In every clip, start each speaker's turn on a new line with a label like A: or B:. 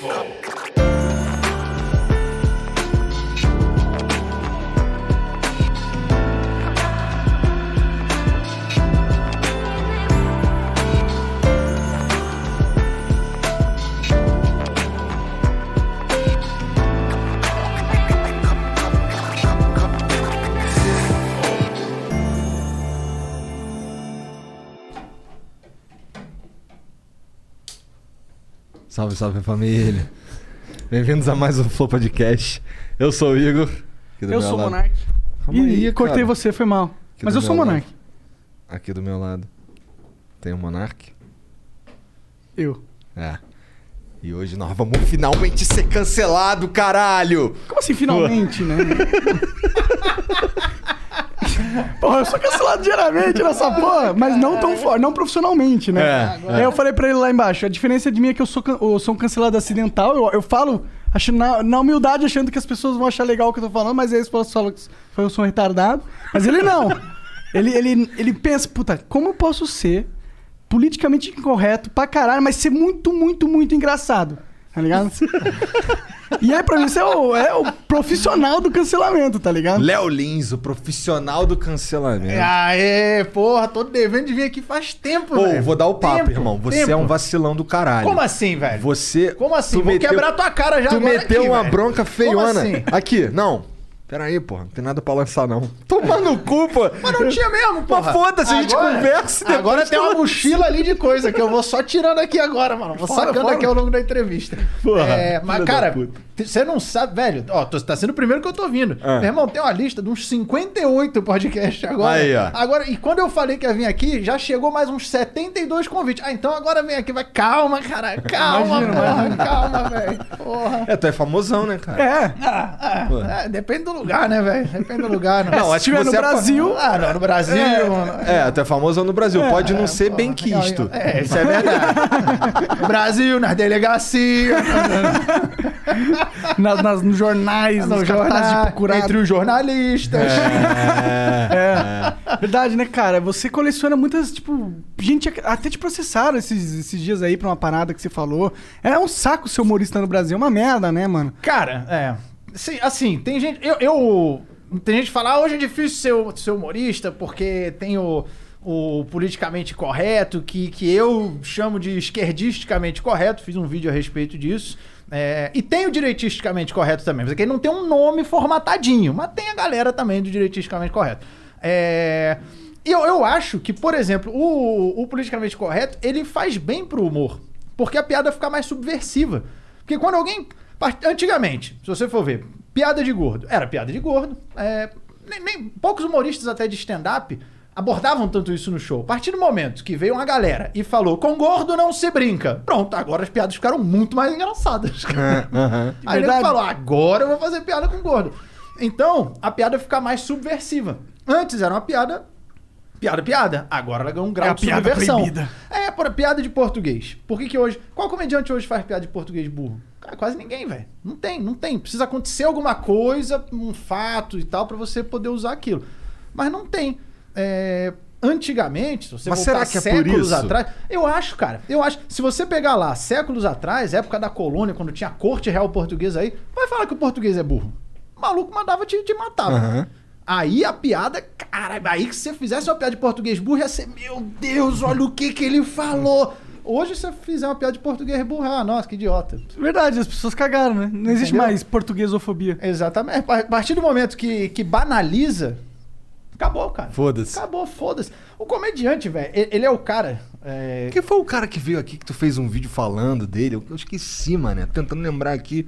A: four. Salve, salve família. Bem-vindos a mais um Flow Podcast. Eu sou o Igor.
B: Eu sou o Monark.
A: Calma
B: Ih,
A: aí,
B: cortei
A: cara.
B: você, foi mal.
A: Aqui
B: Mas
A: do
B: eu sou o Monark.
A: Aqui do meu lado tem o Monark.
B: Eu.
A: É. E hoje nós vamos finalmente ser cancelado, caralho!
B: Como assim, finalmente, né? Porra, eu sou cancelado diariamente nessa porra, mas não tão forte, não profissionalmente, né?
A: É,
B: Aí eu falei pra ele lá embaixo, a diferença de mim é que eu sou, eu sou um cancelado acidental, eu, eu falo achando, na, na humildade achando que as pessoas vão achar legal o que eu tô falando, mas aí eles falam que eu sou um retardado. Mas ele não. ele, ele, ele pensa, puta, como eu posso ser politicamente incorreto pra caralho, mas ser muito, muito, muito engraçado. Tá ligado? E aí, pra mim, isso é o, é o profissional do cancelamento, tá ligado?
A: Léo Lins, o profissional do cancelamento.
C: Aê, porra, tô devendo de vir aqui faz tempo,
A: Pô,
C: velho.
A: vou dar o papo,
C: Tempo,
A: irmão. Você
C: tempo.
A: é um vacilão do caralho.
C: Como assim, velho?
A: Você.
C: Como assim?
A: tu
C: Vou
A: meteu-
C: quebrar tua cara já
A: Tu
C: agora
A: meteu
C: aqui,
A: uma
C: velho.
A: bronca feiona.
C: Como assim?
A: Aqui, não. Pera aí, porra. Não tem nada pra lançar, não. Toma no cu, pô.
C: Mas não tinha mesmo, porra.
A: Mas foda-se, a gente
C: Agora-
A: conversa e depois
C: Agora tem uma mochila ali de coisa que eu vou só tirando aqui agora, mano. Vou
A: Fora,
C: sacando
A: fora.
C: aqui ao longo da entrevista.
A: Porra,
C: É, mas,
A: filha da
C: cara,
A: puta.
C: você não sabe, velho. Ó, tô- tá sendo o primeiro que eu tô vindo.
A: Ah.
C: Meu irmão, tem uma lista de uns 58 podcasts agora.
A: Aí, ó.
C: Agora, e quando eu falei que ia vir aqui, já chegou mais uns 72 convites. Ah, então agora vem aqui, vai. Calma, cara. Calma,
B: Imagina,
C: porra. Calma, velho. Porra.
A: É, tu é famosão, né, cara?
B: É.
C: Ah,
A: Pô.
C: ah, é, depende do lugar, né, velho? Depende do lugar. Não,
A: Não,
B: Se
A: acho que
B: no
A: você é
B: Brasil,
C: Ah, não, no Brasil. mano.
A: É, tu é famosão no Brasil. Pode não ser bem quisto.
C: É, isso é verdade. No Brasil, nas delegacias,
B: nas, nas- nos jornais, nos,
C: nos
B: cartazes de
C: jornais,
B: procurado.
C: entre os jornalistas.
A: É.
B: Verdade, né, cara? Você coleciona muitas, tipo, gente até te processaram esses, esses dias aí pra uma parada que você falou. É um saco ser humorista no Brasil, é uma merda, né, mano?
C: Cara, é. Sim, assim, tem gente. Eu, eu- tem gente que fala, ah, hoje é difícil ser, ser humorista porque tem o, o politicamente correto, que, que eu chamo de esquerdisticamente correto. Fiz um vídeo a respeito disso. É, e tem o direitisticamente correto também. Mas aqui não tem um nome formatadinho, mas tem a galera também do direitisticamente correto. É. Eu, eu acho que, por exemplo, o, o politicamente correto, ele faz bem pro humor. Porque a piada fica mais subversiva. Porque quando alguém. Antigamente, se você for ver, piada de gordo. Era piada de gordo. é, nem, nem- poucos humoristas até de stand-up abordavam tanto isso no show. A partir do momento que veio uma galera e falou, com gordo não se brinca. Pronto, agora as piadas ficaram muito mais engraçadas.
A: Aham.
C: Aí ele falou, agora eu vou fazer piada com gordo. Então, a piada fica mais subversiva. Antes era uma piada, piada, piada. Agora ela ganhou um grau
B: É
C: de
B: piada
C: subversão.
B: proibida.
C: É, por piada de português. Por que que hoje... Qual comediante hoje faz piada de português burro? Cara, quase ninguém, velho. Não tem, não tem. Precisa acontecer alguma coisa, um fato e tal, pra você poder usar aquilo. Mas não tem. É, Antigamente, se você
A: Mas
C: voltar
A: será que é
C: séculos atrás, eu acho, cara. Eu acho. Se você pegar lá, séculos atrás, época da colônia, quando tinha a corte real portuguesa aí, vai falar que o português é burro. O maluco mandava te, te matar.
A: Aham.
C: Aí a piada, cara, aí que se você fizesse uma piada de português burro, ia ser, meu Deus, olha o que que ele falou. Hoje, se você fizer uma piada de português burro, ah, nossa, que idiota.
B: Verdade, as pessoas cagaram, né? Não existe
C: Entendeu?
B: mais portuguesofobia.
C: Exatamente. A partir do momento que, que banaliza, acabou, cara.
A: Foda-se.
C: Acabou, foda-se. O comediante, velho, ele é o cara. é,
A: Quem foi o cara que veio aqui que tu fez um vídeo falando dele? Eu eu esqueci, mano. Tentando lembrar aqui.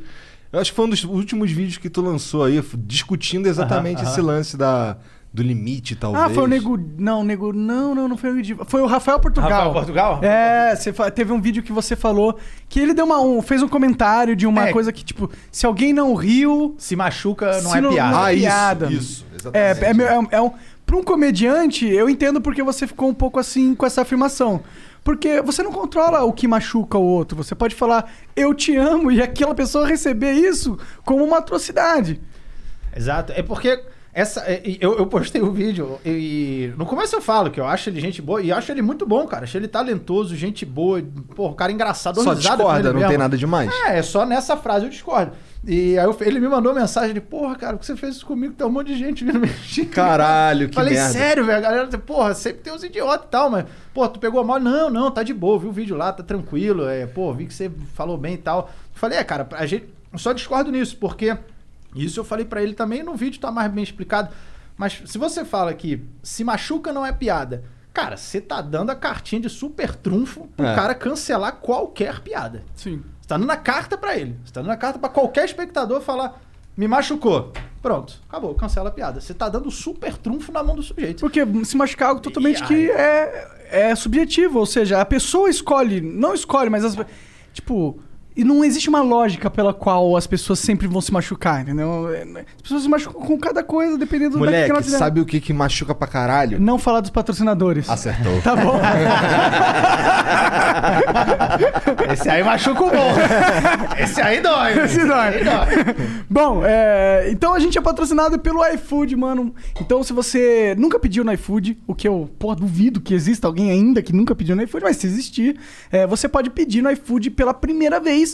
A: Eu acho que foi um dos últimos vídeos que tu lançou aí, discutindo exatamente esse lance da, do limite, talvez.
B: Ah, foi o Nego. Não, Nego. Não, não, não foi o Nego. Foi o Rafael Portugal.
C: Rafael Portugal?
B: É, você fa- teve um vídeo que você falou que ele deu uma, um, fez um comentário de uma
C: É.
B: coisa que, tipo, se alguém não riu.
C: Se machuca, não
B: Se
C: é
B: não-
C: piada.
B: não
A: Ah, isso,
B: piada.
A: isso.
B: É,
A: Exatamente.
B: é, é, um- é um. Pra um comediante, eu entendo porque você ficou um pouco assim com essa afirmação. Porque você não controla o que machuca o outro. Você pode falar, eu te amo, e aquela pessoa receber isso como uma atrocidade.
C: Exato. É porque essa, é, eu, eu postei o vídeo e no começo eu falo que eu acho ele gente boa e acho ele muito bom, cara. Acho ele talentoso, gente boa, pô, o cara engraçado.
A: Só discorda, não
C: mesmo.
A: tem nada demais.
C: É, é só nessa frase eu discordo. E aí eu- ele me mandou mensagem de, porra, cara, por que você fez isso comigo? Tem um monte de gente vindo me xingar."
A: Caralho, que
C: Falei,
A: merda.
C: sério, velho, a galera, porra, sempre tem uns idiotas e tal, mas, pô, tu pegou mal? Não, não, tá de boa, vi o vídeo lá, tá tranquilo, é, pô, vi que você falou bem e tal. Falei, é, cara, a gente, eu só discordo nisso, porque isso eu falei pra ele também no vídeo, tá mais bem explicado. Mas se você fala que se machuca não é piada, cara, você tá dando a cartinha de super trunfo pro
A: É.
C: cara cancelar qualquer piada.
B: Sim.
C: Você tá dando a carta pra ele. Você tá dando a carta pra qualquer espectador falar, me machucou. Pronto, acabou, cancela a piada. Você tá dando super trunfo na mão do sujeito.
B: Porque se machucar é algo totalmente que é, é subjetivo, ou seja, a pessoa escolhe, não escolhe, mas as, tipo, e não existe uma lógica pela qual as pessoas sempre vão se machucar, entendeu? As pessoas se machucam com cada coisa, dependendo do que
A: Moleque,
B: elas fizeram.
A: sabe o que que machuca pra caralho?
B: Não falar dos patrocinadores.
A: Acertou.
B: Tá bom.
C: Esse aí machuca o bom. Esse aí dói.
B: Esse dói.
C: aí dói.
B: Bom, é, então a gente é patrocinado pelo iFood, mano. Então se você nunca pediu no iFood, o que eu, pô, duvido que exista alguém ainda que nunca pediu no iFood, mas se existir, é, você pode pedir no iFood pela primeira vez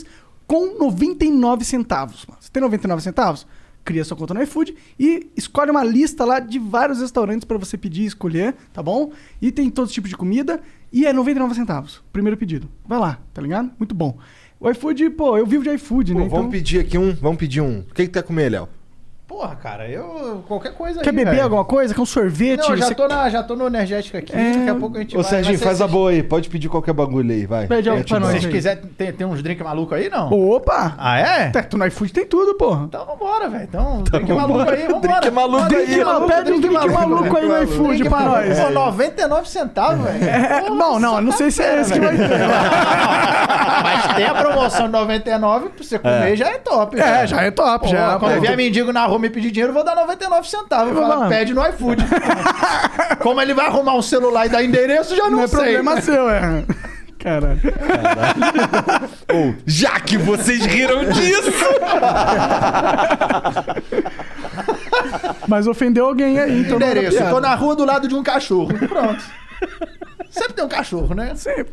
B: com 99 centavos. mano. Você tem 99 centavos? Cria sua conta no iFood e escolhe uma lista lá de vários restaurantes pra você pedir e escolher, tá bom? E tem todo tipo de comida e é 99 centavos. Primeiro pedido. Vai lá, tá ligado? Muito bom. O iFood, pô, eu vivo de iFood,
A: Pô,
B: né?
A: vamos
B: Então-
A: pedir aqui um, vamos pedir um. O que que tu quer comer, Léo?
C: Porra, cara, eu. Qualquer coisa
B: Quer
C: aí.
B: beber
C: velho.
B: alguma coisa? Quer um sorvete?
C: Não, já
B: Você
C: tô, na, já tô no energético aqui.
B: É.
C: Daqui a pouco a gente
A: Ô,
C: vai.
A: Serginho,
C: vai
A: faz a boa aí. Pode pedir qualquer bagulho aí, vai.
B: Pede algo
A: te
B: pra
A: dou.
B: nós
C: Se vocês quiserem, tem, tem uns drinks malucos aí, não?
B: Opa!
C: Ah, é?
B: Tá, Tu no iFood tem tudo, porra.
C: Então vambora, velho. Então, drink maluco aí, vambora.
A: Drink maluco
C: Manda
A: aí,
B: Drink maluco, pede um drink maluco aí no
C: Drink
B: iFood pra nós.
C: Pô, 99 centavos, velho.
B: É,
C: Porra,
B: não, não, não
C: tá
B: sei se é esse que vai ter.
C: Mas tem a promoção de 99 pra você comer, já é top.
B: É, já é top, já.
C: Quando vier mendigo na rua me pedir dinheiro, eu vou dar 99 centavos. Eu falo, pede no iFood. Como ele vai arrumar um celular e dar endereço, já não,
B: Não é
C: sei.
B: problema seu, é. Caralho.
A: Ou, já que vocês riram disso!
B: Mas ofendeu alguém aí, então.
C: endereço. Tô na rua do lado de um cachorro. Pronto. Sempre tem um cachorro, né?
B: Sempre.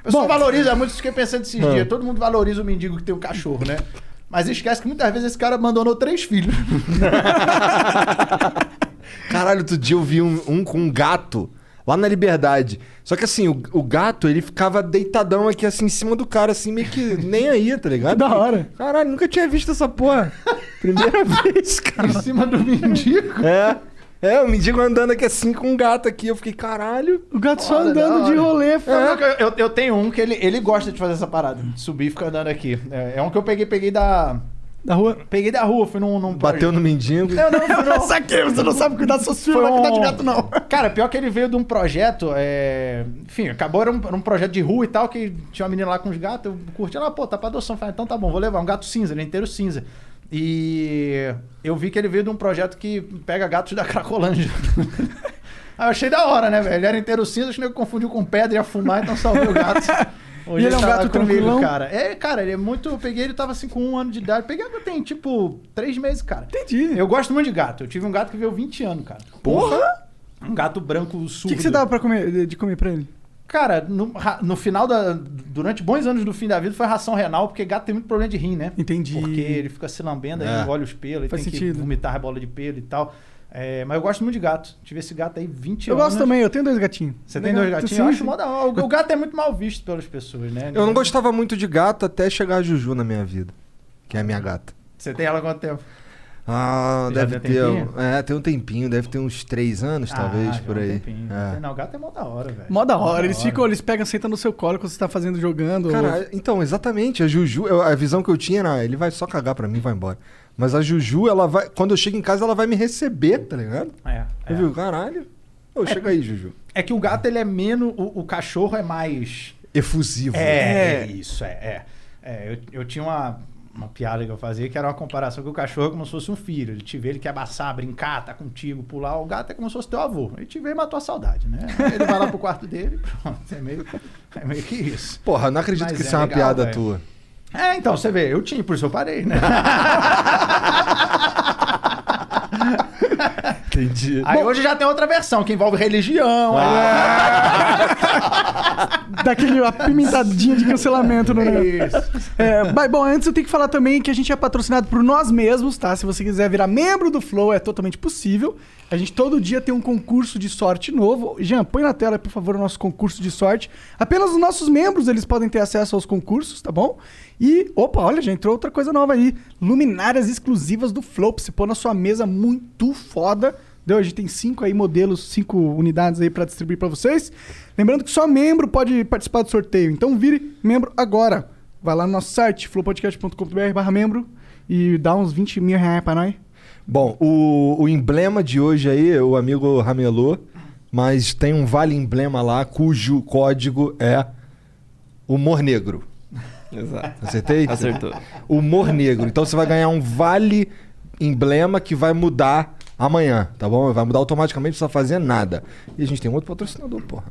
C: O pessoal
B: Bom.
C: valoriza muito, fiquei pensando esses
A: Ah.
C: dias. Todo mundo valoriza o mendigo que tem um cachorro, né? Mas esquece que muitas vezes esse cara abandonou três filhos.
A: Caralho, outro dia eu vi um, um com um gato lá na Liberdade. Só que assim, o, o gato, ele ficava deitadão aqui assim em cima do cara, assim, meio que nem aí, tá ligado?
B: Que da hora.
A: Caralho, nunca tinha visto essa porra. Primeira vez, cara.
C: em cima do mendigo.
A: É. É, o mendigo andando aqui assim com um gato aqui. Eu fiquei, caralho.
B: O gato só andando
C: da
B: de
C: hora.
B: rolê.
C: Que eu, eu- tenho um que ele, ele gosta de fazer essa parada. de Subir e ficar andando aqui. É, é um que eu peguei, peguei da.
B: Da rua.
C: Peguei da rua, fui num. num
A: Bateu no mendigo.
C: Não, não, num-
B: Saquei, você não sabe cuidar dos seus filhos, não vai cuidar de
C: um-
B: gato, não.
C: Cara, pior que ele veio de um projeto, é... enfim, acabou, era um, era um projeto de rua e tal, que tinha uma menina lá com os gatos, eu curti ela, pô, tá pra adoção. Falei, então tá bom, vou levar, um gato cinza, ele é inteiro cinza. E eu vi que ele veio de um projeto que pega gatos da Cracolândia. Aí eu achei da hora, né, velho? Ele era inteiro cinza, acho que ele confundiu com pedra e ia fumar, então salvei o gato. Hoje
B: E ele é um
C: tá
B: gato
C: comigo,
B: tranquilão?
C: cara. É, cara, ele é muito. Eu peguei, ele tava assim com um ano de idade. Peguei tem, tipo, três meses, cara.
B: Entendi.
C: Eu gosto muito de gato. Eu tive um gato que veio 20 anos, cara.
B: Porra!
C: Um gato branco
B: O
C: surdo.
B: que, que você dava pra comer, de comer pra ele?
C: Cara, no, no final da. Durante bons anos do fim da vida foi ração renal, porque gato tem muito problema de rim, né?
B: Entendi.
C: Porque ele fica se lambendo, aí
A: É.
C: engole os pelos,
B: Faz
C: tem
B: sentido.
C: que vomitar a bola de pelo e tal. É, mas eu gosto muito de gato. Tive esse gato aí 20
B: Eu
C: anos.
B: gosto também, eu tenho dois gatinhos.
C: Você tem dois gatinhos?
B: Sim,
C: eu acho mó da hora. O o gato é muito mal visto pelas pessoas, né?
A: Eu não gostava muito de gato até chegar a Juju na minha vida. Que é a minha gata.
C: Você tem ela há quanto tempo?
A: Ah,
C: Já
A: deve
C: tem
A: ter.
C: tempinho?
A: É, tem um tempinho, deve ter uns três anos, talvez,
C: Ah, já
A: por
C: há um
A: aí.
C: tempinho.
A: É.
C: Não, o gato é mó da hora, velho.
B: Mó da hora, eles ficam, eles pegam, sentam no seu colo quando você tá fazendo, jogando. ou-
A: Cara, então, exatamente. A Juju, eu- a visão que eu tinha era, ele vai só cagar pra mim e vai embora. Mas a Juju, ela vai. Quando eu chego em casa, ela vai me receber, tá ligado?
C: É,
A: Eu
C: é.
A: viu? Caralho. Ô, chega aí, Juju.
C: É que o gato, ele é menos... O, o cachorro é mais...
A: Efusivo.
C: É, é isso, é. é. É, eu, eu tinha uma, uma piada que eu fazia que era uma comparação que o cachorro é como se fosse um filho. Ele te vê, ele quer abraçar, brincar, tá contigo, pular. O gato é como se fosse teu avô. Ele te vê e matou a saudade, né? Ele vai lá pro quarto dele e pronto. É meio, é meio que isso.
A: Porra, não acredito
C: Mas
A: que
C: é
A: isso é uma
C: legal,
A: piada
C: velho.
A: tua.
C: É, então, você vê, eu tinha, por isso eu parei, né?
A: Entendi.
C: Aí hoje já tem outra versão, que envolve religião. aí-
B: Daquele apimentadinho de cancelamento no negócio. É, mas, bom, antes eu tenho que falar também que a gente é patrocinado por nós mesmos, tá? Se você quiser virar membro do Flow, é totalmente possível. A gente todo dia tem um concurso de sorte novo. Jean, põe na tela, por favor, o nosso concurso de sorte. Apenas os nossos membros, eles podem ter acesso aos concursos, tá bom? E, opa, olha, já entrou outra coisa nova aí. Luminárias exclusivas do Flow, pra você pôr na sua mesa muito foda. Deu, a gente tem cinco aí modelos, cinco unidades aí pra distribuir pra vocês. Lembrando que só membro pode participar do sorteio. Então vire membro agora. Vai lá no nosso site, flowpodcast.com.br barra membro e dá uns 20 mil reais pra nós.
A: Bom, o, o emblema de hoje aí, o amigo ramelou, mas tem um vale emblema lá cujo código é humor negro.
D: Exato.
A: Acertei?
D: Acertou.
A: Humor negro. Então você vai ganhar um vale emblema que vai mudar amanhã, tá bom? Vai mudar automaticamente, não precisa fazer nada. E a gente tem um outro patrocinador, porra.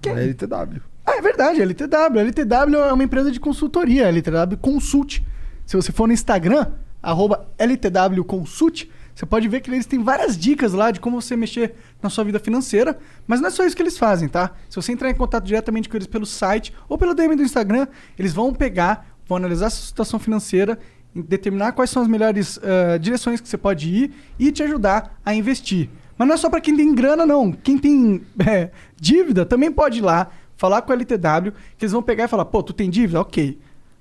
B: que é?
A: A LTW.
B: Ah, é verdade, LTW. A LTW é uma empresa de consultoria, a LTW Consult. Se você for no Instagram, arroba LTW Consult, você pode ver que eles têm várias dicas lá de como você mexer na sua vida financeira, mas não é só isso que eles fazem, tá? Se você entrar em contato diretamente com eles pelo site ou pelo DM do Instagram, eles vão pegar, vão analisar a sua situação financeira, determinar quais são as melhores eh, direções que você pode ir e te ajudar a investir. Mas não é só para quem tem grana, não. Quem tem é, dívida também pode ir lá, falar com a LTW, que eles vão pegar e falar: pô, tu tem dívida? Ok.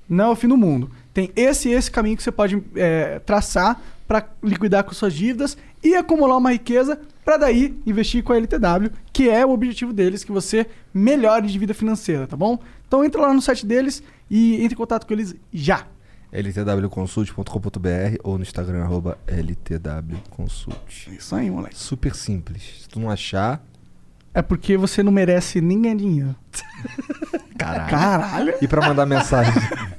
B: Não é o fim do mundo. Tem esse e esse caminho que você pode é, traçar para liquidar com suas dívidas e acumular uma riqueza para daí investir com a LTW, que é o objetivo deles, que você melhore de vida financeira, tá bom? Então entra lá no site deles e entre em contato com eles já.
A: ltwconsult.com.br ou no Instagram, arroba ltwconsult.
B: Isso aí, moleque.
A: Super simples. Se tu não achar...
B: É porque você não merece nem ganhar dinheiro.
A: Caralho.
B: Caralho!
A: E pra mandar mensagem?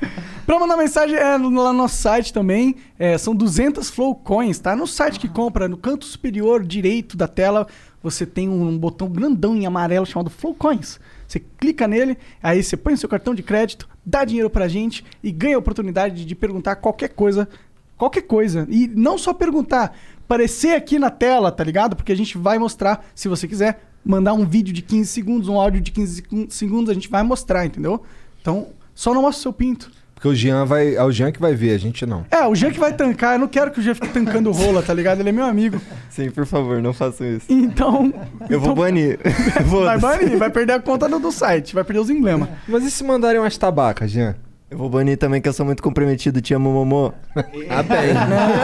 B: Pra mandar mensagem é lá no nosso site também. é, são 200 Flow Coins, tá? No site que compra, no canto superior direito da tela, você tem um botão grandão em amarelo chamado Flow Coins. Você clica nele, aí você põe o seu cartão de crédito, dá dinheiro pra gente e ganha a oportunidade de perguntar qualquer coisa. Qualquer coisa. E não só perguntar, aparecer aqui na tela, tá ligado? Porque a gente vai mostrar, se você quiser, mandar um vídeo de 15 segundos, um áudio de 15 secu- segundos, a gente vai mostrar, entendeu? Então, só não mostra o seu pinto.
A: Porque o Jean vai... É o Jean que vai ver, a gente não.
B: É, o Jean que vai tancar. Eu não quero que o Jean fique tancando rola, tá ligado? Ele é meu amigo.
D: Sim, por favor, não façam isso.
B: Então.
D: Eu vou
B: então,
D: banir.
B: Vai banir, vai perder a conta do, do site, vai perder os emblemas.
A: Mas e se mandarem umas tabacas, Jean?
D: Eu vou banir também que eu sou muito comprometido. Te amo, Momô.
A: Ah, bem.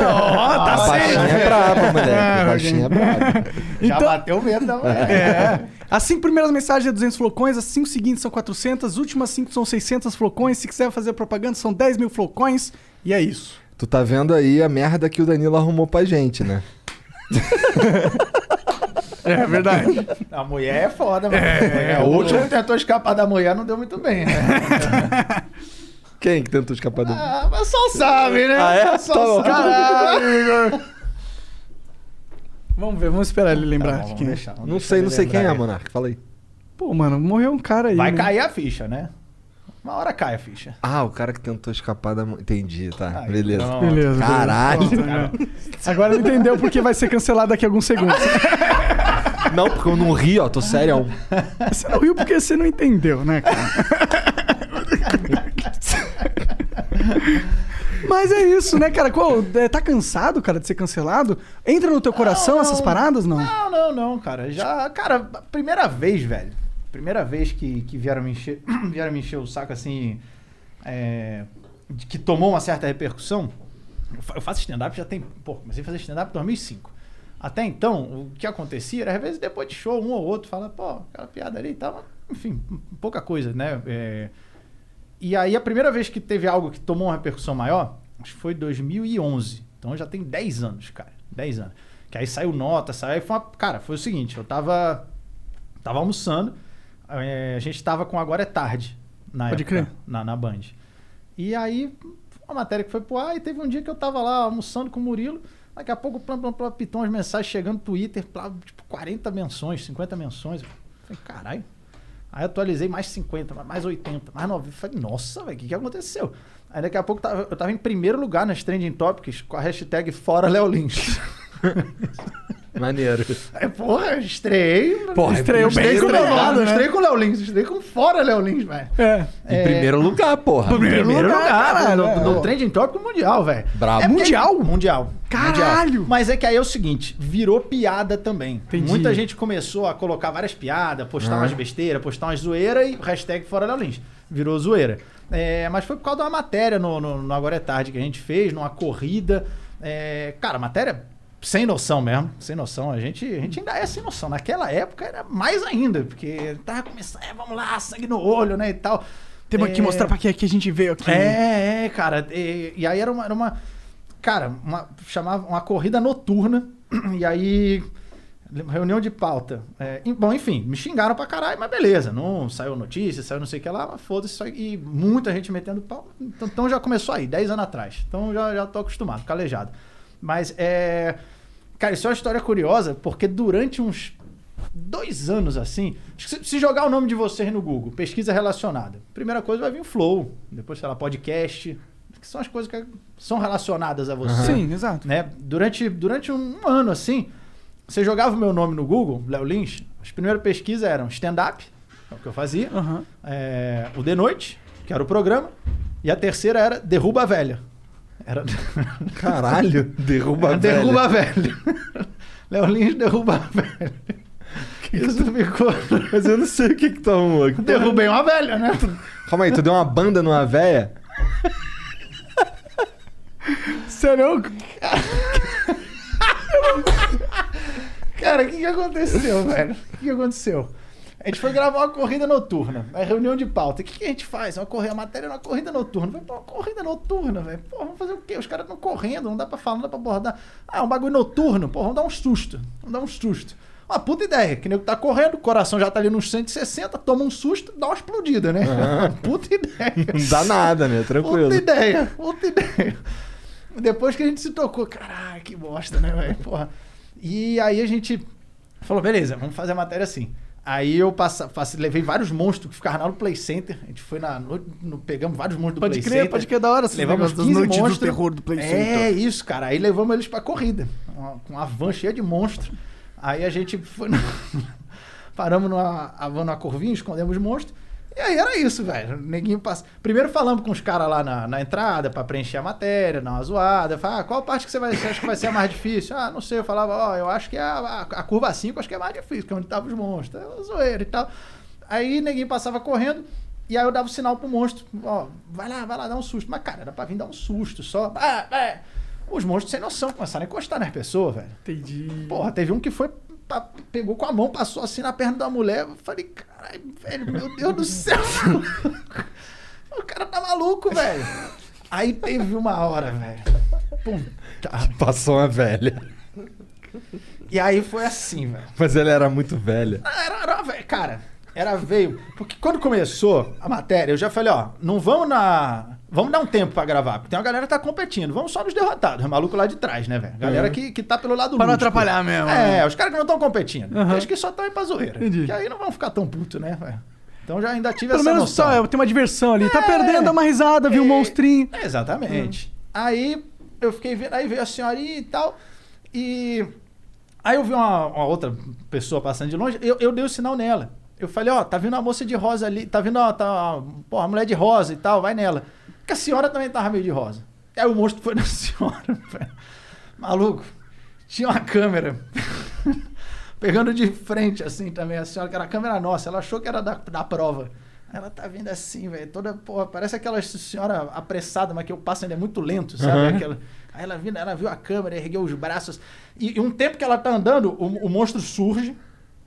B: Ó,
A: a
B: tá
A: baixinha
B: certo.
A: é braba, moleque.
B: É,
A: A baixinha é braba.
C: Já
B: Então-
C: bateu medo da mulher.
B: É. As cinco primeiras mensagens é 200 flocões, as cinco seguintes são 400, as últimas cinco são 600 flocões. Se quiser fazer propaganda, são 10 mil flocões. E é isso.
A: Tu tá vendo aí a merda que o Danilo arrumou pra gente, né?
B: É verdade.
C: A mulher é foda, mano. É, o último tentou escapar da mulher, não deu muito bem, né?
A: Quem que tentou escapar do...
C: Ah, mas só sabe, né?
A: Ah, é?
C: Só
A: Tá bom.
C: sabe.
B: Caralho, Igor. Vamos ver, vamos esperar ele lembrar
C: Tá bom,
B: de quem é.
A: Não sei, não sei quem é. Monark. Fala aí.
B: Pô, mano, morreu um cara aí.
C: Vai
B: né?
C: cair a ficha, né? Uma hora cai a ficha.
A: Ah, o cara que tentou escapar da... Entendi, tá.
C: Aí,
A: beleza.
C: pronto.
B: Beleza.
A: Caralho.
B: Pronto, né? Agora ele entendeu porque vai ser cancelado daqui a alguns segundos.
A: Não, porque eu não ri, ó. Tô sério.
B: Você não riu porque você não entendeu, né, cara? Mas é isso, né, cara? Qual, é, tá cansado, cara, de ser cancelado? Entra no teu coração
C: Não,
B: essas paradas, não?
C: Não, não, não, cara. Já, cara, primeira vez, velho. Primeira vez que, que vieram, me encher, vieram me encher o saco assim. é, de que tomou uma certa repercussão. Eu faço stand-up já tem. Pô, comecei a fazer stand-up em 2005. Até então, o que acontecia era, às vezes, depois de show, um ou outro fala, pô, aquela piada ali e tal. Enfim, pouca coisa, né? É, e aí, a primeira vez que teve algo que tomou uma repercussão maior, acho que foi 2011. Então já tem 10 anos, cara. 10 anos. Que aí saiu nota, saiu. Foi uma, cara, foi o seguinte: eu tava. Tava almoçando. é, a gente tava com Agora é Tarde. Na
B: Pode
C: época,
B: crer.
C: Na, na Band. E aí, uma matéria que foi pro ar, e teve um dia que eu tava lá almoçando com o Murilo. Daqui a pouco, plam, plam, plam, pitam as mensagens chegando no Twitter, plá, tipo, 40 menções, 50 menções. Eu falei, caralho. Aí atualizei mais 50, mais 80, mais 90. Eu Falei, nossa, velho, o que, que aconteceu? Aí daqui a pouco eu tava em primeiro lugar nas Trending Topics com a hashtag Fora Léo Lins.
A: Maneiro.
C: É, porra, estreiei.
A: Porra,
B: bem
C: Estreiei com o
B: estreado, né?
C: Estreiei com o Léo Lins, estreiei com fora Léo Lins, velho.
B: É.
A: Em primeiro lugar, porra.
B: Primeiro
C: Primeiro
B: lugar,
C: lugar,
B: caralho,
C: no,
B: é.
C: no trending topic mundial, velho.
A: Brabo.
C: É
B: Mundial?
C: Mundial.
B: Caralho!
C: Mundial. Mas é que aí é o seguinte, virou piada também.
B: Entendi.
C: Muita gente começou a colocar várias piadas, postar
A: Ah.
C: umas besteiras, postar umas zoeiras e hashtag fora Léo Lins. Virou zoeira. É, mas foi por causa de uma matéria no, no, no Agora é Tarde que a gente fez, numa corrida. É, cara, matéria sem noção mesmo, sem noção. A gente, a gente ainda é sem noção. Naquela época era mais ainda, porque tava começando, é, vamos lá, sangue no olho, né, e tal.
B: Temos que
C: É,
B: mostrar pra que que a gente veio aqui.
C: é, é, cara. E, e aí era uma, era uma- Cara, uma, chamava uma corrida noturna. E aí. Reunião de pauta. É, e- bom, enfim, me xingaram pra caralho, mas beleza. Não saiu notícia, saiu não sei o que lá, mas foda-se. E muita gente metendo pau. Então, então já começou aí, 10 anos atrás. Então já, já tô acostumado, calejado. Mas é. Cara, isso é uma história curiosa, porque durante uns dois anos assim. Se jogar o nome de vocês no Google, pesquisa relacionada, primeira coisa vai vir o Flow, depois, sei lá, podcast, que são as coisas que são relacionadas a você.
B: Sim, exato.
C: Né? Durante, durante um, ano assim, você jogava o meu nome no Google, Léo Lins, as primeiras pesquisas eram stand-up, é o que eu fazia,
B: Aham.
C: é, o De Noite, que era o programa, e a terceira era Derruba a Velha. Era.
A: Caralho, derruba a velha.
C: Derruba a velha. Léo Lins derruba a velha. Isso ficou.
A: Mas eu não sei o que que. Que porra-
C: Derrubei uma velha, né?
A: Calma aí, tu deu uma banda numa véia?
B: Sério?
C: Cara, o que, que aconteceu, velho? O que, que aconteceu? A gente foi gravar uma corrida noturna, aí reunião de pauta. O que, que a gente faz? Uma corrida, a matéria é uma corrida noturna. Falei, pô, uma corrida noturna, velho. Pô, vamos fazer o quê? Os caras estão correndo, não dá pra falar, não dá pra abordar. Ah, é um bagulho noturno. Pô, vamos dar um susto. Vamos dar um susto. Uma puta ideia, que nego tá correndo, o coração já tá ali nos 160, toma um susto, dá uma explodida, né? Puta ideia.
A: Não dá nada, né? Tranquilo.
C: Puta ideia, puta ideia. Depois que a gente se tocou, caralho, que bosta, né, velho? Porra. E aí a gente falou, beleza, vamos fazer a matéria assim. Aí eu passa, levei vários monstros que ficaram lá no Play Center. A gente foi na. no- no- pegamos vários monstros do
B: Pode
C: Play
B: crer,
C: Center.
B: pode crer, da hora. esses
C: Levamos
B: negócios das
C: 15
B: noites do
C: monstros.
B: terror do Play
C: É,
B: Center.
C: isso, cara. Aí levamos eles pra corrida. Com uma van cheia de monstros. Aí a gente foi. no- Paramos numa numa curvinha, escondemos os monstros. E aí era isso, velho. Neguinho passa. Primeiro falamos com os caras lá na, na entrada pra preencher a matéria, dar uma zoada. Fala, ah, qual parte que você, vai, você acha que vai ser a mais difícil? Ah, não sei. Eu falava, ó, eu acho que é a, a, a curva 5 acho que é a mais difícil, que é onde estavam os monstros. É zoeira e tal. Aí Neguinho passava correndo. E aí eu dava o sinal pro monstro, ó, vai lá, vai lá, dá um susto. Mas, cara, era pra vir dar um susto só. Ah, é. Os monstros sem noção começaram a encostar nas pessoas, velho.
B: Entendi.
C: Porra, teve um que foi, pegou com a mão, passou assim na perna da mulher. Eu falei, caralho, velho, meu Deus do céu. o cara tá maluco, velho. Aí teve uma hora, velho. Puta.
A: Passou uma velha.
C: E aí foi assim, velho.
A: Mas ela era muito velha.
C: Ah, Era, era, velho, cara, era veio. Porque quando começou a matéria, eu já falei, ó, não vamos na. Vamos dar um tempo pra gravar, porque tem uma galera que tá competindo. Vamos só nos derrotados, o maluco lá de trás, né, velho? Galera que, que tá pelo lado
B: Pra não atrapalhar mesmo,
C: É,
B: né?
C: os caras que não estão competindo.
B: Aham.
C: Acho que só estão aí pra zoeira.
B: Entendi.
C: Que aí não vão ficar tão puto, né, velho? Então já ainda tive
B: Pelo
C: essa
B: menos
C: noção.
B: só, é, tem uma diversão ali. Tá
C: É.
B: perdendo, dá uma risada, viu um
C: É,
B: monstrinho.
C: é, exatamente. Aí eu fiquei vendo, aí veio a senhorinha e tal. E aí eu vi uma, uma outra pessoa passando de longe, eu, eu dei o sinal nela. Eu falei, ó, tá vindo uma moça de rosa ali, tá vindo, ó, tá, pô, a mulher de rosa e tal, vai nela. Porque a senhora também tava meio de rosa. Aí o monstro foi na senhora, velho. Maluco, tinha uma câmera pegando de frente, assim, também, a senhora, que era a câmera nossa, ela achou que era da, da prova. Ela tá vindo assim, velho, toda, porra, parece aquela senhora apressada, mas que o passo ainda é muito lento, sabe?
A: Uhum.
C: Aquela, aí ela viu, ela viu a câmera, ergueu os braços, e, e um tempo que ela tá andando, o, o monstro surge,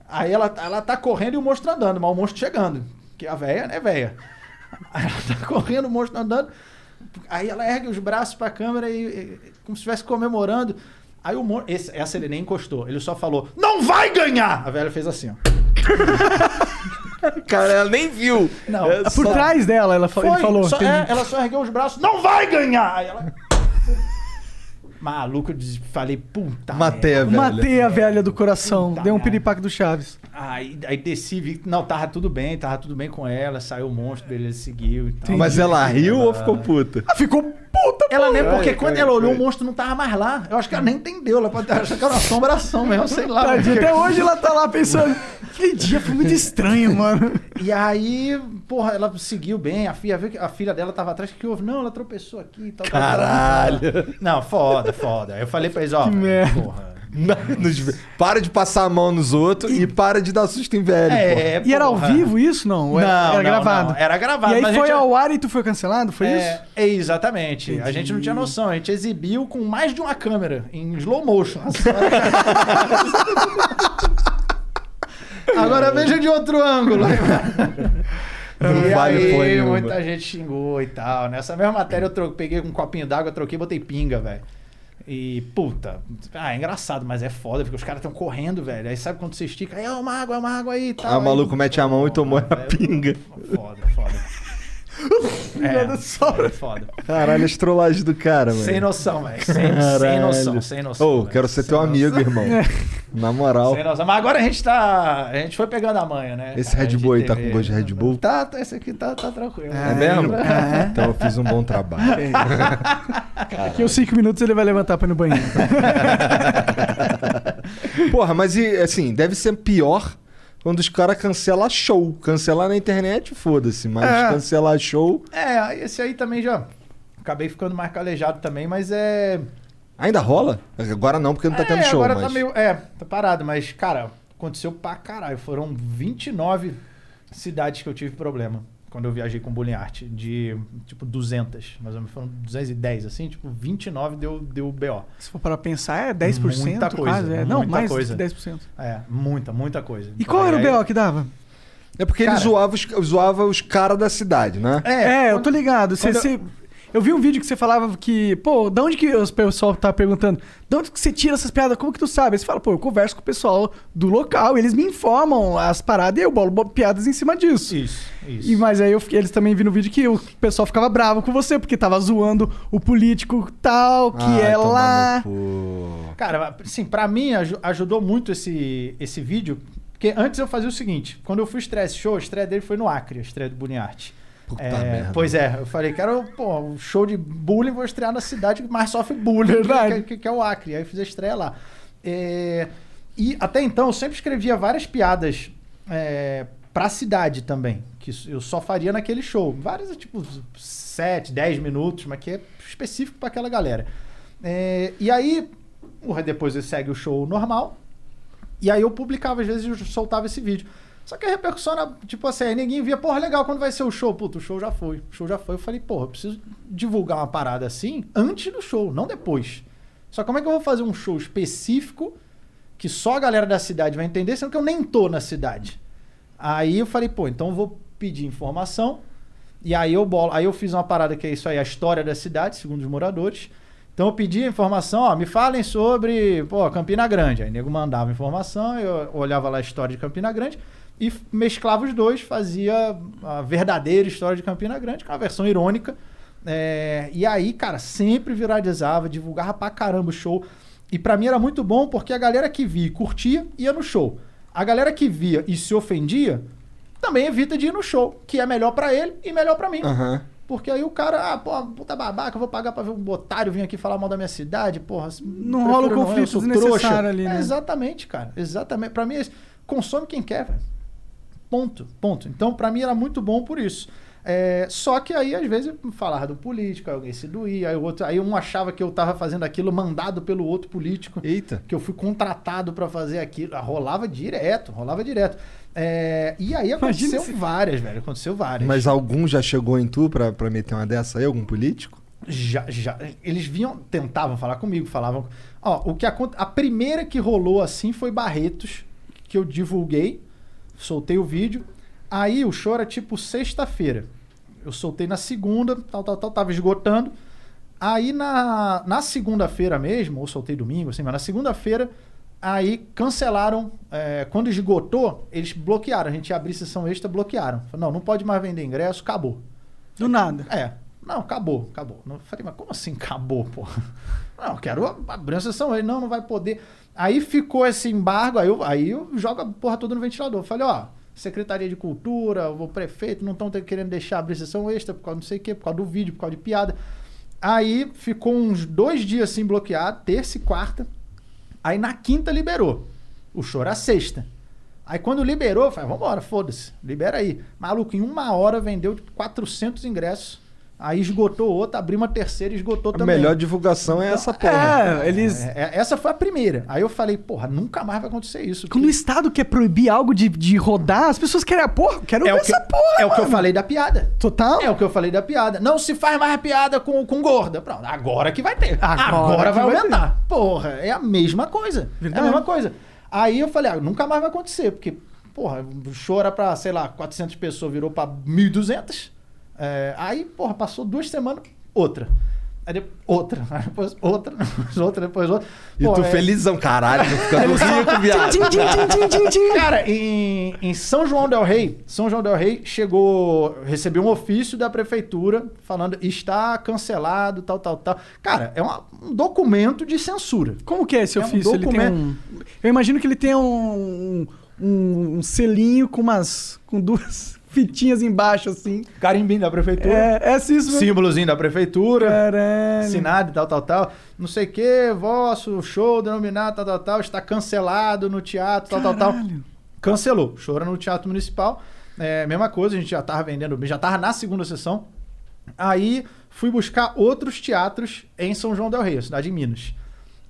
C: aí ela, ela tá correndo e o monstro andando, mas o monstro chegando, que a véia, né, véia? Aí ela tá correndo, o monstro andando, aí ela ergue os braços pra câmera e, e- como se estivesse comemorando, aí o monstro, esse, essa ele nem encostou, ele só falou, não vai ganhar! A velha fez assim, ó.
A: Cara, ela nem viu.
C: Não,
A: É
B: Por
A: só-
B: trás dela, ela fa- ele
C: Foi,
B: falou.
C: só- é, ela só ergueu os braços, não vai ganhar! Aí ela. Maluco, eu falei, puta.
A: Matei a velha.
B: Matei a velha do coração.
C: Puta
B: Deu um piripaque do Chaves.
C: Aí, aí desci, vi. Não, tava tudo bem, tava tudo bem com ela. Saiu o monstro, beleza, seguiu e tal.
A: Mas ela riu ou ficou puta?
B: Ah, ficou puta
C: Ela nem, porque
A: Vai,
C: quando
A: vai,
C: ela olhou,
A: vai.
C: o monstro não tava mais lá. Eu acho que ela nem entendeu. Ela pode achado que era uma assombração mesmo, sei lá.
B: Tadinha,
C: porque-
B: até hoje ela tá lá pensando. Aquele dia foi muito estranho, mano.
C: E aí, porra, ela seguiu bem. A filha, que a filha dela tava atrás. O que houve? Não, ela tropeçou aqui e tal. tal, tal.
A: Caralho.
C: Não, foda, foda. Aí eu falei pra eles, ó.
B: Que merda.
C: Porra.
A: Nos- Para de passar a mão nos outros e, para de dar susto em velho. porra.
C: É,
B: E era ao vivo isso? Não,
C: Não,
B: era, era
C: não,
B: gravado.
C: não, era gravado,
B: E aí
C: mas a
B: foi
C: gente-
B: ao ar e tu foi cancelado? Foi
C: é,
B: isso?
C: É, exatamente. A gente não tinha noção. A gente exibiu com mais de uma câmera, em slow motion. Agora veja de outro ângulo.
A: Não
C: e
A: vale
C: aí, muita gente xingou e tal. Nessa mesma matéria eu peguei um copinho d'água, troquei e botei pinga, velho. E, puta, ah, é engraçado, mas é foda, porque os caras estão correndo, velho. Aí sabe quando você estica, aí é uma água, é uma água aí e tal.
A: Aí o maluco
C: Aí,
A: mete a mão e tomou a pinga.
C: Foda, foda. É, foda, foda.
A: Caralho, as trollagens do cara, mano.
C: Sem noção, velho. Sem, sem noção, sem noção.
A: Ô,
C: velho.
A: quero ser
C: Sem
A: teu
C: noção.
A: amigo, irmão. Na moral.
C: Sem noção. Mas agora a gente tá. A gente foi pegando a manha, né?
A: Esse Red Bull aí tá com gosto de Red Bull?
C: Tá, tá, esse aqui tá, tá tranquilo.
A: É mesmo?
B: É.
A: Então eu fiz um bom trabalho.
B: Daqui uns 5 minutos ele vai levantar pra ir no banheiro.
A: Porra, mas e assim, deve ser pior quando os caras cancelam show. Cancelar na internet, foda-se. Mas
C: É.
A: cancelar show.
C: É, esse aí também já. Acabei ficando mais calejado também, mas é.
A: Ainda rola? Agora não, porque não tá
C: é,
A: tendo show.
C: agora
A: mas...
C: tá meio. É, tá parado, mas, cara, aconteceu pra caralho. Foram 29 cidades que eu tive problema quando eu viajei com Bullying Art. De, tipo, 200. Mais ou menos foram 210, assim. Tipo, 29 deu, deu BO.
B: Se for para pensar, é 10%
C: Muita coisa,
B: quase. É. Não,
C: muita
B: mais
C: coisa.
B: do que 10%.
C: É, muita, muita coisa.
B: E qual era o
C: Aí-
B: BO que dava?
A: É porque
C: Cara-
A: ele zoava os, zoava os caras da cidade, né?
B: É, eu tô ligado. Você,
C: eu-
B: você- eu vi um vídeo que você falava que, pô, da onde que os pessoal tá perguntando, de onde que você tira essas piadas? Como que tu sabe? Aí você fala, pô, eu converso com o pessoal do local, eles me informam as paradas e eu bolo bo- piadas em cima disso.
C: Isso, isso.
B: E, mas aí eu fiquei- eles também viram no vídeo que o pessoal ficava bravo com você, porque tava zoando o político tal, que
A: Ai,
B: é lá.
C: Cara, assim, pra mim aju- ajudou muito esse, esse vídeo, porque antes eu fazia o seguinte, quando eu fui esse show, a estreia dele foi no Acre, a estreia do Art.
A: Puta
C: É,
A: merda.
C: Pois é, eu falei, quero, pô, um show de bullying, vou estrear na cidade que mais sofre bullying,
B: Verdade.
C: que, que- é o Acre. Aí eu fiz a estreia lá. É, e até então eu sempre escrevia várias piadas é, pra cidade também, que eu só faria naquele show. Várias, tipo, 7, 10 minutos, mas que é específico pra aquela galera. É, e aí, depois eu segue o show normal. E aí eu publicava, às vezes eu soltava esse vídeo. Só que a repercussão era, tipo assim, aí ninguém via, porra, legal, quando vai ser o show? Puta, o show já foi. O show já foi. Eu falei, porra, eu preciso divulgar uma parada assim antes do show, não depois. Só como é que eu vou fazer um show específico que só a galera da cidade vai entender, sendo que eu nem tô na cidade? Aí eu falei, pô, então eu vou pedir informação. E aí eu bolo, aí eu fiz uma parada que é isso aí, a história da cidade, segundo os moradores. Então eu pedi informação, ó, me falem sobre, pô, Campina Grande. Aí o nego mandava informação, eu olhava lá a história de Campina Grande e mesclava os dois, fazia a verdadeira história de Campina Grande, com uma versão irônica. É, e aí, cara, sempre viralizava, divulgava pra caramba o show. E pra mim era muito bom porque a galera que via e curtia ia no show. A galera que via e se ofendia também evita de ir no show, que é melhor pra ele e melhor pra mim.
A: Aham.
C: Porque aí o cara, ah, pô, puta babaca, eu vou pagar pra ver um otário vir aqui falar mal da minha cidade, porra.
B: Não rola o conflito
C: eu sou
B: desnecessário ali, né?
C: É, exatamente, cara. Exatamente. Pra mim, é isso. consome quem quer, velho. Ponto, ponto. Então, pra mim era muito bom por isso. É, só que aí, às vezes, falava do político, aí alguém se doía, aí, o outro, aí um achava que eu tava fazendo aquilo mandado pelo outro político
A: Eita.
C: que eu fui contratado pra fazer aquilo. Ah, Rolava direto, rolava direto. É, e aí aconteceu
B: se-
C: várias, velho. Aconteceu várias.
A: Mas algum já chegou em tu pra, pra meter uma dessa aí? Algum político?
C: Já, já. Eles vinham, tentavam falar comigo, falavam. Ó, o que aconte... A primeira que rolou assim foi Barretos, que eu divulguei, soltei o vídeo. Aí o show era tipo sexta-feira. Eu soltei na segunda, tal, tal, tal, tava esgotando. Aí na, na segunda-feira mesmo, ou soltei domingo, assim, mas na segunda-feira, aí cancelaram. é, quando esgotou, eles bloquearam. A gente ia abrir sessão extra, bloquearam. Falaram, não, não pode mais vender ingresso, acabou.
B: Do nada.
C: É. Não, acabou, acabou. Eu falei, mas como assim acabou, porra? Não, eu quero abrir uma sessão. Ele, não, não vai poder. Aí ficou esse embargo, aí eu, aí eu jogo a porra toda no ventilador. Falei, ó, Secretaria de Cultura, o prefeito não estão querendo deixar abrir sessão extra por causa não sei o quê, por causa do vídeo, por causa de piada. Aí ficou uns dois dias assim bloqueado, terça e quarta. Aí na quinta liberou. O show era sexta. Aí quando liberou, eu falei, vambora, foda-se, libera aí. Maluco, em uma hora vendeu tipo, 400 ingressos. Aí esgotou outra, abriu uma terceira e esgotou
A: A
C: também.
A: melhor divulgação é essa porra.
B: É, eles.
C: É, é, essa foi a primeira. Aí eu falei, porra, nunca mais vai acontecer isso.
B: Quando o Estado quer proibir algo de, de rodar, as pessoas querem, ah, porra, quero
C: é
B: ver
C: o que,
B: essa porra.
C: é o que eu
B: mano.
C: falei da piada.
B: Total?
C: É o que eu falei da piada. Não se faz mais piada com, com gorda. Pronto, agora que vai ter.
B: Agora
C: Agora, vai
B: vai
C: aumentar. Porra, é a mesma coisa.
B: Verdade.
C: É a mesma coisa. Aí eu falei, ah, nunca mais vai acontecer, porque, porra, era pra, sei lá, 400 pessoas, virou pra 1.200. É, aí, porra, passou duas semanas, outra. Aí depois, outra. Aí depois outra, depois outra, depois outra.
A: E
C: Pô,
A: tu
C: é-
A: felizão, caralho, tô ficando rico, viado.
B: Tim, tim, tim, tim, tim, tim.
C: Cara, em, em São João del Rei, São João del Rei chegou, recebeu um ofício da prefeitura falando está cancelado, tal, tal, tal. Cara, é uma- um documento de censura.
B: Como que é esse
C: É um
B: ofício? ele tem
C: documento.
B: um. Eu imagino que ele tenha um. um, um selinho com umas. com duas fitinhas embaixo, assim.
C: Carimbinho da prefeitura,
B: É, é assim isso
C: símbolozinho da prefeitura,
B: Caralho.
C: assinado e tal, tal, tal. Não sei o que, vosso show denominado, tal, tal, tal, está cancelado no teatro, tal, tal, tal.
B: Caralho.
C: Cancelou. Show era no Teatro Municipal. É, mesma coisa, a gente já tava vendendo, já tava na segunda sessão. Aí fui buscar outros teatros em São João del Rei, cidade de Minas.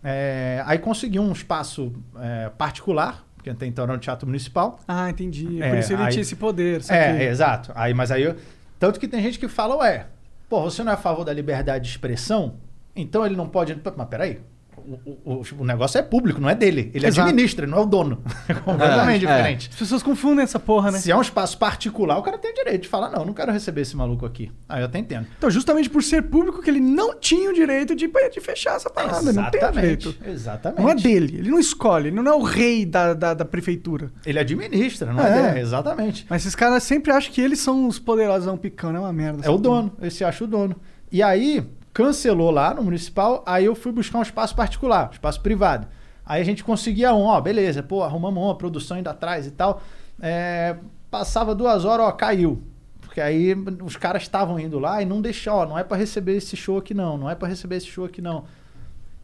C: É, aí consegui um espaço é, particular, porque até então era no Teatro Municipal.
B: Ah, entendi.
C: É,
B: Por isso ele
C: aí-
B: tinha esse poder.
C: É, é, exato. Aí, mas aí, eu- tanto que tem gente que fala, ué, pô, você não é a favor da liberdade de expressão? Então ele não pode. Mas peraí. O, o, o negócio é público, não é dele. Ele
B: Exato.
C: administra, ele não é o dono. É completamente
A: É, é.
C: diferente.
B: As pessoas confundem essa porra, né?
C: Se é um espaço particular, o cara tem o direito de falar, não, não quero receber esse maluco aqui. Aí eu até entendo.
B: Então, justamente por ser público, que ele não tinha o direito de, de fechar essa parada. Não tem jeito.
C: Exatamente.
B: Não é dele. Ele não escolhe. Ele não é o rei da, da, da prefeitura.
C: Ele administra, não
B: É.
C: é, dele. Exatamente.
B: Mas esses caras sempre acham que eles são os poderosão picão. É uma merda.
C: É o dono, esse acha o dono. E aí, cancelou lá no municipal, aí eu fui buscar um espaço particular, um espaço privado. Aí a gente conseguia um, ó, beleza, pô, arrumamos uma produção indo atrás e tal. É, passava duas horas, ó, caiu. Porque aí os caras estavam indo lá e não deixou, ó, não é pra receber esse show aqui não, não é pra receber esse show aqui não.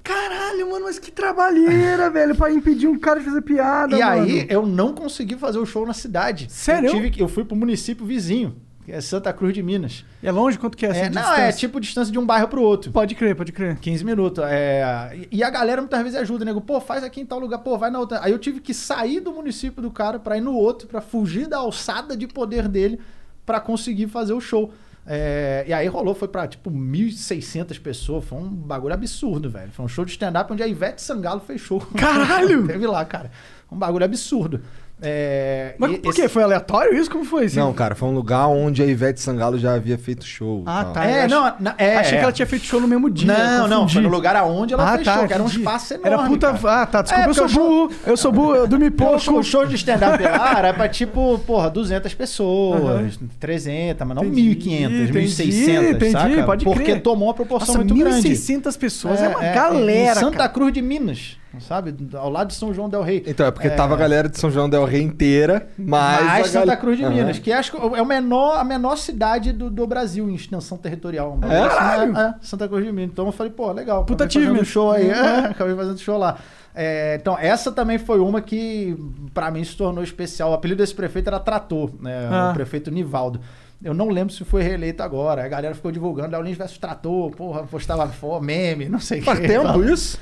B: Caralho, mano, mas que trabalheira, velho, pra impedir um cara de fazer piada,
C: E
B: mano.
C: aí eu não consegui fazer o show na cidade.
B: Sério?
C: Eu, tive que, eu fui pro município vizinho, é Santa Cruz de Minas.
B: É longe quanto que é essa
C: É, não,
B: distância?
C: é tipo distância de um bairro pro outro.
B: Pode crer, pode crer.
C: 15 minutos. É, e a galera muitas vezes ajuda, nego. Pô, faz aqui em tal lugar, pô, vai na outra. Aí eu tive que sair do município do cara pra ir no outro, pra fugir da alçada de poder dele pra conseguir fazer o show. É, e aí rolou, foi pra tipo 1.600 pessoas. Foi um bagulho absurdo, velho. Foi um show de stand-up onde a Ivete Sangalo fez show.
B: Caralho!
C: Teve lá, cara. Um bagulho absurdo. É,
B: Mas por
C: esse-
B: quê? Foi aleatório isso? Como foi? Assim?
A: Não, cara, foi um lugar onde a Ivete Sangalo já havia feito show.
B: Ah,
A: tal.
B: tá.
C: É,
B: eu
C: não, na- é,
B: Achei
C: é.
B: que ela tinha feito show no mesmo dia.
C: Não, não, foi no lugar aonde ela
B: ah,
C: fez
B: tá,
C: show, que era um espaço enorme.
B: Era puta.
C: cara.
B: Ah, tá. Desculpa,
C: É,
B: eu sou burro. Eu sou burro, eu dormi pouco.
C: o show de stand-up lá era pra tipo, porra, 200 pessoas, 300, mas não
B: Entendi,
C: 1.500,
B: entendi,
C: 1.600,
B: entendi,
C: saca?
B: pode
C: Porque
B: crer.
C: tomou uma proporção
B: Nossa,
C: muito grande.
B: 1.600 pessoas. É, uma galera.
C: Em Santa
B: cara.
C: Cruz de Minas, sabe? Ao lado de São João del Rei.
A: Então, é porque tava a galera de São João del Rei inteira, mas.
C: Mais Santa
A: gal-
C: Cruz de. Minas, que acho que é o menor, a menor cidade do, do Brasil em extensão territorial. Um
A: É?
C: assim, é, é, Santa Cruz de Minas. Então eu falei, pô, legal.
B: Puta
C: fazendo
B: achievement.
C: show aí. É, acabei fazendo show lá. É, então, essa também foi uma que, pra mim, se tornou especial. O apelido desse prefeito era Trator, né?
B: Ah.
C: O prefeito Nivaldo. Eu não lembro se foi reeleito agora. A galera ficou divulgando Léo Lins versus Trator, porra, postava meme, não sei o
A: Faz
C: que.
A: tempo isso?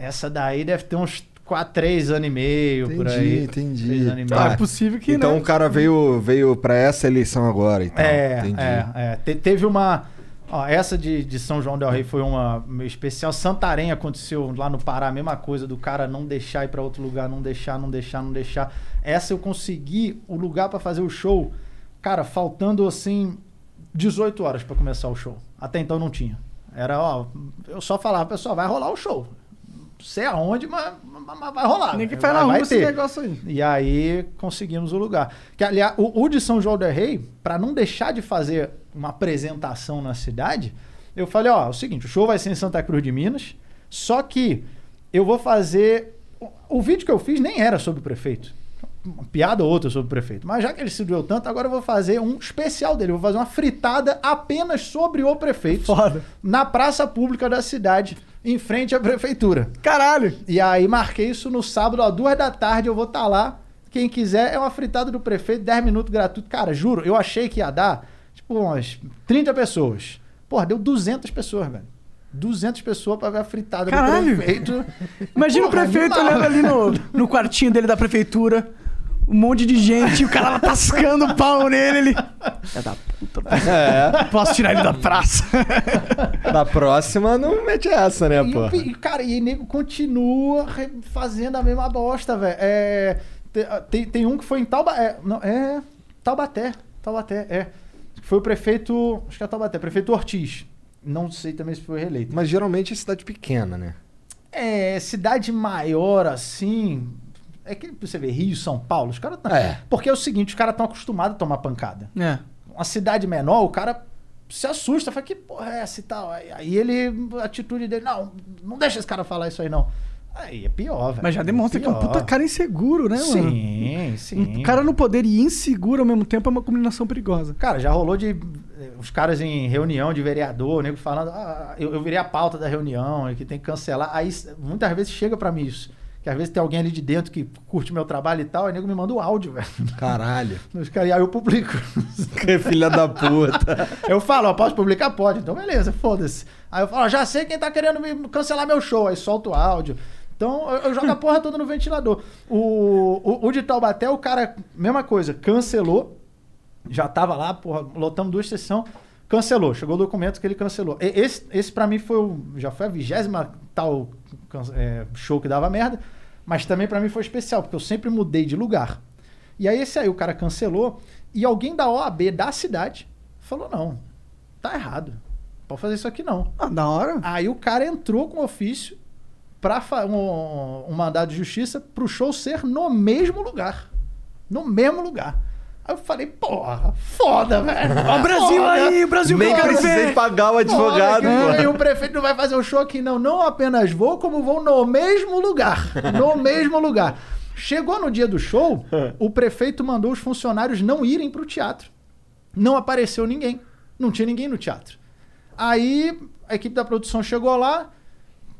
C: Essa daí deve ter uns 4, 3 anos e meio por
A: Entendi,
C: aí.
A: entendi.
C: Três anos e meio.
B: Ah, é possível que,
A: então
B: né?
A: o cara veio, veio pra essa eleição agora e tal.
C: É,
A: Entendi.
C: é, é. Te- teve uma. Ó, essa de, de São João Del Rei foi uma meio especial. Santarém aconteceu lá no Pará, a mesma coisa do cara não deixar ir pra outro lugar, não deixar, não deixar, não deixar. Essa eu consegui o lugar pra fazer o show, cara, faltando assim 18 horas pra começar o show. Até então não tinha. Era, ó, eu só falava, pessoal, vai rolar o show. Sei aonde, mas, mas- vai rolar.
B: Nem que
C: Vai-
B: faz na rua
C: vai
B: esse negócio aí.
C: E aí conseguimos o lugar. Que, aliás, o, o de São João del Rei, para não deixar de fazer uma apresentação na cidade, eu falei, ó, é o seguinte, o show vai ser em Santa Cruz de Minas, só que eu vou fazer... O, o vídeo que eu fiz nem era sobre o prefeito. uma piada ou outra sobre o prefeito. Mas já que ele se doeu tanto, agora eu vou fazer um especial dele. Eu vou fazer uma fritada apenas sobre o prefeito.
B: Foda.
C: Na praça pública da cidade, em frente à prefeitura.
B: Caralho.
C: E aí marquei isso no sábado, às duas da tarde, eu vou estar lá. Quem quiser, é uma fritada do prefeito, 10 minutos gratuito. Cara, juro, eu achei que ia dar, tipo, umas 30 pessoas. Porra, deu 200 pessoas, velho. 200 pessoas pra ver a fritada
B: Caralho.
C: do prefeito.
B: Imagina
C: Porra,
B: o prefeito olhando ali no, no quartinho dele da prefeitura. Um monte de gente, e o cara lá tascando o pau nele. Ele. É da puta.
A: É.
B: Posso tirar ele da praça?
A: Da próxima não mete essa, né,
C: E,
A: pô?
C: e, cara, e o nego continua fazendo a mesma bosta, velho. É, te- tem, tem um que foi em Taubaté. É, não, é Taubaté. Taubaté, é. Foi o prefeito. Acho que é Taubaté, prefeito Ortiz. Não sei também se foi reeleito.
A: Mas geralmente é cidade pequena, né?
C: É, cidade maior, assim. É que você vê Rio, São Paulo, os caras tão-
A: É.
C: Porque é o seguinte, os caras estão acostumados a tomar pancada.
B: É.
C: Uma cidade menor, o cara se assusta, fala, que porra é essa e tal? Aí, ele, a atitude dele, não, não deixa esse cara falar isso aí, não. Aí é pior, velho.
B: Mas já demonstra que é um puta cara inseguro, né, mano?
C: Sim, sim.
B: Um cara no poder e inseguro ao mesmo tempo é uma combinação perigosa.
C: Cara, já rolou de eh, os caras em reunião de vereador, o nego falando, ah, eu, eu virei a pauta da reunião, que tem que cancelar. Aí muitas vezes chega pra mim isso. Que às vezes tem alguém ali de dentro que curte meu trabalho e tal, aí o nego me manda o áudio, velho.
A: Caralho.
C: Os caras- E aí eu publico.
A: Que filha da puta.
C: Eu falo, ó, posso publicar? Pode. Então, beleza, foda-se. Aí eu falo, ó, já sei quem tá querendo me cancelar meu show. Aí solto o áudio. Então, eu, eu jogo a porra toda no ventilador. O, o, o de Taubaté, o cara, mesma coisa, cancelou. Já tava lá, porra, lotamos duas sessões. Cancelou. Chegou o documento que ele cancelou. E- Esse, esse para mim, foi o, já foi a vigésima tal é, show que dava merda. Mas também pra mim foi especial, porque eu sempre mudei de lugar. E aí esse aí o cara cancelou e alguém da OAB da cidade falou: não, tá errado. Pode fazer isso aqui não.
B: Ah, da hora.
C: Aí o cara entrou com ofício para um, um mandado de justiça pro show ser no mesmo lugar. No mesmo lugar. Eu falei, porra, foda, velho.
B: Ó, o Brasil
C: Foda.
B: aí, o Brasil
A: Nem precisei pagar o advogado,
C: Foda, E o prefeito não vai fazer o show aqui, não. Não apenas vou, como vou no mesmo lugar. No mesmo lugar. Chegou no dia do show, o prefeito mandou os funcionários não irem pro teatro. Não apareceu ninguém. Não tinha ninguém no teatro. Aí a equipe da produção chegou lá,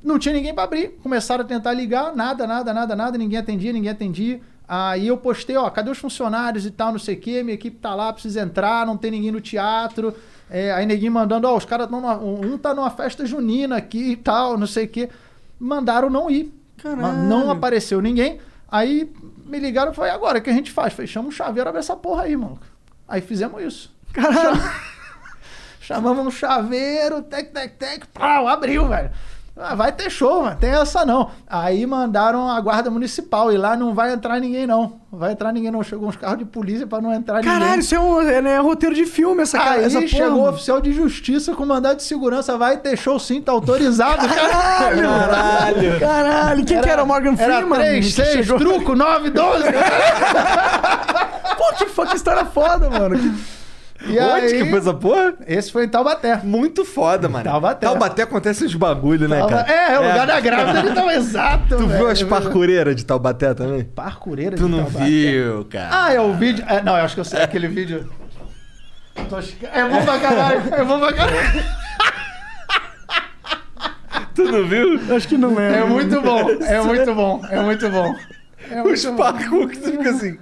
C: não tinha ninguém para abrir. Começaram a tentar ligar, nada, nada, nada, nada, ninguém atendia, ninguém atendia. Aí eu postei, ó, cadê os funcionários e tal, não sei o quê, minha equipe tá lá, precisa entrar, não tem ninguém no teatro. É, aí neguinho mandando, ó, os caras estão um tá numa festa junina aqui e tal, não sei o quê. Mandaram não ir.
B: Caralho.
C: Não apareceu ninguém. Aí me ligaram e falei, agora o que a gente faz? Falei, chama um chaveiro, abre essa porra aí, mano. Aí fizemos isso.
B: Caralho.
C: Chamamos um chaveiro, tec, tec, tec, pau, abriu, velho. Ah, vai ter show, mano. Tem essa não. Aí mandaram a guarda municipal e lá não vai entrar ninguém, não. Não vai entrar ninguém, não. Chegou uns carros de polícia pra não entrar
B: Caralho,
C: ninguém.
B: isso é, um, é, né, roteiro de filme, essa cara.
C: Aí
B: essa porra,
C: chegou o
B: mano.
C: oficial de justiça com mandado de segurança. Vai ter show sim, tá autorizado.
B: Caralho!
A: Caralho.
B: Caralho, quem que era o Morgan
C: Era
B: Freeman?
C: 3,
B: que
C: 6,
B: chegou?
C: truco, 9, 12.
B: Pô, que fuck história foda, mano.
C: E
A: Onde
C: aí,
A: que foi essa porra?
C: esse foi em Taubaté.
A: Muito foda, mano.
C: Taubaté.
A: Taubaté acontece uns bagulho, né,
C: Tauba-
A: cara?
C: É, é o lugar da grávida de tão exato.
A: Tu viu as parkureiras de Taubaté também?
C: Parcureira
A: Tu
C: de
A: não
C: Taubaté.
A: viu, cara.
C: Ah, é o vídeo. é, não, eu acho que eu sei aquele vídeo. É bom pra caralho. É bom pra caralho.
A: Tu não viu?
B: Acho que não é.
C: É muito bom. É muito bom. É muito bom. É
A: Os
C: muito bom.
A: parkour que tu fica assim.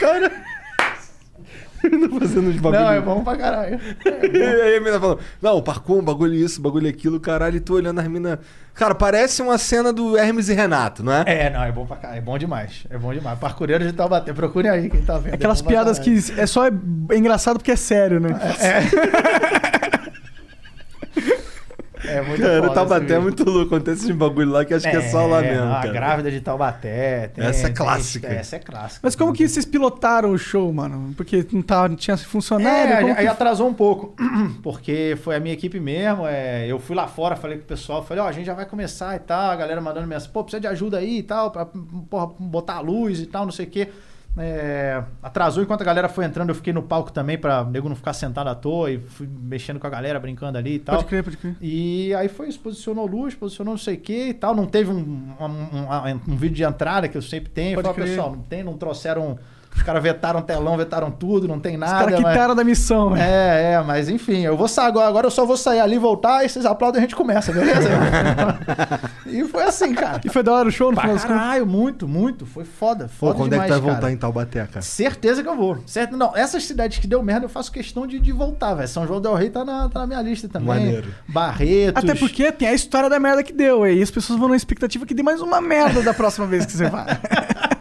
A: Cara. Tá fazendo uns bagulho.
C: Não, é bom pra caralho.
A: E aí a mina falando, não, parkour, um bagulho isso, bagulho aquilo, caralho, e tu olhando as minas. Cara, parece uma cena do Hermes e Renato, não é?
C: É, não, é bom pra caralho. É bom demais. É bom demais. Parcureiro de Taubaté. Procurem aí quem tá vendo.
B: Aquelas
C: É bom pra
B: piadas que é só é engraçado porque é sério, né?
C: É muito
A: Cara,
C: foda
A: Taubaté é muito louco, acontece um bagulho lá que acho que é só lá mesmo,
C: A
A: cara.
C: grávida de Taubaté. tem-
A: Essa é
C: tem-
A: clássica.
C: Essa é clássica.
B: Mas como que vocês pilotaram o show, mano? Porque não, tava, não tinha funcionário?
C: É, aí
B: que-
C: atrasou um pouco, porque foi a minha equipe mesmo. é, eu fui lá fora, falei com o pessoal, falei, ó, a gente já vai começar e tal, a galera mandando mensagem, pô, precisa de ajuda aí e tal, pra porra, botar a luz e tal, não sei o quê. É, atrasou enquanto a galera foi entrando, eu fiquei no palco também pra nego não ficar sentado à toa e fui mexendo com a galera, brincando ali e tal.
B: Pode crer, pode crer.
C: E aí foi isso, posicionou luz, posicionou não sei o que e tal. Não teve um, um, um- um vídeo de entrada que eu sempre tenho.
B: Pode
C: Falei,
B: crer.
C: pessoal, não tem, não trouxeram. Os caras vetaram telão, vetaram tudo, não tem
B: Os
C: nada.
B: caras
C: mas-
B: quitaram da missão, velho.
C: é, é, mas enfim, eu vou sair agora, agora eu só vou sair ali, voltar, e vocês aplaudem e a gente começa, beleza? e foi assim, cara.
B: E foi da hora o show no final
C: caralho, muito, muito. Foi foda,
A: Pô,
C: foda
A: quando
C: demais,
A: é que tu vai
C: cara.
A: voltar em Taubaté, cara?
C: Certeza que eu vou. Certo? Não, essas cidades que deu merda, eu faço questão de, de voltar, velho. São João del Rei tá na, tá na minha lista também.
A: Maneiro.
C: Barretos.
B: Até porque tem a história da merda que deu, aí as pessoas vão na expectativa que dê mais uma merda da próxima vez que você vai.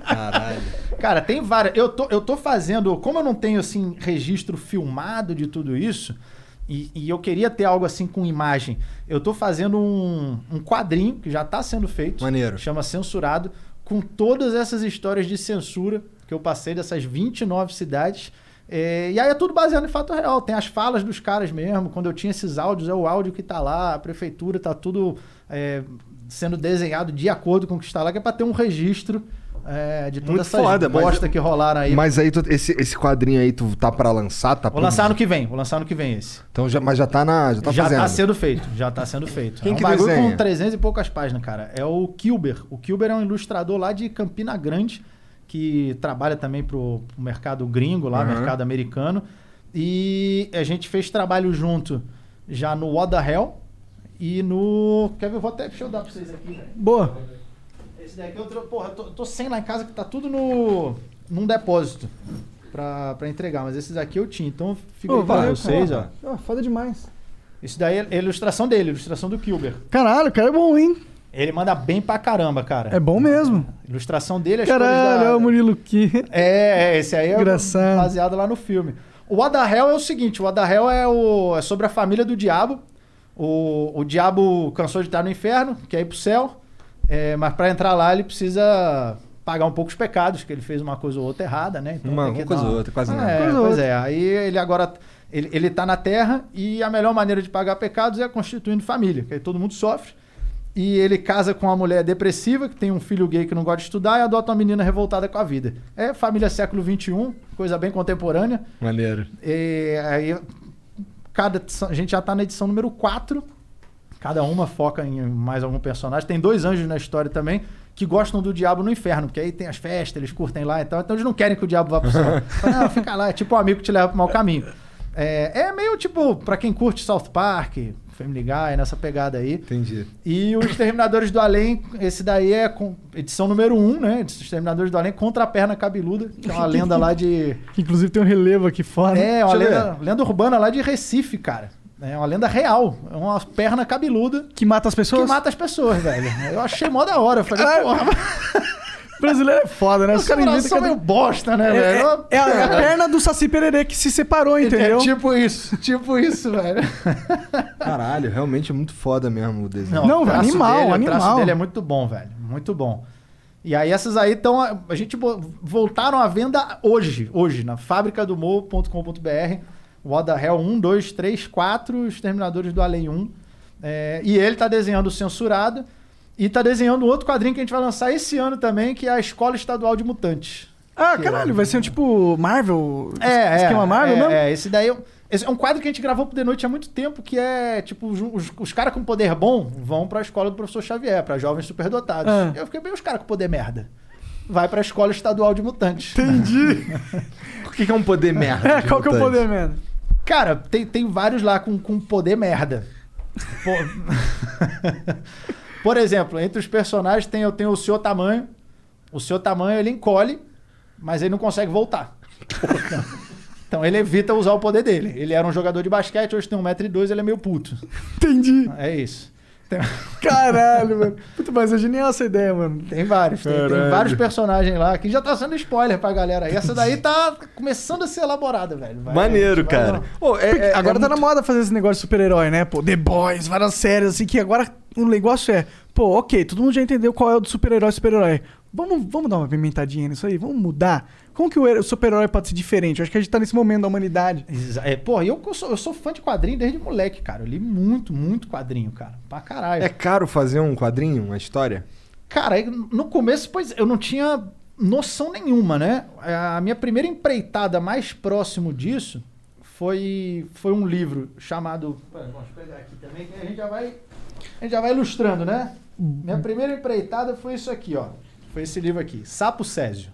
A: Caralho.
C: Cara, tem várias. Eu tô, eu tô fazendo. Como eu não tenho, assim, registro filmado de tudo isso, e, e eu queria ter algo assim com imagem, eu tô fazendo um, um quadrinho que já tá sendo feito.
A: Maneiro.
C: Chama Censurado, com todas essas histórias de censura que eu passei dessas 29 cidades. É, e aí é tudo baseado em fato real. Tem as falas dos caras mesmo. Quando eu tinha esses áudios, é o áudio que tá lá, a prefeitura tá tudo é, sendo desenhado de acordo com o que está lá, que é pra ter um registro é, de toda
A: Muito
C: essa
A: foda, mas-
C: bosta que rolaram aí.
A: Mas aí, tu- esse, esse quadrinho aí, tu tá pra lançar? Tá
C: Vou lançar no que vem, vou lançar no que vem esse.
A: Então já, mas já tá na. Já tá
C: já
A: fazendo.
C: tá sendo feito, já tá sendo feito.
A: Quem
C: é um
A: que
C: bagulho
A: desenha?
C: com 300 e poucas páginas, cara. É o Kilber. O Kilber é um ilustrador lá de Campina Grande, que trabalha também pro, pro mercado gringo lá,
A: Uhum.
C: mercado americano. E a gente fez trabalho junto já no What the Hell e no... Quer ver? Eu vou até... Deixa eu dar pra vocês aqui, velho.
B: Boa.
C: Esse daqui eu trouxe. Porra, eu tô, tô sem lá em casa que tá tudo no. num depósito pra, pra entregar. Mas esses aqui eu tinha. Então aí pra
B: valeu,
C: vocês, ó.
B: Ó, foda demais.
C: Isso daí é a ilustração dele, a ilustração do Kilber.
B: Caralho, o cara é bom, hein?
C: Ele manda bem pra caramba, cara.
B: É bom mesmo.
C: Ilustração dele, as
B: Caralho, é o Murilo Ki.
C: É, é, esse aí é
B: Engraçado.
C: baseado lá no filme. O Adahel é o seguinte, o Adahel é, o, é sobre a família do diabo. O, o diabo cansou de estar no inferno, quer ir pro céu, é, mas para entrar lá ele precisa pagar um pouco os pecados, que ele fez uma coisa ou outra errada, né? Então
A: Uma-
C: tem que
A: uma coisa ou outra, quase
C: É,
A: nada.
B: Coisa ou
C: pois
B: outra.
C: é, aí ele agora... Ele, ele tá na terra e a melhor maneira de pagar pecados é constituindo família, que aí todo mundo sofre. E ele casa com uma mulher depressiva, que tem um filho gay que não gosta de estudar, e adota uma menina revoltada com a vida. É família século XXI, coisa bem contemporânea.
A: Maneiro.
C: E aí, cada, a gente já tá na edição número 4. Cada uma foca em mais algum personagem. Tem dois anjos na história também que gostam do diabo no inferno, porque aí tem as festas, eles curtem lá e tal. Então eles não querem que o diabo vá pro céu. Não, fica lá, é tipo um amigo que te leva pro mau caminho. É, é meio tipo, pra quem curte South Park, Family Guy, nessa pegada aí.
A: Entendi.
C: E os Exterminadores do Além, esse daí é com edição número 1, um, né? Os Exterminadores do Além contra a perna cabeluda, que é uma lenda lá de.
B: Que inclusive tem um relevo aqui fora.
C: É, uma lenda, lenda urbana lá de Recife, cara. É uma lenda real. É uma perna cabeluda
B: Que mata as
C: que
B: pessoas.
C: mata as pessoas, velho. Eu achei mó da hora. Eu falei, porra,
B: Brasileiro é foda, né?
C: os
B: caras inventam
C: são meio
B: cada...
C: bosta, né,
B: É,
C: velho?
B: é, é a, é a perna do Saci Pererê que se separou, entendeu?
C: É tipo isso, tipo isso, velho.
A: Caralho, realmente é muito foda mesmo o desenho.
B: Não,
C: o traço
B: animal,
C: dele, O
B: animal.
C: traço dele é muito bom, velho. Muito bom. E aí essas aí estão... A gente voltaram à venda hoje. Hoje, na fabricadomorro.com.br. What the Hell 1, 2, 3, 4. Os Terminadores do Além 1. É, e ele tá desenhando o Censurado. E tá desenhando outro quadrinho que a gente vai lançar esse ano também, que é a Escola Estadual de Mutantes.
B: Ah, caralho,
C: é-
B: vai ser um tipo Marvel?
C: É,
B: Esquema
C: é,
B: Marvel
C: é,
B: mesmo?
C: É, esse daí... é um- Esse é um quadro que a gente gravou pro The Noite há muito tempo, que é, tipo, os, os, caras com poder bom vão pra escola do professor Xavier, pra jovens superdotados.
B: Ah.
C: Eu fiquei bem os caras com poder merda. Vai pra escola estadual de mutantes.
B: Entendi.
A: O que que é um poder merda?
B: É,
A: de
B: qual que é o poder, mano?
C: Cara, tem, tem vários lá com, com poder merda. Por... Por exemplo, entre os personagens tem, eu tenho o Senhor Tamanho. O Senhor Tamanho, ele encolhe, mas ele não consegue voltar. Então ele evita usar o poder dele. Ele era um jogador de basquete, hoje tem 1,2m, ele é meio puto.
B: Entendi.
C: É isso. Tem,
B: Caralho, mano. Puta, mas é genial essa ideia, mano.
C: tem vários. Tem, tem vários personagens lá que já tá sendo spoiler pra galera. E essa daí tá começando a ser elaborada, velho. Vai-
A: Maneiro, cara. Ô, é- é-
B: agora
A: é
B: tá na
A: muito-
B: moda fazer esse negócio de super-herói, né? Pô, The Boys, várias séries, assim, que agora o negócio é, pô, ok, todo mundo já entendeu qual é o do super-herói super-herói. Vamos, vamos dar uma pimentadinha nisso aí, vamos mudar. Como que o her- o super-herói pode ser diferente? Eu acho que a gente tá nesse momento da humanidade.
C: É, porra, eu, eu sou, eu sou fã de quadrinho desde moleque, cara. Eu li muito, muito quadrinho, cara. Pra caralho.
A: É caro fazer um quadrinho, uma história?
C: Cara, aí, no começo, pois eu não tinha noção nenhuma, né? A minha primeira empreitada mais próximo disso foi, foi um livro chamado. Pera, Vamos pegar aqui também, que a gente já vai. A gente já vai ilustrando, né? Minha primeira empreitada foi isso aqui, ó. Foi esse livro aqui, Sapo Césio.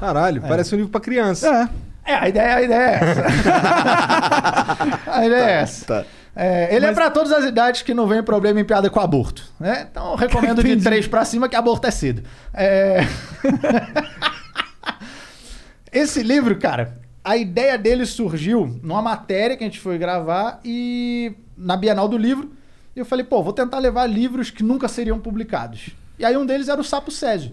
A: Caralho, parece um livro pra criança.
B: É.
C: É, a ideia, a ideia é essa. a ideia é essa.
D: Tá.
C: É, ele é pra todas as idades que não vem problema em piada com aborto. Né? Então eu recomendo de três pra cima que aborto é cedo. É... Esse livro, cara, a ideia dele surgiu numa matéria que a gente foi gravar e na Bienal do Livro. E eu falei, pô, vou tentar levar livros que nunca seriam publicados. E aí um deles era o Sapo Césio,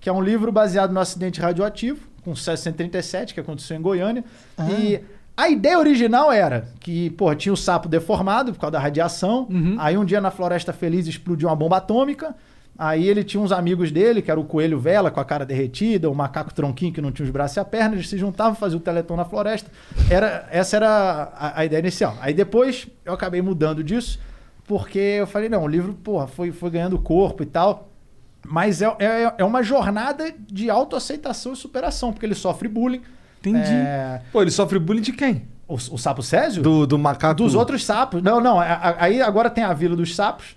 C: que é um livro baseado no acidente radioativo, com Césio 137, que aconteceu em Goiânia. E a ideia original era que, pô, tinha o sapo deformado por causa da radiação.
B: Uhum.
C: Aí um dia na Floresta Feliz explodiu uma bomba atômica. Aí ele tinha uns amigos dele, que era o coelho vela com a cara derretida, o macaco tronquinho que não tinha os braços e a perna, eles se juntavam, faziam o teleton na floresta. Era, essa era a, a ideia inicial. Aí depois eu acabei mudando disso, porque eu falei, não, o livro, porra, foi, foi ganhando corpo e tal. Mas é, é, é uma jornada de autoaceitação e superação, porque ele sofre bullying.
B: Entendi.
C: É,
A: Pô, ele sofre bullying de quem?
C: o, o sapo Césio?
A: Do, do macaco.
C: Dos outros sapos. Não, não. a- a- Aí agora tem a Vila dos Sapos.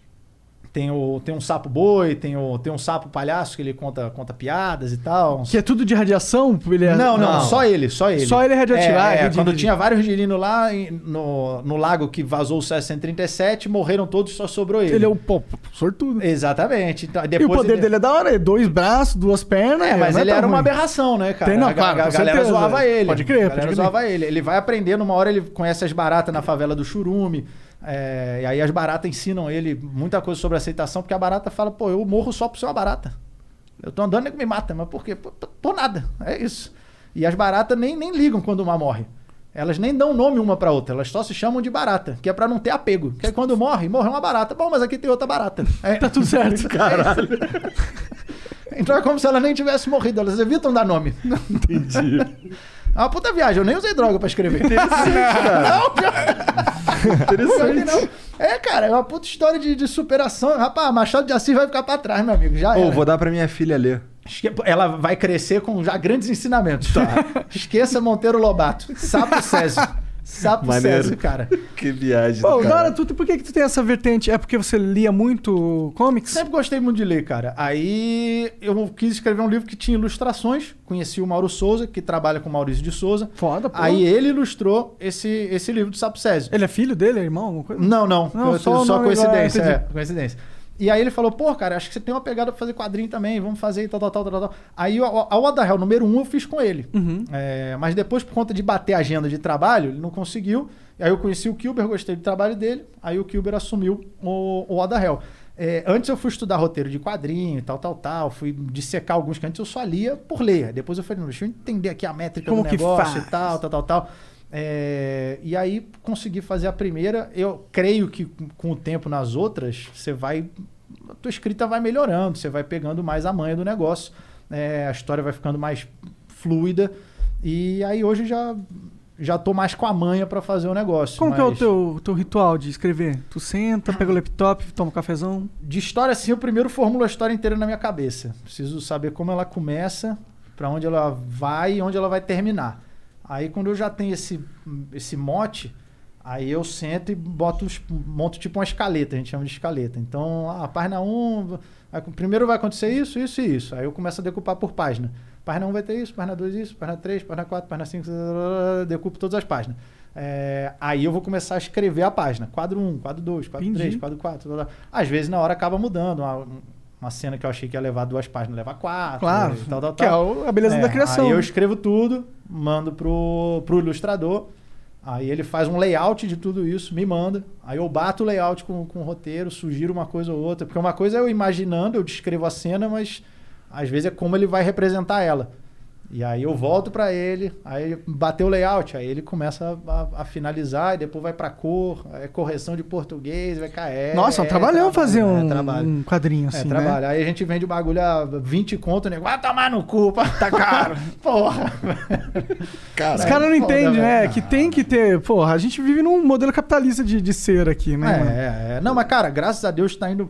C: Tem, o, tem um sapo boi, tem, o, tem um sapo palhaço que ele conta, conta piadas e tal.
B: Que é tudo de radiação? Ele é...
C: Não, não,
A: Não.
C: só ele, só ele.
B: Só ele é radioativo. Ah,
C: É, é,
B: entendi,
C: quando tinha vários girinos lá no, no lago que vazou o CS-137, morreram todos, só sobrou ele.
B: Ele é o pô, sortudo.
C: Exatamente. Então,
B: E o
C: depois
B: poder
C: ele...
B: dele é da hora, é dois braços, duas pernas.
C: É, mas
B: não
C: ele era uma
B: ruim.
C: aberração, né, cara?
B: Tem, não,
C: a,
B: claro,
C: a, a galera
B: certeza.
C: zoava ele.
B: Pode crer,
C: a galera zoava ele. Ele vai aprendendo, uma hora ele conhece as baratas na favela do Churume. É, e aí as baratas ensinam ele muita coisa sobre aceitação, porque a barata fala, pô, eu morro só por ser uma barata. Eu tô andando e me mata, mas por quê? Por, nada. É isso. E as baratas nem, nem ligam quando uma morre. Elas nem dão nome uma pra outra, elas só se chamam de barata, que é pra não ter apego. Que é quando morre, morreu uma barata. Bom, mas aqui tem outra barata. É,
B: Tá tudo certo.
C: Caralho. Então é como se ela nem tivesse morrido, elas evitam dar nome.
A: Entendi.
C: É uma puta viagem, eu nem usei droga pra escrever. Não, pior. Que não. É, cara, é uma puta história de, de superação. Rapaz, Machado de Assis vai ficar pra trás, meu amigo. Já
A: Ô,
C: era.
A: vou dar pra minha filha ler.
C: Esque- Ela vai crescer com já grandes ensinamentos. Esqueça Monteiro Lobato. Sapo Césio. Sapo
A: Maneiro.
C: Césio, cara.
A: Que viagem.
B: Pô,
A: cara.
B: Dora, tu, por que, que tu tem essa vertente? É porque você lia muito comics?
C: Sempre gostei muito de ler, cara. Aí eu quis escrever um livro que tinha ilustrações. Conheci o Mauro Souza, que trabalha com o Maurício de Souza.
B: Foda, pô.
C: Aí ele ilustrou esse, esse livro do Sapo Césio.
B: Ele é filho dele, é irmão? alguma coisa?
C: Não, não.
B: Não,
C: Eu-
B: só
C: só, coincidência. é, coincidência. E aí ele falou, pô, cara, acho que você tem uma pegada pra fazer quadrinho também, vamos fazer e tal, tal, tal, tal, tal. Aí o- a What the Hell número um eu fiz com ele.
B: Uhum.
C: É, mas depois, por conta de bater a agenda de trabalho, ele não conseguiu. Aí eu conheci o Kilber, gostei do trabalho dele. Aí o Kilber assumiu o, o What the Hell. É, antes eu fui estudar roteiro de quadrinho e tal, tal, tal. Fui dissecar alguns que antes eu só lia por ler. Depois eu falei, não, deixa eu entender aqui a métrica
B: Como
C: do negócio e tal, tal, tal, tal. É, e aí consegui fazer a primeira. Eu creio que com o tempo nas outras, você vai. A tua escrita vai melhorando, você vai pegando mais a manha do negócio. é, a história vai ficando mais fluida. E aí hoje já já tô mais com a manha para fazer o negócio.
B: Como que é o
C: mas
B: teu, teu ritual de escrever? Tu senta, pega o laptop, toma um cafezão?
C: De história, assim, eu primeiro formulo a história inteira na minha cabeça. Preciso saber como ela começa, para onde ela vai e onde ela vai terminar. Aí quando eu já tenho esse, esse mote, aí eu sento e boto monto tipo uma escaleta, a gente chama de escaleta. Então, a página 1, aí, primeiro vai acontecer isso, isso e isso. Aí eu começo a decupar por página. Página 1 vai ter isso, página 2 isso, página 3, página 4, página 5, decupo todas as páginas. É, aí eu vou começar a escrever a página. Quadro 1, quadro 2, quadro
B: Entendi.
C: 3, quadro 4. blá, blá. Às vezes na hora acaba mudando. Uma, cena que eu achei que ia levar duas páginas, leva quatro.
B: Claro.
C: Tal, tal,
B: Que é
C: tal.
B: o- a beleza
C: É,
B: da criação.
C: Aí eu escrevo tudo, mando pro, pro ilustrador. Aí ele faz um layout de tudo isso, me manda. Aí eu bato o layout com, com o roteiro, sugiro uma coisa ou outra. Porque uma coisa é eu imaginando, eu descrevo a cena, mas às vezes é como ele vai representar ela. E aí eu volto pra ele, aí bateu o layout, aí ele começa a, a- a finalizar, e depois vai pra cor, é correção de português, vai cair.
B: Nossa, é um trabalhão fazer um, um quadrinho
C: É,
B: assim,
C: trabalho.
B: né?
C: Aí a gente vende o bagulho a 20 conto, o nego vai tomar no cu, pá, tá caro. Porra.
B: Os caras não entendem, né? Que tem que ter. Porra, a gente vive num modelo capitalista de, de ser aqui, né?
C: É, é, é. Não, mas cara, graças a Deus tá indo.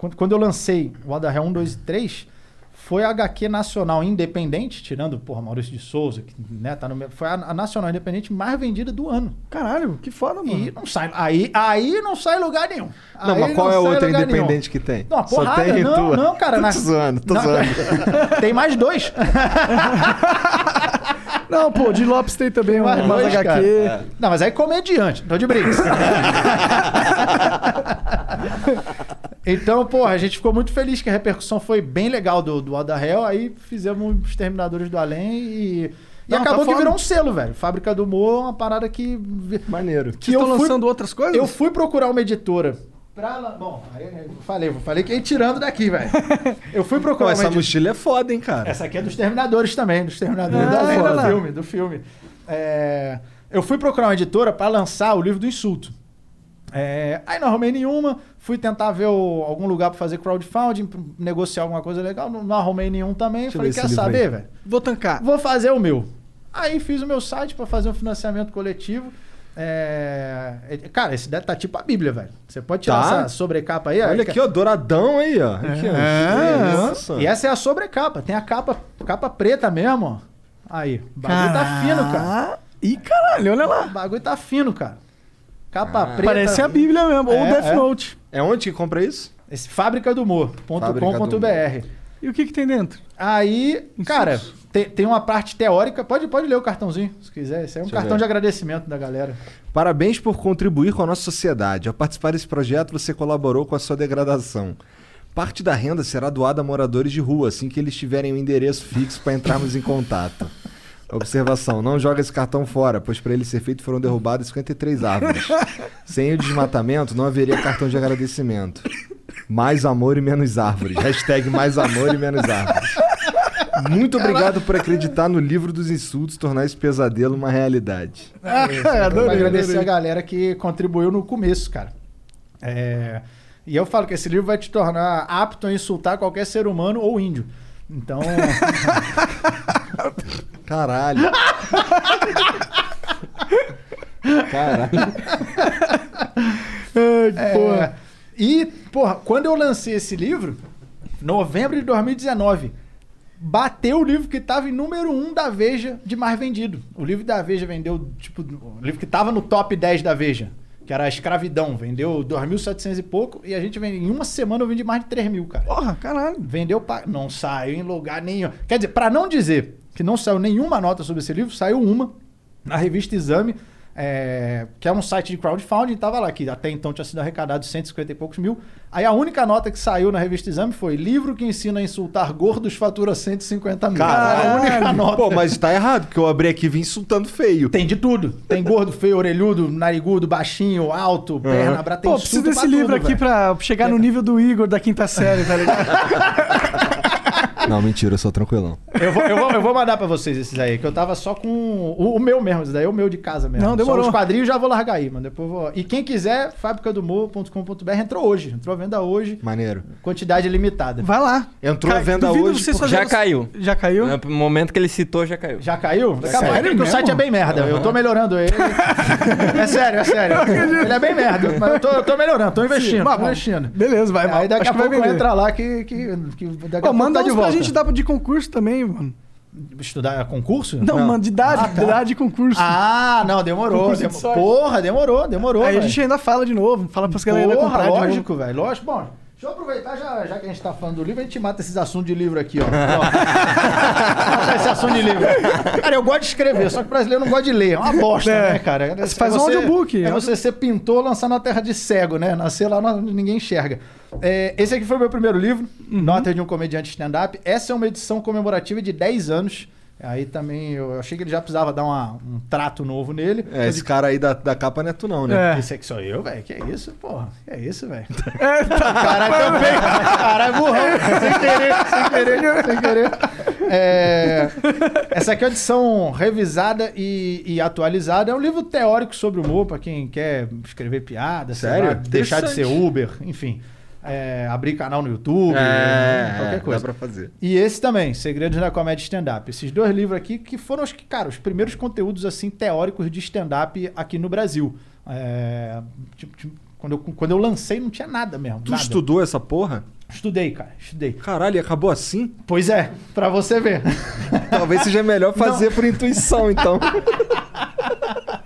C: Quando, quando eu lancei o Adarreal 1, 2 e 3, foi a HQ nacional independente, tirando, porra, Maurício de Souza, que né, tá no meu, foi a, a nacional independente mais vendida do ano.
B: Caralho, que foda, mano.
C: E não sai, aí, aí não sai lugar nenhum.
A: Não,
C: Aí
A: mas qual é a outra independente
C: nenhum.
A: que tem?
C: Não, uma porrada,
A: Só tem
C: não,
A: tua.
C: não, cara.
A: Tô
C: na-
A: zoando, tô
C: Não,
A: zoando.
C: Tem mais dois.
B: Não, pô, de Lopes tem também
C: Mais
B: umas
C: dois,
B: HQ.
C: cara. É. Não, mas aí comediante, tô de brinks. então, porra, a gente ficou muito feliz que a repercussão foi bem legal do, do Oda Hell. Aí fizemos os Terminadores do Além e. E
B: Não, tá
C: acabou que
B: foda.
C: virou um selo, velho. Fábrica do Humor, uma parada que.
A: Maneiro.
C: Que
B: Vocês
C: eu
B: estão
C: fui,
B: lançando outras coisas?
C: eu fui procurar uma editora. Pra, bom, aí eu falei, eu falei que ia tirando daqui, velho. Eu fui
A: Pô,
C: procurar uma
A: essa
C: editora.
A: mochila é foda, hein, cara?
C: Essa aqui é dos Terminadores também, dos Terminadores
B: Ah,
C: da do filme, do filme. É, eu fui procurar uma editora para lançar o livro do insulto. É, aí não arrumei nenhuma, fui tentar ver o- algum lugar para fazer crowdfunding, pra negociar alguma coisa legal, não, não arrumei nenhum também.
A: Deixa
C: falei, quer
A: esse livro aí."
C: saber, velho?
B: Vou tancar.
C: Vou fazer o meu. Aí fiz o meu site para fazer um financiamento coletivo. É, é, Cara, esse deve tá tipo a Bíblia, velho. Você pode tirar
A: Tá.
C: essa sobrecapa aí.
A: Olha
C: aí,
A: aqui, ó, douradão aí, ó. Aqui, ó.
B: É.
A: Nossa.
C: E essa é a sobrecapa. Tem a capa, capa preta mesmo, ó. Aí. O bagulho tá fino, cara.
B: Ih, caralho, olha
C: O
B: lá.
C: bagulho tá fino, cara. Capa preta.
B: Parece a Bíblia mesmo, ou
C: É,
B: Death
C: é.
B: Note.
A: É onde que compra isso?
C: Esse fábrica do humor.com.br.
B: E o que que tem dentro?
C: Aí, cara, tem, tem uma parte teórica. Pode, pode ler o cartãozinho, se quiser. Esse é um
A: Deixa
C: cartão
A: ver.
C: de agradecimento da galera.
A: Parabéns por contribuir com a nossa sociedade. Ao participar desse projeto, você colaborou com a sua degradação. Parte da renda será doada a moradores de rua, assim que eles tiverem um endereço fixo para entrarmos em contato. Observação: não joga esse cartão fora, pois para ele ser feito foram derrubadas 53 árvores. Sem o desmatamento, não haveria cartão de agradecimento. Mais amor e menos árvores. Hashtag mais amor e menos árvores. Muito obrigado por acreditar no livro dos insultos, tornar esse pesadelo uma realidade.
C: Pra
B: adorei,
C: agradecer
B: adorei.
C: a galera que contribuiu no começo, cara. É, E eu falo que esse livro vai te tornar apto a insultar qualquer ser humano ou índio. Então.
A: Caralho. Caralho.
C: É, E, porra, quando eu lancei esse livro, novembro de 2019, bateu o livro que tava em número 1 da Veja de mais vendido. O livro da Veja vendeu, tipo, o livro que tava no top 10 da Veja, que era a Escravidão, vendeu 2.700 e pouco, e a gente vende, em uma semana eu vendi mais de 3 mil, cara.
B: Porra, caralho.
C: Vendeu pra... Não saiu em lugar nenhum. Quer dizer, pra não dizer que não saiu nenhuma nota sobre esse livro, saiu uma na revista Exame, é, que é um site de crowdfunding, tava lá, que até então tinha sido arrecadado 150 e poucos mil. Aí a única nota que saiu na revista Exame foi livro que ensina a insultar gordos fatura 150 mil.
A: Caralho.
C: a única nota.
A: Pô, mas tá errado, porque eu abri aqui e vim insultando feio.
C: Tem de tudo. Tem gordo, feio, orelhudo, narigudo, baixinho, alto, perna, braço. tem
B: Pô, preciso desse
C: pra
B: livro
C: tudo,
B: aqui pra chegar no nível do Igor da quinta série, tá ligado?
A: Não, mentira, eu sou tranquilão.
C: Eu vou, eu, vou, eu vou mandar pra vocês esses aí, que eu tava só com o, o meu mesmo, esse daí é o meu de casa mesmo.
B: Não, demorou.
C: Só os quadrinhos já vou largar aí, mano. Depois vou... E quem quiser, fabricadomor.com.br entrou hoje. Entrou à venda hoje.
A: Maneiro.
C: Quantidade limitada.
B: Vai lá.
A: Entrou à venda
B: duvido
A: hoje.
B: fazerem-
D: Já caiu.
B: Já caiu?
D: No momento que ele citou, já caiu.
C: Já caiu? A pouco,
B: Sério
C: porque o site é bem merda. Eu tô melhorando ele. é sério, é sério. Ele é bem merda. Mas eu tô, eu tô melhorando, tô investindo.
B: mas
C: tô
B: bom.
C: investindo.
B: Beleza, vai.
C: Aí daqui
B: Acho
C: a
B: que vai
C: pouco
B: vender.
C: entra lá que, que, que daqui a
B: Pô,
C: pouco
B: manda
C: tá de
B: uns pra
C: volta.
B: Gente dar de concurso também, mano.
C: Estudar concurso?
B: Não, mano, de idade,
C: Ah, tá.
B: de idade de concurso.
C: Ah, não, demorou.
B: De.
C: Porra, demorou, demorou.
B: Aí a
C: velho.
B: gente ainda fala de novo, fala pras galera
C: Porra, lógico, velho. Lógico. Bom, deixa eu aproveitar, já, já que a gente tá falando do livro, a gente mata esses assuntos de livro aqui, ó. Ó. Esse assunto de livro. Cara, eu gosto de escrever, só que o brasileiro não gosta de ler. É uma bosta,
B: É.
C: né, cara?
B: Mas faz um audiobook.
C: É você ser pintor, lançar na terra de cego, né? Nascer lá, não- ninguém enxerga. É, esse aqui foi o meu primeiro livro,
B: Uhum.
C: Nota de um Comediante Stand-Up. Essa é uma edição comemorativa de 10 anos. Aí também eu achei que ele já precisava dar uma- um trato novo nele.
A: É, esse cara aí da, da capa não é tu, não, né?
B: É.
C: Esse aqui sou eu, velho. Que é isso, porra? Que é isso, velho?
B: É, tá.
C: Caralho, também. Caralho, burrão. sem querer, sem querer, sem querer. É, essa aqui é a edição revisada e, e atualizada. É um livro teórico sobre humor, pra quem quer escrever piada, sei
A: Sério?
C: lá, deixar de ser. Uber, enfim. É, abrir canal no YouTube,
A: É,
C: qualquer
A: é,
C: coisa.
A: dá pra fazer.
C: E esse também, Segredos da Comédia Stand-Up. Esses dois livros aqui que foram, os, que, cara, os primeiros conteúdos assim teóricos de stand-up aqui no Brasil. É, tipo, tipo, quando, eu, quando eu lancei não tinha nada mesmo.
A: Tu
C: nada.
A: estudou essa porra?
C: Estudei, cara, estudei.
A: Caralho, e acabou assim?
C: Pois é, pra você ver.
A: Talvez seja melhor fazer por intuição, então.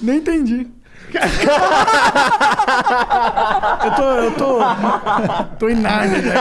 B: Nem entendi. Eu tô. Eu tô. tô em Nárnia, né?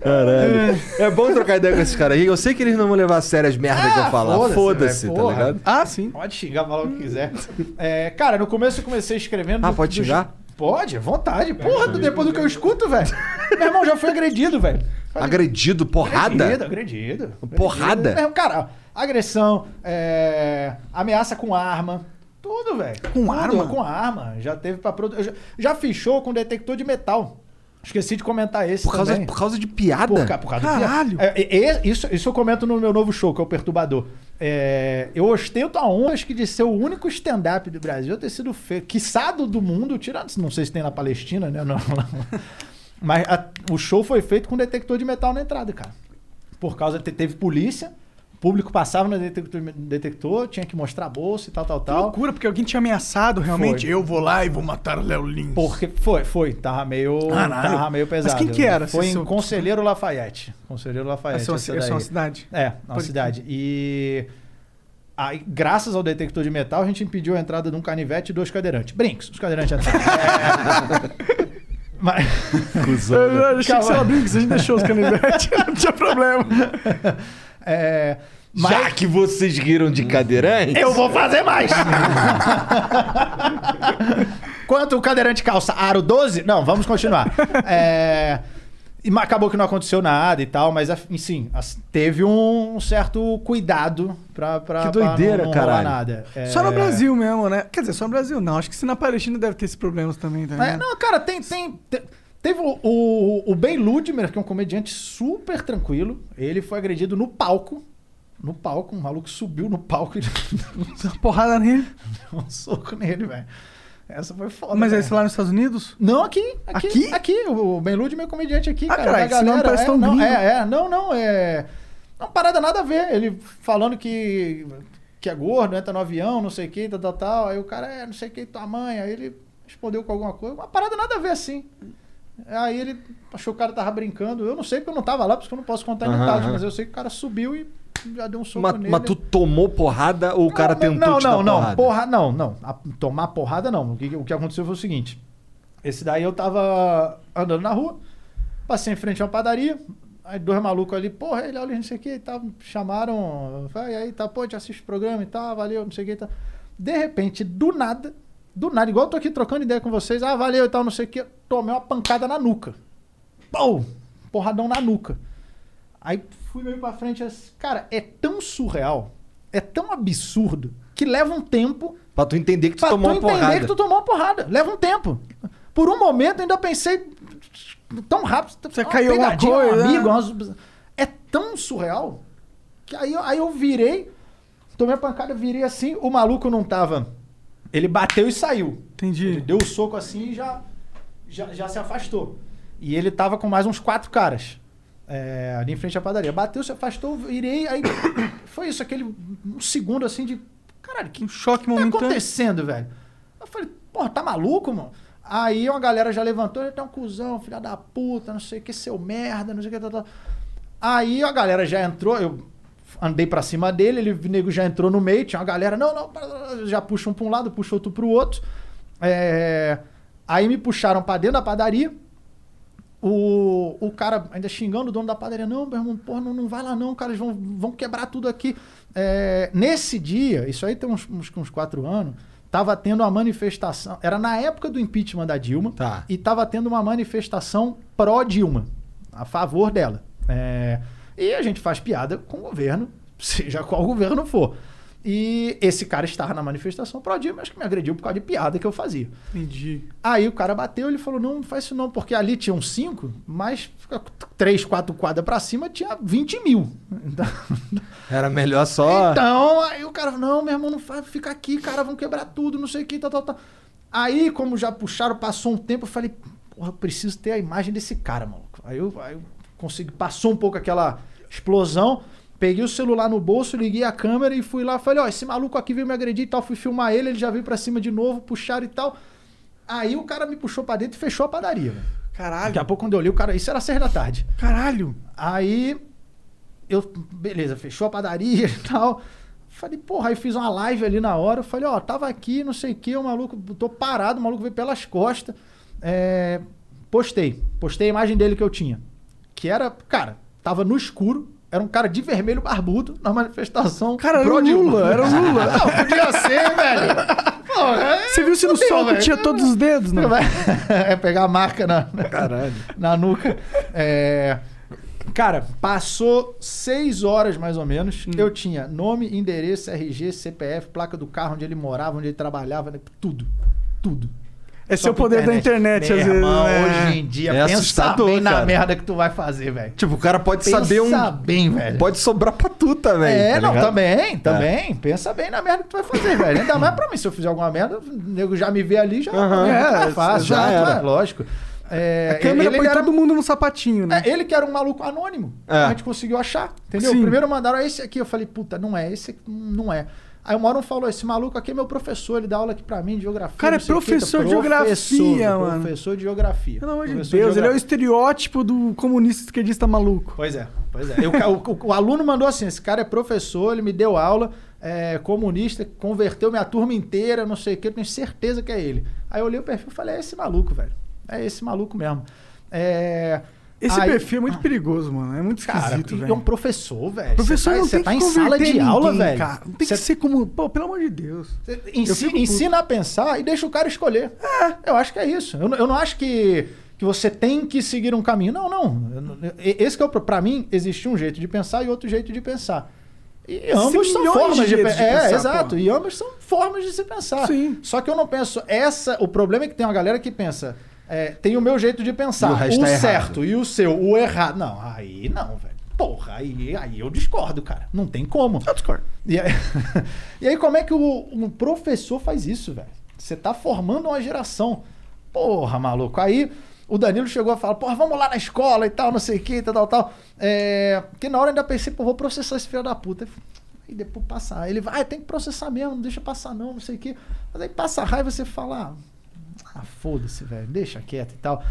A: Caralho. É bom trocar ideia com esses caras aí. Eu sei que eles não vão levar a sério as merdas que eu falar.
C: foda-se,
A: Foda-se,
C: velho,
A: tá
C: porra.
A: ligado?
B: Ah, sim.
C: Pode xingar, falar o que quiser. É, cara, no começo eu comecei escrevendo.
A: Ah,
C: do-
A: pode
C: do-
A: xingar?
C: Pode, à vontade. Porra, depois do que eu escuto, velho. Meu irmão já foi agredido, velho.
A: Agredido, porrada?
C: Agredido, agredido.
A: Porrada?
C: Agredido. Cara, agressão, é, ameaça com arma. Tudo, velho.
B: Com
C: Tudo,
B: arma?
C: Com arma. Já teve pra produ... eu já, já fiz show com detector de metal. Esqueci de comentar esse
A: Por causa,
C: também.
A: por causa de piada?
C: Por, por causa
B: Caralho.
C: piada. É, é, isso, isso eu comento no meu novo show, que é o Perturbador. É, eu ostento a honra, que de ser o único stand-up do Brasil ter sido feito, quiçado do mundo, tirando, não sei se tem na Palestina, né? Não, não. Mas a- o show foi feito com detector de metal na entrada, cara. Por causa, te- teve polícia, o público passava no detector, detector tinha que mostrar a bolsa e tal, tal,
B: Que
C: tal.
B: loucura, porque alguém tinha ameaçado realmente.
C: Foi.
B: Eu vou lá e vou matar o Léo Lins.
C: Porque foi, foi. Tava meio,
B: Caralho.
C: tava meio
B: Mas
C: pesado.
B: quem que era?
C: Foi em
B: são-
C: Conselheiro Lafayette. Conselheiro Lafayette.
B: Essa é uma,
C: essa
B: essa é uma cidade.
C: É,
B: Pode
C: cidade. E aí, graças ao detector de metal, a gente impediu a entrada de um canivete e dois cadeirantes. Brinks, os cadeirantes entraram. É... Mas...
A: Cusão,
B: Eu,
A: né?
B: eu achei que você era brinco, a gente deixou os canivetes, não tinha problema.
C: É... Mas
A: Já que vocês riram de cadeirante...
C: eu vou fazer mais! Quanto o cadeirante calça aro 12? Não, vamos continuar. É... E acabou que não aconteceu nada e tal, mas sim, as- teve um certo cuidado pra, pra,
A: Que
C: pra
A: doideira,
C: não, não rolar
A: caralho.
C: nada. É...
B: Só no Brasil mesmo, né? Quer dizer, só no Brasil não. Acho que se na Palestina deve ter esses problemas também, tá
C: É,
B: ligado?
C: não, cara, tem. tem te- teve o, o, o Ben Ludmer, que é um comediante super tranquilo. Ele foi agredido no palco. No palco, um maluco subiu no palco e deu
B: Porrada nele.
C: um soco nele, velho. Essa foi foda.
B: Mas é isso lá nos Estados Unidos?
C: Não, aqui. Aqui?
B: Aqui?
C: Aqui. O Ben Ludmer é comediante aqui,
B: Ah,
C: cara.
B: esse nome
C: galera.
B: parece
C: é,
B: tão
C: não, é, é, não, não, é. Não, parada nada a ver. Ele falando que, que é gordo, entra no avião, não sei o que, tal, tal, tal. Aí o cara é, não sei o que, tua mãe. Aí ele respondeu com alguma coisa. Uma parada nada a ver assim. Aí ele achou que o cara tava brincando. Eu não sei porque eu não tava lá, porque eu não posso contar
A: Aham,
C: detalhes, mas eu sei que o cara subiu e já deu um soco
A: Mas,
C: nele.
A: mas tu tomou porrada ou o cara
C: Não,
A: tentou
C: não,
A: te
C: não,
A: dar
C: não,
A: porrada?
C: Porra, não, não. A- tomar porrada não. O que, o que aconteceu foi o seguinte. Esse daí eu tava andando na rua, passei em frente a uma padaria, aí dois malucos ali, porra, ele olha não sei o que tal, chamaram, e aí, tá, pô, te assiste o programa e tal, valeu, não sei o que tal. De repente, do nada, do nada, igual eu tô aqui trocando ideia com vocês, ah, valeu e tal, não sei o que, tomei uma pancada na nuca. Pô, porradão na nuca. Aí fui meio pra frente assim, cara, é tão surreal, é tão absurdo, que leva um tempo
A: Pra tu entender que tu
C: pra
A: tomou
C: tu
A: uma
C: entender
A: porrada.
C: que tu tomou uma porrada. Leva um tempo. por um momento, eu ainda pensei tão rápido.
B: Você
C: uma
B: caiu alguma
C: pegadinha, um
B: coisa,
C: amigo,
B: né?
C: umas- É tão surreal que aí, eu- aí eu virei, tomei a pancada, virei assim, o maluco não tava. Ele bateu e saiu.
B: Entendi.
C: Ele deu o soco assim e já, já, já se afastou. E ele tava com mais uns quatro caras. é, ali em frente à padaria. Bateu, se afastou, virei, aí foi isso, aquele um segundo assim de. Caralho, que
B: Um choque
C: tá
B: momentâneo.
C: acontecendo, velho? Eu falei, porra, tá maluco, mano? Aí uma galera já levantou, ele tá um cuzão, filha da puta, não sei o que, seu merda, não sei o que, tal, tal. Aí a galera já entrou, eu andei pra cima dele, ele, o nego já entrou no meio, tinha uma galera, não, não, já puxa um pra um lado, puxa outro pro outro. É, Aí me puxaram pra dentro da padaria, o, o cara ainda xingando o dono da padaria, não, meu irmão, porra, não, não vai lá não, cara, eles vão, vão quebrar tudo aqui. É, nesse dia, isso aí tem uns, uns, uns quatro anos, tava tendo uma manifestação, era na época do impeachment da Dilma,
A: Tá.
C: e tava tendo uma manifestação pró-Dilma, a favor dela. É, e a gente faz piada com o governo, seja qual governo for. E esse cara estava na manifestação pró-Dilma, acho que me agrediu por causa de piada que eu fazia.
B: Entendi.
C: Aí o cara bateu, ele falou: não, não faz isso não, porque ali tinham cinco, mas três, quatro quadras pra cima tinha 20 mil. Então,
A: Era melhor só.
C: então, aí o cara, não, meu irmão, não faz, fica aqui, cara, vão quebrar tudo, não sei o que, tal, tal, tal. Aí, como já puxaram, passou um tempo, eu falei, porra, eu preciso ter a imagem desse cara, maluco. Aí eu, aí eu consegui, passou um pouco aquela explosão, peguei o celular no bolso, liguei a câmera e fui lá, falei, ó, esse maluco aqui veio me agredir e tal, fui filmar ele, ele já veio pra cima de novo, puxaram e tal. Aí o cara me puxou pra dentro e fechou a padaria.
B: Caralho.
C: Daqui a pouco, quando eu olhei, o cara. Isso era seis da tarde.
B: Caralho.
C: Aí eu, beleza, fechou a padaria e tal. Falei, porra, aí fiz uma live ali na hora. Falei, ó, tava aqui, não sei o que, o maluco, tô parado, o maluco veio pelas costas. É, postei, postei a imagem dele que eu tinha. Que era, cara, tava no escuro, era um cara de vermelho barbudo na manifestação.
B: Cara, era o. Lula, era o Lula.
C: Não, podia ser, velho. Porra,
B: Você viu se no sol
C: velho.
B: tinha todos os dedos, não?
C: é pegar a marca na, Caralho. na nuca. É, cara, passou seis horas mais ou menos.
B: Hum.
C: Eu tinha nome, endereço, RG, CPF, placa do carro, onde ele morava, onde ele trabalhava, né? tudo. Tudo.
B: Esse é o poder da internet,
C: Meu
B: às vezes.
C: irmão,
B: né?
C: hoje em dia,
A: É
C: pensa bem na
A: cara.
C: merda que tu vai fazer, velho.
A: Tipo, o cara pode
C: Pensa
A: saber um.
C: bem, velho.
A: Pode sobrar pra tu também.
C: É,
A: tá
C: não,
A: ligado?
C: também, também. Pensa bem na merda que tu vai fazer, velho. Ainda mais pra mim, se eu fizer alguma merda, o nego já me vê ali, já
A: Aham.
C: é,
A: É,
C: fácil.
A: já
C: Já,
A: era.
C: é, lógico. É,
B: A câmera
C: ele
B: põe
C: era-
B: todo mundo no sapatinho, né?
C: é, ele que era um maluco anônimo.
A: É.
C: A gente conseguiu achar, entendeu?
B: Sim.
C: Primeiro mandaram esse aqui, eu falei, puta, não é, esse aqui não é. Aí o Moron falou, esse maluco aqui é meu professor, ele dá aula aqui pra mim de geografia.
B: Cara, é professor de
C: professor,
B: geografia, mano.
C: Professor de geografia.
B: Pelo amor de
C: Professor
B: Deus, ele é o estereótipo do comunista esquerdista maluco.
C: Pois é, pois é. Eu- o, o- o aluno mandou assim: esse cara é professor, ele me deu aula, é, comunista, converteu minha turma inteira, não sei o que, eu tenho certeza que é ele. Aí eu olhei o perfil e falei: é esse maluco, velho. É esse maluco mesmo. É,
B: Esse
C: aí-
B: perfil é muito perigoso, mano. É muito
C: Cara,
B: esquisito, velho.
C: é um professor, velho.
B: Professor
C: Você tá,
B: não
C: você
B: tem
C: tá em sala de aula,
B: ninguém,
C: velho.
B: Cara. Não tem
C: Você
B: que ser como... Pô, pelo amor de Deus.
C: Ensi-
B: Eu fico puto.
C: ensina a pensar e deixa o cara escolher. É, eu acho que é isso. Eu, não- eu não acho que, que você tem que seguir um caminho. Não, não. Esse que é o pra mim existe um jeito de pensar e outro jeito de pensar. E ambos são formas
B: de
C: de, pe-
B: de
C: É,
B: pensar,
C: exato.
B: pô.
C: E ambos são formas de se pensar.
B: Sim.
C: Só que eu não penso essa. O problema é que tem uma galera que pensa. É, tem o meu jeito de pensar.
A: E o
C: o
A: tá errado.
C: certo e o seu, o errado. Não, aí não, velho. Porra, aí, aí eu discordo, cara. Não tem como.
B: Eu discordo.
C: E aí, e aí como é que o, um professor faz isso, velho? Você tá formando uma geração. Porra, maluco. Aí o Danilo chegou a falar, porra, vamos lá na escola e tal, não sei o que, tal, tal, tal. É, que na hora eu ainda pensei, pô, vou processar esse filho da puta. Aí depois passar. Aí ele vai, ah, tem que processar mesmo, não deixa passar não, não sei o que. Mas aí passa a raiva e você fala, ah, foda-se, velho, deixa quieto e tal.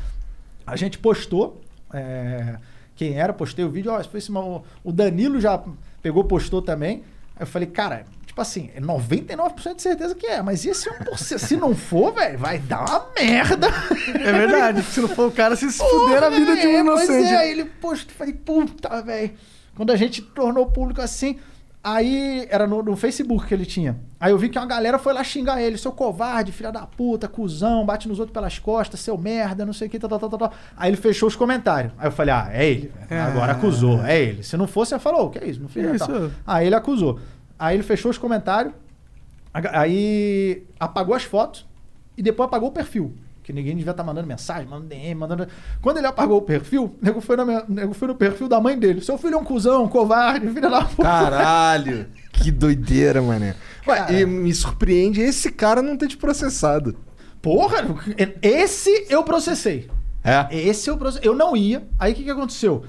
C: A gente postou, é, quem era, postei o vídeo, ó, foi esse, o Danilo já pegou, postou também. Aí eu falei, cara, tipo assim, é 99% de certeza que é, mas e esse 1%? Se não for, velho, vai dar uma merda.
B: É verdade. Se não for o cara, se fuder a vida de um
C: É, pois
B: inocente.
C: é, ele postou, falei, puta, velho. Quando a gente tornou público assim, aí era no, no Facebook que ele tinha. Aí eu vi que uma galera foi lá xingar ele, seu covarde, filha da puta, cuzão, bate nos outros pelas costas, seu merda, não sei o que, tal, tal, tal, tal, tal. Aí ele fechou os comentários. Aí eu falei, ah, é ele. velho. Agora acusou, é ele. Se não fosse, você falou, o que é isso? Não fiz
B: Isso.
C: tal. Aí ele acusou. Aí ele fechou os comentários, Aí apagou as fotos e depois apagou o perfil. Que ninguém devia estar mandando mensagem, mandando DM, mandando. Quando ele apagou o perfil, o nego foi, na minha- nego foi no perfil da mãe dele. Seu filho é um cuzão, um covarde, filho da puta.
A: Caralho, que doideira, mané. Ué,
C: Cara.
A: e me surpreende esse cara não ter te processado.
C: Porra, esse eu processei.
A: É?
C: Esse eu processei. Eu não ia. Aí o que, que aconteceu?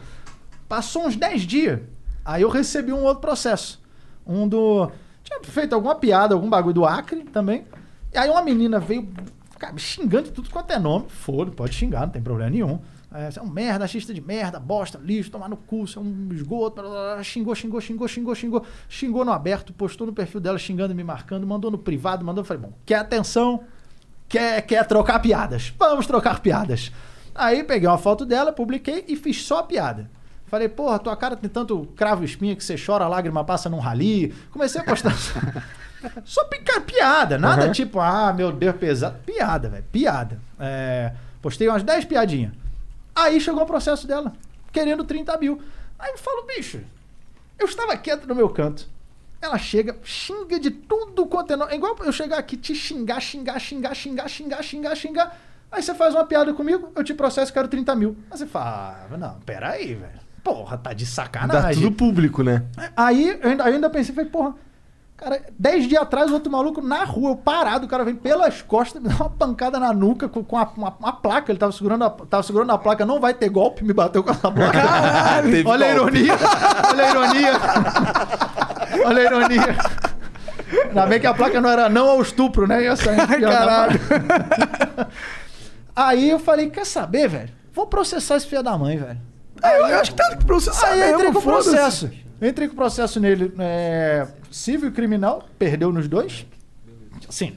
C: Passou uns 10 dias. Aí eu recebi um outro processo. Um do. Tinha feito alguma piada, algum bagulho do Acre também. E aí uma menina veio cara, xingando tudo quanto é nome. Foda, pode xingar, não tem problema nenhum. É, você é um merda, achista de merda, bosta, lixo, tomar no cu, você é um esgoto. blá, blá, blá. Xingou, xingou, xingou, xingou, xingou. Xingou no aberto, postou no perfil dela xingando e me marcando, mandou no privado, mandou. Falei, bom, quer atenção? quer, quer trocar piadas. Vamos trocar piadas. Aí peguei uma foto dela, publiquei e fiz só a piada. Falei, porra, tua cara tem tanto cravo espinha que você chora, lágrima passa num rali. Comecei a postar. só picar piada, nada
A: Uhum.
C: tipo, ah, meu Deus, pesado. Piada, velho, piada. É, postei umas 10 piadinhas. Aí chegou o processo dela, querendo 30 mil. Aí eu falo, bicho, eu estava quieto no meu canto. Ela chega, xinga de tudo quanto é nome. É igual eu chegar aqui, te xingar, xingar, xingar, xingar, xingar, xingar, xingar. Aí você faz uma piada comigo, eu te processo, quero 30 mil. Aí você fala, ah, não, peraí, velho. Porra, tá de
A: Dá
C: sacanagem.
A: tudo público, né?
C: Aí eu ainda, eu ainda pensei, falei, porra, cara, 10 dias atrás, outro maluco na rua, eu parado, o cara vem pelas costas, me dá uma pancada na nuca com, com a- uma, uma placa. Ele tava segurando, a, tava segurando a placa, não vai ter golpe, me bateu com essa placa.
A: Teve
C: Olha a ironia, olha a ironia. olha a ironia. Ainda bem que a placa não era não ao estupro, né? Da
B: Caralho.
C: Aí eu falei, quer saber, velho? Vou processar esse filho da mãe, velho.
B: eu, eu acho que tá que processar
C: Aí eu entrei
B: mesmo,
C: com o processo. Eu entrei com o processo nele, é, civil e criminal, perdeu nos dois. Assim,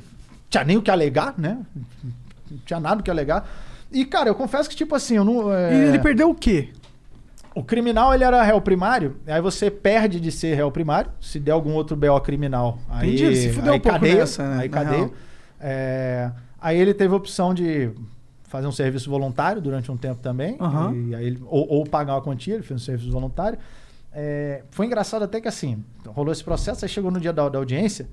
C: tinha nem o que alegar, né? Não tinha nada o que alegar. E, cara, eu confesso que, tipo assim, eu não. é,
B: E ele perdeu o quê?
C: O criminal, ele era réu primário, aí você perde de ser réu primário, se der algum outro BO criminal. Aí,
B: Entendi, se fudeu
C: aí
B: um pouco
C: cadeia,
B: nessa, né,
C: Aí cadeia. É, aí ele teve a opção de fazer um serviço voluntário durante um tempo também,
B: Aham.
C: e aí ele- ou, ou pagar uma quantia, ele fez um serviço voluntário. É, foi engraçado até que assim, rolou esse processo, aí chegou no dia da, da audiência,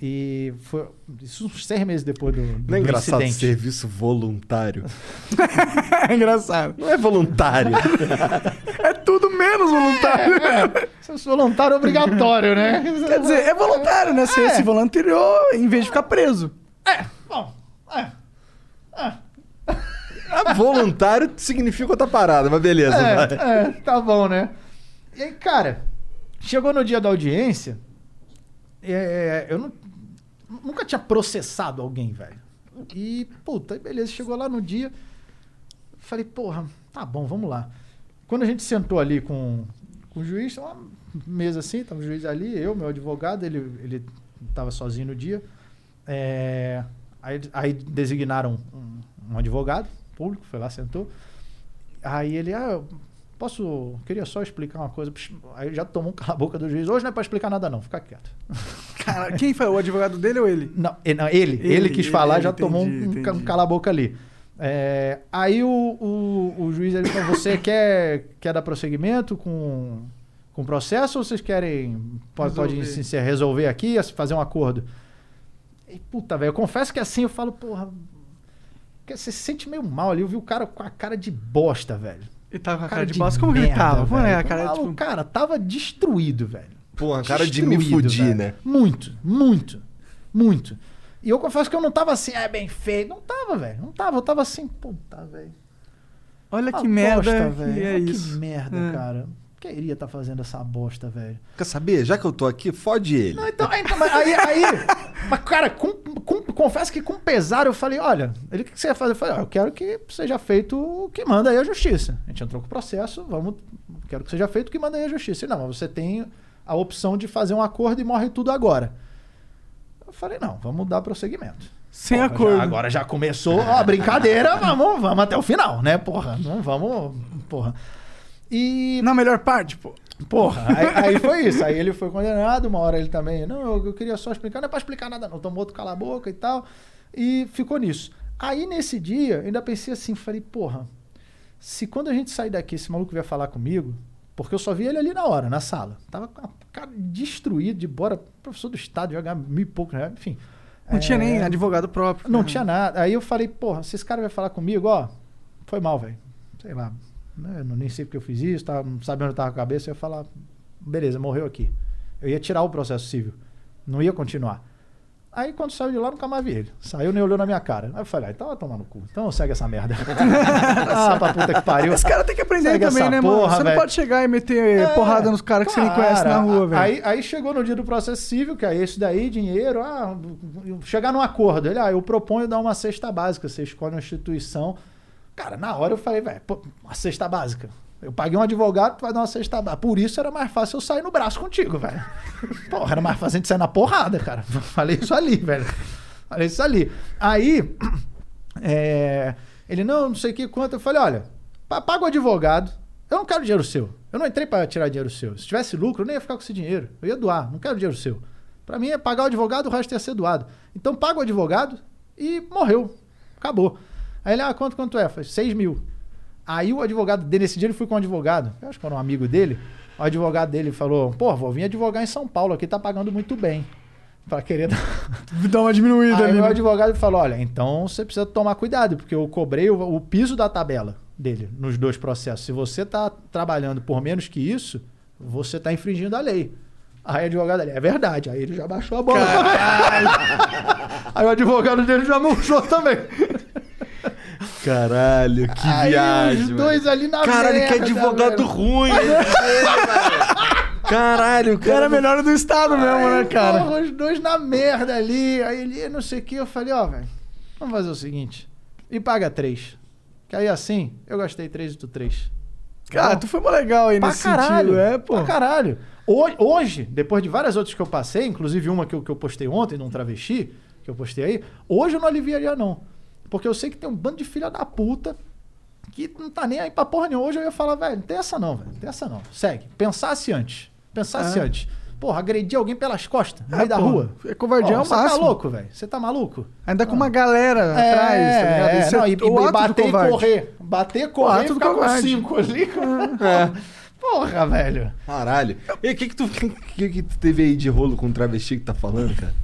C: e foi isso uns seis meses depois do, do
A: Não é engraçado
C: incidente.
A: serviço voluntário.
B: É engraçado.
A: Não é voluntário.
B: É tudo menos voluntário.
C: Serviço voluntário obrigatório, né?
B: Quer dizer, é voluntário, né? Você
C: É.
B: se voluntariou em vez de ficar preso.
C: É, bom, é.
A: Ah, voluntário significa outra parada, mas beleza.
C: É, é, tá bom, né? E aí, cara, chegou no dia da audiência, é, eu não- nunca tinha processado alguém, velho. E, puta, beleza, chegou lá no dia, falei, porra, tá bom, vamos lá. Quando a gente sentou ali com, com o juiz, uma mesa assim, tava o juiz ali, eu, meu advogado, ele, ele tava sozinho no dia. É, aí, aí designaram um, um advogado público, foi lá, sentou. Aí ele, ah, posso. Queria só explicar uma coisa. Aí já tomou um cala-boca do juiz. Hoje não é pra explicar nada, não, fica quieto.
B: Cara, quem foi? O advogado dele ou ele?
C: Não, ele, ele, ele,
B: Ele,
C: quis falar,
B: ele,
C: já
B: entendi,
C: tomou um, ca- um
B: entendi.
C: cala-boca ali. É, aí o, o, o juiz ele falou: você quer, quer dar prosseguimento com, com o processo ou vocês querem. Pode, pode
B: Resolver.
C: se resolver aqui, fazer um acordo? E, puta, velho, eu confesso que assim eu falo, porra. Você se sente meio mal ali. Eu vi o cara com a cara de bosta, velho.
B: Ele tava com a
C: Cara
B: cara de
C: de
B: bosta. Como que ele
C: merda,
B: tava? Pô, né,
C: velho.
B: a cara,
C: Maluco,
B: tipo...
C: cara, tava destruído, velho.
A: Porra, cara de me
C: Destruído,
A: fudir,
C: velho.
A: né?
C: Muito, muito, muito. E eu confesso que eu não tava assim, é bem feito. Não tava, velho. Não tava. Eu tava assim, puta, velho.
B: Olha que merda
C: bosta,
B: que
C: velho.
B: é
C: Olha
B: isso.
C: Que merda,
B: É.
C: cara. Queria estar fazendo essa bosta, velho.
A: Quer saber? Já que eu tô aqui, fode ele.
C: Não, então, então, mas aí, aí mas, cara, com, com- confesso que com pesar eu falei, olha, ele o que que você ia fazer? Eu falei, ó, eu quero que seja feito o que manda aí a justiça. A gente entrou com o processo, vamos, quero que seja feito o que manda aí a justiça. E não, mas você tem a opção de fazer um acordo e morre tudo agora. Eu falei, não, vamos dar prosseguimento.
B: Sem
C: Porra,
B: acordo.
C: já- agora já começou ó, a brincadeira, vamos, vamos até o final, né, porra? Não vamos, porra. E
B: Na melhor parte, pô.
C: Porra, aí, aí foi isso. Aí ele foi condenado, uma hora ele também. Não, eu, eu queria só explicar, não é pra explicar nada, não. Tomou outro cala a boca e tal. E ficou nisso. Aí nesse dia, eu ainda pensei assim, falei, porra, se quando a gente sair daqui, esse maluco vier falar comigo, porque eu só vi ele ali na hora, na sala. Tava com a cara destruído, de bora, professor do estado, jogar mil e pouco enfim.
B: Não tinha nem
C: É,
B: advogado próprio.
C: Não
B: né?
C: tinha nada. Aí eu falei, porra, se esse cara vai falar comigo, ó, foi mal, velho. Sei lá. Né? eu não- nem sei porque eu fiz isso, tava, não sabia onde eu tava com a cabeça. Eu ia falar, beleza, morreu aqui. Eu ia tirar o processo civil. Não ia continuar. Aí quando saiu de lá, nunca mais vi ele. Saiu nem olhou na minha cara. Aí eu falei, ah, então vai tomar no cu. Então segue essa merda. ah, pra puta que pariu.
B: Esse cara tem que aprender
C: Segue
B: também, né, mano?
C: porra,
B: Você não
C: velho.
B: pode chegar e meter
C: É,
B: porrada nos caras que você nem conhece na rua, velho.
C: Aí, aí chegou no dia do processo civil, que é esse daí, dinheiro, ah, chegar num acordo. Ele, ah, eu proponho dar uma cesta básica, você escolhe uma instituição. Cara, na hora eu falei, velho, uma cesta básica. Eu paguei um advogado, tu vai dar uma cesta básica. Por isso era mais fácil eu sair no braço contigo, velho. Porra, era mais fácil a gente sair na porrada, cara. Falei isso ali, velho. Falei isso ali. Aí, é, ele, não, não sei o que, quanto. Eu falei, olha, pa- paga o advogado. Eu não quero dinheiro seu. Eu não entrei para tirar dinheiro seu. Se tivesse lucro, eu nem ia ficar com esse dinheiro. Eu ia doar. Não quero dinheiro seu. Para mim é pagar o advogado, o resto ia ser doado. Então paga o advogado e morreu. Acabou. Aí ele, ah, quanto, quanto é? Falei, 6 mil. Aí o advogado dele, nesse dia ele foi com um advogado, eu acho que era um amigo dele. O advogado dele falou: pô, vou vir advogar em São Paulo, aqui tá pagando muito bem. Pra querer dar.
B: Dá uma diminuída
C: Aí
B: ali.
C: meu
B: né?
C: advogado falou: olha, então você precisa tomar cuidado, porque eu cobrei o, o piso da tabela dele nos dois processos. Se você tá trabalhando por menos que isso, você tá infringindo a lei. Aí o advogado dele, é verdade. Aí ele já baixou a bola. Aí o advogado dele já murchou também.
A: Caralho, que
C: Aí
A: viagem.
C: os
A: mano.
C: dois ali na
A: Caralho, que
C: merda,
A: advogado
C: velho.
A: ruim. Caralho,
B: O cara é melhor do estado mesmo, né, cara?
C: Porra, os dois na merda ali. Aí ele, não sei o que. Eu falei, ó, velho, vamos fazer o seguinte. E paga três. Que aí assim, eu gastei três e tu três.
B: Cara, tu foi mó legal aí
C: Pra
B: nesse
C: caralho.
B: sentido. É, pô.
C: Pra caralho. Hoje, hoje, depois de várias outras que eu passei, inclusive uma que eu, que eu postei ontem, num travesti, que eu postei aí, hoje eu não aliviaria, não. Porque eu sei que tem um bando de filha da puta que não tá nem aí pra porra nenhuma. Hoje eu ia falar, velho, não tem essa não, velho. Não tem essa não. Segue. Pensasse antes. Pensasse
B: É.
C: antes. Porra, agredir alguém pelas costas, no
B: É,
C: meio da
B: pô.
C: rua.
B: É covardia
C: Ó,
B: ao
C: Você tá
B: máximo.
C: louco, velho? Você tá maluco?
B: Ainda com uma galera
C: É,
B: atrás, tá ligado?
C: é,
B: Isso
C: não,
B: é
C: e, e bater e correr. Bater, correr e ficar com
B: covarde.
C: cinco ali.
A: É.
C: Porra, velho.
A: Caralho. E o que que tu, que, que tu teve aí de rolo com o travesti que tá falando, cara?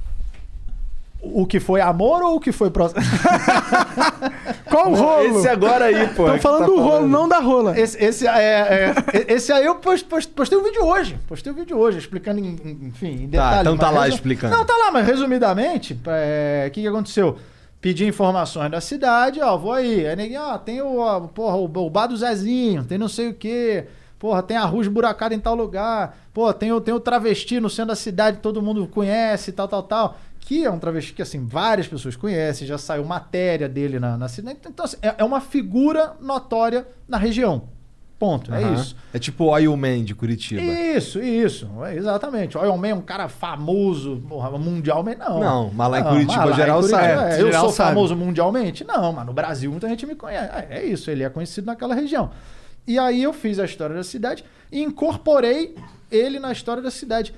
C: O que foi amor ou o que foi próximo?
B: Qual o rolo?
A: Esse agora aí, pô.
B: Estão falando
A: tá
B: do rolo, não da rola.
C: Esse, esse, é, é, esse aí eu post, post- postei um vídeo hoje. Postei um vídeo hoje, explicando, em, enfim, em detalhes.
A: então tá lá
C: resu-
A: explicando.
C: Não, tá lá, mas resumidamente, é, o que, que aconteceu? Pedi informações da cidade, ó, vou aí. Aí ninguém, ó, tem o, ó, porra, o, o bar do Zezinho, tem não sei o quê. Porra, tem a rua esburacada em tal lugar. Pô, tem o, tem o travesti no centro da cidade, todo mundo conhece, tal, tal, tal. Que é um travesti que, assim, várias pessoas conhecem, já saiu matéria dele na, na cidade. Então, assim, é, é uma figura notória na região. Ponto, é
A: Aham.
C: isso.
A: É tipo o Oil Man de Curitiba.
C: Isso, isso. É, exatamente. O Iron Man é um cara famoso porra, mundialmente, não.
A: Não, mas lá em Curitiba,
C: lá
A: geral
C: em Curitiba,
A: sabe.
C: é, eu
B: Geral
C: sou
B: sabe.
C: famoso mundialmente? Não, mas no Brasil muita gente me conhece. É, é isso, ele é conhecido naquela região. E aí eu fiz a história da cidade e incorporei ele na história da cidade.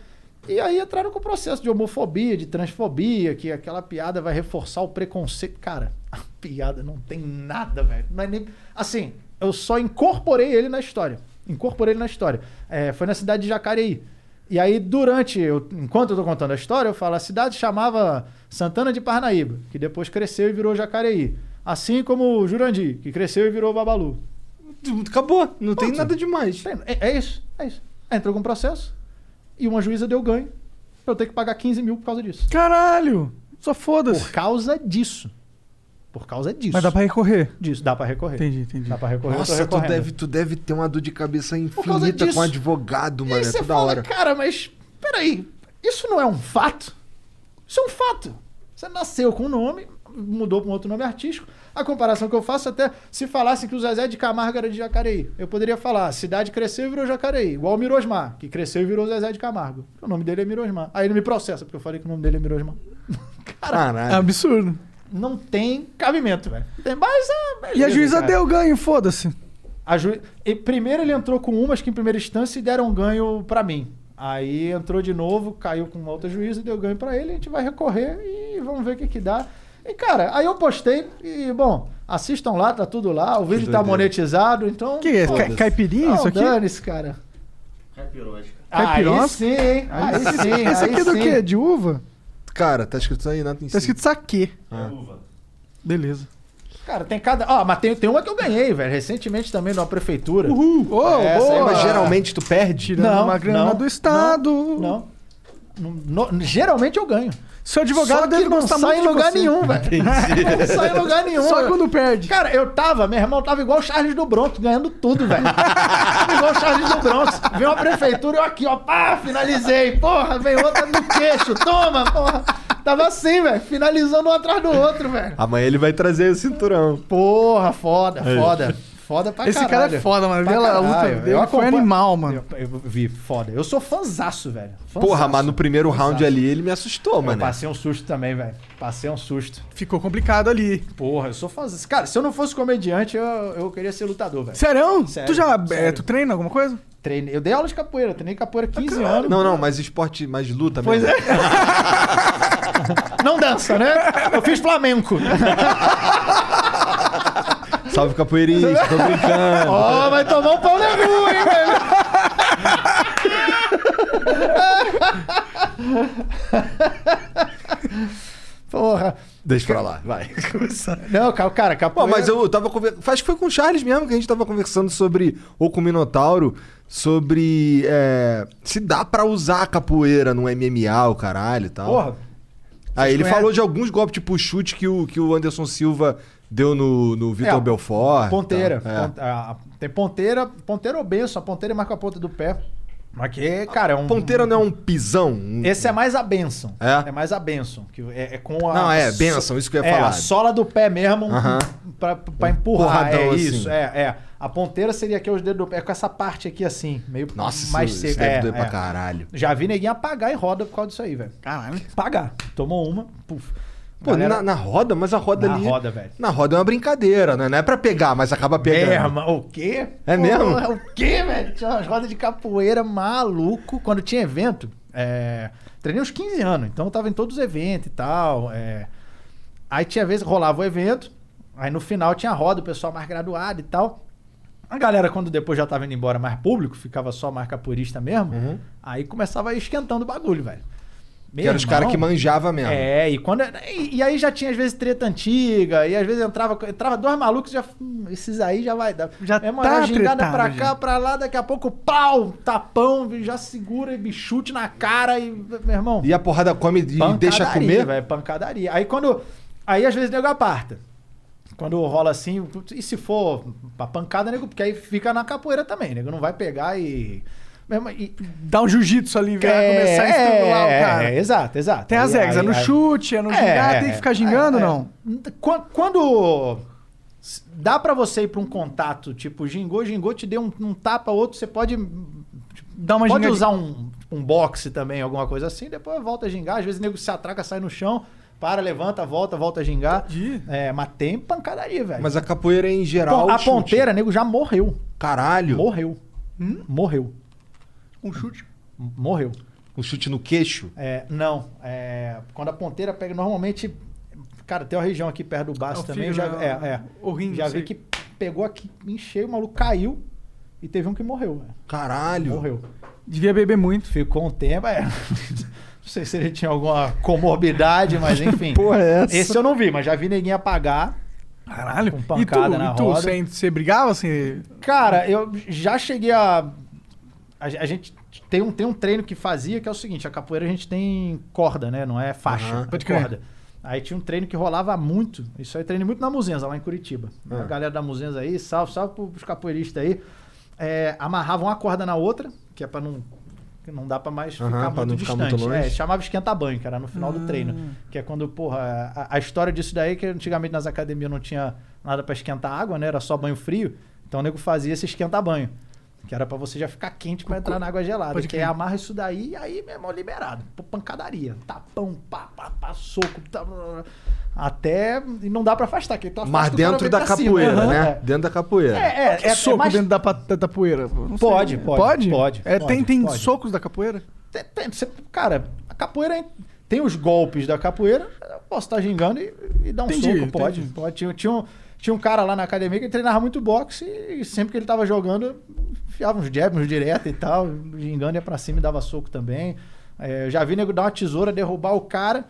C: E aí entraram com o processo de homofobia, de transfobia, que aquela piada vai reforçar o preconceito. Cara, a piada não tem nada, velho. Não é nem... Assim, eu só incorporei ele na história. Incorporei ele na história. É, foi na cidade de Jacareí. E aí, durante, eu, enquanto eu tô contando a história, eu falo, a cidade chamava Santana de Parnaíba, que depois cresceu e virou Jacareí. Assim como o Jurandir, que cresceu e virou Babalu.
A: Acabou, não tem nada demais.
C: Tem- É, é isso, é isso. Entrou com processo e uma juíza deu ganho pra eu ter que pagar 15 mil por causa disso.
B: Caralho! Só foda-se.
C: Por causa disso. Por causa disso.
B: Mas dá pra recorrer.
C: Disso, dá pra recorrer.
B: Entendi, entendi.
C: Dá pra recorrer.
A: Nossa, tu deve, tu deve ter uma dor de cabeça infinita com advogado,
C: E
A: mano.
C: aí
A: É
C: você
A: toda
C: fala,
A: hora.
C: cara, mas peraí, isso não é um fato? Isso é um fato. Você nasceu com um nome, mudou para um outro nome artístico. A comparação que eu faço até se falasse que o Zezé de Camargo era de Jacareí. Eu poderia falar, a cidade cresceu e virou Jacareí. Igual o Mirosmar, que cresceu e virou Zezé de Camargo. O nome dele é Mirosmar. Aí ele me processa, porque eu falei que o nome dele é Mirosmar.
B: É
A: Caralho.
B: absurdo.
C: Não tem cabimento, velho. Tem mais é,
B: E a
C: beleza,
B: juíza
C: cara.
B: deu ganho, foda-se.
C: Ju... e primeiro ele entrou com umas que em primeira instância deram ganho pra mim. Aí entrou de novo, caiu com outra juíza e deu ganho pra ele. A gente vai recorrer e vamos ver o que que dá. E cara, aí eu postei e, bom, assistam lá, tá tudo lá. O vídeo tá
A: doideira.
C: monetizado, então.
B: O que é? Ca- Caipirinha
C: Não,
B: isso aqui?
C: dane-se, cara. Aí
B: Caipirosca?
C: sim, hein? Aí sim,
B: Esse
C: aí
B: aqui é do
C: sim.
B: quê? De uva?
A: Cara, tá escrito aí, nada em
B: Tá escrito saque.
A: Ah.
B: Beleza.
C: Cara, tem cada. Ó, mas tem, tem uma que eu ganhei, velho. Recentemente também numa prefeitura.
B: Uhul! Ô,
C: É, essa aí,
B: boa!
A: Mas geralmente tu perde?
B: Tirando uma grana do Estado.
C: Não. não. No- geralmente eu ganho.
B: Seu advogado
C: Só que
B: deve
C: não
B: gostar
C: sai
B: muito
C: em lugar
B: você.
C: nenhum, velho. Não sai em lugar nenhum.
B: Só quando perde.
C: Cara, eu tava, meu irmão tava igual o Charles do Bronx, ganhando tudo, velho. Igual o Charles do Bronx. Veio uma prefeitura, eu aqui, ó, pá, finalizei. Porra, veio outra no queixo, toma, porra. Tava assim, velho, finalizando um atrás do outro, velho.
A: Amanhã ele vai trazer o cinturão.
C: Porra, foda,
A: Aí.
C: foda. Foda pra
B: Esse
C: caralho.
B: cara é foda, mano.
C: Pra
B: Vê lá, a luta dele
C: Eu
B: foi
C: acompanho-
B: animal, mano.
C: Eu, eu vi, foda. Eu sou fanzaço, velho.
A: Porra,
C: Fanzaço.
A: mas no primeiro round
C: Fanzaço.
A: ali ele me assustou,
C: Eu
A: mano.
C: passei um susto também, velho. Passei um susto.
B: Ficou complicado ali.
C: Porra, eu sou fãzaço. Cara, se eu não fosse comediante, eu, eu queria ser lutador, velho.
B: Sério?
C: Sério,
B: Tu já.
C: sério.
B: é, tu treina alguma coisa?
C: Treinei. Eu dei aula de capoeira, treinei capoeira há 15 anos.
A: Não, não, mas esporte mais luta
C: Pois
A: mesmo.
C: é. Não dança, né? Eu fiz flamenco.
A: Salve capoeirista, tô brincando.
C: Ó, vai tomar um pau na rua, hein, velho? Porra.
A: Deixa pra lá, vai.
C: Não, ca- cara, capoeira...
A: mas eu tava conversando. Acho que foi com o Charles mesmo que a gente tava conversando sobre. Ou com o Minotauro. Sobre. é, se dá pra usar a capoeira no MMA, o caralho e tal.
C: Porra.
A: Aí ele
C: conhecem?
A: falou de alguns golpes, tipo o chute que o, que o Anderson Silva deu no, no Vitor
C: É,
A: Belfort.
C: Ponteira.
A: tal. É.
C: Pon- a- tem ponteira, ponteira ou benção. A ponteira marca a ponta do pé. Mas que, cara, é um...
A: Ponteira não é um pisão? Um-
C: Esse é mais a benção.
A: É?
C: É mais a benção. Que é, é com a.
A: Não, é, benção, isso que eu ia
C: é,
A: falar.
C: a sola do pé mesmo
A: Aham.
C: pra, pra empurrar.
A: porradão
C: é
A: assim.
C: isso, é, é. A ponteira seria aqui os dedos do pé, com essa parte aqui assim, meio
A: Nossa,
C: mais
A: isso,
C: seca.
A: isso deve
C: é,
A: doer
C: é.
A: pra caralho.
C: Já vi neguinho apagar em roda por causa disso aí, velho.
B: Caralho.
C: Pagar. Tomou uma, puf.
A: Pô,
C: Galera-
A: na, na roda, mas a roda
C: Na
A: ali.
C: roda, velho.
A: Na roda é uma brincadeira, né? Não é pra pegar, mas acaba pegando.
C: É, mas o quê?
A: É mesmo?
C: Porra, o quê, velho? Tinha umas rodas de capoeira maluco. Quando tinha evento, é, treinei uns 15 anos, então eu tava em todos os eventos e tal. é. Aí tinha vezes rolava o evento, aí no final tinha roda, o pessoal mais graduado e tal. A galera, quando depois já tava indo embora mais público, ficava só mais capoeirista mesmo, aí começava a esquentando o bagulho, velho.
A: Uhum. Que eram os caras que manjava mesmo.
C: É, e, quando, e, e aí já tinha às vezes treta antiga, e às vezes entrava, entrava dois malucos, já, hum, esses aí já vai dar.
B: Já
C: é uma
B: tá
C: gingada pra
B: já.
C: cá, pra lá, daqui a pouco, pau, tapão, já segura e chute na cara e, meu irmão.
A: E a porrada come e deixa comer?
C: velho, pancadaria. Aí quando. Aí às vezes nego aparta. Quando rola assim, e se for pra pancada, nego, porque aí fica na capoeira também, nego não vai pegar e. e
B: Dá um jiu-jitsu ali, vai
C: É,
B: começar a estrangular
C: é,
B: o cara.
C: é, exato, exato.
B: Tem as regras, é no
C: aí-
B: chute, é no gingar, tem que ficar gingando,
C: é, é.
B: não?
C: Quan- Quando dá pra você ir pra um contato, tipo, gingou, gingou, te deu um, um tapa, outro, você pode
B: Dá uma
C: pode usar um, um boxe também, alguma coisa assim, depois volta a gingar, às vezes o nego se atraca, sai no chão, para, levanta, volta, volta a gingar. É, mas tem pancadaria, velho.
A: Mas a capoeira em geral.
C: Pô, a
A: chute.
C: ponteira, nego já morreu.
A: Caralho.
C: Morreu. Morreu.
B: Um chute.
C: Morreu.
A: Um chute no queixo?
C: É, não. é, quando a ponteira pega, normalmente. Cara, tem uma região aqui perto do baço
B: É
C: também.
B: fígado,
C: já,
B: né?
C: é, é.
B: O rim,
C: já vi que pegou aqui, encheu, o maluco caiu e teve um que morreu. velho.
A: Caralho.
C: Morreu.
B: Devia beber muito.
C: Ficou um tempo. É. Não sei se ele tinha alguma comorbidade, mas enfim.
A: Porra, é essa?
C: Esse eu não vi, mas já vi neguinho apagar.
B: Caralho.
C: Com
B: e tu,
C: pancada na
B: e tu
C: roda.
B: você, você brigava? Você...
C: Cara, eu já cheguei a. A, a gente tem um, tem um treino que fazia que é o seguinte: a capoeira a gente tem corda, né? Não é faixa,
A: Aham.
C: é corda. Aí tinha um treino que rolava muito. Isso aí treinei muito na Muzenza, lá em Curitiba.
A: Ah.
C: A galera da Muzenza aí, salve, salve pros capoeiristas aí. É, amarravam uma corda na outra, que é pra não. que não dá pra mais
A: Aham,
C: ficar
A: pra
C: muito
A: não ficar
C: distante.
A: muito longe.
C: É, chamava esquenta-banho, que era no final do treino. Que é quando, porra, a, a história disso daí, que antigamente nas academias não tinha nada pra esquentar água, né? Era só banho frio. Então o nego fazia esse esquenta-banho. Que era pra você já ficar quente pra entrar na água gelada.
B: Pode
C: Que aí amarra isso daí e aí, meu irmão, liberado. Pô, pancadaria. Tapão, pá, pá, pá, soco. Tá, até. E não dá pra afastar. Que tu afasta,
A: Mas dentro da
C: cima.
A: capoeira, né?
C: é.
A: Dentro da capoeira.
C: É, é, é, é
B: soco
C: mais-
B: dentro da, da, da poeira?
C: Pode, pode,
B: Pode?
C: pode,
B: É,
C: pode,
B: tem tem
C: pode.
B: socos da capoeira?
C: Tem- tem- você- cara, a capoeira é- tem os golpes da capoeira. Eu posso estar gingando e, e dar um
B: Entendi,
C: soco. Pode,
B: entendi.
C: pode. Tinha, tinha, um, tinha um cara lá na academia que treinava muito boxe e sempre que ele tava jogando, enfiava uns jabs, uns direto e tal. Gingando ia pra cima e dava soco também. É, eu já vi nego dar uma tesoura, derrubar o cara.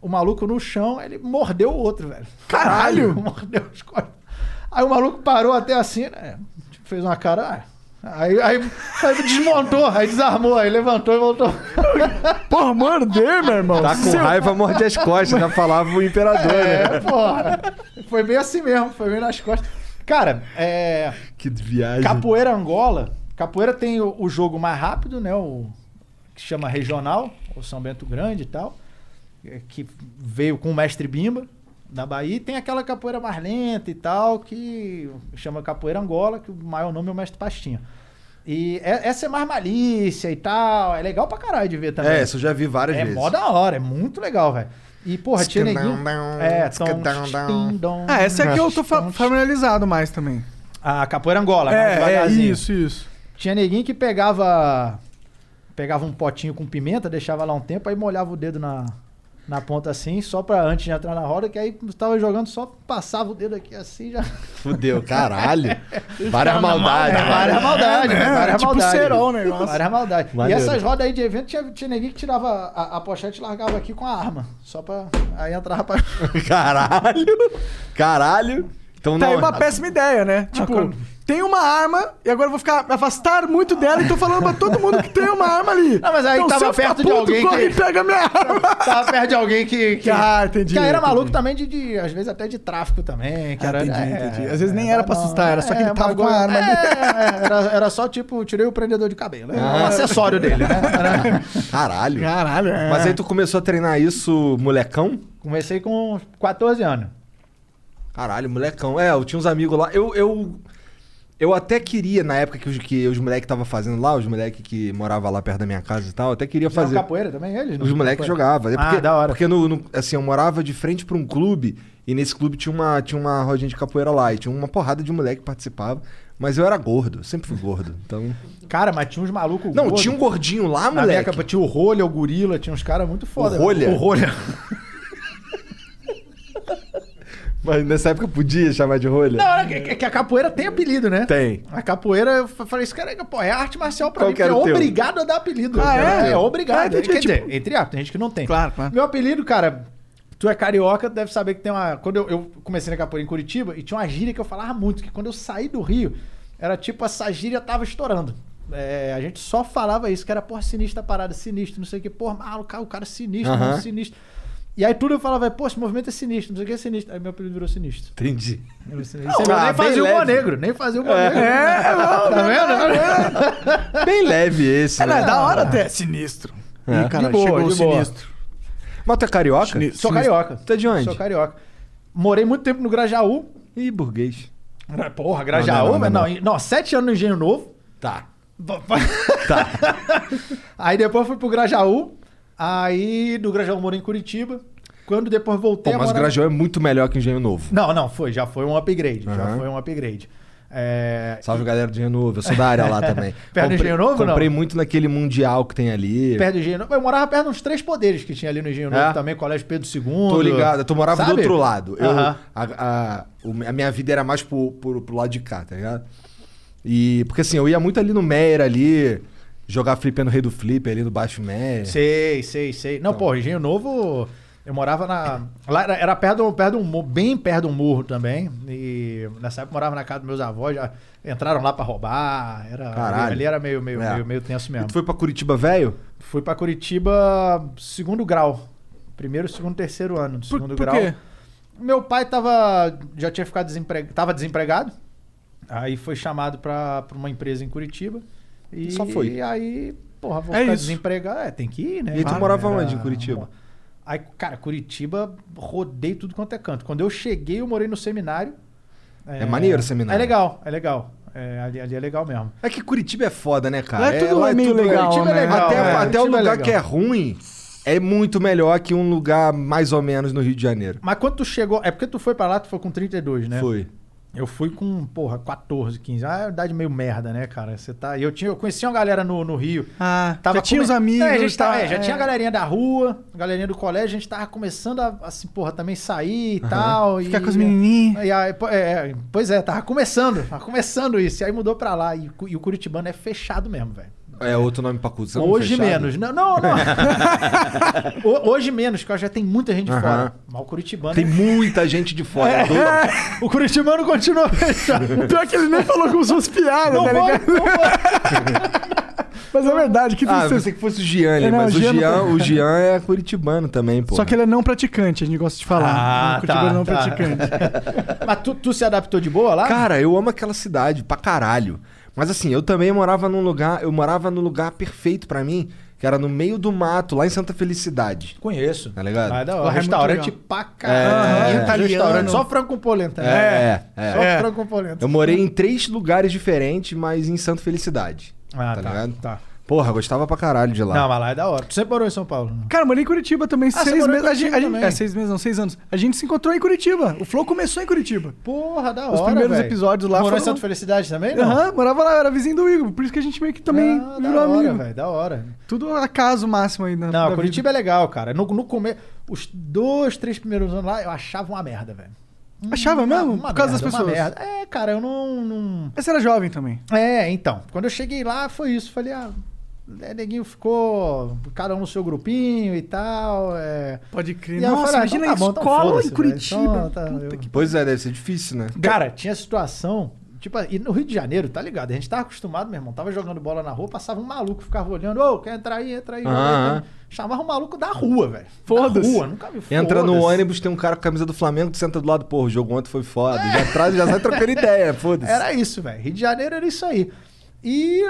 C: o maluco no chão, ele mordeu o outro, velho.
B: Caralho!
C: mordeu os costas. Aí o maluco parou até assim, né? Tipo, fez uma cara. ah. Aí, aí, aí desmontou, aí desarmou, aí levantou e voltou.
B: Porra, morder, meu irmão.
A: Tá com
B: Seu-
A: raiva, morde as costas, já falava o imperador,
C: É,
A: né?
C: porra. Foi bem assim mesmo, foi bem nas costas. Cara, é.
A: Que viagem.
C: Capoeira Angola. Capoeira tem o, o jogo mais rápido, né? O que chama regional, o São Bento Grande e tal. é, Que veio com o mestre Bimba da Bahia. E tem aquela capoeira mais lenta e tal, que chama Capoeira Angola, que o maior nome é o mestre Pastinha. E é- essa é mais malícia e tal. É legal pra caralho de ver também.
A: É, isso eu já vi várias
C: É
A: vezes.
C: mó da hora, é muito legal, velho. E, porra, tinha neguinho. É, tom.
B: Ah, essa é que eu tô fa- familiarizado mais também.
C: A capoeira Angola, mais
B: É, é, isso, isso.
C: Tinha neguinho que pegava. Pegava um potinho com pimenta, deixava lá um tempo, aí molhava o dedo na, na ponta assim, só pra antes de entrar na roda, que aí tava jogando, só passava o dedo aqui assim já.
A: Fudeu, caralho. Várias maldades.
C: É, várias maldades, várias
B: Tipo
C: maldades.
B: negócio.
C: Várias maldades. E essas rodas aí de evento, tinha, tinha neguinho que tirava a, a pochete e largava aqui com a arma. Só pra. Aí entrava pra.
A: Caralho. Caralho. Então
B: Tá aí
A: não.
B: uma péssima ideia, né? Tipo,
C: quando-
B: tem uma arma e agora eu vou ficar me afastar muito dela e tô falando pra todo mundo que tem uma arma ali.
C: Não, mas aí
B: então,
C: tava
B: se eu ficar
C: perto de
B: puto,
C: alguém
B: corre
C: que-
B: e pega minha arma.
C: Tava perto de alguém que. que
B: Ah, entendi,
C: Que aí era
B: entendi.
C: maluco também de, de, às vezes até de tráfico também. Que
B: Ah,
C: era,
B: entendi,
C: é,
B: entendi.
C: é,
B: Às vezes nem era pra
C: não,
B: assustar, era só que ele tava com a arma ali.
C: É, era, era só tipo, tirei o prendedor de cabelo. É um acessório dele, né? Era-
A: Caralho.
B: Caralho, é.
A: Mas aí tu começou a treinar isso, molecão?
C: Comecei com 14 anos.
A: Caralho, molecão. É, eu tinha uns amigos lá. Eu, eu, eu até queria, na época que os, que os moleques estavam fazendo lá, os moleques que moravam lá perto da minha casa e tal, eu até queria
C: Fazer. capoeira também, eles?
A: Os moleques jogavam. É
C: Ah,
A: porque,
C: da hora.
A: Porque no, no- assim, eu morava de frente pra um clube e nesse clube tinha uma, tinha uma rodinha de capoeira lá e tinha uma porrada de moleque que participava. Mas eu era gordo, eu sempre fui gordo. Então.
C: Cara, mas tinha uns malucos
A: Não,
C: gordos.
A: tinha um gordinho lá,
C: Na
A: moleque.
C: tinha o Rolha, o Gorila, tinha uns caras muito foda.
A: O Rolha?
C: O Rolha.
A: Mas nessa época podia chamar de rolha?
C: Não, era que, que a capoeira tem apelido, né?
A: Tem.
C: A capoeira, eu fa- falei, isso cara, pô, é arte marcial pra
A: Qual
C: mim,
A: que
C: porque é
A: o
C: obrigado a dar apelido.
B: Ah, é?
C: É, obrigado.
B: Ah, entendi,
C: Quer
B: tipo-
C: dizer, entre aspas, tem gente que não tem.
B: Claro, claro.
C: Meu apelido, cara, tu é carioca, deve saber que tem uma... Quando eu, eu comecei na capoeira em Curitiba, e tinha uma gíria que eu falava muito, que quando eu saí do Rio, era tipo, essa gíria tava estourando. É, a gente só falava isso, que era, porra, sinistra parada, sinistro, não sei o que, porra, maluco, cara, o cara sinistro,
A: Aham.
C: mano, sinistro. E aí tudo eu falava, pô, esse movimento é sinistro, não sei o que é sinistro. Aí meu apelido virou sinistro.
A: Entendi.
C: Virou sinistro.
A: Não,
C: Você
A: ah,
C: nem fazia
A: bem
C: o
A: leve.
C: negro, nem fazia o humor negro.
B: É,
C: Tá vendo?
A: Bem leve esse,
B: É, não,
A: né?
B: é da hora até. É sinistro.
A: É.
B: Ih, cara,
C: De boa,
B: chegou
C: de
B: sinistro.
A: Mas tu é carioca?
B: Sinistro.
C: Sou carioca.
A: Tu é de onde?
C: Sou carioca. Morei muito tempo no Grajaú.
A: Ih, burguês.
C: Porra, Grajaú,
A: Não, não, não, não,
C: não, sete anos no Engenho Novo.
A: Tá.
C: Tá. aí depois fui pro Grajaú. Aí do Grajaú morei em Curitiba. Quando depois voltei
A: Pô, mas
C: morar...
A: Grajaú é muito melhor que o Engenho Novo.
C: Não, não, foi. Já foi um upgrade. Já
A: Aham.
C: foi um upgrade. É...
A: Salve galera do Engenho Novo, eu sou da área lá também.
C: Perto do Engenho Novo, não?
A: Comprei muito naquele mundial que tem ali.
C: Perto do Engenho Novo. Eu morava perto dos três poderes que tinha ali no Engenho Novo
A: É?
C: também, Colégio Pedro II.
A: Tô ligado, tu morava
C: Sabe?
A: do outro lado. Eu,
C: Aham.
A: a, a, a minha vida era mais pro, pro, pro lado de cá, tá ligado? E porque assim, eu ia muito ali no Meyer ali, jogar flip no Rei do Flip ali no Baixo Meyer.
C: Sei, sei, sei. Não, pô, Engenho Novo, eu morava na. Lá era, era perto, do- perto de um morro, bem perto de um morro também. E nessa época eu morava na casa dos meus avós, já entraram lá pra roubar. Era,
A: Caralho.
C: Ali era meio, meio,
A: É.
C: meio, meio tenso
A: E
C: mesmo.
A: tu foi pra Curitiba velho?
C: Fui pra Curitiba segundo grau. Primeiro, segundo, terceiro ano do
B: Por,
C: segundo
B: por
C: grau.
B: quê?
C: Meu pai tava. Já tinha ficado desempregado. Tava desempregado. Aí foi chamado pra uma empresa em Curitiba. E
A: Só foi.
C: E aí, porra, vou
B: É
C: ficar
B: isso.
C: desempregado. É, tem que ir, né?
A: E tu
C: Claro,
A: morava
C: era-
A: onde em Curitiba?
C: Aí, cara, Curitiba, rodei tudo quanto é canto. Quando eu cheguei, eu morei no seminário.
A: É maneiro o seminário.
C: É legal, é legal. É, ali, ali é legal mesmo.
A: É que Curitiba é foda, né, cara?
B: Lá é tudo
A: lá
B: meio legal,
C: Curitiba é
B: né?
C: legal.
A: Até,
C: é.
A: até o
C: é
A: lugar
C: legal.
A: que é ruim é muito melhor que um lugar mais ou menos no Rio de Janeiro.
C: Mas quando tu chegou. É porque tu foi pra lá, tu foi com 32, né?
A: Foi.
C: Eu fui com, porra, 14, 15. Ah, é uma idade meio merda, né, cara? Você tá. e Eu, tinha, eu conheci uma galera no, no Rio.
B: Ah,
C: Tava
B: já tinha
C: come-
B: os amigos.
C: É, a gente tava-
B: tá,
C: é, já
B: é.
C: tinha a galerinha da rua, a galerinha do colégio, a gente tava começando a, assim, porra, também sair e tal.
B: Ficar
C: e,
B: com as menininhas.
C: E aí, po- é, pois é, tava começando, tava começando isso. E aí mudou pra lá. E, e o Curitibano é fechado mesmo, velho.
A: É outro nome pra cuzão?
C: Hoje
A: fechado?
C: menos. Não, não, não. Ho- Hoje menos, porque já tem muita gente de
A: Aham.
C: fora. Mas o Curitibano.
A: Tem muita gente de fora.
C: É.
A: é.
C: O Curitibano continua fechado.
B: Pior que ele nem falou como se fosse piada,
C: Não
B: tá
C: vou,
B: ligado?
C: não vou.
B: Mas é verdade, que
A: Ah, eu pensei que fosse o Gianni,
B: É, não,
A: mas
B: o não-
A: o Jean é curitibano também, pô.
B: Só que ele é não praticante, a gente gosta de falar.
C: Ah,
B: Um curitibano
C: tá,
B: não
C: tá.
B: praticante.
C: Mas tu, tu se adaptou de boa lá?
A: Cara, eu amo aquela cidade pra caralho. Mas assim, eu também morava num lugar, eu morava no lugar perfeito pra mim, que era no meio do mato, lá em Santa Felicidade.
C: Conheço.
A: Tá ligado?
C: Mas da
B: Porra,
C: hora.
B: é
C: Restaurante
B: legal.
C: pra caralho.
A: É.
C: Restaurante
B: Italiano.
C: só frango com polenta.
A: É, é.
C: Só
B: É.
C: frango com polenta.
A: Eu morei em três lugares diferentes, mas em Santa Felicidade.
C: Ah,
A: tá
C: tá,
A: ligado?
C: tá.
A: Porra, gostava pra caralho de lá.
C: Não, mas lá é da hora. Tu sempre morou em São Paulo? né?
B: Cara, eu morei em Curitiba também,
C: Ah,
B: seis
C: em
B: meses. A gente, a é, seis meses, não, seis anos. A gente se encontrou em Curitiba. O Flow começou em Curitiba.
C: Porra, da hora.
B: Os primeiros
C: velho.
B: episódios lá
C: Morou em
B: foram-
C: Santa Felicidade também?
B: Aham, morava lá, era vizinho do Igor. Por isso que a gente meio que também
C: Ah, da
B: virou
C: hora,
B: amigo.
C: velho. Da hora.
B: Tudo acaso máximo aí na
C: Não, Curitiba é legal, cara. No, no começo, os dois, três primeiros anos lá, eu achava uma merda, velho.
B: vida. Achava mesmo?
C: Uma
B: Por causa
C: merda,
B: das
C: uma
B: pessoas.
C: É, cara, eu não, não.
B: Mas você era jovem também.
C: É, então. Quando eu cheguei lá, foi isso. Falei, ah, é, neguinho ficou cada um no seu grupinho e tal. É...
B: Pode crer.
C: E
B: Nossa,
C: falei, ah,
B: imagina
C: então tá
B: a
C: bom, então
B: escola
C: foda-se,
B: em Curitiba.
C: Então, tá, eu-
B: que
A: Pois é, deve ser difícil, né?
C: Cara, tinha situação. Tipo, e no Rio de Janeiro, tá ligado? A gente tava acostumado, meu irmão. Tava jogando bola na rua, passava um maluco, ficava olhando, ô, quer entrar aí, entra aí. aí. Chamava um maluco da rua, velho.
B: Foda-se.
C: Da rua, nunca vi
A: Entra no ônibus, tem um cara com a camisa do Flamengo, tu senta do lado, pô, o jogo ontem foi foda. Já traz, já sai trocando ideia, foda-se.
C: Era isso, velho. Rio de Janeiro era isso aí. E,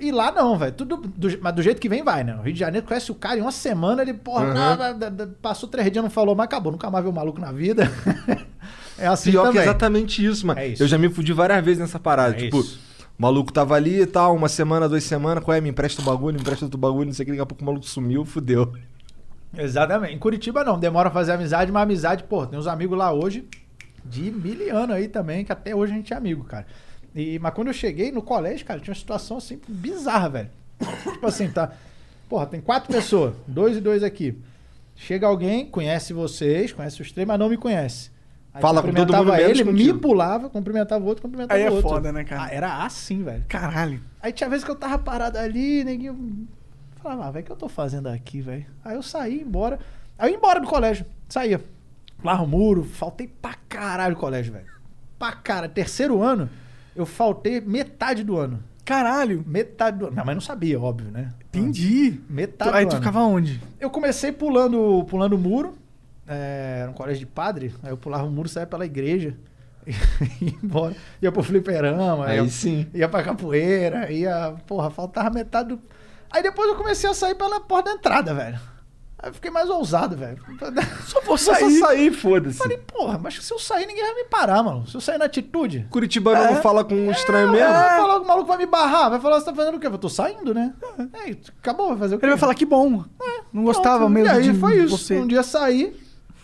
C: e, e lá não, velho. Tudo do- mas do jeito que vem, vai, né? O Rio de Janeiro conhece o cara em uma semana, ele, porra,
A: Uhum.
C: nada, da- da- passou três dias, não falou, mas acabou. Nunca mais viu o maluco na vida. é assim
A: Pior que
C: também.
A: é exatamente isso, mano.
C: É isso.
A: Eu já me fudi várias vezes nessa parada.
C: É
A: tipo,
C: isso.
A: o maluco tava ali e tal, uma semana, duas semanas, qual é? Me empresta o bagulho, me empresta outro bagulho, não sei o que, daqui a pouco o maluco sumiu, fudeu.
C: Exatamente. Em Curitiba não, demora a fazer amizade, mas amizade, pô, tem uns amigos lá hoje de mil anos aí também, que até hoje a gente é amigo, cara. E, mas quando eu cheguei no colégio, cara, tinha uma situação assim bizarra, velho. tipo assim, tá. Porra, tem quatro pessoas, dois e dois aqui. Chega alguém, conhece vocês, conhece os três, mas não me conhece. Aí
A: Fala com todo mundo
C: ele, me pulava, cumprimentava o outro, cumprimentava
B: Aí é
C: o outro.
B: foda, né, cara?
C: Ah, era assim, velho.
B: Caralho.
C: Aí tinha vezes que eu tava parado ali, neguinho. Falava, ah, velho, o que eu tô fazendo aqui, velho? Aí eu saí, embora. Aí eu ia embora do colégio. Saía. Lá o muro, faltei pra caralho do colégio, velho. Pra caralho. Terceiro ano, eu faltei metade do ano.
B: Caralho.
C: Metade do ano. Minha mãe não sabia, óbvio, né?
B: Entendi.
C: Metade
B: aí
C: do
B: tu
C: ano.
B: ficava onde?
C: Eu comecei pulando pulando o muro. É, era um colégio de padre. Aí eu pulava o muro, saía pela igreja. E ia embora. Ia pro fliperama.
A: Aí
C: ia,
A: sim.
C: Ia pra capoeira. Ia... Porra, faltava metade do... Aí depois eu comecei a sair pela porta da entrada, velho. Aí eu fiquei mais ousado, velho.
B: Só vou
A: Só
B: sair.
A: sair, foda-se.
C: Falei, porra, mas se eu sair, ninguém vai me parar, mano. Se eu sair na atitude...
A: Curitibano não fala com um estranho
C: É,
A: mesmo?
C: vai falar que o maluco vai me barrar. Vai falar, você tá fazendo o quê? Eu tô saindo, né? É, acabou, vai fazer o quê?
B: Ele vai falar que bom. Não gostava
C: Pronto.
B: mesmo
C: E aí
B: de
C: foi isso.
B: você.
C: Um dia saí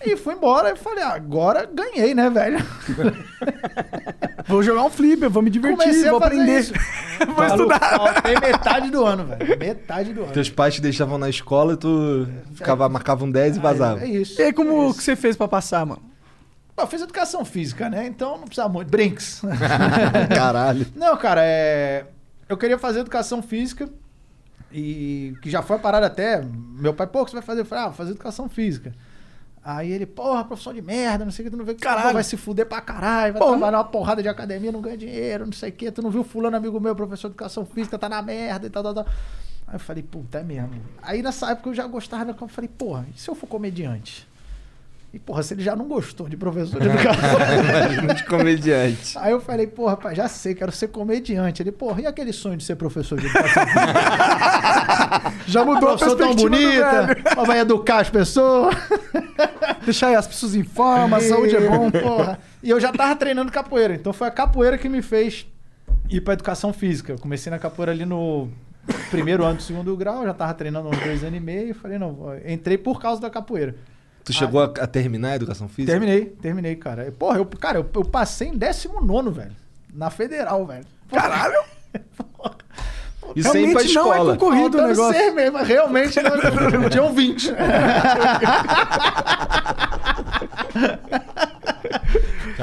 C: e fui embora. E falei, ah, agora ganhei, né, velho?
B: Vou jogar um flipper, vou me divertir,
C: Comecei
B: vou aprender.
C: isso.
B: vou
C: Maluco,
B: estudar.
C: Faltei metade do ano, velho. Metade do ano.
A: Teus pais te deixavam na escola e tu ficava, marcava um 10 e vazava.
C: É isso.
B: E aí, como
C: É
B: que você fez pra passar, mano?
C: Pô, Eu fiz educação física, né? Então não precisava muito. Brinks.
A: Caralho.
C: Não, cara, é... eu queria fazer educação física e que já foi parada até. Meu pai, pô, o que você vai fazer? Eu falei, ah, vou fazer educação física. Aí ele, porra, profissão de merda, não sei o que, tu não vê que
B: Caralho.
C: vai se fuder pra caralho, vai trabalhar uma porrada de academia, não ganha dinheiro, não sei o que, tu não viu fulano amigo meu, professor de educação física, tá na merda e tal, tal, tal. Aí eu falei, puta, é mesmo. Aí nessa época eu já gostava, eu falei, porra, e se eu for comediante? E porra, se ele já não gostou de professor de educação
A: de comediante.
C: Aí eu falei, porra, rapaz, já sei, quero ser comediante. Ele, porra, e aquele sonho de ser professor de educação
B: Já mudou a
C: Professor tão bonita, vai educar as pessoas.
B: Deixar as pessoas em forma, a saúde é bom.
C: porra. E eu já tava treinando capoeira, então foi a capoeira que me fez ir pra educação física. Eu comecei na capoeira ali no primeiro ano do segundo grau, já tava treinando uns dois anos e meio. Falei, não, entrei por causa da capoeira.
A: Tu chegou a, a terminar a educação física?
C: Terminei, terminei, cara. Porra, eu, cara, eu, eu passei em 19, velho. Na federal, velho. Caralho!
A: E sem ir pra
B: Realmente não é
A: escola.
B: concorrido o
C: Faltando
B: negócio.
C: ser mesmo, realmente não, tinham 20.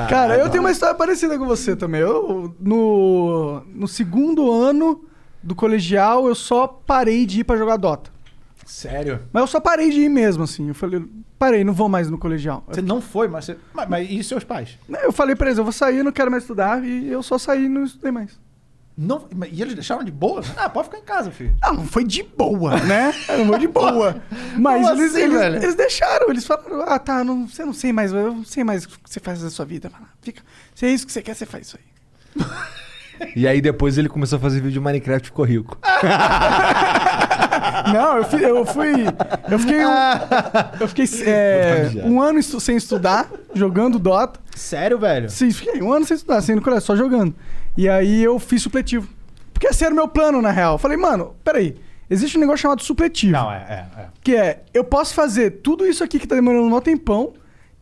B: Cara, eu tenho uma história parecida com você também. Eu, no, no segundo ano, do colegial, eu só parei de ir pra jogar Dota.
C: Sério?
B: Mas eu só parei de ir mesmo, assim. Eu falei, parei, não vou mais no colegial.
C: Você não foi, mas, você... mas, mas e seus pais?
B: Eu falei pra eles, eu vou sair, não quero mais estudar, e eu só saí e não estudei mais.
C: Não, e eles deixaram de boa? Ah, pode ficar em casa, filho.
B: Ah, não foi de boa, né? Não foi de boa. Mas
C: Como
B: eles,
C: assim,
B: eles,
C: velho?
B: eles deixaram, eles falaram, ah, tá, não, você não sei mais, eu não sei mais o que você faz da sua vida. Fica, se é isso que você quer, você faz isso aí.
A: E aí depois ele começou a fazer vídeo de Minecraft e ficou rico.
B: Não, eu fui. Eu, fui, eu fiquei, um, eu fiquei é, um ano estu- sem estudar, jogando Dota.
C: Sério, velho?
B: Sim, fiquei um ano sem estudar, sem no colégio, só jogando. E aí eu fiz supletivo. Porque esse era o meu plano, na real. Eu falei, mano, peraí. Existe um negócio chamado supletivo.
C: Não, é, é, é.
B: Que é, eu posso fazer tudo isso aqui que tá demorando um tempão,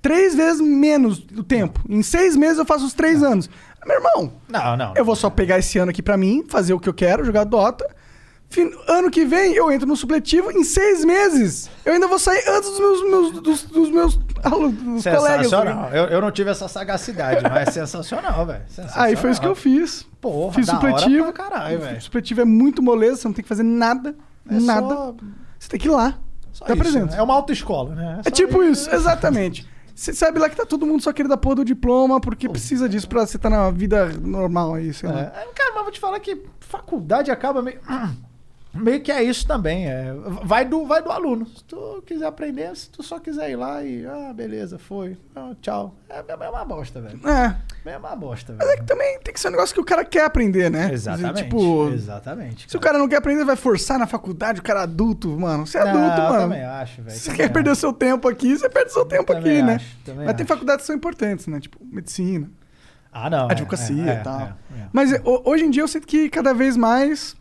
B: três vezes menos o tempo. Em seis meses eu faço os três anos. Meu irmão,
C: Não, não.
B: eu vou só pegar esse ano aqui pra mim, fazer o que eu quero, jogar Dota. Ano que vem eu entro no supletivo em seis meses. Eu ainda vou sair antes dos meus, meus- dos, dos meus alunos, colegas. tá
C: Sensacional. Eu, eu não tive essa sagacidade, mas é sensacional, velho.
B: Aí foi isso que eu fiz.
C: Porra,
B: fiz supletivo.
C: caralho, velho.
B: Supletivo é muito moleza, você não tem que fazer nada.
C: É
B: nada.
C: só-
B: Você tem que ir lá.
C: Só
B: Te
C: isso, né? É uma autoescola, né?
B: É
C: só
B: tipo isso, exatamente. Você sabe lá que tá todo mundo só querendo dar porra do diploma porque precisa disso pra você estar na vida normal aí, sei lá.
C: É, é, cara, mas vou te falar que faculdade acaba meio. Meio que é isso também. É, vai, do, vai do aluno. Se tu quiser aprender, se tu só quiser ir lá e. Ah, beleza, foi. Ah, tchau. É, é uma bosta, velho.
B: É.
C: É uma bosta,
B: Mas é
C: velho.
B: que também tem que ser um negócio que o cara quer aprender, né?
C: Exatamente.
B: Tipo,
C: Exatamente.
B: se o cara não quer aprender, vai forçar na faculdade, o cara é adulto, mano. Você é
C: Não,
B: adulto,
C: eu
B: mano.
C: também acho, velho.
B: Se você quer perder
C: acho.
B: seu tempo aqui, você perde seu tempo aqui, né?
C: acho,
B: Mas tem
C: acho.
B: faculdades que são importantes, né? Tipo, medicina,
C: Ah, não. é,
B: advocacia
C: é,
B: e tal.
C: é, é.
B: Mas é, ho- hoje em dia eu sinto que cada vez mais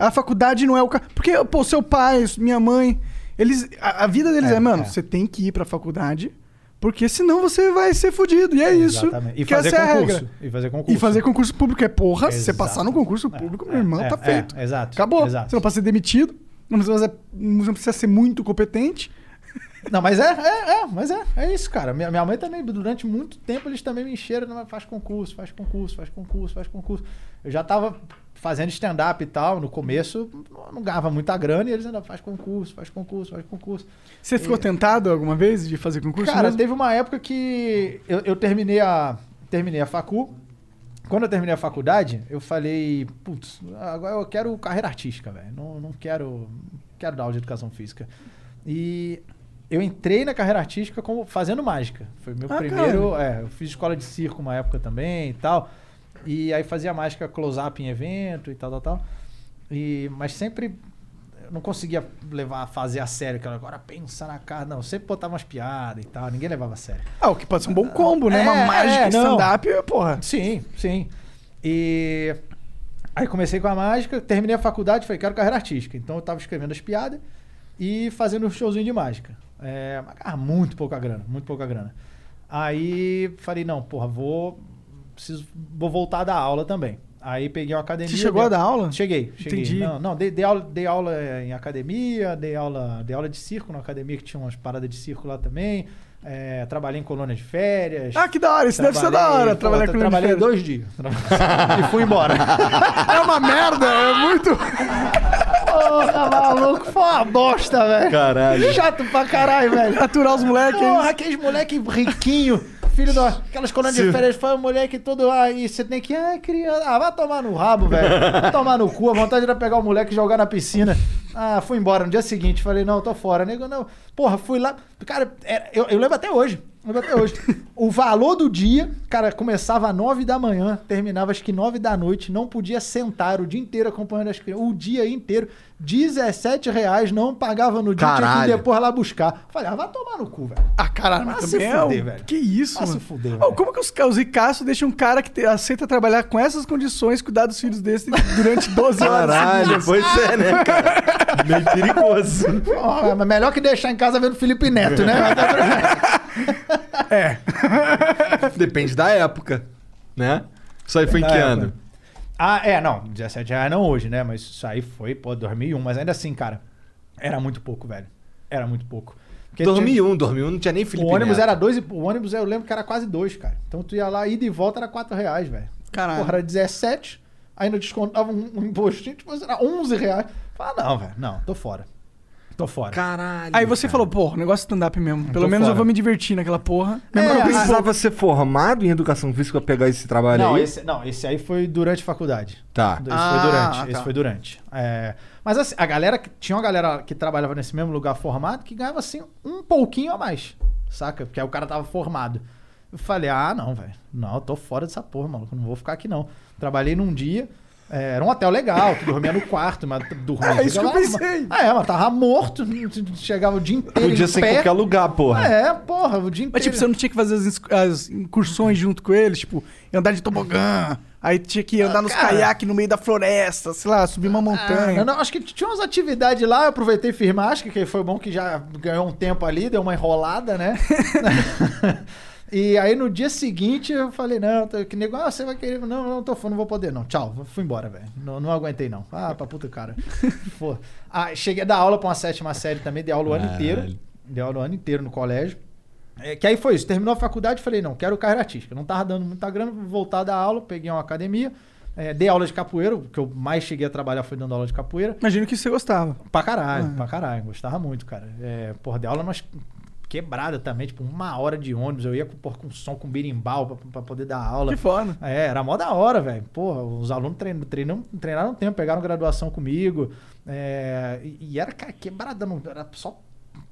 B: a faculdade não é o ca... Porque, pô, seu pai, minha mãe, eles. A, a vida deles é,
C: É,
B: mano,
C: é.
B: você tem que ir pra faculdade, porque senão você vai ser fudido. E é isso.
C: Exatamente. E
B: que
C: fazer
B: essa é a
C: concurso.
B: regra.
C: E fazer concurso.
B: E fazer concurso público é porra, se você passar no concurso público, meu irmão,
C: é,
B: tá
C: é,
B: feito.
C: exato,
B: Acabou.
C: exato.
B: Você não pode ser demitido, não precisa, não precisa ser muito competente.
C: Não, mas é, é, é, mas é, é isso, cara. Minha, minha mãe também, durante muito tempo, eles também me encheram, faz concurso, faz concurso, faz concurso, faz concurso. Eu já tava fazendo stand-up e tal, no começo, não- ganhava muita grana, e eles ainda faz concurso, faz concurso, faz concurso.
B: Você ficou tentado alguma vez de fazer concurso?
C: Cara,
B: mesmo?
C: teve uma época que eu, eu terminei a terminei a facu. Quando eu terminei a faculdade, eu falei, putz, agora eu quero carreira artística, velho. Não, não quero, quero dar aula de educação física. E eu entrei na carreira artística como fazendo mágica. Foi meu
B: Ah,
C: primeiro, é, eu fiz escola de circo uma época também e tal. E aí fazia mágica close-up em evento e tal, tal, tal. E, mas sempre eu não conseguia levar, fazer a sério, aquela agora pensa na cara. Não, sempre botava umas piadas e tal, ninguém levava a sério.
B: Ah, o que pode ser um bom combo, né?
C: É,
B: uma mágica
C: é,
B: stand-up, porra.
C: Sim, sim. E aí comecei com a mágica, terminei a faculdade, falei, quero carreira artística. Então eu tava escrevendo as piadas e fazendo um showzinho de mágica. É, mas, cara, muito pouca grana, muito pouca grana. Aí falei, não, porra, vou. Preciso, vou voltar a dar aula também. Aí peguei uma academia.
B: Você chegou a
C: dei-
B: dar aula?
C: Cheguei, cheguei.
B: Entendi.
C: Não, não dei, dei aula, dei aula em academia, dei aula, dei aula de circo na academia, que tinha umas paradas de circo lá também. É, trabalhei em colônia de férias.
B: Ah, que da hora, isso deve ser da hora,
C: pô,
B: trabalhar
C: tra-
B: com
C: Trabalhei
B: férias.
C: dois dias. e fui embora.
B: É uma merda, é muito.
C: Porra, maluco, foi uma bosta, velho.
A: Caralho.
C: Chato pra caralho, velho.
B: Aturar os moleques.
C: Porra, aqueles moleque riquinho, filho daquelas colônias de férias, foi um moleque todo aí, você tem que, ah, criança, ah, vai tomar no rabo, velho. Vai tomar no cu, a vontade era pegar o moleque e jogar na piscina. Ah, fui embora no dia seguinte, falei, não, tô fora. Nego, não. Porra, fui lá, cara, era- eu, eu lembro até hoje. Lembro até hoje. O valor do dia, cara, começava às 9 da manhã, terminava acho que 9 da noite, não podia sentar o dia inteiro acompanhando as crianças, o dia inteiro, 17 reais, não pagava no dia, tinha que
A: Caralho.
C: ir depois lá buscar. Falei, ah, vai tomar no cu, velho.
B: Ah, caralho, mas
C: Vai se
B: é
C: fuder,
B: o-
C: velho.
B: Que isso,
C: Vai se
B: mano.
C: fuder,
B: Ô,
C: velho.
B: como que os, os ricaços deixam um cara que te- aceita trabalhar com essas condições, cuidar dos filhos desse durante 12 horas?
A: Caralho, pois é, né, cara? Meio perigoso.
C: Ó, mas melhor que deixar em casa vendo Felipe Neto, né?
A: Depende da época, né? Isso aí foi em que
C: época. Ah, é, não, 17 reais não hoje, né? Mas isso aí foi, pô, 2001. Mas ainda assim, cara, era muito pouco, velho. Era muito pouco. Porque tinha-
A: 2001, 2001 não tinha nem Felipe
C: O ônibus
A: Neto.
C: era dois e o ônibus eu lembro que era quase dois, cara. Então tu ia lá, ida e volta era quatro reais, velho.
B: Caralho.
C: Porra, era 17. ainda descontava um, um impostinho, tipo, era 11 reais. Falei, ah, não, velho, não, tô fora. Tô fora.
A: Caralho.
B: Aí você
A: cara.
B: falou, pô, negócio stand-up mesmo. Pelo menos eu
C: fora.
B: vou me divertir naquela porra.
C: É,
B: eu
A: precisava ser formado em educação física pra pegar esse trabalho
C: Não
A: aí?
C: esse, não, esse aí foi durante a faculdade.
A: Tá.
C: Esse
B: Ah,
C: foi durante.
B: tá.
C: Esse foi durante. É, mas assim, a galera. que- Tinha uma galera que trabalhava nesse mesmo lugar formado que ganhava assim um pouquinho a mais. Saca? Porque aí o cara tava formado. Eu falei, ah, não, velho. Não, eu tô fora dessa porra, maluco. Não vou ficar aqui, não. Trabalhei num dia. É, era um hotel legal, tu dormia no quarto, mas dormia.
B: É isso que eu pensei.
C: Ah, é, mas tava morto. Chegava o dia inteiro.
A: Podia
C: em
A: ser em
C: pé.
A: qualquer lugar, porra.
C: É, porra, o dia inteiro.
B: Mas tipo, você não tinha que fazer as, as incursões junto com eles, tipo, andar de tobogã, aí tinha que andar nos
C: cara.
B: caiaques no meio da floresta, sei lá, subir uma
C: Ah,
B: montanha.
C: não, não, acho que tinha umas atividades lá, eu aproveitei firmar, acho que foi bom que já ganhou um tempo ali, deu uma enrolada, né? e aí no dia seguinte eu falei, não, que nego, ah, você vai querer. Não, não, tô não vou poder, não. Tchau, fui embora, velho. Não, não aguentei, não. Ah, pra puta cara. Pô. Ah, cheguei a dar aula pra uma sétima série também, dei aula o ano inteiro. Dei aula o ano inteiro no colégio. É, que aí foi isso, terminou a faculdade, falei, não, quero carreira artística. Não tava dando muita grana, voltar a dar aula, peguei uma academia, é, dei aula de capoeira, o que eu mais cheguei a trabalhar foi dando aula de capoeira.
B: Imagino que você gostava.
C: Pra caralho,
B: Ah.
C: pra caralho, gostava muito, cara. É, porra, dei aula umas quebrada também, tipo, uma hora de ônibus, eu ia com, porra, com som com birimbau pra, pra poder dar aula.
B: Que foda.
C: É, era mó da hora, velho. Porra, os alunos treinam, treinam, treinaram um tempo, pegaram graduação comigo. é, e, e era, cara, quebrada, não, era só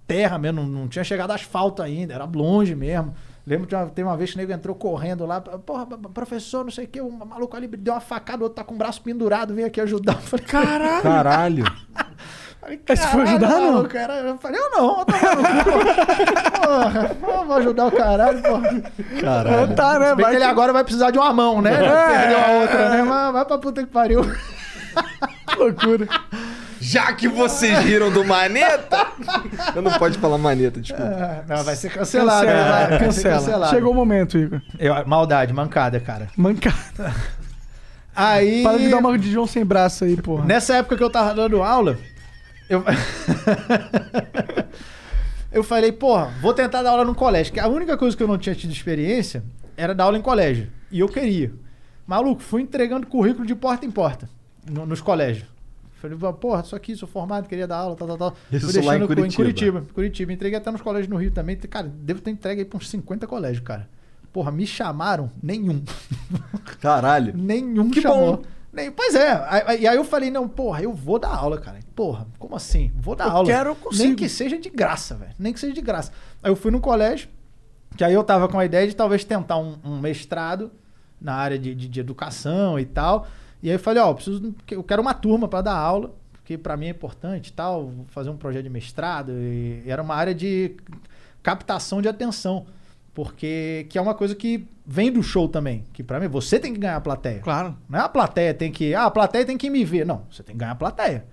C: terra mesmo, não, não tinha chegado asfalto ainda, era longe mesmo. Lembro que uma- tem uma vez que o nego entrou correndo lá, porra, professor, não sei o que, um maluco ali deu uma facada, o outro tá com o braço pendurado, veio aqui ajudar. Eu falei, caralho!
A: Caralho.
C: Falei,
B: Mas você foi
C: "Caralho,
B: ajudar, não?"
C: maluco, Cara, eu falei, eu não, eu porra, porra, vou ajudar o caralho, porra.
A: Caralho.
B: Tá, né? Vai
C: que ele agora vai precisar de uma mão, né? Já perdeu a outra, né? Mas vai pra puta que pariu.
B: Que loucura.
A: Já que vocês riram do maneta. Eu não pode falar maneta, desculpa.
C: Ah, Não, vai ser cancelado.
B: Cancela,
C: né? Vai ser
B: cancela.
C: cancelado.
B: Chegou o momento, Igor.
C: Eu- maldade, mancada, cara.
B: Mancada.
C: Aí.
B: Para de dar uma de João sem braço aí, porra.
C: Nessa época que eu tava dando aula, eu. eu falei, porra, vou tentar dar aula no colégio. Que a única coisa que eu não tinha tido experiência era dar aula em colégio. E eu queria. Maluco, fui entregando currículo de porta em porta no- nos colégios. Falei, porra, isso aqui, sou formado, queria dar aula, tal, tal, tal.
A: Isso
C: Fui
A: lá em Curitiba.
C: Curitiba. Curitiba. Entreguei até nos colégios no Rio também. Cara, devo ter entregue aí pra uns 50 colégios, cara. Porra, me chamaram? Nenhum.
A: Caralho.
C: Nenhum
A: Que
C: chamou.
A: bom.
C: Nem, pois é. E aí eu falei, não, porra, eu vou dar aula, cara. Porra, como assim? Vou dar
B: Eu
C: aula.
B: quero, eu consigo.
C: Nem que seja de graça, velho. Nem que seja de graça. Aí eu fui no colégio, que aí eu tava com a ideia de talvez tentar um, um mestrado na área de, de, de educação e tal. E aí eu falei, ó, eu preciso, eu quero uma turma para dar aula, porque para mim é importante e tal, fazer um projeto de mestrado. E era uma área de captação de atenção. Porque que é uma coisa que vem do show também. Que pra mim, você tem que ganhar a plateia.
B: Claro.
C: Não é a plateia tem que. Ah, a plateia tem que me ver. Não, você tem que ganhar a plateia.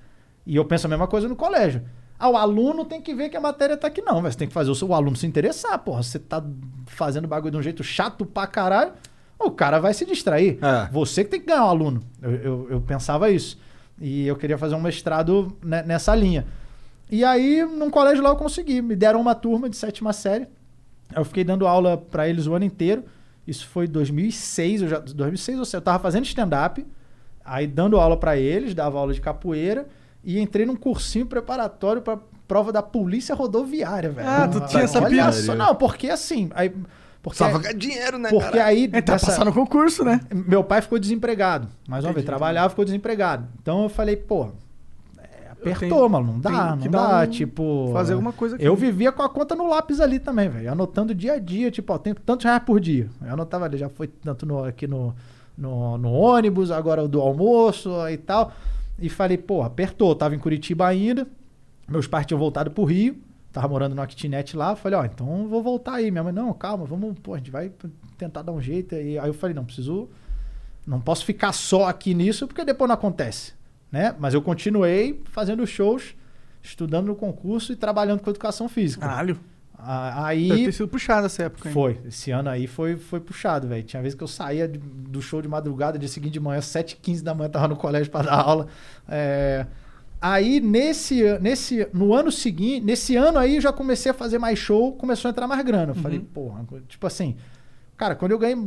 C: E eu penso a mesma coisa no colégio. Ah, o aluno tem que ver que a matéria tá aqui. Não, mas você tem que fazer o seu aluno se interessar. Porra, você tá fazendo bagulho de um jeito chato pra caralho, o cara vai se distrair.
A: É.
C: Você que tem que ganhar o aluno. Eu, eu, eu pensava isso. E eu queria fazer um mestrado ne- nessa linha. E aí, num colégio lá eu consegui. Me deram uma turma de sétima série. Eu fiquei dando aula pra eles o ano inteiro. Isso foi 2006, eu já 2006 ou seja, eu tava fazendo stand up, aí dando aula pra eles, dava aula de capoeira e entrei num cursinho preparatório pra prova da Polícia Rodoviária, velho.
B: Ah, tu tinha essa
C: Olha só, não, porque assim, aí porque
A: Só dinheiro, né,
C: porque
A: cara?
C: aí
B: Ele tá
C: dessa-
B: passando no concurso, né?
C: meu pai ficou desempregado. Mais uma vez,
B: Entendi.
C: trabalhava, ficou desempregado. Então eu falei, pô, apertou,
B: tenho-
C: mano, não dá,
B: tenho
C: não dá,
B: um-
C: tipo...
B: fazer alguma coisa aqui.
C: Eu vivia com a conta no lápis ali também, velho, anotando dia a dia, tipo, ó, tem tantos reais por dia. Eu anotava ali, já foi tanto no- aqui no, no, no ônibus, agora do almoço e tal. E falei, pô, apertou, eu tava em Curitiba ainda, meus pais tinham voltado pro Rio, tava morando numa kitnet lá, falei, ó, então vou voltar aí. Minha mãe, não, calma, vamos, pô, a gente vai tentar dar um jeito. E aí eu falei, não, preciso, não posso ficar só aqui nisso, porque depois não acontece, né? Mas eu continuei fazendo shows, estudando no concurso e trabalhando com educação física.
B: Caralho.
C: A-
B: Deve
C: Aí
B: ter sido puxado essa época, hein?
C: foi, esse ano aí foi, foi puxado, velho. Tinha vezes que eu saía do show de madrugada, dia seguinte de manhã, 7h15 da manhã, tava no colégio para dar aula. É, Aí, nesse, nesse, no ano seguinte, nesse ano aí, eu já comecei a fazer mais show, começou a entrar mais grana. Eu falei, porra, tipo assim, cara, quando eu ganhei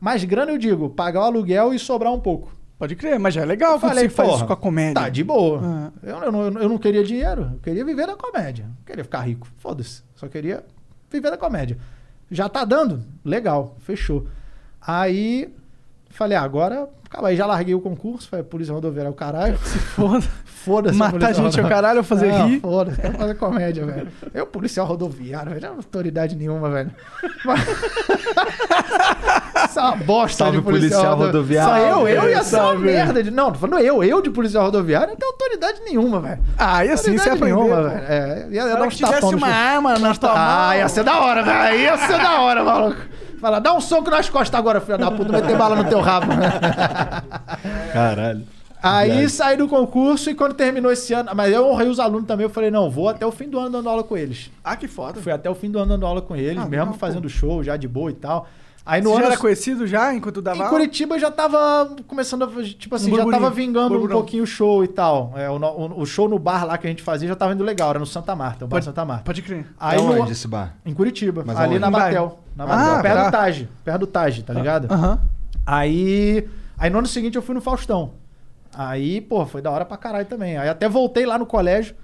C: mais grana, eu digo, pagar o aluguel e sobrar um pouco.
B: Pode crer, mas já é legal
C: Eu
B: quando
C: falei,
B: você faz isso com a comédia.
C: Tá, de boa.
B: Ah.
C: Eu, eu, não, eu não queria dinheiro, eu queria viver da comédia. Não queria ficar rico, foda-se. Só queria viver da comédia. Já tá dando? Legal, fechou. Aí, falei, ah, agora, acaba aí, já larguei o concurso, falei, polícia rodoviária é o caralho.
B: Se foda.
C: Foda-se.
B: Matar gente é o
C: rodoviário.
B: caralho ou fazer
C: Não,
B: rir?
C: Foda-se, quero fazer comédia, velho. Eu, policial rodoviário, velho, não é autoridade nenhuma, velho. Mas- Isso é uma bosta
A: Salve,
C: de policial,
A: policial
C: rodo-
A: rodoviário.
C: Só eu, eu ia ser uma merda. De... Não, tô falando eu, eu de policial rodoviário, não tenho autoridade nenhuma, velho.
B: Ah, e assim você pô.
C: velho. É, ia, ia dar uns
B: tivesse uma arma na tua mão.
C: Ah, ia ser da hora, velho. Ia ser da hora, maluco. Fala, dá um soco nas costas agora, filho da puta, meter bala no teu rabo.
A: Caralho.
C: Aí saí do concurso e quando terminou esse ano, mas eu honrei os alunos também, eu falei, não, vou até o fim do ano dando aula com eles.
B: Ah, que foda.
C: Fui até o fim do ano dando aula com eles,
B: Ah,
C: mesmo
B: legal,
C: fazendo show já de boa e tal. Aí no
B: Você já
C: ano
B: era conhecido já enquanto dava
C: em? Curitiba já tava começando a. Tipo assim,
B: Um
C: já
B: burburinho.
C: tava vingando um
B: Burburão.
C: pouquinho o show e tal. É, o, no- o show no bar lá que a gente fazia já tava indo legal, era no Santa Marta, o bar
B: Pode-
C: Santa Marta.
B: Pode crer.
C: Aí
A: é
C: no-
A: onde esse bar?
C: Em Curitiba,
A: Mas
C: ali
A: aonde?
C: na
B: Em
C: Batel. Na Batel,
B: Ah,
C: perto
B: tá.
C: do Taj. Perto do Taj, tá ligado?
B: Aham.
C: Aí. Aí no ano seguinte eu fui no Faustão. Aí, pô, foi da hora pra caralho também. Aí até voltei lá no colégio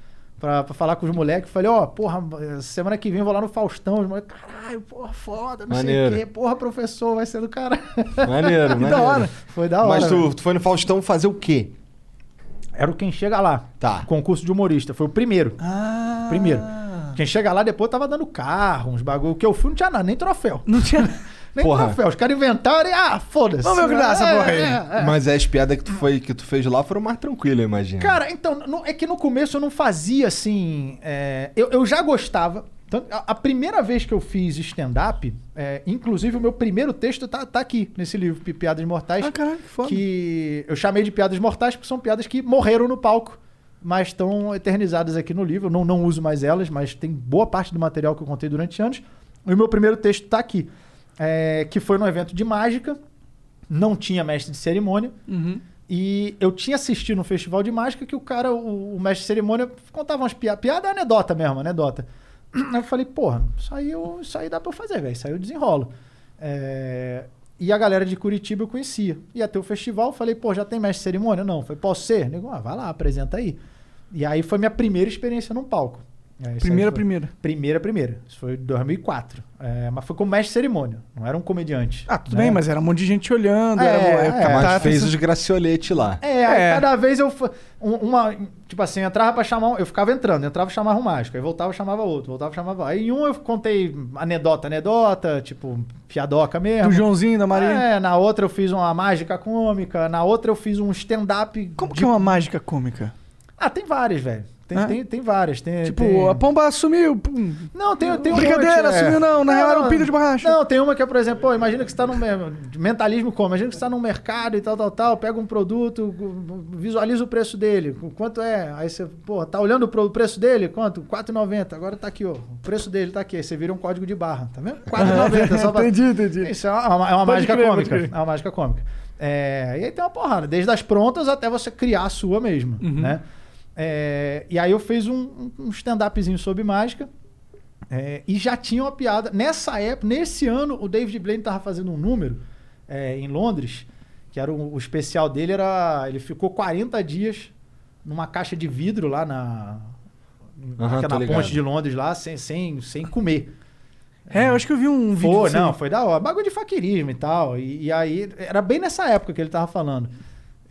C: pra, pra falar com os moleques. Falei, ó, porra, semana que vem eu vou lá no Faustão. Os moleques, caralho, porra, foda, não
A: Maneiro.
C: sei o quê. Porra, professor, vai ser do caralho.
A: Maneiro, maneiro.
B: da hora.
C: Foi da hora.
A: Mas tu, tu foi no Faustão fazer o quê?
C: Era o Quem Chega Lá.
A: Tá.
C: Concurso de humorista. Foi o primeiro.
B: Ah.
C: Primeiro. Quem chega lá depois tava dando carro, uns bagulho. O que eu fui não tinha nada, nem troféu.
B: Não tinha.
C: Nem
A: Porra.
C: troféu. Os caras inventaram e, ah, foda-se.
B: Vamos ver o que dá essa
C: É,
B: porra aí.
C: é, é.
A: Mas as piadas que tu, foi, que tu fez lá foram mais tranquilas, eu imagino.
C: Cara, então, no- é que no começo eu não fazia assim. é, eu, eu já gostava. Tanto- a, a primeira vez que eu fiz stand-up, é, inclusive o meu primeiro texto tá, tá aqui nesse livro, Pi- Piadas Mortais.
B: Ah, caralho, que foda.
C: que eu chamei de piadas mortais porque são piadas que morreram no palco, mas estão eternizadas aqui no livro. Eu não, não uso mais elas, mas tem boa parte do material que eu contei durante anos. E o meu primeiro texto tá aqui, é, que foi num evento de mágica, não tinha mestre de cerimônia.
B: Uhum.
C: E eu tinha assistido no festival de mágica que o cara, o, o mestre de cerimônia, contava umas piadas. Piada é anedota mesmo, anedota. Eu falei, porra, isso aí, eu, isso aí dá pra eu fazer, velho. Isso aí eu desenrolo. É, E a galera de Curitiba eu conhecia. Ia ter o festival, falei, pô, já tem mestre de cerimônia? Não. Falei, posso ser? Nego, ah, vai lá, apresenta aí. E aí foi minha primeira experiência num palco. É,
B: Primeira,
C: foi-
B: primeira.
C: Primeira, primeira. Isso foi em 2004. É, mas foi como mestre de cerimônia, não era um comediante.
B: Ah, tudo
C: né?
B: bem, mas era um monte de gente olhando.
C: É,
B: era,
C: é,
B: tá-
A: Mas
B: tá-
A: fez os gracioletes lá.
C: É, aí
B: É.
C: cada vez eu. um- Uma. Tipo assim, entrava pra chamar. um- Eu ficava entrando, entrava e chamava um mágico. Aí voltava chamava outro, voltava chamava. Aí em um eu contei anedota, anedota, tipo, piadoca mesmo.
B: Do Joãozinho, da Maria.
C: É, na outra eu fiz uma mágica cômica, na outra eu fiz um stand-up.
B: Como
C: de-
B: que é uma mágica cômica?
C: Ah, tem várias, velho. Tem,
B: Ah.
C: tem, tem várias. Tem,
B: Tipo,
C: tem-
B: a pomba sumiu. pum.
C: Não, tem, tem um
B: Brincadeira,
C: monte, é.
B: sumiu não, na real era um pinto de borracha.
C: Não, tem uma que é, por exemplo, pô, imagina que você tá num mentalismo como? Imagina que você tá num mercado e tal, tal, tal, pega um produto, visualiza o preço dele, quanto é? Aí você, pô, tá olhando pro preço dele? Quanto? 4,90. Agora tá aqui, ó. O preço dele tá aqui. Aí você vira um código de barra, tá vendo? 4,90. só pra...
B: entendi, entendi.
C: Isso é uma, é uma
B: Pode
C: mágica
B: crer,
C: cômica. É uma mágica cômica. É, e aí tem uma porrada, desde as prontas até você criar a sua mesmo,
B: Uhum.
C: né? É, e aí eu fiz um, um stand-upzinho sobre mágica. é, e já tinha uma piada. Nessa época, nesse ano, o David Blaine tava fazendo um número é, em Londres, que era o, o especial dele, era. Ele ficou 40 dias numa caixa de vidro lá na.
A: Tô
C: na
A: ligado.
C: ponte de Londres lá, sem, sem, sem comer.
B: É, eu acho que eu vi um vídeo.
C: Não,
B: aí.
C: foi da hora. Bagulho de faquirismo e tal. E, e aí, era bem nessa época que ele tava falando.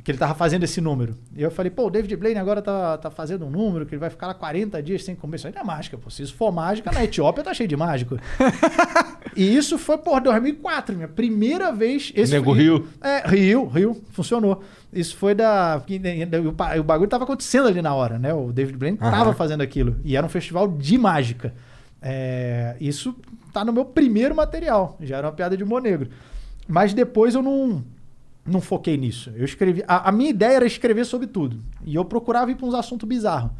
C: Que ele tava fazendo esse número. E eu falei, pô, o David Blaine agora tá, tá fazendo um número que ele vai ficar lá 40 dias sem comer. Isso não é mágica, pô. Se isso for mágica, na Etiópia tá cheio de mágico. e isso foi, por 2004, minha primeira vez. Esse
A: Nego
C: foi-
A: Rio.
C: É, Rio, Rio, funcionou. Isso foi da. O pa- o bagulho tava acontecendo ali na hora, né? O David Blaine
A: Aham.
C: tava fazendo aquilo. E era um festival de mágica. É, isso tá no meu primeiro material. Já era uma piada de humor negro. Mas depois eu não, não foquei nisso. Eu escrevi. A, a minha ideia era escrever sobre tudo. E eu procurava ir pra uns assuntos bizarros.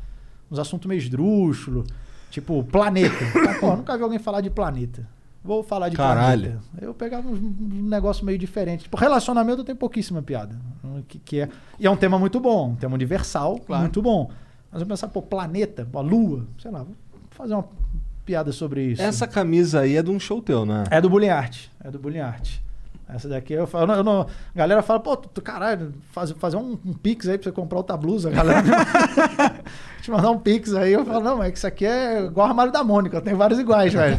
C: Uns assuntos meio esdrúxulos. Tipo, planeta. Ah, pô, nunca vi alguém falar de planeta. Vou falar de
A: Caralho.
C: planeta. Eu pegava uns, um negócio meio diferente. Tipo, relacionamento eu tenho pouquíssima piada. Que, que é, e é um tema muito bom, um tema universal, muito bom. Mas eu pensar, pô, planeta, a lua, sei lá, vou fazer uma piada sobre isso.
A: Essa camisa aí é de um show teu, né?
C: É do Bullying Art. É do Bullying Art. Essa daqui eu falo, eu não, a galera fala, pô, tu, caralho, faz, fazer um, um pix aí pra você comprar outra blusa, galera. Te mandar um pix aí, eu falo, não, mas isso aqui é igual o armário da Mônica, tem vários iguais, velho.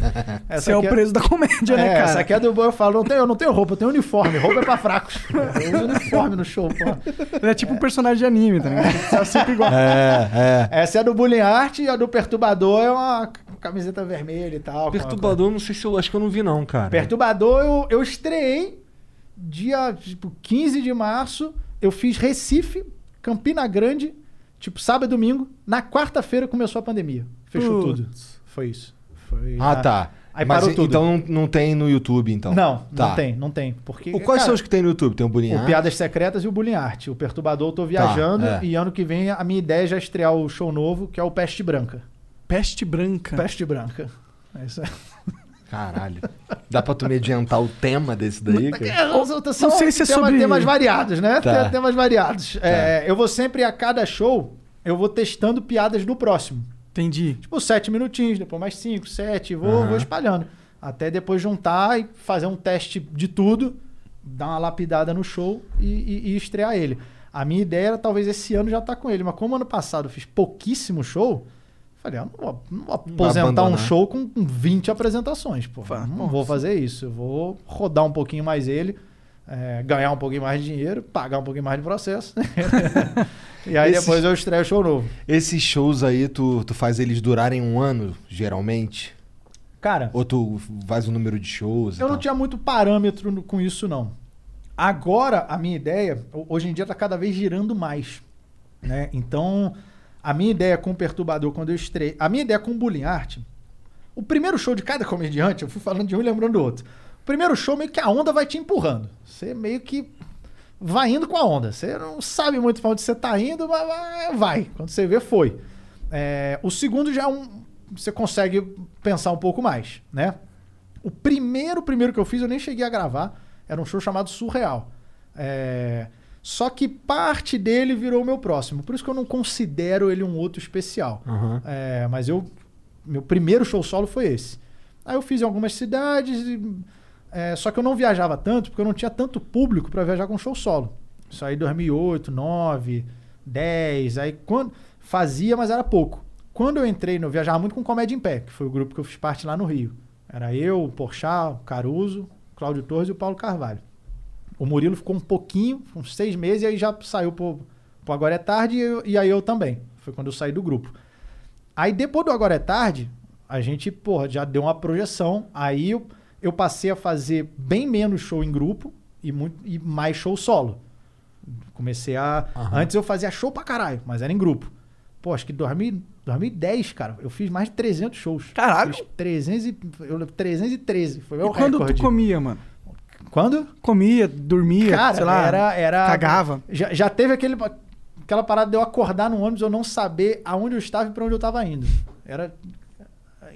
B: Esse é o
C: aqui
B: preço da comédia, né,
C: é,
B: cara?
C: Essa aqui é do eu falo, não tenho, eu não tenho roupa, eu tenho uniforme. Roupa é pra fracos. Eu uso uniforme no show, pô.
B: Ele é tipo um personagem de anime, tá ligado? É sempre igual.
A: É, é.
C: Essa é a do Bullying Art e a do Perturbador é uma camiseta vermelha e tal.
A: Perturbador, não sei se eu acho que eu não vi, não, cara.
C: Perturbador, eu, eu estreiei dia tipo, 15 de março. Eu fiz Recife, Campina Grande, tipo sábado e domingo. Na quarta-feira começou a pandemia. Fechou
B: Putz.
C: tudo. Foi isso. Foi
A: Ah, tá.
C: Aí
A: Mas
C: parou tudo.
A: então não, não tem no YouTube, então?
C: Não,
A: Tá.
C: não tem, não tem. Porque,
A: O, quais
C: cara,
A: são os que tem no YouTube? Tem o Bullying
C: O
A: Art?
C: Piadas Secretas e o Bullying Art. O Perturbador eu tô viajando
A: é.
C: e ano que vem a minha ideia é já estrear o show novo, que é o Peste Branca.
B: Peste branca.
C: Peste Branca. É isso aí.
A: Caralho. Dá pra tu me adiantar o tema desse daí? cara?
C: É, outros são
B: não sei se é
C: temas,
B: sobre-
C: temas variados, né?
A: Tá.
C: Tem Temas variados. É, eu vou sempre, a cada show, eu vou testando piadas do próximo.
B: Entendi.
C: Tipo, sete minutinhos, depois mais cinco, sete, vou,
A: Aham.
C: vou espalhando. Até depois juntar e fazer um teste de tudo, dar uma lapidada no show e, e- e estrear ele. A minha ideia era talvez esse ano já estar com ele, mas como ano passado eu fiz pouquíssimo show, falei, ah, não vou, não vou aposentar um show com 20 apresentações, pô. Não
B: nossa.
C: vou fazer isso. Eu vou rodar um pouquinho mais ele, é, ganhar um pouquinho mais de dinheiro, pagar um pouquinho mais de processo. e aí
A: Esses-
C: depois eu estreio o show novo.
A: Esses shows aí, tu, tu faz eles durarem um ano, geralmente?
C: Cara,
A: Ou tu faz o número de shows?
C: Eu não tinha muito parâmetro no- com isso, não. Agora, a minha ideia, ho- hoje em dia, está cada vez girando mais. Né? Então, a minha ideia com o Perturbador, quando eu estrei. A minha ideia com o Bullying Art. O primeiro show de cada comediante, eu fui falando de um e lembrando do outro. O primeiro show, meio que a onda vai te empurrando. Você meio que vai indo com a onda. Você não sabe muito pra onde você tá indo, mas vai. Quando você vê, foi. É, o segundo já é um. Você consegue pensar um pouco mais, né? O primeiro, primeiro que eu fiz, eu nem cheguei a gravar. Era um show chamado Surreal. É, Só que parte dele virou o meu próximo. Por isso que eu não considero ele um outro especial.
A: Aham.
C: É, mas eu. Meu primeiro show solo foi esse. Aí eu fiz em algumas cidades. e, é, só que eu não viajava tanto, porque eu não tinha tanto público para viajar com show solo. Isso aí em 2008, 9, 10. Aí quando. Fazia, mas era pouco. Quando eu entrei, no- eu viajava muito com Comédia em Pé, que foi o grupo que eu fiz parte lá no Rio. Era eu, o Porchat, o Caruso, Cláudio Torres e o Paulo Carvalho. O Murilo ficou um pouquinho, uns seis meses, e aí já saiu pro, pro Agora é Tarde, e, eu- e aí eu também. Foi quando eu saí do grupo. Aí depois do Agora é Tarde, a gente, porra, já deu uma projeção. Aí eu, eu passei a fazer bem menos show em grupo e, muito, e mais show solo. Comecei a. Antes eu fazia show pra caralho, mas era em grupo. Pô, acho que 2000, 2010, cara, eu fiz mais de 300 shows.
B: Caralho!
C: Fiz 300 e, eu, lembro, 313. Foi meu
B: E quando
C: recorde.
B: tu comia, mano?
C: Quando?
B: Comia, dormia,
C: Cara,
B: sei lá,
C: era, era.
B: cagava.
C: Já, já teve aquele, aquela parada de eu acordar no ônibus eu não saber aonde eu estava e pra onde eu tava indo. Era.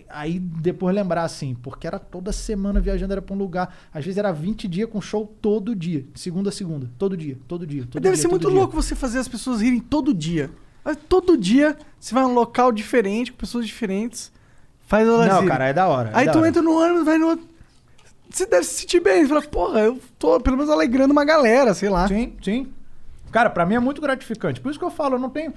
C: Aí depois lembrar assim, porque era toda semana viajando, era pra um lugar. Às vezes era 20 dias com show todo dia, segunda a segunda. Todo dia, todo dia. Todo
B: Mas deve
C: dia,
B: ser muito
C: dia.
B: louco você fazer as pessoas rirem todo dia. Mas todo dia você vai num local diferente, com pessoas diferentes, faz elas
C: Não,
B: rirem.
C: cara, é da hora. é
B: Aí
C: da
B: tu
C: hora.
B: entra no ônibus, vai no outro. Você deve se sentir bem. Você fala, porra, eu tô pelo menos alegrando uma galera, sei lá.
C: Sim, sim. Cara, pra mim é muito gratificante. Por isso que eu falo, eu não tenho.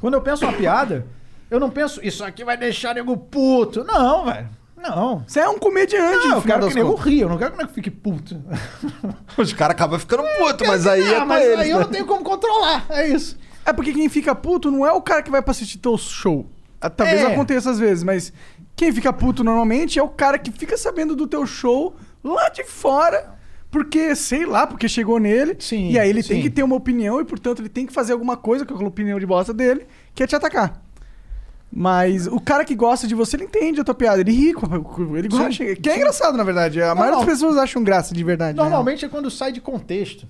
C: Quando eu penso uma piada, eu não penso, isso aqui vai deixar nego puto. Não, velho. Não.
B: Você é um comediante,
C: Não, eu quero que nego ria, eu não quero que nego fique puto.
A: Os caras acabam ficando putos, mas aí é
C: Ah,
A: com
C: mas
A: eles.
C: aí eu
A: né?
C: não tenho como controlar. É isso.
B: É porque quem fica puto não é o cara que vai pra assistir teu show. Ah, Talvez
C: É.
B: aconteça às vezes, mas quem fica puto normalmente é o cara que fica sabendo do teu show lá de fora. Porque, sei lá, porque chegou nele.
C: Sim,
B: e aí ele tem
C: sim.
B: que ter uma opinião e, portanto, ele tem que fazer alguma coisa com aquela opinião de bosta dele, que é te atacar. Mas o cara que gosta de você, ele entende a tua piada. Ele ri, com- com- ele gosta.
C: Sim,
B: Que é engraçado, na verdade. A maioria das pessoas acham graça de verdade. né?
C: Normalmente é quando sai de contexto.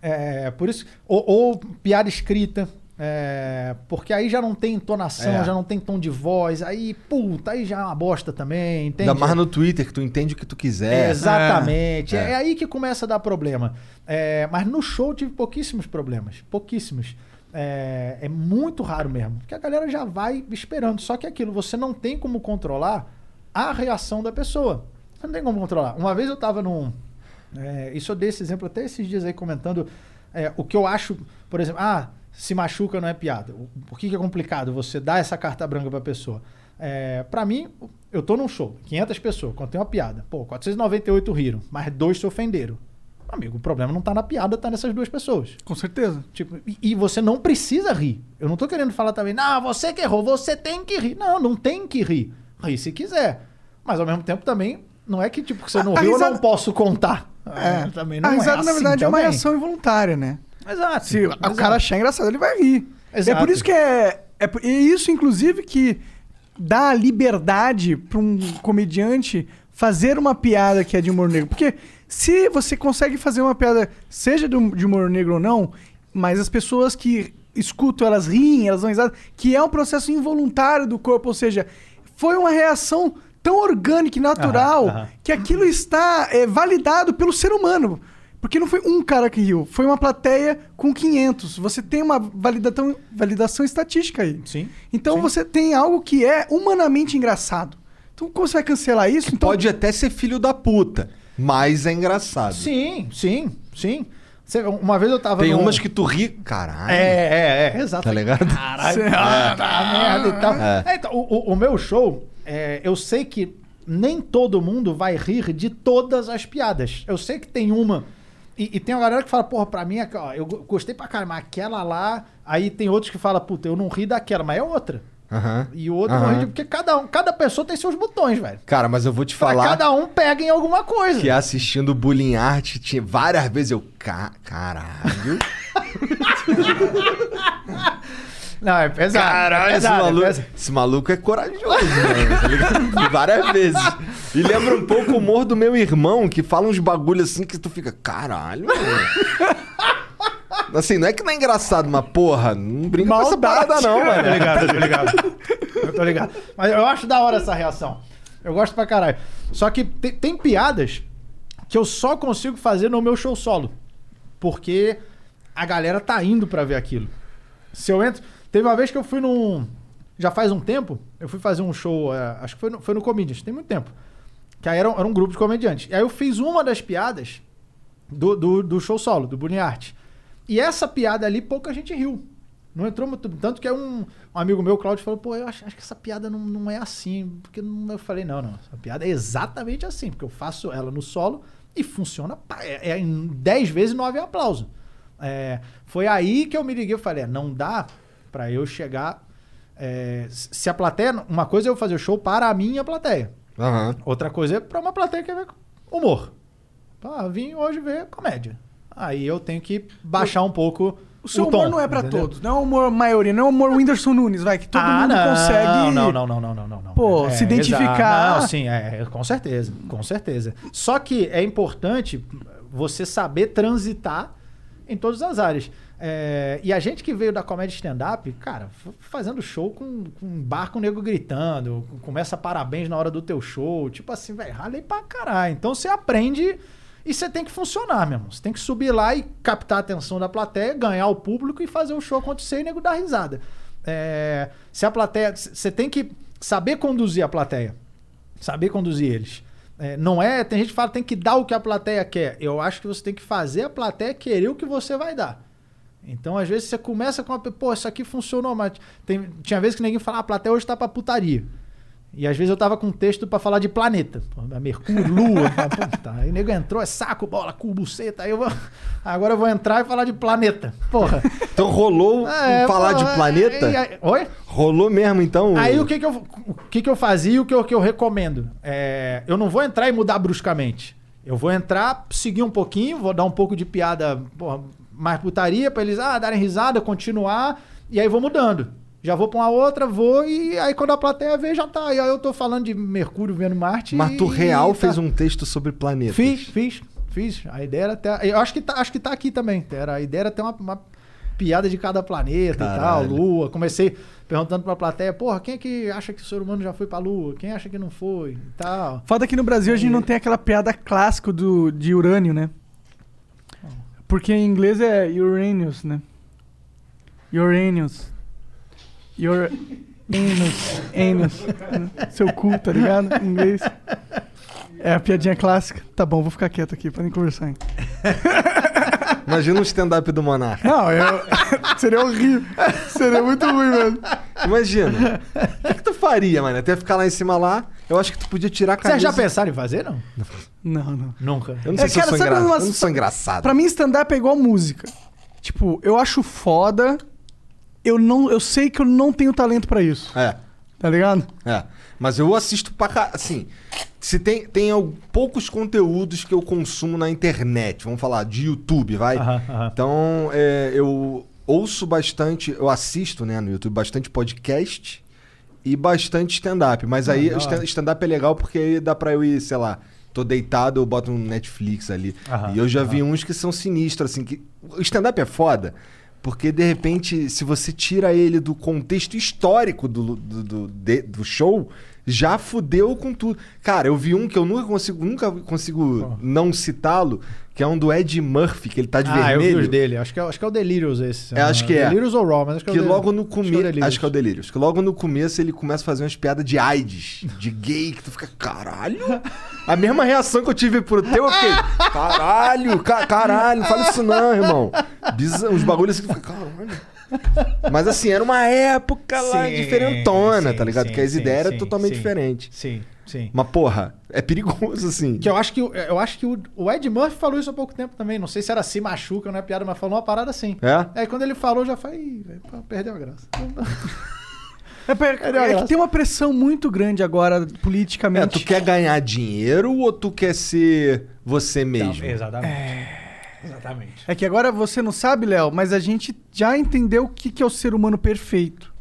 C: É, por isso. Ou, ou piada escrita. É, porque aí já não tem entonação,
A: É.
C: já não tem tom de voz. Aí, puta, aí já é uma bosta também, entende?
A: Ainda mais no Twitter, que tu entende o que tu quiser.
C: Exatamente.
A: É.
C: É. aí que começa a dar problema. É, mas no show eu tive pouquíssimos problemas. Pouquíssimos. É, é muito raro mesmo. Porque a galera já vai esperando. Só que aquilo, você não tem como controlar a reação da pessoa. Você não tem como controlar. Uma vez eu tava num, É, isso eu dei esse exemplo até esses dias aí comentando é, o que eu acho, por exemplo, ah, se machuca não é piada. O- Por que, que é complicado você dar essa carta branca pra pessoa? É, para mim, eu tô num show, 500 pessoas, contei uma piada. Pô, 498 riram, mas dois se ofenderam. Amigo, o problema não tá na piada, tá nessas duas pessoas.
B: Com certeza.
C: Tipo, e, e você não precisa rir. Eu não tô querendo falar também, não, você que errou, você tem que rir. Não, não tem que rir. Rir se quiser. Mas ao mesmo tempo também, não é que tipo, que você não
B: A- a
C: riu, eu
B: risada-
C: não posso contar.
B: É,
C: também não
B: a risada,
C: é
B: na
C: assim
B: verdade, é uma
C: também.
B: reação involuntária, né?
C: Exato.
B: Se o cara achar engraçado, ele vai rir.
C: Exato.
B: É por isso que é. É isso, inclusive, que dá liberdade pra um comediante fazer uma piada que é de humor negro. Porque se você consegue fazer uma piada, seja de humor negro ou não, mas as pessoas que escutam, elas riem, elas dão risada, que é um processo involuntário do corpo, ou seja, foi uma reação tão orgânica e natural
C: Aham, aham.
B: que aquilo está é, validado pelo ser humano. Porque não foi um cara que riu, foi uma plateia com 500. Você tem uma validação, validação estatística aí.
C: Sim.
B: Então
C: sim.
B: você tem algo que é humanamente engraçado. Então como você vai cancelar isso? Então,
A: Pode até ser filho da puta, mas é engraçado.
C: Sim, sim, sim. Uma vez eu tava.
A: Tem
C: num-
A: umas que tu ri, caralho.
C: É, é, é, exato.
A: Tá ligado?
C: Caralho, ah, tá merda e tal.
A: É.
C: É, então, o, o- o meu show, é, eu sei que nem todo mundo vai rir de todas as piadas. Eu sei que tem uma. E, e tem uma galera que fala, porra, pra mim, ó, eu go- gostei pra caramba, aquela lá. Aí tem outros que falam, puta, eu não ri daquela, mas é outra.
A: Aham.
C: E o outro
A: Aham.
C: não ri de. Porque cada, um, cada pessoa tem seus botões, velho.
A: Cara, mas eu vou te
C: Pra
A: falar
C: cada um pega em alguma coisa.
A: que assistindo Bullying Art, tinha várias vezes eu. Ca... Caralho.
C: Não, é pesado.
A: Caralho,
C: é
A: esse,
C: pesado, é
A: maluco,
C: pesado.
A: esse maluco é corajoso, mano, tá? Várias vezes. E lembra um pouco o humor do meu irmão, que fala uns bagulho assim que tu fica, caralho, mano. Assim, não é que não é engraçado, mas porra, não brinca com essa
B: Maldade.
A: parada não,
C: Eu tô
A: mano.
C: ligado, eu tô ligado. Eu tô ligado. Mas eu acho da hora essa reação. Eu gosto pra caralho. Só que tem, tem piadas que eu só consigo fazer no meu show solo. Porque a galera tá indo pra ver aquilo. Se eu entro. Teve uma vez que eu fui num. Já faz um tempo, eu fui fazer um show, é, acho que foi no, foi no Comedians, tem muito tempo. Que aí era, um- era um grupo de comediantes. E aí eu fiz uma das piadas do, do, do show solo, do Art. E essa piada ali, pouca gente riu. Não entrou muito. Tanto que é um, um amigo meu, Claudio, falou: pô, eu acho, acho que essa piada não, não é assim. Porque não, eu falei: não, não. Essa piada é exatamente assim. Porque eu faço ela no solo e funciona. É, é em 10 vezes 9 é aplauso. É, foi aí que eu me liguei e falei: é, não dá pra eu chegar. é, se a plateia. Uma coisa é eu fazer o show para a minha plateia.
A: Aham.
C: Outra coisa é pra uma plateia que quer ver humor. Ah, vim hoje ver comédia. Aí eu tenho que baixar um pouco
B: o seu
C: tom,
B: humor não é pra
C: entendeu?
B: todos. Não é o humor maioria, não é o humor Whindersson Nunes, vai, que todo
C: ah,
B: mundo
C: não,
B: consegue...
C: Não, não, não, não, não, não. não.
B: Pô, se identificar.
C: Não, sim, é, com certeza, com certeza. Só que é importante você saber transitar em todas as áreas. É, e a gente que veio da comédia stand-up, cara, fazendo show com, com um barco nego gritando, começa parabéns na hora do teu show, tipo assim, velho, ralei pra caralho. Então você aprende e você tem que funcionar, meu irmão. Você tem que subir lá e captar a atenção da plateia, ganhar o público e fazer o show acontecer e nego dar risada. É, se a plateia. Você tem que saber conduzir a plateia. Saber conduzir eles. É, não é. Tem gente que fala tem que dar o que a plateia quer. Eu acho que você tem que fazer a plateia querer o que você vai dar. Então, às vezes, você começa com uma. Pô, isso aqui funcionou, mas tem, tinha vezes que ninguém fala, ah, a plateia hoje tá pra putaria. E às vezes eu tava com um texto pra falar de planeta. Mercúrio, Lua. falava, Puta, aí o nego entrou, é saco, bola, cu, buceta. Aí eu vou. Agora eu vou entrar e falar de planeta. Porra.
A: Então rolou
C: É,
A: falar
C: pô,
A: de planeta?
C: e aí- Oi?
A: Rolou mesmo, então?
C: Aí o que que eu, o que que eu fazia e o que eu, que eu recomendo? É, eu não vou entrar e mudar bruscamente. Eu vou entrar, seguir um pouquinho, vou dar um pouco de piada porra, mais putaria pra eles ah, darem risada, continuar, e aí vou mudando. Já vou pra uma outra, vou, e aí quando a plateia vê, já tá. E aí eu tô falando de Mercúrio vendo Marte.
A: Mas tu real
C: e tá.
A: fez um texto sobre planetas.
C: Fiz, fiz, fiz. A ideia era até. Eu acho que tá, acho que tá aqui também. Era, a ideia era ter uma, uma piada de cada planeta e tal,
A: Caralho.
C: Lua. Comecei perguntando pra plateia, porra, quem é que acha que o ser humano já foi pra Lua? Quem acha que não foi? E tal.
B: Foda que no Brasil a gente não tem aquela piada clássica do, de urânio, né? Porque em inglês é Uranus, né? Uranus. Your anus. Anus. Seu cu, tá ligado? Em inglês. É a piadinha clássica. Tá bom, vou ficar quieto aqui pra nem conversar. Hein?
A: Imagina um stand-up do Monarca.
B: Não, eu... seria horrível. Seria muito ruim, mano.
A: Imagina. O que, que tu faria, mano? Até ficar lá em cima lá, eu acho que tu podia tirar a camisa.
C: Vocês já pensaram em fazer, não?
B: Não, não.
C: Nunca.
A: Eu não sei
B: É,
A: se eu
B: cara,
A: sou,
B: sabe
A: engra...
B: umas-
A: eu não sou engraçado.
B: Pra mim, stand-up é igual música. Tipo, eu acho foda. Eu, não, eu sei que eu não tenho talento pra isso.
A: É.
B: Tá ligado?
A: É, mas eu assisto pra cá, assim, se tem, tem poucos conteúdos que eu consumo na internet, vamos falar de YouTube, vai?
C: Aham, aham.
A: Então, é, eu ouço bastante, eu assisto, né, no YouTube, bastante podcast e bastante stand-up, mas aí
C: da
A: o stand-up é legal porque aí dá pra eu ir, sei lá, tô deitado, eu boto um Netflix ali.
C: Aham,
A: e eu já vi uns que são sinistros, assim, que o stand-up é foda, porque de repente, se você tira ele do contexto histórico do, do, do, de- do show, já fudeu com tudo. Cara, eu vi um que eu nunca consigo, nunca consigo não citá-lo, que é um do Ed Murphy, que ele tá de
C: ah, eu vi
A: vermelho.
C: os dele. Acho que é, acho que é o Delirious esse.
A: É, acho que é.
C: Delirious ou Raw, mas acho que,
A: Que
C: é o
A: logo no
C: Acho é
A: começo.
C: Delirious.
A: Acho que é o Delírios. Que logo no começo ele começa a fazer umas piadas de AIDS, de gay, que tu fica, caralho. A mesma reação que eu tive pro teu, eu fiquei, caralho, ca- caralho, não fala isso não, irmão. Uns bagulhos assim que tu fica, caralho. Mas assim, era uma época lá
C: Sim,
A: diferentona,
C: sim,
A: tá ligado?
C: sim,
A: que as ideias eram totalmente
C: sim.
A: diferentes.
C: Sim, sim.
A: Mas, porra, é perigoso, assim.
C: Que eu acho que, o- eu acho que o, o Ed Murphy falou isso há pouco tempo também. Não sei se era se machuca, não é piada, mas falou uma parada assim.
A: É?
C: Aí quando ele falou, já foi. "Ih, velho, pô, perdeu a graça.
B: É, é que tem uma pressão muito grande agora,
A: É,
B: politicamente.
A: tu quer ganhar dinheiro ou tu quer ser você mesmo?
C: exatamente. Exatamente.
B: É que agora você não sabe, Léo, mas a gente já entendeu o que, que é o ser humano perfeito.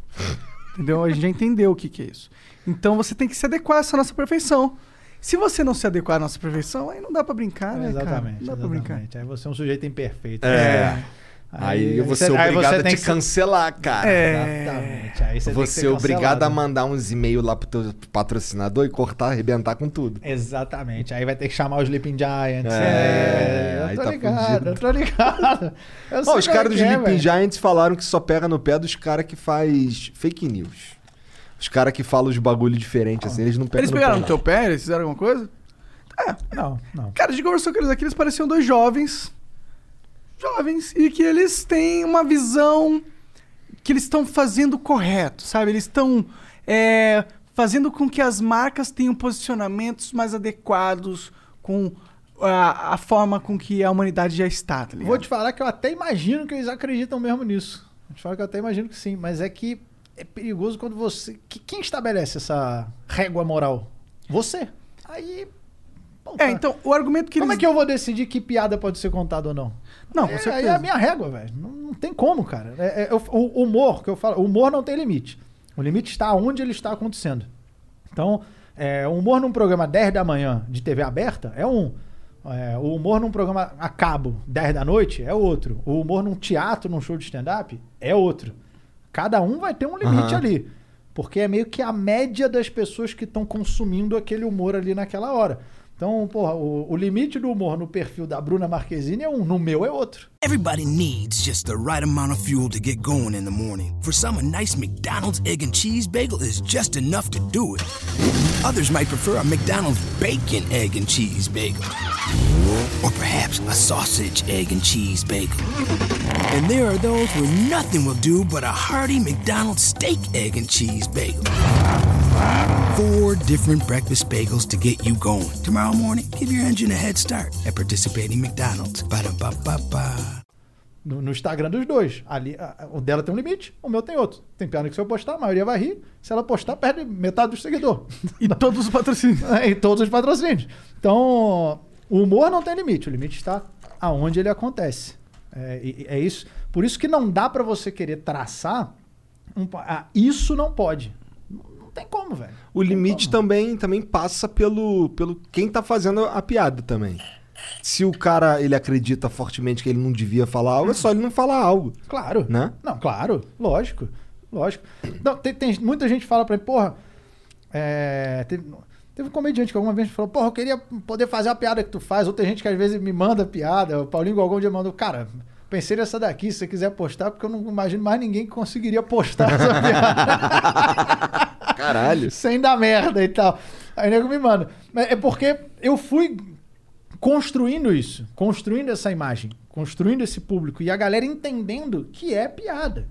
B: Entendeu? A gente já entendeu o que, que é isso. Então você tem que se adequar a essa nossa perfeição. Se você não se adequar à nossa perfeição, aí não dá pra brincar, né, cara?
C: exatamente.
B: Não dá pra brincar.
C: exatamente. Aí você é um sujeito impeito.
A: É. Aí, eu vou ser
C: aí
A: obrigado
C: você
A: a
C: tem
A: te
C: que-
A: cancelar, cara.
B: É.
C: Exatamente. Aí você tem que
A: Você é obrigado a mandar uns e-mails lá pro teu patrocinador e cortar, arrebentar com tudo.
C: Exatamente. Aí vai ter que chamar os Sleeping Giants.
A: É,
C: É,
A: aí
C: eu tô
A: tá
C: ligado, eu tô ligado. Eu
A: Ó,
C: sei
A: os caras
C: é
A: dos
C: é,
A: Sleeping
C: velho.
A: Giants falaram que só pega no pé dos caras que faz fake news. Os caras que falam os bagulho diferente, assim, eles não pegam
B: Eles
A: no
B: pegaram
A: pé,
B: no teu pé? Eles fizeram alguma coisa?
C: Não, não.
B: Cara, a gente conversou com eles aqui, eles pareciam dois jovens. Jovens. E que eles têm uma visão que eles estão fazendo correto, sabe? Eles estão é, fazendo com que as marcas tenham posicionamentos mais adequados com a, a forma com que a humanidade já está, tá?
C: Vou te falar que eu até imagino que eles acreditam mesmo nisso. Vou te falar que eu até imagino que sim, mas é que é perigoso quando você. que- quem estabelece essa régua moral? Você. Aí. puta,
B: É, então, o argumento que
C: Como
B: eles...
C: é que eu vou decidir que piada pode ser contada ou não?
B: Não,
C: É, aí
B: certeza.
C: é a minha régua, velho. Não, não tem como, cara. É- é- eu- o humor, que eu falo, o humor não tem limite. O limite está onde ele está acontecendo. Então, é, o humor num programa 10 da manhã de TV aberta é um. É, o humor num programa a cabo 10 da noite é outro. O humor num teatro, num show de stand-up é outro. Cada um vai ter um limite
A: Aham.
C: ali. Porque é meio que a média das pessoas que estão consumindo aquele humor ali naquela hora. Então, porra, o, o limite do humor no perfil da Bruna Marquezine é um, no meu é outro.
E: Everybody needs just the right amount of fuel to get going in the morning. For some, a nice McDonald's egg and cheese bagel is just enough to do it. Others might prefer a McDonald's bacon egg and cheese bagel. Or perhaps a sausage egg and cheese bagel. And there are those where nothing will do but a hearty McDonald's steak egg and cheese bagel. Four different breakfast bagels to get you going. Tomorrow morning, give your engine a head start at participating McDonald's. Ba-da-ba-ba-ba.
C: No, no Instagram dos dois. Ali, a- o dela tem um limite, o meu tem outro. Tem piada que se eu postar, a maioria vai rir. Se ela postar, perde metade dos seguidores.
B: E todos os patrocínios.
C: e todos os patrocínios. Então, o humor não tem limite. O limite está aonde ele acontece. É, é isso. Por isso que não dá pra você querer traçar. um ah, isso não pode. Tem como, velho.
A: O limite também, também passa pelo, pelo quem tá fazendo a piada também. Se o cara ele acredita fortemente que ele não devia falar algo, é só ele não falar algo.
C: Claro.
A: Né?
C: Não, claro. Lógico. Lógico. Não, tem, tem- muita gente fala pra mim, porra. é, teve, teve um comediante que alguma vez falou, porra, eu queria poder fazer a piada que tu faz. Outra gente que às vezes me manda piada. O Paulinho Galgão um dia mandou, cara, pensei nessa daqui, se você quiser postar, porque eu não imagino mais ninguém que conseguiria postar essa piada.
A: Caralho.
C: Sem dar merda e tal. Aí nego me manda. É porque eu fui construindo isso, construindo essa imagem, construindo esse público e a galera entendendo que é piada.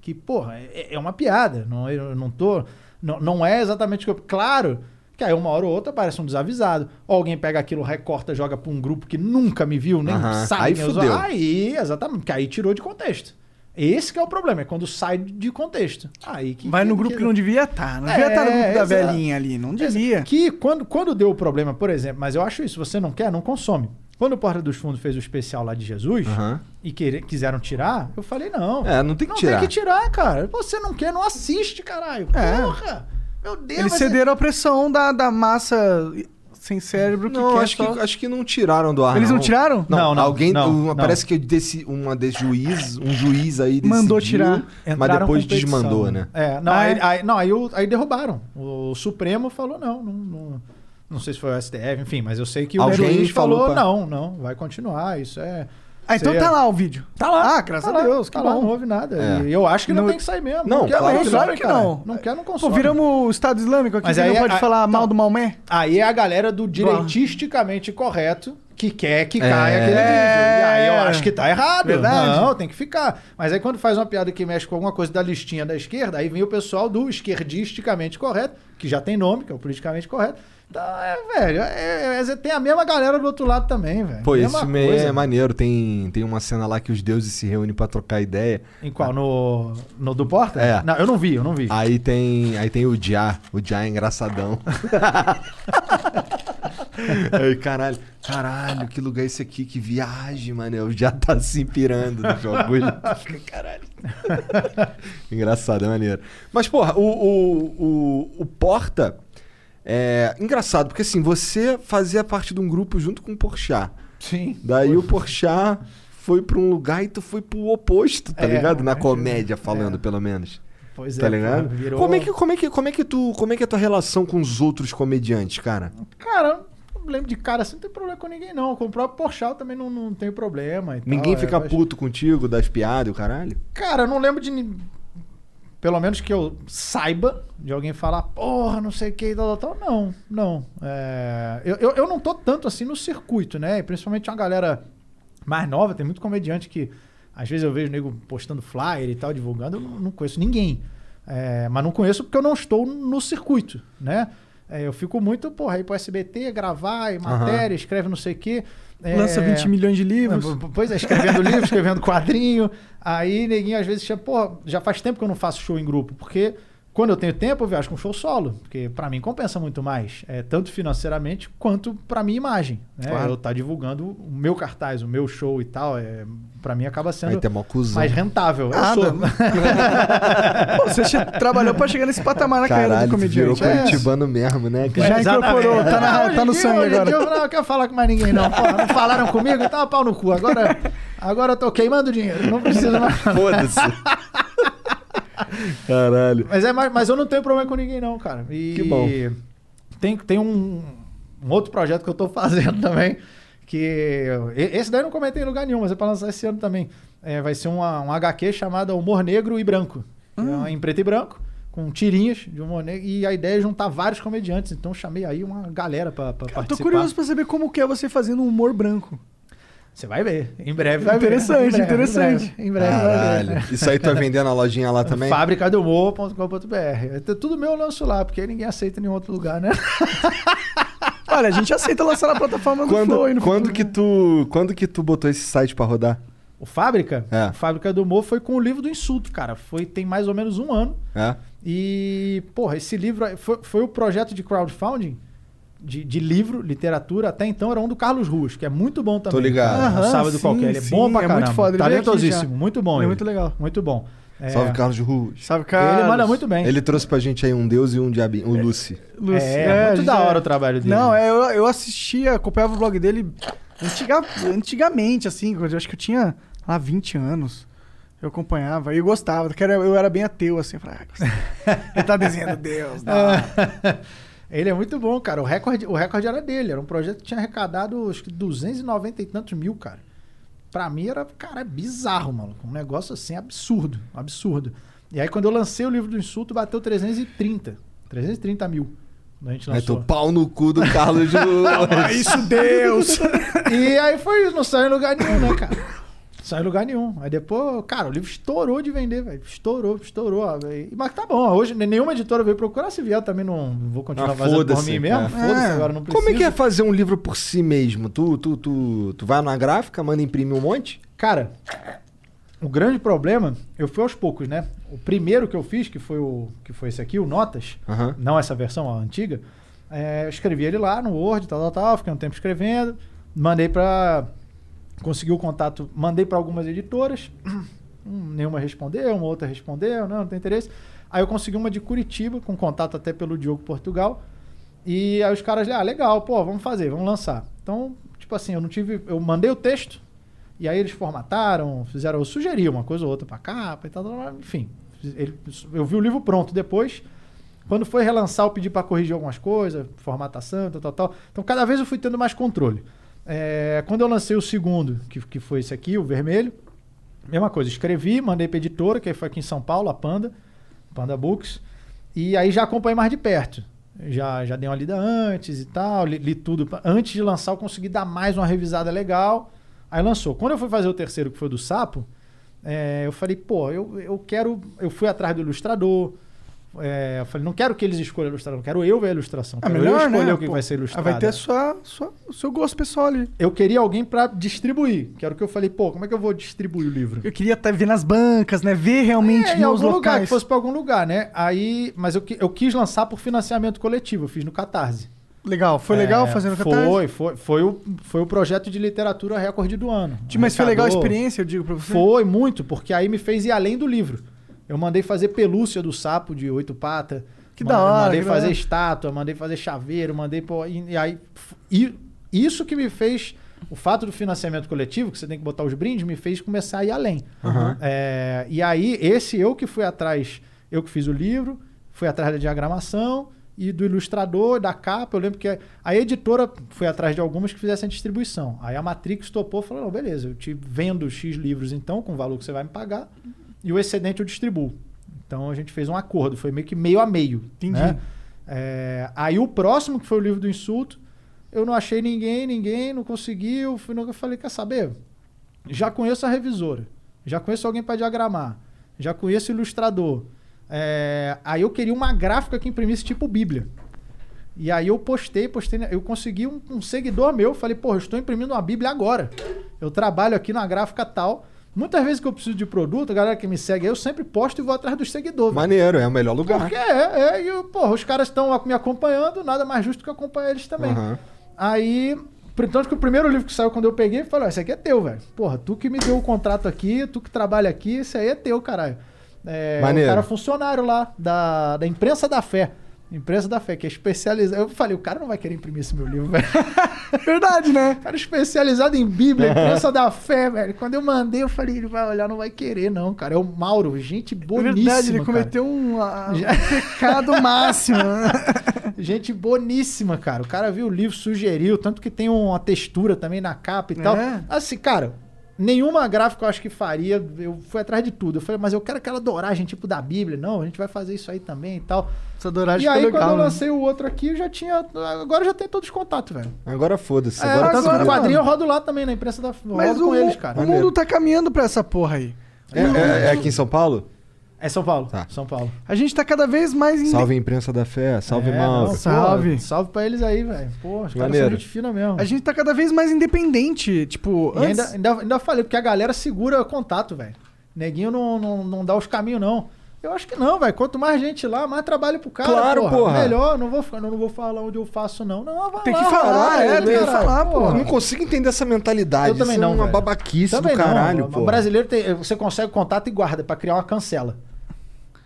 C: Que, porra, é, é uma piada. Não, eu não tô. Não, não é exatamente o que eu. Claro que aí uma hora ou outra aparece um desavisado. Ou alguém pega aquilo, recorta, joga pra um grupo que nunca me viu, nem
A: Aham.
C: sabe
A: Aí fudeu.
C: Aí, exatamente, porque aí tirou de contexto. Esse que é o problema, é quando sai de contexto. Aí que,
B: Vai no grupo que não devia estar. Não devia estar no grupo da
C: É, exato.
B: velhinha ali. Não devia.
C: Que quando, quando deu o problema, por exemplo, mas eu acho isso, você não quer, não consome. Quando o Porta dos Fundos fez o especial lá de Jesus
A: Aham.
C: e querer- quiseram tirar, eu falei, não.
A: É, não tem que
C: não
A: tirar.
C: tem que tirar, cara. Você não quer, não assiste, caralho.
B: É.
C: Porra! Meu Deus,
B: Eles
C: ser-
B: cederam a pressão da, da massa sem cérebro que
A: Não,
B: quer
A: acho
B: só...
A: que, acho que não tiraram do ar.
B: Eles não tiraram?
A: Não,
C: Não, não,
A: alguém.
C: não, não.
A: Parece que desse, uma desse juiz, um juiz aí
B: Mandou
A: decidiu,
B: tirar.
A: Mas depois desmandou, né?
C: É, não,
B: Ah,
C: aí,
B: é?
C: aí- não aí, o- aí derrubaram. O Supremo falou, não, não, não, não sei se foi o STF, enfim, mas eu sei que o
A: Alguém
C: juiz
A: falou
C: falou,
A: pra-
C: não, não, vai continuar, isso é...
B: Ah, então tá lá o vídeo.
C: Tá lá.
B: Ah, graças
C: tá
B: a
C: lá,
B: Deus, que
C: tá lá,
B: bom.
C: não houve nada.
A: É.
C: E eu acho que não,
B: Não-
C: tem que sair mesmo.
A: Não,
C: quer,
A: claro
C: não
A: que
B: Claro que
C: cara.
B: não.
C: Não quer, não
B: Pô,
C: consome.
B: viramos o Estado Islâmico aqui,
C: Mas aí
B: não pode
C: a-
B: falar
C: então-
B: mal do Maomé.
C: Aí é a galera do direitisticamente correto que quer que caia
A: É.
C: aquele vídeo. E aí eu acho que tá errado.
B: Verdade.
C: Não, tem que ficar. Mas aí quando faz uma piada que mexe com alguma coisa da listinha da esquerda, aí vem o pessoal do esquerdisticamente correto, que já tem nome, que é o politicamente correto. Então, é, velho, é, é- tem a mesma galera do outro lado também, velho.
A: Pô, esse
C: Mesma
A: filme aí
C: coisa.
A: é maneiro. Tem, tem uma cena lá que os deuses se reúnem pra trocar ideia.
C: Em qual? No, no do Porta?
A: É.
C: Não, eu não vi, eu não vi.
A: Aí tem, aí tem o Jah. O Jah é engraçadão. aí, caralho, caralho, que lugar é esse aqui? Que viagem, mano. O Jah tá se pirando no bagulho. caralho. Engraçado, é maneiro. Mas, porra, o, o, o, o Porta é engraçado, porque assim, você fazia parte de um grupo junto com o Porchat.
C: Sim.
A: Daí o Porchat foi pra um lugar e tu foi pro oposto, tá
C: É,
A: ligado? Na
C: é,
A: comédia, falando, pelo menos.
C: Pois
A: Tá
C: é,
A: ligado?
C: cara, virou-
A: Como é que como é que como é que tu como é que é a tua relação com os outros comediantes, cara?
C: Cara, não lembro de cara assim, não tem problema com ninguém, não. Com o próprio Porchat também não, não tem problema. e
A: Ninguém
C: tal,
A: fica
C: é,
A: puto contigo das piadas, e o caralho?
C: Cara, eu não lembro de. Pelo menos que eu saiba de alguém falar, porra, não sei o que, tal, tal, tal. Não, não. É, eu, eu, eu não tô tanto assim no circuito, né? E principalmente uma galera mais nova, tem muito comediante que às vezes eu vejo nego postando flyer e tal, divulgando, eu não, não conheço ninguém. É, mas não conheço porque eu não estou no circuito, né? É, eu fico muito, porra, ir pro SBT, gravar, e matéria, escreve não sei o quê. É,
B: Lança 20 milhões de livros.
C: Pois é, escrevendo livro, escrevendo quadrinho. Aí, neguinho, às vezes, pô, já faz tempo que eu não faço show em grupo, porque quando eu tenho tempo, eu viajo com show solo, porque pra mim compensa muito mais, é, tanto financeiramente quanto pra minha imagem. Né?
A: Claro.
C: Eu tá divulgando o meu cartaz, o meu show e tal, é, pra mim acaba sendo mais rentável. Eu
B: Nada.
C: sou.
B: Pô, você trabalhou pra chegar nesse patamar na carreira do
A: tu virou
B: comediante. É.
A: curitibano mesmo, né, cara?
B: Já incorporou, tá, na- tá no
C: dia-
B: sangue agora.
C: dia eu não quero falar com mais ninguém, não. Porra, não falaram comigo, então pau no cu. Agora, agora eu tô queimando dinheiro, não preciso mais.
A: Foda-se. Caralho.
C: Mas, é, mas, mas eu não tenho problema com ninguém, não, cara. E
A: Que bom.
C: Tem, tem um, um outro projeto que eu tô fazendo também. Que. Esse daí eu não comentei em lugar nenhum, mas é pra lançar esse ano também. É, vai ser uma, um HQ chamado Humor Negro e Branco.
B: Hum.
C: É em preto e branco, com tirinhas de humor negro. E a ideia é juntar vários comediantes. Então eu chamei aí uma galera pra, pra
B: Eu
C: participar.
B: tô curioso pra saber como que é você fazendo um humor branco.
C: Você vai ver. Em breve vai ver.
B: Interessante,
C: Em breve,
B: interessante.
C: Em breve, em breve vai ver.
A: Isso aí tu vai vender na lojinha lá também?
C: Fabricadumor.com.br. É Tudo meu eu lanço lá, porque ninguém aceita em nenhum outro lugar, né?
B: Olha, a gente aceita lançar na plataforma do
A: Quando,
B: Flow no
A: quando
B: futuro.
A: que tu quando que tu botou esse site pra rodar?
C: O Fábrica?
A: É.
C: O Fábrica do Humor foi com o livro do insulto, cara. Foi, tem mais ou menos um ano.
A: É?
C: E, porra, esse livro foi, foi o projeto de crowdfunding de, de livro, literatura. Até então era um do Carlos Ruas, que é muito bom também.
A: Tô ligado.
B: Aham,
C: Um sábado
B: sim,
C: qualquer. Ele é
B: sim,
C: bom pra
B: é
C: caramba.
B: muito foda.
C: Talentosíssimo. Muito bom.
B: Ele é muito legal.
C: Muito bom. É,
A: Salve Carlos Ruas.
B: Sabe, cara?
C: Ele manda muito bem.
A: Ele trouxe pra gente aí um deus e um diabinho, o Lucy.
C: É, muito da hora o trabalho dele.
B: Não, é, eu, eu assistia, acompanhava o blog dele antiga- antigamente, assim, eu acho que eu tinha lá 20 anos. Eu acompanhava e eu gostava, porque era- eu era bem ateu, assim. Eu falava, ah, ele tá desenhando Deus, não.
C: Ele é muito bom, cara. O recorde, o recorde era dele. Era um projeto que tinha arrecadado, acho que 290 e tantos mil, cara. Pra mim era, cara, é bizarro, mano. Um negócio assim, absurdo. Absurdo. E aí, quando eu lancei o livro do insulto, bateu 330. 330 mil. A gente
A: Aí
C: lançou.
A: tu pau no cu do! Carlos Júnior.
B: isso, Deus!
C: E aí foi isso, não saiu em lugar nenhum, né, cara? Saiu em lugar nenhum. Aí depois, cara, o livro estourou de vender, velho. Estourou, estourou. ó. E- Mas tá bom, hoje nenhuma editora veio procurar. Se vier, também não vou continuar
A: Ah,
C: fazendo por mim mesmo.
A: é.
C: Foda-se, agora não precisa.
A: Como é que é fazer um livro por si mesmo? Tu, tu, tu, tu vai na gráfica, manda imprimir um monte?
C: Cara, o grande problema, eu fui aos poucos, né? O primeiro que eu fiz, que foi o que foi esse aqui, o Notas, não essa versão, a antiga, é, eu escrevi ele lá no Word, tal, tal, tal, fiquei um tempo escrevendo, mandei pra. Consegui o contato, mandei pra algumas editoras, hum, nenhuma respondeu, uma outra respondeu, não, não tem interesse. Aí eu consegui uma de Curitiba, com contato até pelo Diogo Portugal, e aí os caras, ah, legal, pô, vamos fazer, vamos lançar. Então, tipo assim, eu não tive. Eu mandei o texto, e aí eles formataram, fizeram, eu sugeri uma coisa ou outra pra capa e tal, enfim. Ele- eu vi o livro pronto depois. Quando foi relançar, eu pedi para corrigir algumas coisas, formatação, tal, tal, tal. Então, cada vez eu fui tendo mais controle. É, quando eu lancei o segundo, que, que foi esse aqui, o vermelho, mesma coisa, escrevi, mandei pra editora, que foi aqui em São Paulo, a Panda, Panda Books, e aí já acompanhei mais de perto. Já, já dei uma lida antes e tal, li, li tudo. Antes de lançar, eu consegui dar mais uma revisada legal. Aí lançou. Quando eu fui fazer o terceiro, que foi do Sapo, é, eu falei, pô, eu, eu quero. Eu fui atrás do ilustrador. É, eu falei, não quero que eles escolham a ilustração, quero eu ver a ilustração.
B: É
C: quero eu
B: melhor,
C: escolher
B: né?
C: o que
B: Pô,
C: vai ser ilustrado.
B: Vai ter a sua, sua, o seu gosto pessoal ali.
C: Eu queria alguém pra distribuir. Que era o que eu falei, pô, como é que eu vou distribuir o livro?
B: Eu queria até ver nas bancas, né? Ver realmente
C: É, em
B: nos
C: algum lugar,
B: locais.
C: que fosse pra algum lugar, né? Aí, mas eu, eu quis lançar por financiamento coletivo, eu fiz no Catarse.
B: Legal, foi legal
C: É,
B: fazendo
C: Foi,
B: catarse?
C: foi, foi o, foi o projeto de literatura recorde do ano.
B: Mas foi legal a experiência, eu digo pra você?
C: Foi muito, porque aí me fez ir além do livro. Eu mandei fazer pelúcia do sapo de oito patas.
B: Que da hora,
C: Mandei fazer
B: hora.
C: estátua, mandei fazer chaveiro, mandei pô, e, e aí e isso que me fez o fato do financiamento coletivo, que você tem que botar os brindes, me fez começar a ir além.
A: Aham.
C: É, e aí esse eu que fui atrás, eu que fiz o livro, fui atrás da diagramação e do ilustrador, da capa. Eu lembro que a, a editora foi atrás de algumas que fizessem a distribuição. Aí a Matrix topou e falou: beleza, eu te vendo X livros então, com o valor que você vai me pagar, e o excedente eu distribuo. Então a gente fez um acordo, foi meio que meio a meio.
B: Entendi.
C: né? É, aí o próximo, que foi o livro do insulto, eu não achei ninguém, ninguém, não consegui. Eu, fui, no- eu falei: quer saber? Já conheço a revisora, já conheço alguém para diagramar, já conheço o ilustrador. É, aí eu queria uma gráfica que imprimisse tipo Bíblia. E aí eu postei, postei, né? eu consegui um, um seguidor meu, falei, pô, eu estou imprimindo uma Bíblia agora. Eu trabalho aqui na gráfica tal. Muitas vezes que eu preciso de produto, a galera que me segue, eu sempre posto e vou atrás dos seguidores.
A: Maneiro, é o melhor lugar.
C: Porque é, é, e eu, porra, os caras estão me acompanhando, nada mais justo que acompanhar eles também.
A: Aham.
C: Aí, tanto que o primeiro livro que saiu quando eu peguei, falou: esse aqui é teu, velho. Porra, tu que me deu o contrato aqui, tu que trabalha aqui, esse aí é teu, caralho. É,
A: Maneiro.
C: o cara é funcionário lá, da, da Imprensa da Fé. Imprensa da Fé, que é especializada. Eu falei, o cara não vai querer imprimir esse meu livro, velho.
B: Verdade, né?
C: cara especializado em Bíblia, Imprensa da Fé, velho. Quando eu mandei, eu falei, ele vai olhar, não vai querer, não, cara. É o Mauro, gente
B: É
C: boníssima.
B: verdade, ele
C: cara.
B: cometeu um, um pecado máximo. né?
C: Gente boníssima, cara. O cara viu o livro, sugeriu, tanto que tem uma textura também na capa e tal.
B: É?
C: Assim, cara, nenhuma gráfica eu acho que faria. Eu fui atrás de tudo. Eu falei, mas eu quero aquela doragem tipo da Bíblia. Não, a gente vai fazer isso aí também e tal.
B: Essa douragem
C: E aí,
B: ficou
C: quando
B: legal.
C: eu
B: né?
C: lancei o outro aqui, eu já tinha. Agora já tem todos os contatos, velho.
A: Agora foda-se.
C: É,
A: Agora, tá
C: que o quadrinho eu rodo lá também, na imprensa da.
B: Mas
C: rodo
B: o,
C: com eles,
B: o
C: cara.
B: mundo tá caminhando pra essa porra aí.
A: É, é- é aqui em São Paulo?
C: É São Paulo.
A: Tá.
C: São Paulo.
B: A gente tá cada vez mais... inde-
A: Salve a imprensa da fé, salve
C: É, não, pô,
B: Salve.
C: salve pra eles aí, velho. Pô, os caras são gente fina mesmo.
B: A gente tá cada vez mais independente. Tipo,
C: E
B: antes...
C: ainda, ainda, ainda falei, porque a galera segura contato, velho. Neguinho não, não, não dá os caminhos, não. Eu acho que não, velho. Quanto mais gente lá, mais trabalho pro cara.
A: Claro, porra.
C: Melhor, não vou, ficar- não vou falar onde eu faço, não. Não, vai
B: Tem
C: lá,
B: que falar,
C: caralho,
B: é, tem que falar, pô.
A: Eu não consigo entender essa mentalidade.
C: Eu também
A: Isso
C: não,
A: é uma
C: velho.
A: babaquice
C: Também
A: do
C: não.
A: caralho,
C: O
A: pô.
C: brasileiro tem, você consegue contato e guarda pra criar uma cancela.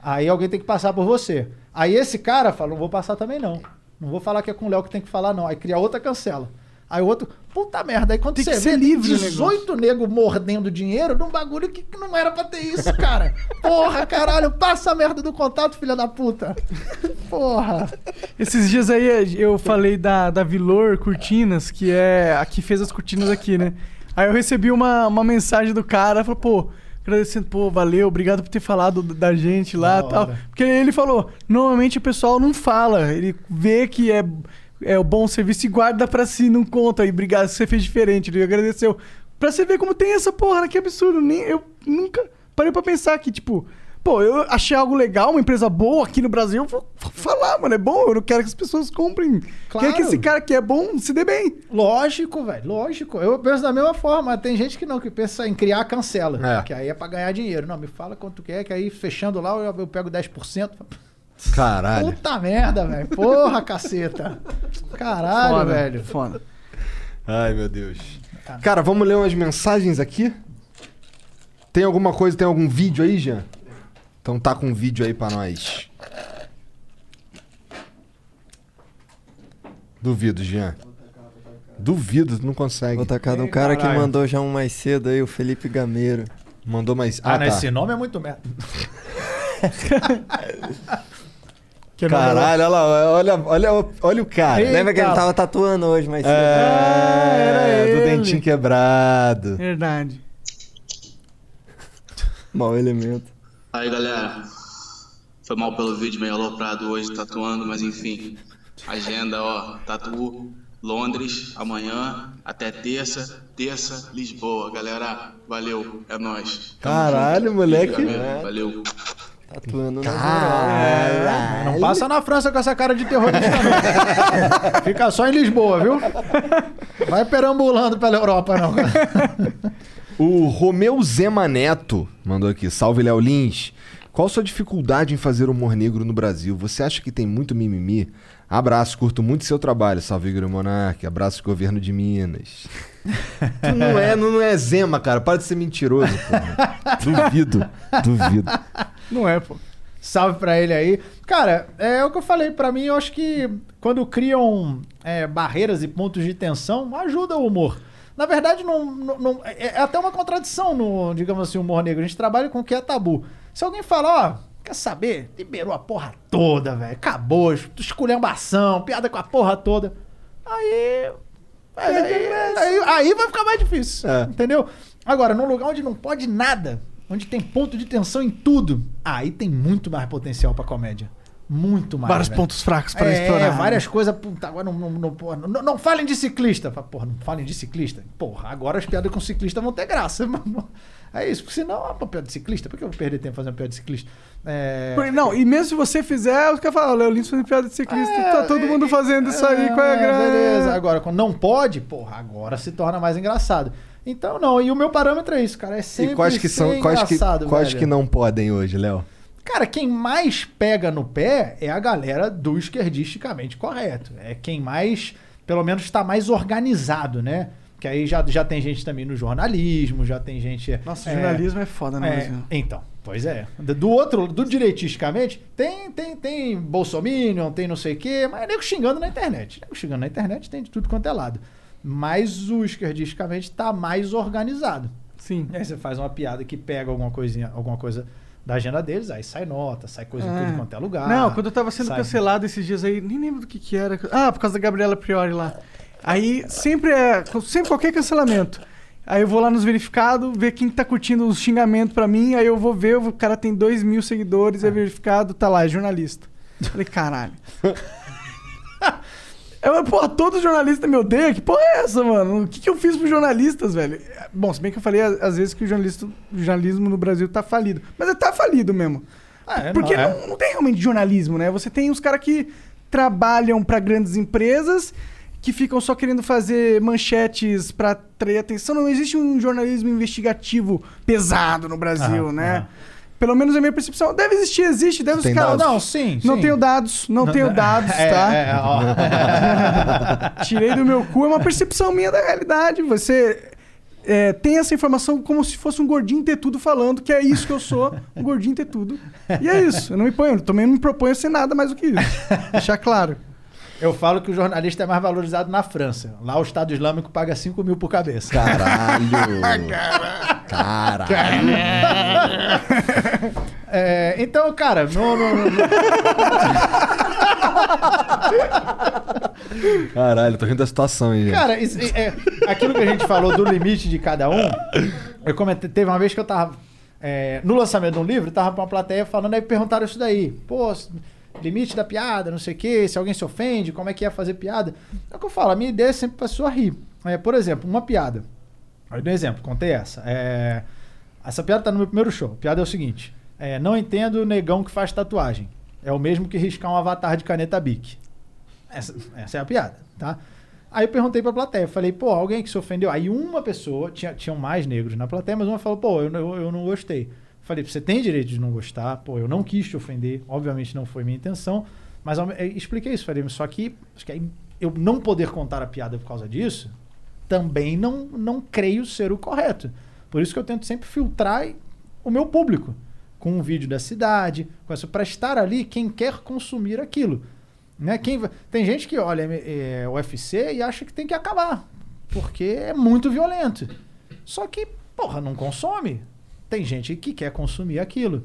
C: Aí alguém tem que passar por você. Aí esse cara fala, não vou passar também não. Não vou falar que é com o Léo que tem que falar não. Aí cria outra cancela. Aí o outro, puta merda, aí quando
B: Tem
C: você vê
B: livre o
C: 18 nego mordendo dinheiro num bagulho que, que não era pra ter isso, cara. Porra, caralho, passa a merda do contato, filha da puta. Porra.
B: Esses dias aí eu falei da, da Vilor Cortinas, que é a que fez as cortinas aqui, né? Aí eu recebi uma, uma mensagem do cara, falou, pô, agradecendo, pô, valeu, obrigado por ter falado da gente lá
C: Da
B: e tal.
C: hora.
B: Porque ele falou, normalmente o pessoal não fala, ele vê que é, é o bom serviço e guarda pra si, não conta. E obrigado, você fez diferente, ele agradeceu. Pra você ver como tem essa porra, né? que absurdo. Nem, eu nunca parei pra pensar que, tipo, pô, eu achei algo legal, uma empresa boa aqui no Brasil, eu vou falar, mano, é bom, eu não quero que as pessoas comprem.
C: Claro.
B: Quer que esse cara que é bom se dê bem.
C: Lógico, velho, lógico. Eu penso da mesma forma. Tem gente que não, que pensa em criar cancela.
A: É.
C: Que aí é pra ganhar dinheiro. Não, me fala quanto que é, que aí fechando lá eu, eu pego 10%.
A: Caralho.
C: Puta merda, velho. Porra, caceta. Caralho,
B: Foda,
C: velho.
B: Foda.
A: Ai, meu Deus. Cara, vamos ler umas mensagens aqui? Tem alguma coisa, tem algum vídeo aí, Jean? Então tá com um vídeo aí pra nós. Duvido, Jean. Duvido, tu não consegue.
D: Vou tacar
C: Ei,
D: cara que
C: caralho.
D: mandou já um mais cedo aí, o Felipe Gameiro.
A: Mandou mais.
C: Ah,
A: Ah,
C: não,
A: tá.
C: esse nome é muito merda.
B: Que não-
A: Caralho, olha lá, olha, olha, olha o cara.
C: Eita.
D: Lembra que ele tava tatuando hoje mais cedo?
A: É,
B: era
A: do
B: ele.
A: dentinho quebrado.
B: Verdade.
D: Mau elemento.
F: Aí galera, foi mal pelo vídeo meio aloprado hoje tatuando, mas enfim. Agenda, ó, tatu Londres amanhã até terça, terça Lisboa. Galera, valeu, é nóis.
A: Caralho,
F: junto.
A: moleque.
F: Valeu, Valeu.
D: Tatuando na
A: Caralho.
C: Não passa na França com essa cara de terrorista, não. Fica só em Lisboa, viu? Vai perambulando pela Europa, não.
A: O Romeu Zema Neto mandou aqui. Salve, Léo Lins. Qual sua dificuldade em fazer humor negro no Brasil? Você acha que tem muito mimimi? Abraço, curto muito seu trabalho. Salve, Igor Monarque. Abraço, governo de Minas. tu não é, não, não é Zema, cara. Para de ser mentiroso, porra. Duvido, duvido.
B: Não é, pô.
C: Salve pra ele aí. Cara, é o que eu falei. Pra mim, eu acho que quando criam é, barreiras e pontos de tensão, ajuda o humor. Na verdade, não, não- não- é é até uma contradição no, digamos assim, humor negro. A gente trabalha com o que é tabu. Se alguém fala, ó, quer saber? Liberou a porra toda, velho. Acabou, esculhambação, piada com a porra toda. Aí. Aí, aí, aí- aí vai ficar mais difícil.
A: É.
C: Entendeu? Agora, num lugar onde não pode nada, onde tem ponto de tensão em tudo, aí tem muito mais potencial pra comédia. Muito mais.
B: Vários
C: velho.
B: pontos fracos pra
C: é,
B: explorar.
C: várias coisas. Puta, agora não, não, não, não, não falem de ciclista. Porra, não falem de ciclista. Porra, agora as piadas com ciclista vão ter graça. mano. É isso, porque senão, ah, pô, piada de ciclista, por que eu vou perder tempo fazendo piada de ciclista? É,
B: Porque- Não, e mesmo se você fizer, os caras falam, "Ó, Léo Lins fazendo piada de ciclista.
C: É,
B: tá todo mundo fazendo isso aí, qual é a graça?
C: Beleza, agora quando não pode, porra, agora se torna mais engraçado. Então, não, e o meu parâmetro é isso, cara. É sempre
A: E quais que são, quais que,
C: engraçado,
A: quais
C: velho.
A: que não podem hoje, Léo?
C: Cara, quem mais pega no pé é a galera do esquerdisticamente correto. É quem mais, pelo menos, está mais organizado, né? Que aí já, já tem gente também no jornalismo, já tem gente.
B: Nossa,
C: é,
B: jornalismo é foda, né,
C: é, então, pois é. Do outro, do direitisticamente, tem, tem, tem Bolsominion, tem não sei o quê, mas é nego xingando na internet. Nego xingando na internet tem de tudo quanto é lado. Mas o esquerdisticamente tá mais organizado.
B: Sim.
C: E aí você faz uma piada que pega alguma coisinha, alguma coisa da agenda deles, aí sai nota, sai coisa em
B: É.
C: tudo quanto é lugar.
B: Não, quando eu tava sendo
C: sai-
B: cancelado esses dias aí, nem lembro do que que era. Ah, por causa da Gabriela Priori lá. Aí sempre é, sempre qualquer cancelamento. Aí eu vou lá nos verificados, ver quem tá curtindo os xingamentos pra mim, aí eu vou ver, o cara tem dois mil seguidores, é verificado, tá lá, é jornalista. Falei, caralho. Eu, porra, todo jornalista me odeia? Que porra é essa, mano? O que, que eu fiz pros jornalistas, velho? Bom, se bem que eu falei às vezes que o, jornalista, o jornalismo no Brasil tá falido. Mas ele tá falido mesmo.
C: É,
B: Porque
C: não, é.
B: não, não tem realmente jornalismo, né? Você tem os caras que trabalham pra grandes empresas, que ficam só querendo fazer manchetes pra atrair atenção. Não existe um jornalismo investigativo pesado no Brasil,
C: Aham,
B: né?
C: aham.
B: Pelo menos a minha percepção. Deve existir, existe, deve caras.
A: dados?
C: Não, sim,
B: Não
C: sim.
B: tenho dados, não, tenho dados,
C: É,
B: tá?
C: é, ó.
B: Tirei do meu cu, é uma percepção minha da realidade. Você é, tem essa informação como se fosse um gordinho ter tudo falando, que é isso que eu sou, um gordinho ter tudo. E é isso, eu não me ponho, também não me proponho a ser nada mais do que isso. Deixar claro.
C: Eu falo que o jornalista é mais valorizado na França. Lá o Estado Islâmico paga 5 mil por cabeça.
A: Caralho. Caralho.
C: É, então, cara, no- no- no-
A: Caralho, tô rindo da situação aí, gente.
C: Cara, isso- é, aquilo que a gente falou do limite de cada um, eu comentei, teve uma vez que eu tava é, no lançamento de um livro, tava pra uma plateia falando, aí perguntaram isso daí. Pô, limite da piada, não sei o quê, se alguém se ofende, como é que é fazer piada. É o que eu falo, a minha ideia é sempre pra pessoa rir. É, por exemplo, uma piada. Dou um exemplo, contei essa. É, essa piada tá no meu primeiro show. A piada é o seguinte: é, não entendo o negão que faz tatuagem. É o mesmo que riscar um avatar de caneta Bic. Essa, essa é a piada, tá? Aí eu perguntei pra plateia, falei, pô, alguém que se ofendeu? Aí uma pessoa, tinha, tinham mais negros na plateia, mas uma falou, pô, eu, eu, eu não gostei. Falei, você tem direito de não gostar, pô, eu não quis te ofender, obviamente não foi minha intenção, mas eu expliquei isso, falei, só que, acho que eu não poder contar a piada por causa disso, também não, não creio ser o correto. Por isso que eu tento sempre filtrar o meu público com um vídeo da cidade, com essa para estar ali quem quer consumir aquilo. Né? Quem, tem gente que olha é, o UFC e acha que tem que acabar, porque é muito violento. Só que, porra, não consome. Tem gente que quer consumir aquilo.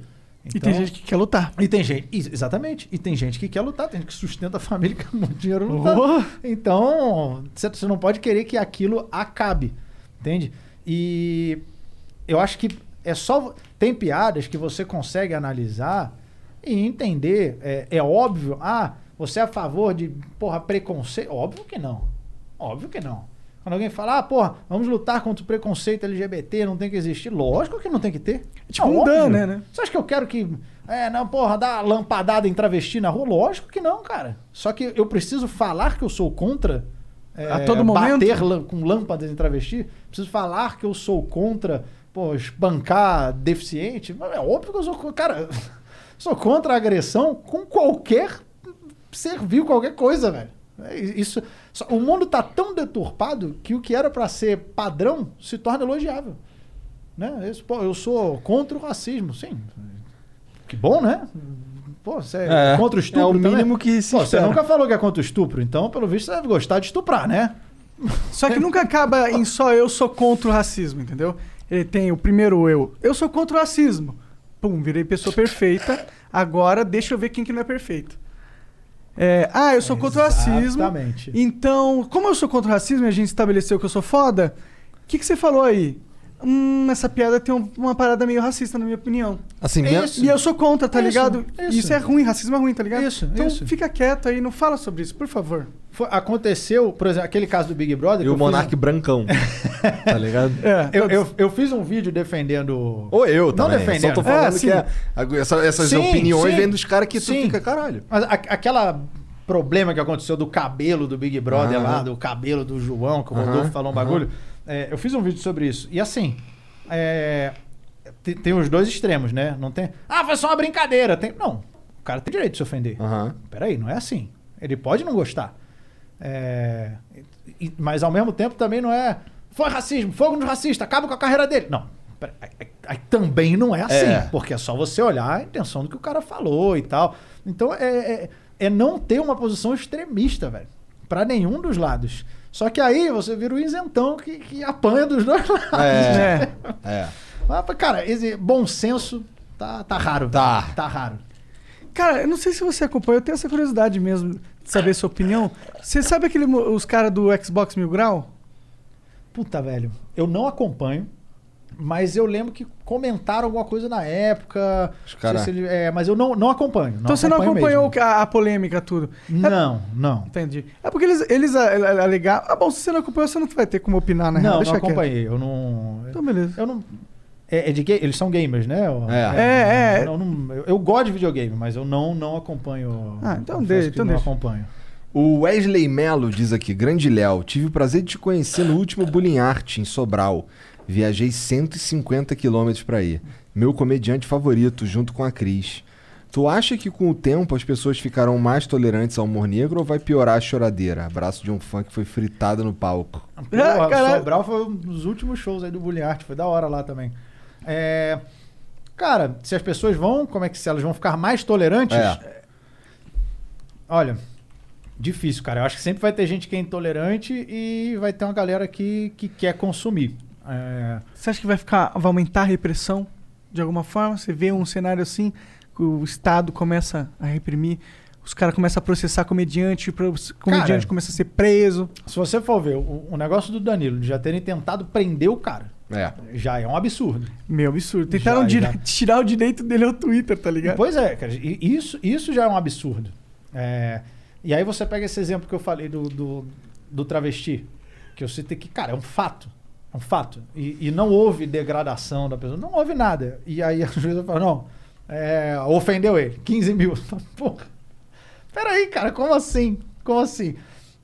B: E tem gente que quer lutar.
C: E tem gente, ex- exatamente. E tem gente que quer lutar, tem gente que sustenta a família com muito dinheiro lutando.
B: Oh.
C: Então, você você não pode querer que aquilo acabe. Entende? E eu acho que é só. Tem piadas que você consegue analisar e entender. É, é óbvio, ah, você é a favor de, porra, preconceito? Óbvio que não. Óbvio que não. Quando alguém fala, ah, porra, vamos lutar contra o preconceito LGBT, não tem que existir. Lógico que não tem que ter.
B: Tipo
C: Não,
B: um Dan, né, né?
C: Você acha que eu quero que. É, não, porra, dar lampadada em travesti na rua? Lógico que não, cara. Só que eu preciso falar que eu sou contra. é,
B: A todo momento?
C: Bater com lâmpadas em travesti. Preciso falar que eu sou contra, pô, espancar deficiente. É óbvio que eu sou. Cara, sou contra a agressão com qualquer servil, qualquer coisa, velho. É Isso, só- o mundo tá tão deturpado que o que era pra ser padrão se torna elogiável. Né? Isso, pô, eu sou contra o racismo, sim. Que bom, né? Pô, você é,
A: É,
C: contra o estupro
A: é o
C: também?
A: mínimo que se
C: Pô, Você nunca falou que é contra o estupro, então, pelo visto, você deve gostar de estuprar, né?
B: Só que nunca acaba em só eu sou contra o racismo, entendeu? Ele tem o primeiro eu. Eu sou contra o racismo. Pum, virei pessoa perfeita. Agora deixa eu ver quem que não é perfeito. É, ah, eu sou contra o racismo.
C: Exatamente.
B: Então, como eu sou contra o racismo e a gente estabeleceu que eu sou foda, o que, que você falou aí? Hum, essa piada tem um- uma parada meio racista, na minha opinião.
A: Assim,
C: É isso.
B: E eu sou contra, tá
C: Isso,
B: ligado?
C: isso.
B: Isso é ruim, racismo é ruim, tá ligado?
C: Isso,
B: então
C: isso.
B: fica quieto aí, não fala sobre isso, por favor.
C: Foi- aconteceu, por exemplo, aquele caso do Big Brother.
A: E
C: que
A: o
C: eu fiz
A: Monark
C: um-
A: brancão. tá ligado?
B: É,
C: Eu, eu, eu fiz um vídeo defendendo.
A: Ou eu
C: Não
A: também.
C: defendendo.
A: Só tô falando
B: É,
A: que é, essa- essas
C: Sim,
A: opiniões
C: sim.
A: vêm dos caras que tu
C: Sim.
A: fica, caralho.
C: Mas a- aquela problema que aconteceu do cabelo do Big Brother lá, do cabelo do João, que o Rodolfo falou um bagulho. É, eu fiz um vídeo sobre isso. E assim, é, te- tem, os dois extremos, né? Não tem. Ah, foi só uma brincadeira. Tem, não. O cara tem direito de se ofender.
A: Aham.
C: Peraí, não é assim. Ele pode não gostar. É, e- mas ao mesmo tempo também não é. Foi racismo, fogo nos racistas, acaba com a carreira dele. Não. pera- aí- aí também não é assim.
A: É.
C: Porque é só você olhar a intenção do que o cara falou e tal. Então é, é, é não ter uma posição extremista, velho. Pra nenhum dos lados. Só que aí você vira o isentão que, que apanha dos dois lados.
A: É. É.
C: Mas, cara, esse bom senso tá, tá raro.
A: Tá.
C: Tá raro.
B: Cara, eu não sei se você acompanha, eu tenho essa curiosidade mesmo de saber sua opinião. Você sabe aquele, os caras do Xbox Mil Grau?
C: Puta, velho, eu não acompanho, mas eu lembro que comentaram alguma coisa na época.
A: Os
C: Não
A: cara-
C: sei se ele- é, mas eu não, não acompanho.
B: então você não
C: acompanho
B: acompanhou a, a polêmica, tudo.
C: Não, não.
B: Entendi. É porque eles, eles a- a- alegaram. Ah, bom, se você não acompanhou, você não vai ter como opinar, né?
C: Não, não
B: Deixa quieto.
C: acompanhei. Eu não.
B: Então, beleza.
C: Eu não. É, é de Eles são gamers, né? Eu-
A: É.
B: É, é.
C: Eu, não- eu- eu gosto de videogame, mas eu não, não acompanho.
B: Ah, então deixa, então
C: não
B: deixa.
C: acompanho.
A: O Wesley Melo diz aqui: Grande Léo, tive o prazer de te conhecer no último Bullying Art em Sobral. Viajei 150 quilômetros pra ir. Meu comediante favorito, junto com a Cris. Tu acha que com o tempo as pessoas ficarão mais tolerantes ao humor negro ou vai piorar a choradeira? Abraço de um fã que foi fritado no palco.
C: Porra,
B: caralho.
C: Sobral foi um dos últimos shows aí do Bullying Art, foi da hora lá também. É, cara, se as pessoas vão, como é que se elas vão ficar mais tolerantes?
A: É.
C: Olha, difícil, cara. Eu acho que sempre vai ter gente que é intolerante e vai ter uma galera que, que quer consumir. É,
B: Você acha que vai ficar. vai aumentar a repressão de alguma forma? Você vê um cenário assim, que o Estado começa a reprimir, os caras começam a processar comediante, o comediante
C: Cara,
B: começa a ser preso.
C: se você for ver o, o negócio do Danilo, de já terem tentado prender o cara,
A: É.
C: Já é um absurdo.
B: Meu absurdo. Tentaram
C: Já,
B: dire-
C: já.
B: tirar o direito dele ao Twitter, tá ligado?
C: Pois é, cara, isso, isso já é um absurdo. É, e aí você pega esse exemplo que eu falei do, do, do travesti, que eu citei que, cara, é um fato. É um fato. E, e não houve degradação da pessoa, não houve nada. E aí a juíza fala, não, é, ofendeu ele, 15 mil. Porra, peraí, cara, como assim? Como assim?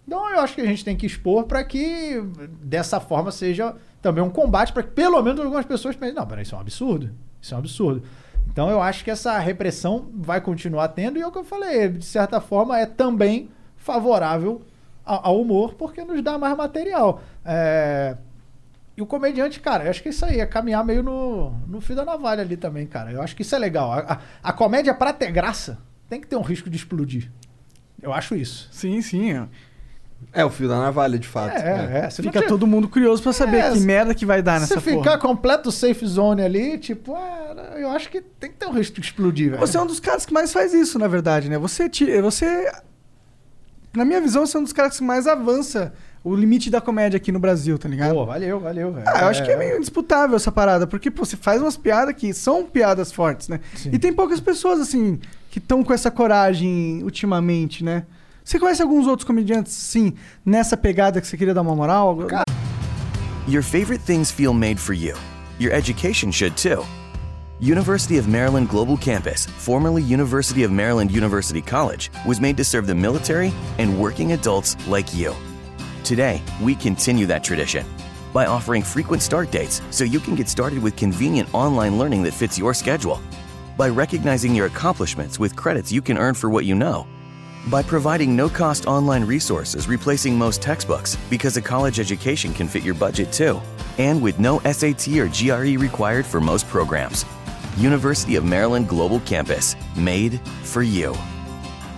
C: Então eu acho que a gente tem que expor para que dessa forma seja também um combate para que pelo menos algumas pessoas pensem, não, peraí, isso é um absurdo. Isso é um absurdo. Então eu acho que essa repressão vai continuar tendo e é o que eu falei, de certa forma é também favorável ao humor porque nos dá mais material. É, E o comediante, cara, eu acho que é isso aí, é caminhar meio no, no fio da navalha ali também, cara. Eu acho que isso é legal. A, a- a comédia, pra ter graça, tem que ter um risco de explodir. Eu acho isso.
B: Sim, sim. é.
A: É o fio da navalha, de fato.
C: É, é. Se não
B: Fica todo mundo curioso pra saber
C: É,
B: que
C: se-
B: merda que vai dar
C: Se
B: nessa
C: ficar
B: porra.
C: completo safe zone ali, tipo, ah, eu acho que tem que ter um risco de explodir, velho.
B: Você é um dos caras que mais faz isso, na verdade, né? Você, ti- você na minha visão, você é um dos caras que mais avança o limite da comédia aqui no Brasil, tá ligado?
C: Pô, valeu, valeu, velho.
B: Ah, eu acho que é meio indisputável essa parada, porque pô, você faz umas piadas que são piadas fortes, né?
C: Sim.
B: E tem poucas pessoas, assim, que estão com essa coragem ultimamente, né? Você conhece alguns outros comediantes, sim, nessa pegada que você queria dar uma moral?
G: Your favorite things feel made for you. Your education should too. University of Maryland Global Campus, formerly University of Maryland University College, was made to serve the military and working adults like you. Today, we continue that tradition by offering frequent start dates so you can get started with convenient online learning that fits your schedule, by recognizing your accomplishments with credits you can earn for what you know, by providing no cost online resources replacing most textbooks because a college education can fit your budget too, and with no SAT or GRE required for most programs. University of Maryland Global Campus, made for you.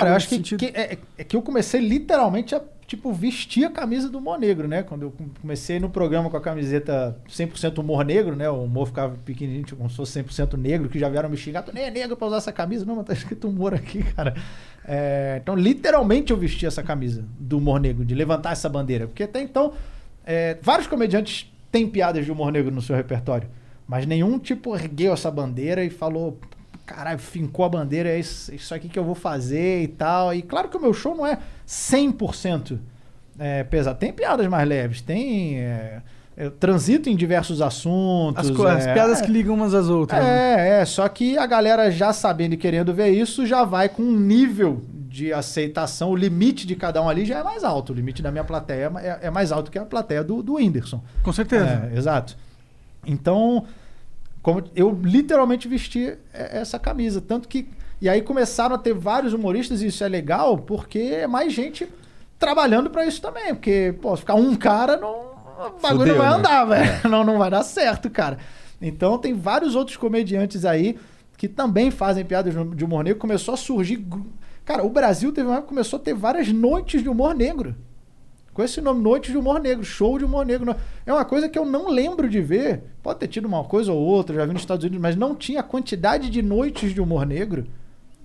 C: Cara, eu acho que, que- é, é que eu comecei literalmente a, tipo, vestir a camisa do humor negro, né? Quando eu com- comecei no programa com a camiseta 100% humor negro, né? O humor ficava pequenininho, tipo, como se fosse 100% negro, que já vieram me xingar. Tu nem é negro pra usar essa camisa. Não, mas tá escrito humor aqui, cara. É, então, literalmente eu vesti essa camisa do humor negro, de levantar essa bandeira. Porque até então, é, vários comediantes têm piadas de humor negro no seu repertório. Mas nenhum, tipo, ergueu essa bandeira e falou, caralho, fincou a bandeira, é isso, isso aqui que eu vou fazer e tal. E claro que o meu show não é 100% é, pesado. Tem piadas mais leves, tem... É, eu transito em diversos assuntos.
B: As, co- as
C: é,
B: piadas
C: é,
B: que ligam umas às outras. né?
C: é, é, só que a galera já sabendo e querendo ver isso, já vai com um nível de aceitação, o limite de cada um ali já é mais alto. O limite da minha plateia é é, é mais alto que a plateia do, do Whindersson.
B: Com certeza.
C: É, exato. Então, como eu literalmente vesti e- essa camisa. Tanto que. E aí começaram a ter vários humoristas, e isso é legal, porque é mais gente trabalhando pra isso também. Porque, pô, se ficar um cara, não, o bagulho
A: Fudeu,
C: não vai
A: né?
C: andar, velho. Não, não vai dar certo, cara. Então tem vários outros comediantes aí que também fazem piadas de humor negro. Começou a surgir. Cara, o Brasil teve uma começou a ter várias noites de humor negro. Com esse nome, Noites de Humor Negro, show de humor negro. É uma coisa que eu não lembro de ver. Pode ter tido uma coisa ou outra, já vi nos Estados Unidos, mas não tinha a quantidade de noites de humor negro.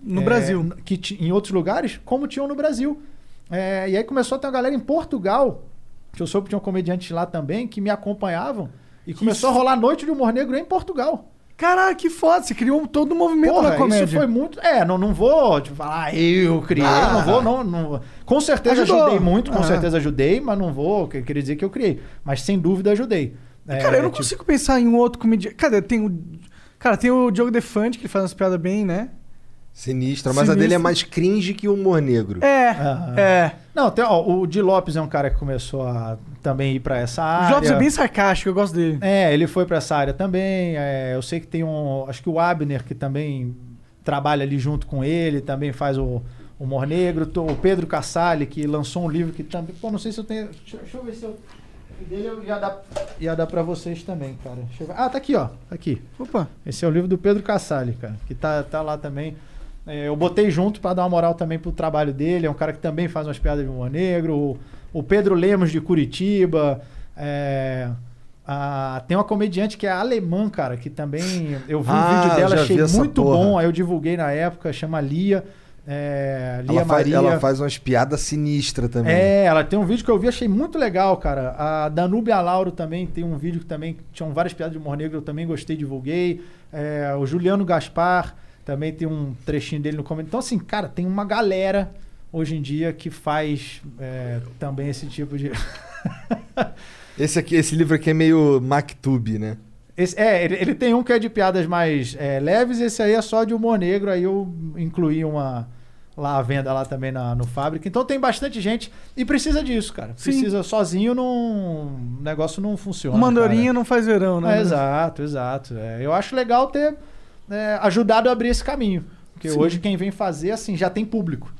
B: No
C: é,
B: Brasil.
C: Que em outros lugares, como tinham no Brasil. É, e aí começou a ter uma galera em Portugal, que eu soube que tinha um comediante lá também, que me acompanhavam. E começou a rolar noite de humor negro em Portugal.
B: Caralho, que foda. Você criou todo um movimento
C: Porra,
B: na comédia.
C: isso foi muito. É, não, não vou tipo, falar, "Ah, eu criei.
B: Ah.
C: não vou, não, não. Com certeza
B: Ajudou.
C: ajudei muito, com
B: Ah.
C: certeza ajudei, mas não vou que- querer dizer que eu criei. Mas sem dúvida ajudei. É,
B: Cara, eu não
C: tipo,
B: consigo pensar em um outro comediante. Cara, tem o. Cara, tem o Diogo Defante, que ele faz umas piadas bem, né?
A: Sinistra, mas a dele é mais cringe que o humor negro.
B: É,
C: Aham.
B: é.
C: Não, tem, ó, o Di Lopes é um cara que começou a também ir pra essa
B: O
C: área.
B: Jobs é bem sarcástico, eu gosto dele.
C: É, ele foi pra essa área também. é, eu sei que tem um. Acho que o Abner, que também trabalha ali junto com ele, também faz o humor negro. Tô- O Pedro Cassali, que lançou um livro que também. Pô, não sei se eu tenho. Deixa, deixa eu ver se eu. o Dele eu ia dar, ia dar pra vocês também, cara. Deixa eu ver. Ah, tá aqui, ó. Tá aqui.
B: Opa.
C: Esse é o livro do Pedro Cassali, cara. Que tá, tá lá também. É, eu botei junto pra dar uma moral também pro trabalho dele. É um cara que também faz umas piadas de humor negro. O, o Pedro Lemos de Curitiba. É, a- tem uma comediante que é alemã, cara, que também. Eu vi
A: Ah,
C: o vídeo dela, achei muito
A: porra.
C: bom. Aí eu divulguei na época, chama Lia. É, Lia
A: Ela faz,
C: Maria.
A: ela faz umas piadas sinistras também.
C: É, ela tem um vídeo que eu vi, achei muito legal, cara. A Danúbia Lauro também tem um vídeo que também tinham várias piadas de humor negro, eu também gostei, divulguei. É, o Juliano Gaspar também tem um trechinho dele no comentário. Então, assim, cara, tem uma galera hoje em dia que faz é, também esse tipo de.
A: Esse, aqui, esse livro aqui é meio MacTube, né?
C: Esse- é, ele, ele tem um que é de piadas mais é, leves, esse aí é só de humor negro, aí eu incluí uma lá à venda lá também na, no fábrica. Então tem bastante gente e precisa disso, cara.
B: Sim.
C: Precisa sozinho não o negócio não funciona.
B: Uma andorinha
C: cara.
B: não faz verão, né?
C: É, exato, exato. É, eu acho legal ter é, ajudado a abrir esse caminho, porque
B: Sim.
C: hoje quem vem fazer assim já tem público.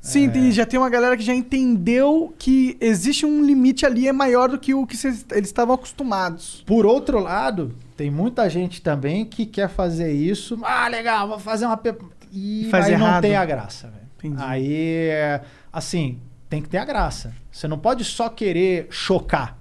B: Sim,
C: É.
B: tem- já tem uma galera que já entendeu que existe um limite ali é maior do que o que cês- eles estavam acostumados.
C: Por outro lado, tem muita gente também que quer fazer isso. Ah, legal, vou fazer uma. E
B: Faz
C: aí não
B: errado.
C: tem a graça, velho. Aí, é, assim, tem que ter a graça. Você não pode só querer chocar.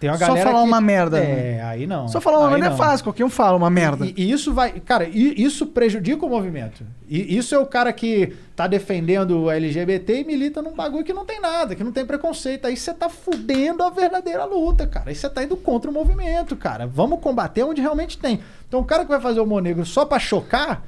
C: Tem uma
B: Só
C: galera
B: falar
C: que-
B: uma merda,
C: É,
B: né?
C: aí não.
B: Só falar uma
C: Aí
B: merda é
C: não.
B: fácil, qualquer um fala uma merda.
C: E, e isso vai. Cara, e- isso prejudica o movimento. E isso é o cara que tá defendendo o LGBT e milita num bagulho que não tem nada, que não tem preconceito. Aí você tá fudendo a verdadeira luta, cara. Aí você tá indo contra o movimento, cara. Vamos combater onde realmente tem. Então o cara que vai fazer o humor negro só pra chocar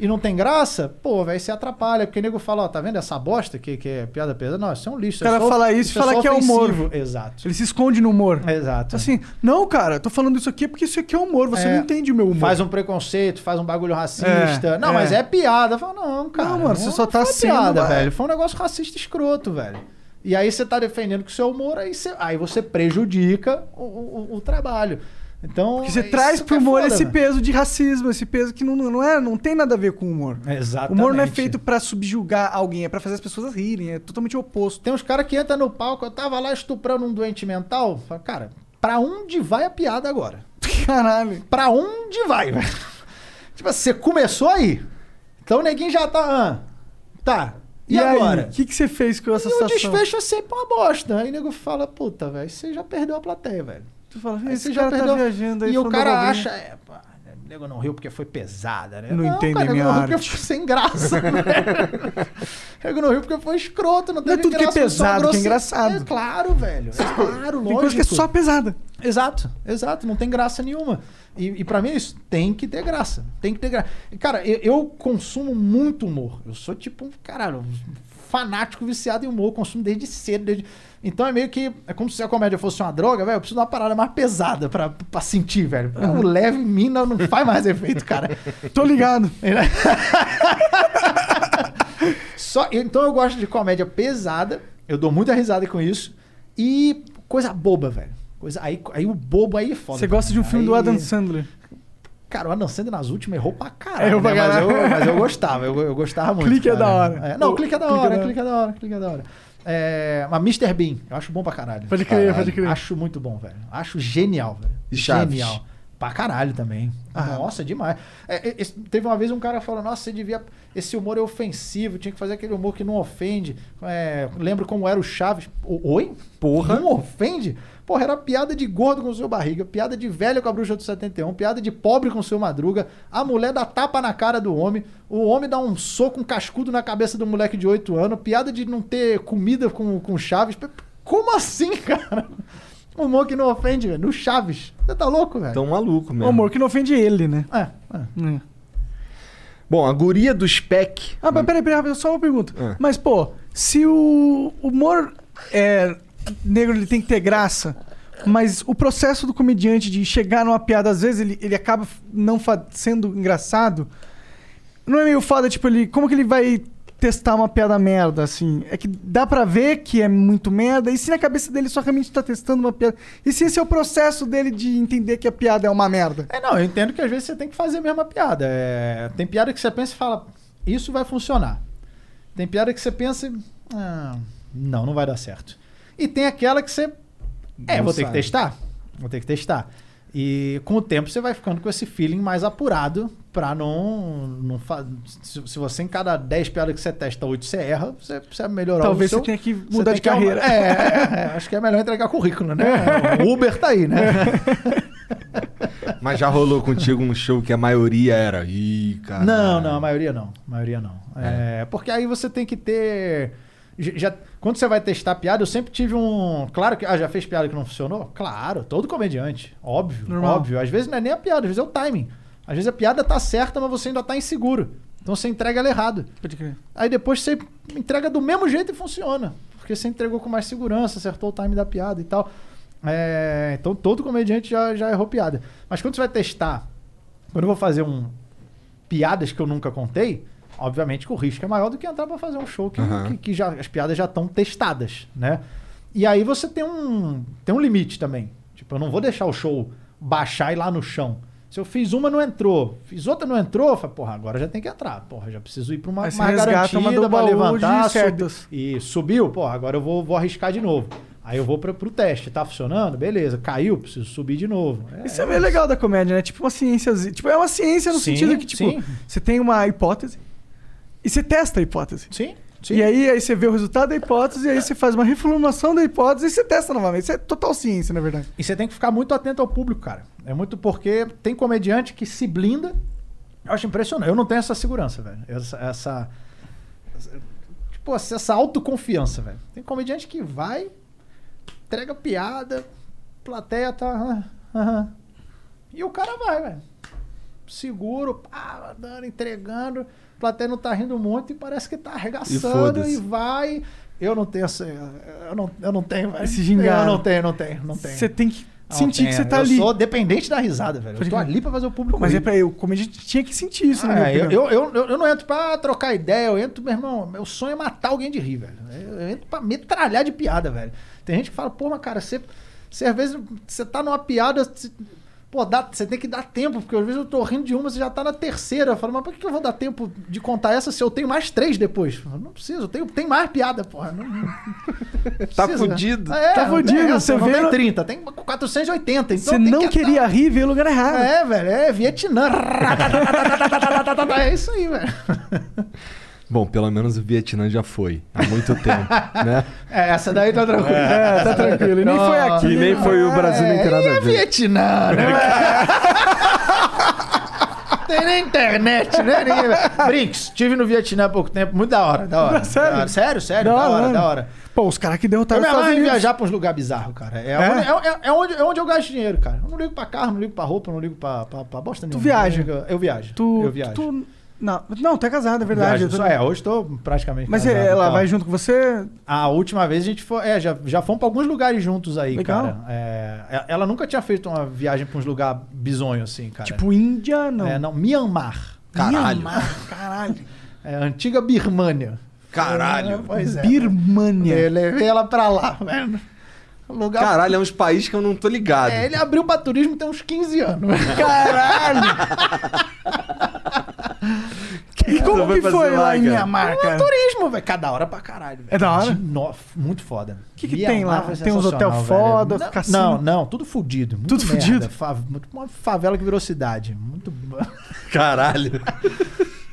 C: e não tem graça, pô, vai se atrapalha. Porque o nego fala, ó, tá vendo essa bosta que, que é piada pesada? Não, isso é um lixo.
B: O cara
C: é só-
B: fala isso e
C: é
B: fala que é humor.
C: ofensivo. Exato.
B: Ele se esconde no humor.
C: Exato.
B: Assim, não, cara, eu tô falando isso aqui porque isso aqui é humor, você
C: É,
B: não entende o meu humor.
C: Faz um preconceito, faz um bagulho racista.
B: É,
C: não,
B: é.
C: mas é piada. Fala, não, cara.
B: Não, mano, você só tá sendo,
C: piada,
B: é.
C: velho. Foi um negócio racista escroto, velho. E aí você tá defendendo que o seu humor, aí você, aí você prejudica o, o, o trabalho. Então.
B: Porque você
C: isso
B: traz pro
C: é
B: humor
C: foda,
B: esse
C: velho.
B: peso de racismo, esse peso que não, não, é, não tem nada a ver com o humor.
C: Exatamente.
B: O humor não é feito pra subjugar alguém, é pra fazer as pessoas rirem, é totalmente o oposto.
C: Tem uns caras que entram no palco, eu tava lá estuprando um doente mental. Fala, cara, pra onde vai a piada agora?
B: Caralho.
C: Pra onde vai, velho? Tipo, você começou aí. Então o neguinho já tá. Ah, tá. E,
B: E,
C: agora?
B: o que, que você fez com essa
C: E o
B: situação?
C: desfecho é sempre uma bosta. Aí o nego fala, puta, velho, você já perdeu a plateia, velho.
B: Tu fala,
C: Aí
B: esse cara tá viajando aí
C: E o cara acha, é, pá, o nego não riu porque foi pesada, né?
B: Não entende
C: cara, o nego
B: minha
C: não riu
B: arte.
C: porque foi sem graça. né? nego não riu porque foi escroto, não
B: Não é tudo que é
C: graça,
B: pesado que é engraçado.
C: É claro, velho. É claro,
B: Tem
C: lógico.
B: coisa que é só pesada.
C: Exato, exato, não tem graça nenhuma. E, e para mim é isso, tem que ter graça. Tem que ter graça. Cara, eu, eu consumo muito humor. Eu sou tipo um, caralho, fanático viciado em humor, consumo desde cedo. desde- Então é meio que. É como se a comédia fosse uma droga, velho. Eu preciso de uma parada mais pesada pra, pra sentir, velho. O leve em mim não, não faz mais efeito, cara.
B: Tô ligado.
C: Só, então eu gosto de comédia pesada. Eu dou muita risada com isso. E coisa boba, velho. Coisa, aí, aí o bobo aí é foda.
B: Você gosta de um filme do
C: Aí-
B: Adam Sandler?
C: Cara, o Adam Sandler nas últimas errou pra caralho.
B: Errou pra
C: né? mas,
B: caralho.
C: eu, mas eu gostava, eu, eu gostava muito.
B: Clique é da hora.
C: É, não,
B: O-
C: clique é da
B: clique é
C: hora, clique é da hora, clique é da hora. É, mas Mr. Bean, eu acho bom pra caralho.
B: Pode crer,
C: Caralho.
B: pode crer.
C: Acho muito bom, velho. Acho genial, velho.
A: E Chaves?
C: Genial. Pra caralho também. Nossa, demais. É, é, teve uma vez um cara falou: Nossa, você devia. Esse humor é ofensivo, tinha que fazer aquele humor que não ofende. É, lembro como era o Chaves. O- Oi? Porra. Não ofende? Porra, era piada de gordo com o seu barriga, piada de velho com a bruxa do 71, piada de pobre com o seu madruga. A mulher dá tapa na cara do homem, o homem dá um soco, um cascudo na cabeça do moleque de 8 anos, piada de não ter comida com, com Chaves. Como assim, cara? Humor que não ofende, velho. No Chaves. Você tá louco, velho?
A: Tão maluco mesmo.
B: O humor que não ofende ele, né?
C: É, é.
B: É.
A: Bom, a guria do Spec.
B: Ah, mas peraí, peraí, só uma pergunta.
A: Ah.
B: Mas, pô, se o humor é, negro ele tem que ter graça, mas o processo do comediante de chegar numa piada, às vezes ele, ele acaba não sendo engraçado. Não é meio foda, tipo, ele. Como que ele vai testar uma piada merda, assim? É que dá pra ver que é muito merda. E se na cabeça dele só realmente tá testando uma piada. E se esse é o processo dele de entender que a piada é uma merda?
C: É, não, eu entendo que às vezes você tem que fazer a mesma piada. É, tem piada que você pensa e fala, isso vai funcionar. Tem piada que você pensa e. "Ah, não, não vai dar certo. E tem aquela que você. É,
A: Não
C: vou ter que
A: sabe.
C: testar. Vou ter que testar. E com o tempo você vai ficando com esse feeling mais apurado pra não. não fa... se, se você em cada 10 piadas que você testa, 8 você erra, você precisa melhorar
B: Talvez
C: o seu...
B: você tenha que mudar de
C: que
B: carreira.
C: É, é, é, acho que é melhor entregar currículo, né? O Uber tá aí, né?
A: Mas já rolou contigo um show que a maioria era. Ih, cara.
C: Não, não, a maioria não. A maioria não. É, porque aí você tem que ter. Já, quando você vai testar piada, eu sempre tive um. Claro que. Ah, já fez piada que não funcionou? Claro, todo comediante. Óbvio,
B: Normal.
C: óbvio. Às vezes não é nem a piada, às vezes é o timing. Às vezes a piada tá certa, mas você ainda tá inseguro. Então você entrega ela errado.
B: Pode crer.
C: Aí depois você entrega do mesmo jeito e funciona. Porque você entregou com mais segurança, acertou o time da piada e tal. É, então todo comediante já, já errou piada. Mas quando você vai testar, quando eu vou fazer um piadas que eu nunca contei, obviamente que o risco é maior do que entrar pra fazer um show que,
A: Aham.
C: que, que já, as piadas já estão testadas, né? E aí você tem um, tem um limite também. Tipo, eu não vou deixar o show baixar e ir lá no chão. Se eu fiz uma, não entrou. Fiz outra, não entrou. Falei, porra, agora já tem que entrar. Porra, já preciso ir pra uma mais garantida
B: uma
C: pra levantar. subi- e subiu, porra, agora eu vou, vou arriscar de novo. Aí eu vou pra, pro teste. Tá funcionando? Beleza. Caiu, preciso subir de novo. É,
B: Isso é meio legal da comédia, né? Tipo uma ciência. Tipo, é uma ciência no
C: Sim,
B: sentido que, tipo,
C: sim.
B: você tem uma hipótese e você testa a hipótese.
C: Sim, sim.
B: E aí, aí você vê o resultado da hipótese, e aí você faz uma reformulação da hipótese e você testa novamente. Isso é total ciência, na verdade.
C: E você tem que ficar muito atento ao público, cara. É muito porque tem comediante que se blinda. Eu acho impressionante. Eu não tenho essa segurança, velho. Essa. essa essa- tipo, essa autoconfiança, velho. Tem comediante que vai, entrega piada, plateia tá. aham. e o cara vai, velho. Seguro, pá, dando, entregando. Não tá rindo muito e parece que tá arregaçando
A: foda-se.
C: e, vai. Eu não tenho essa. Eu não, eu não tenho, velho.
B: Esse gingado.
C: Eu não tenho, não tenho, não tenho.
B: Você tem que
C: Não
B: sentir que
C: tenho.
B: você tá
C: eu
B: ali.
C: sou dependente da risada, velho. Eu tô ali pra fazer o público
B: Pô, mas
C: rir.
B: é pra eu, o comediante tinha que sentir isso,
C: Ah,
B: né?
C: eu, eu, eu, eu- eu não entro pra trocar ideia, eu entro, meu irmão, meu sonho é matar alguém de rir, velho. Eu, eu entro pra metralhar de piada, velho. Tem gente que fala, pô, mas cara, você, você às vezes, você tá numa piada, pô, dá, você tem que dar tempo, porque às vezes eu tô rindo de uma, você já tá na terceira. Eu falo, mas por que eu vou dar tempo de contar essa se eu tenho mais três depois? Eu falo, não preciso, eu tenho, tem mais piada, porra. Não, não
A: Tá
C: precisa.
A: fudido.
C: É,
B: Tá
C: não
B: fudido,
C: tem essa,
B: você
C: não
B: vê
C: tem
B: no-
C: 30, tem 480. Então
B: Você
C: tem
B: não
C: que
B: queria rir, ver o lugar errado.
C: é, velho, é Vietnã. é isso aí, velho.
A: Bom, pelo menos o Vietnã já foi. Há muito tempo, né?
C: É, essa daí tá tranquilo.
B: É, tá tranquilo. E nem foi aqui.
A: E nem foi o Brasil, nem tem nada
C: é
A: a ver.
C: Vietnã, né? Tem na internet, né? Brinks, tive no Vietnã há pouco tempo, muito da hora, da hora.
B: Sério?
C: Da hora. Sério, sério,
B: Da
C: da, hora,
B: hora.
C: da hora.
B: Pô, os caras que
C: Eu
B: derrotaram
C: me
B: os Estados Unidos.
C: viajar pra uns lugares bizarros, cara. É, Onde, é, é- é onde, é onde eu gasto dinheiro, cara. Eu não ligo pra carro, não ligo pra roupa, não ligo pra, pra, pra bosta nenhuma.
B: viaja?
C: Eu, eu viajo.
B: Tu,
C: eu viajo.
B: tu- não, não, tu é casado, é verdade.
C: Viajo.
B: Eu tô-
C: é, hoje tô praticamente
B: Mas
C: casado,
B: ela
C: então.
B: vai junto com você?
C: A última vez a gente foi. É, já, já fomos pra alguns lugares juntos aí,
B: Legal.
C: cara. É, é- ela nunca tinha feito uma viagem pra uns lugares bizonho assim, cara.
B: Tipo Índia, não.
C: É, não, Myanmar.
A: Caralho.
B: Myanmar, caralho.
C: É, antiga Birmânia.
A: Caralho.
C: É, pois é.
B: Birmania.
C: Eu levei ela pra lá, velho. Lugar.
A: Caralho, é uns países que eu não tô ligado.
C: É, ele abriu pra turismo tem uns 15 anos.
B: Caralho! E como que
A: foi
B: lá
A: lá,
B: em
A: cara?
B: Mianmar,
C: É turismo, velho. Cada hora pra caralho. velho.
B: É da hora?
C: No- Muito foda. O
B: que que tem lá? Tem uns hotel
C: velho.
B: foda,
C: não,
B: cassino?
C: Não, não, tudo fudido. Muito
B: Tudo
C: merda.
B: fudido?
C: Fa- uma favela que virou cidade. Muito.
A: Caralho.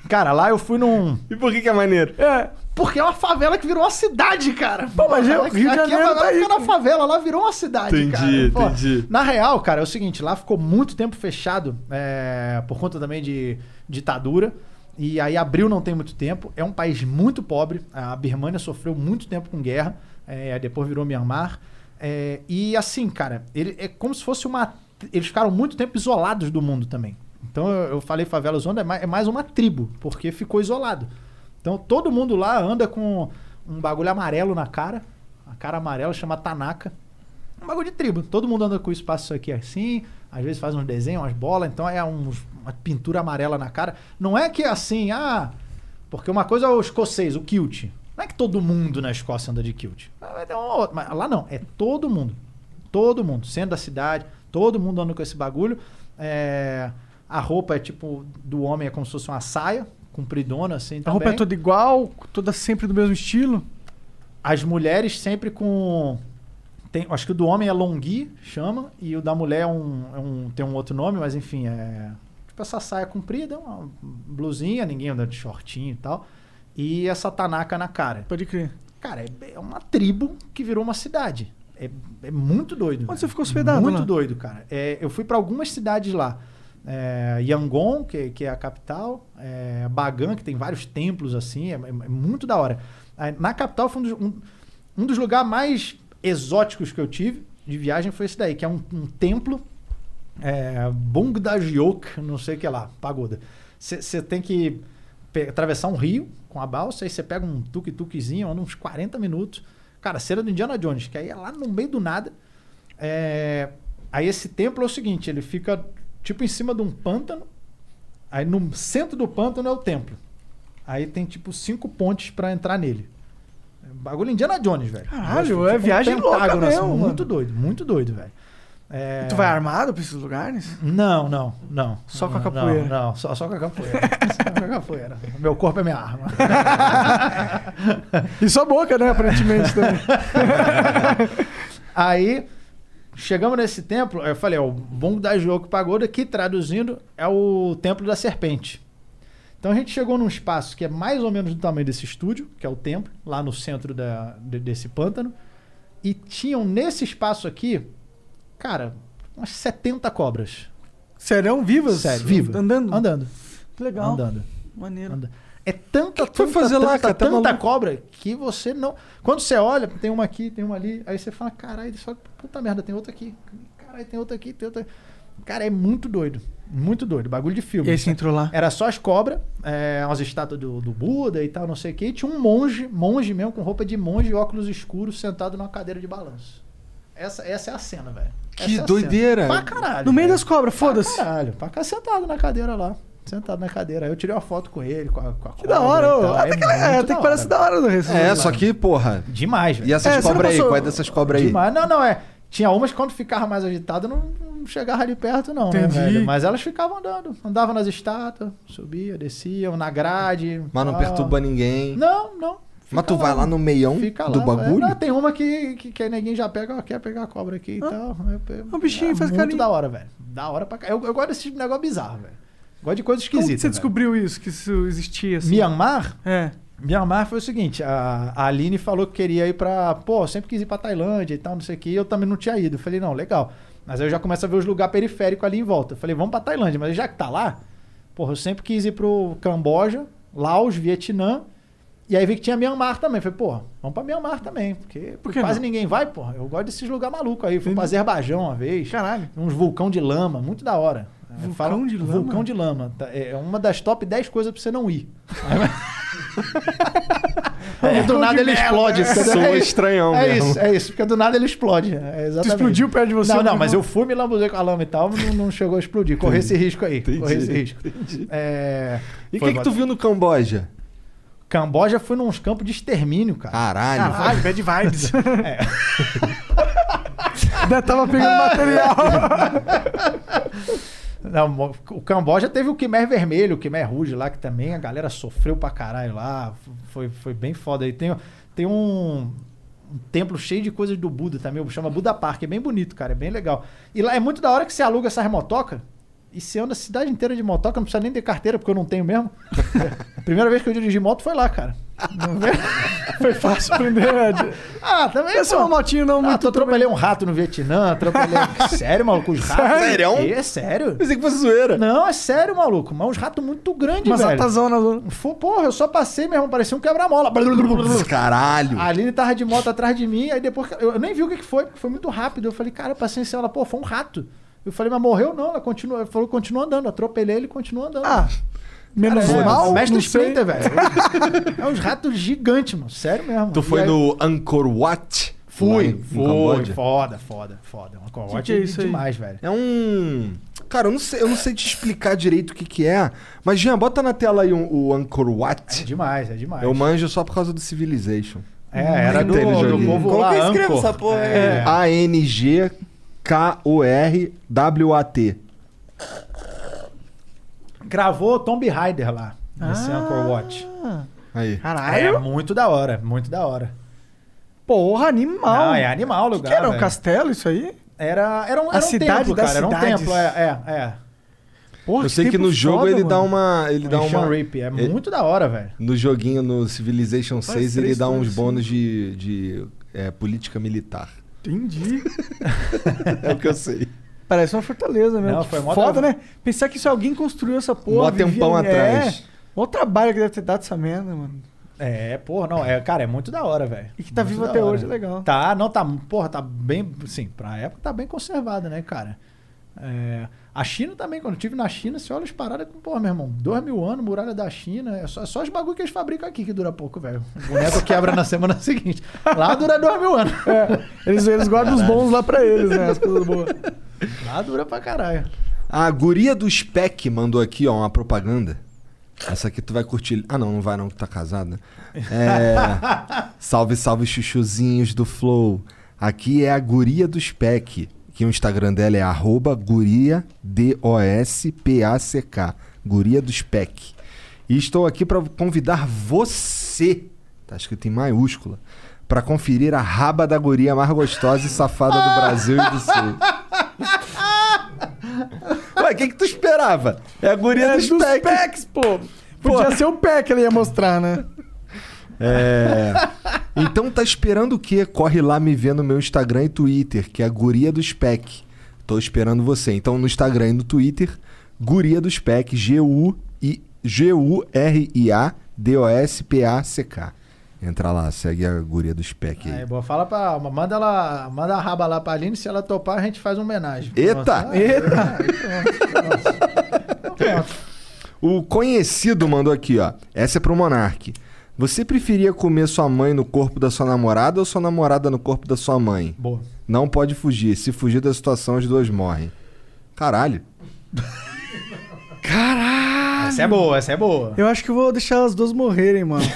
C: Cara, lá eu fui num.
A: E por que que é maneiro?
B: É.
C: Porque é uma favela que virou uma cidade, cara.
B: Pô, mas é- o Rio de
C: aqui
B: Janeiro tá
C: favela
B: aí,
C: na favela, lá virou uma cidade,
A: Entendi,
C: cara. Pô,
A: entendi.
C: Na real, cara, é o seguinte, lá ficou muito tempo fechado é, por conta também de ditadura. E aí abriu não tem muito tempo. É um país muito pobre. A Birmania sofreu muito tempo com guerra. é, depois virou Myanmar. É, e assim, cara, ele, é como se fosse uma. Eles ficaram muito tempo isolados do mundo também. Então eu, eu falei favela zona, é é mais uma tribo, porque ficou isolado. Então todo mundo lá anda com um bagulho amarelo na cara. A cara amarela chama Tanaka. Um bagulho de tribo. Todo mundo anda com o espaço aqui assim. às vezes faz uns desenhos, umas bolas, então é uns- uma pintura amarela na cara. Não é que é assim, ah, porque uma coisa é o escocês, o kilt. Não é que todo mundo na Escócia anda de kilt. Ah, um Mas lá não, é todo mundo. Todo mundo, centro da cidade, todo mundo anda com esse bagulho. É, a roupa é tipo, do homem é como se fosse uma saia, compridona assim
B: A
C: também.
B: roupa é toda igual, toda sempre do mesmo estilo.
C: As mulheres sempre com. Tem, acho que o do homem é longui, chama, e o da mulher é um, é um- tem um outro nome, mas enfim, é. Tipo essa saia comprida, uma blusinha, ninguém anda de shortinho e tal. E essa tanaca na cara.
B: Pode crer.
C: Cara, é, é uma tribo que virou uma cidade. É, é muito doido.
B: Onde
C: velho.
B: você ficou hospedado
C: Muito
B: lá?
C: doido, cara. É, eu fui pra algumas cidades lá. É, Yangon, que, que é a capital. É, Bagan, que tem vários templos assim. É, é muito da hora. Na capital foi um dos, um, um dos lugares mais exóticos que eu tive de viagem foi esse daí, que é um, um templo é, Bongdajiok, não sei o que lá, pagoda. Você tem que atravessar um rio com a balsa, aí você pega um tuk-tukzinho, uns 40 minutos. Cara, cena do Indiana Jones, que aí é lá no meio do nada. É, aí esse templo é o seguinte, ele fica tipo em cima de um pântano, aí no centro do pântano é o templo. Aí tem tipo cinco pontes pra entrar nele. É Bagulho Indiana Jones, velho.
B: Caralho,
C: Tipo
B: é
C: um
B: viagem louca
C: pentágono, assim,
B: mesmo,
C: Muito
B: mano.
C: doido, muito doido, velho. É,
B: tu vai armado pra esses lugares?
C: Não, não, não.
B: Só com a capoeira.
C: Não, não, só, só com a capoeira. só com a capoeira. Meu corpo é minha arma.
B: E sua boca, né, aparentemente também.
C: Aí, chegamos nesse templo, eu falei, ó, o Bongo da Joko Pagoda, que traduzindo é o Templo da Serpente. Então a gente chegou num espaço que é mais ou menos do tamanho desse estúdio, que é o templo, lá no centro da, de- desse pântano. E tinham nesse espaço aqui, cara, umas 70 cobras.
B: Serão vivas?
C: Sério, vivas.
B: Andando?
C: Andando.
B: Que legal.
C: Andando.
B: Maneiro.
C: Anda. É tanta,
A: que foi
C: tanta,
A: fazer lá,
C: tanta,
A: cara? Tá
C: tanta
A: maluco?
C: cobra que você não. Quando você olha, tem uma aqui, tem uma ali, aí você fala, caralho, só puta merda, tem outra aqui. Caralho, tem outra aqui, tem outra. Cara, é muito doido. Muito doido. Bagulho de filme.
B: E você entrou lá?
C: Era só as cobras, é, umas estátuas do, do Buda e tal, não sei o que. E tinha um monge, monge mesmo, com roupa de monge e óculos escuros, sentado numa cadeira de balanço. Essa, essa é a cena, velho.
A: Que
C: é
A: doideira.
C: Cena. Pra caralho.
B: No meio das cobras, foda-se.
C: Pra caralho. Pra cá sentado na cadeira lá. Sentado na cadeira. Aí eu tirei uma foto com ele, com a, com a
B: Que da hora, ô. Até que, é, até que parece da hora do receber.
A: É, só que, porra.
C: Demais, velho.
A: E essas
B: É, você não
A: cobras aí?
B: passou-
A: Qual é dessas cobras aí?
C: Demais. Não, não, é. Tinha umas que quando ficava mais agitado não, não chegava ali perto, não, né,
B: Entendi.
C: velho? Mas elas ficavam andando. Andavam nas estátuas, subia, desciam, na grade.
A: Mas não
C: tal.
A: perturba ninguém.
C: Não, não.
A: Mas tu vai lá no meião
C: Fica
A: do
C: lá,
A: bagulho?
C: é, não, tem uma que, que, que ninguém já pega, ó, quer pegar a cobra aqui e tal. Aí eu-
B: O bichinho
C: é
B: faz
C: muito
B: carinho.
C: da hora, velho. Da hora pra cá. Eu, eu gosto desse tipo de negócio bizarro, velho. Gosto de coisa
B: Como
C: esquisita.
B: você
C: velho.
B: descobriu isso, que isso existia assim?
C: Myanmar?
B: É.
C: Myanmar foi o seguinte, a, a Aline falou que queria ir pra. Pô, sempre quis ir pra Tailândia e tal, não sei o que, eu também não tinha ido. Eu falei, não, legal. Mas aí eu já começo a ver os lugares periféricos ali em volta. Eu falei, vamos pra Tailândia, mas já que tá lá, porra, eu sempre quis ir pro Camboja, Laos, Vietnã. E aí vi que tinha Myanmar também. Falei, porra, vamos pra Myanmar também. Porque
B: Por
C: quase
B: não?
C: ninguém vai, porra. Eu gosto desses lugares malucos aí. Fui pra Azerbaijão uma vez.
B: Caralho.
C: Uns vulcão de lama, muito da hora. É,
B: Vulcão de lama?
C: Vulcão de lama. Tá, É uma das top 10 coisas pra você não ir. É, do nada ele explode. porque-
A: Soa
C: é isso,
A: estranhão
C: É
A: mesmo.
C: isso, é isso. Porque do nada ele explode. É exatamente.
B: explodiu perto de você,
C: Não, não,
B: mas
C: eu fui me lambuzei com a lama e tal, não, não chegou a explodir. Correr esse risco aí. Correr esse risco. É,
A: E o que, que tu viu no Camboja?
C: Camboja foi nos campos de extermínio, cara.
A: Caralho.
B: Caralho, bad vibes.
C: É.
B: Ainda tava pegando material.
C: Não, o Camboja teve o Khmer Vermelho, o Khmer Rouge lá, que também a galera sofreu pra caralho lá. Foi, foi bem foda. E tem, tem um, um templo cheio de coisas do Buda também, chama Buda Park. É bem bonito, cara, é bem legal. E lá é muito da hora que você aluga essas motocas e você anda a cidade inteira de motoca, não precisa nem ter carteira, porque eu não tenho mesmo. a primeira vez que eu dirigi moto foi lá, cara.
B: Foi fácil aprender. né?
C: Ah, também.
B: Essa é
C: pô.
B: uma motinho não
C: Ah,
B: muito...
C: tu atropelei um rato no Vietnã, atropelei. sério, maluco? Os ratos.
A: Sério?
C: É sério.
A: Pensei que fosse zoeira.
C: Não, é sério, maluco. Mas uns ratos muito grandes,
B: Umas
C: velho.
B: ratazonas.
C: Fô, Porra, eu só passei mesmo, parecia um quebra-mola.
A: Caralho.
C: A Aline tava de moto atrás de mim, aí depois. Eu nem vi o que foi, porque foi muito rápido. Eu falei, cara, eu passei em cima. Ela, pô, foi um rato. Eu falei, mas morreu não. Ela continua, ela falou, continua andando. Atropelei ele e continua andando.
B: Ah, menos
C: Cara, é,
B: mal,
C: mestre. Splinter, velho. é uns ratos gigantes, mano. Sério mesmo.
A: Tu foi
C: aí-
A: no Angkor Wat?
C: Fui? Foda, foda, foda.
B: Que
C: cote
B: que é isso aí?
C: demais, velho.
A: É um. Cara, eu não sei, eu não sei te explicar direito o que, que é. Mas, Jean, bota na tela aí um- o Angkor
C: É
A: Wat.
C: demais, é demais.
A: Eu manjo só por causa do Civilization.
C: É, era do, do povo
D: Como
C: lá,
D: que eu escrevo
C: Angkor.
D: essa porra aí?
C: É.
A: A-N-G-K-O-R-W-A-T.
C: Gravou Tomb Raider lá, nesse
B: Ah.
C: Angkor Watch.
A: Aí.
C: É
B: Caralho.
C: muito da hora, muito da hora.
B: Porra, animal.
C: Não, é animal o
B: Que
C: lugar,
B: que era um
C: velho.
B: castelo isso aí?
C: Era, era um,
B: A
C: era um
B: cidade
C: templo,
B: das
C: cara. Era um
B: cidades.
C: templo, é, é. é.
B: Porra,
A: Eu sei que
B: tempo
A: no jogo
B: foda,
A: ele dá
B: mano.
A: uma. Ele dá
C: Sean
A: uma.
C: Rape, é
A: ele-
C: muito da hora, velho.
A: No joguinho, no Civilization 6, ele dá uns bônus de, de é, política militar.
B: Entendi.
A: É o que eu sei.
B: Parece uma fortaleza mesmo.
C: Não, foi mó
B: Foda,
C: da-
B: né? Pensar que se alguém construiu essa porra.
A: Mó
B: vivia
A: tempão
B: ali-
A: atrás.
B: É. Mó trabalho que deve ter dado essa merda, mano.
C: É, porra, não, é, cara, é muito da hora, velho.
B: E que tá
C: Muito
B: vivo até
C: hora.
B: hoje, é legal.
C: Tá, não, tá, porra, tá bem, sim, pra época tá bem conservada, né, cara? É, a China também, quando eu estive na China, você olha as paradas com, porra, meu irmão, dois mil anos, muralha da China, é só, é só os bagulho que eles fabricam aqui que dura pouco, velho. O boneco quebra na semana seguinte. Lá dura dois mil anos.
B: Eles, eles guardam os bons lá pra eles, né? As coisas boas.
C: Lá dura pra caralho.
A: A guria do Spec mandou aqui, ó, uma propaganda. Essa aqui tu vai curtir. Ah, não, não vai não, que tá casada. É... salve, salve, chuchuzinhos do Flow. Aqui é a guria do Spec. Que o Instagram dela é arroba guria, D-O-S-P-A-C-K. Guria do Spec. E estou aqui para convidar você, tá escrito em maiúscula, para conferir a raba da guria mais gostosa e safada do Brasil e do Sul. Ué, o que, que tu esperava? É a guria
B: É
A: dos
B: dos
A: Spec.
B: packs, pô. Podia ser o pack que ele ia mostrar, né?
A: É. Então tá esperando o quê? Corre lá me ver no meu Instagram e Twitter, que é a Guria do Spec. Tô esperando você. Então no Instagram e no Twitter, Guria do Spec, G-U-I- G-U-R-I-A D-O-S-P-A-C-K. Entra lá, segue a Guria do Spec aí.
C: Aí, boa, fala pra. Manda, ela, manda a raba lá pra Aline, se ela topar, a gente faz uma homenagem.
A: Eita!
C: Pronto. Ah,
B: Eita!
A: O conhecido mandou aqui, ó. Essa é pro Monark. Você preferia comer sua mãe no corpo da sua namorada ou sua namorada no corpo da sua mãe?
C: Boa.
A: Não pode fugir. Se fugir da situação, os dois morrem. Caralho. Caralho!
C: Essa é boa, essa é boa.
B: Eu acho que vou deixar as duas morrerem, mano.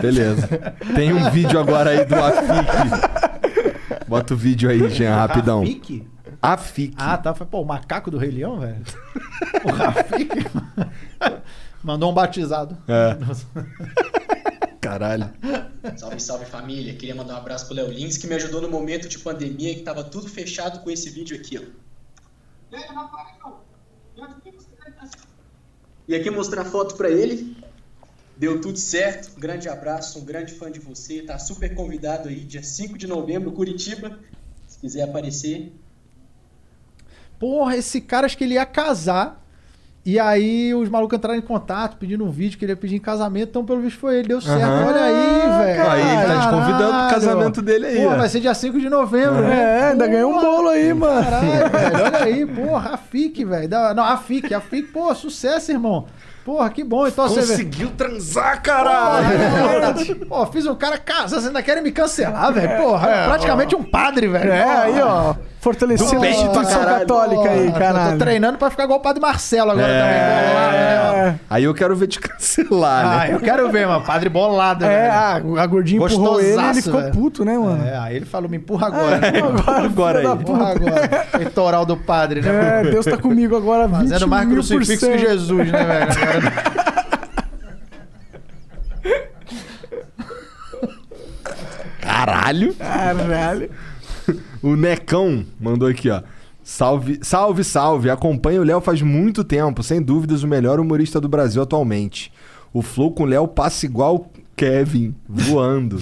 A: Beleza. Tem um vídeo agora aí do Afik. Bota o vídeo aí, Jean, rapidão.
C: Rafik?
A: Afik.
C: Ah, tá. Foi, pô, o macaco do Rei Leão, velho. O Rafik. Mandou um batizado.
A: É. Caralho.
H: Salve, salve família. Queria mandar um abraço pro Léo Lins, que me ajudou no momento de pandemia, que tava tudo fechado com esse vídeo aqui, ó. E aqui mostrar foto pra ele. Deu tudo certo. Um grande abraço, um grande fã de você. Tá super convidado aí, dia 5 de novembro, Curitiba. Se quiser aparecer.
C: Porra, esse cara acho que ele ia casar. E aí os malucos entraram em contato, pedindo um vídeo que ele ia pedir em casamento. Então, pelo visto, foi ele. Deu certo.
A: Aham.
C: Olha aí, velho.
A: Aí ele tá te convidando pro casamento dele aí,
C: Pô,
A: ó.
C: vai ser dia 5 de novembro, né?
B: É, ainda ganhou um bolo aí, mano.
C: Caralho, velho. Olha aí, porra, a FIC, velho. Não, a FIC, a FIC, pô, sucesso, irmão. Porra, que bom. Então você.
A: Conseguiu transar, caralho!
C: Porra, Pô, fiz um cara casar, vocês ainda querem me cancelar, velho? Porra, praticamente um padre, velho.
B: É,
C: Porra.
B: aí, ó. Fortalecendo a instituição
A: caralho.
B: católica aí, caralho.
C: Tô treinando pra ficar igual o padre Marcelo agora
A: É.
C: também. Bolado, né?
B: É,
A: Aí eu quero ver te cancelar,
C: Ah,
A: né?
C: eu quero ver, mano. Padre bolado,
B: é
C: velho.
B: a, a gordinha empurrou ele e ele ficou
C: velho.
B: puto, né, mano?
C: É, aí ele falou, me empurra agora.
B: Agora,
A: Agora
B: da
A: aí.
C: Empurra agora. Peitoral do padre, né?
B: É? Deus tá comigo agora, 20
C: Fazendo mais crucifixo que. Jesus, né, velho? Agora-
A: Caralho!
B: Caralho.
A: O Necão mandou aqui, ó. Salve, salve, salve. Acompanho o Léo faz muito tempo, sem dúvidas o melhor humorista do Brasil atualmente. O flow com o Léo passa igual Kevin, voando.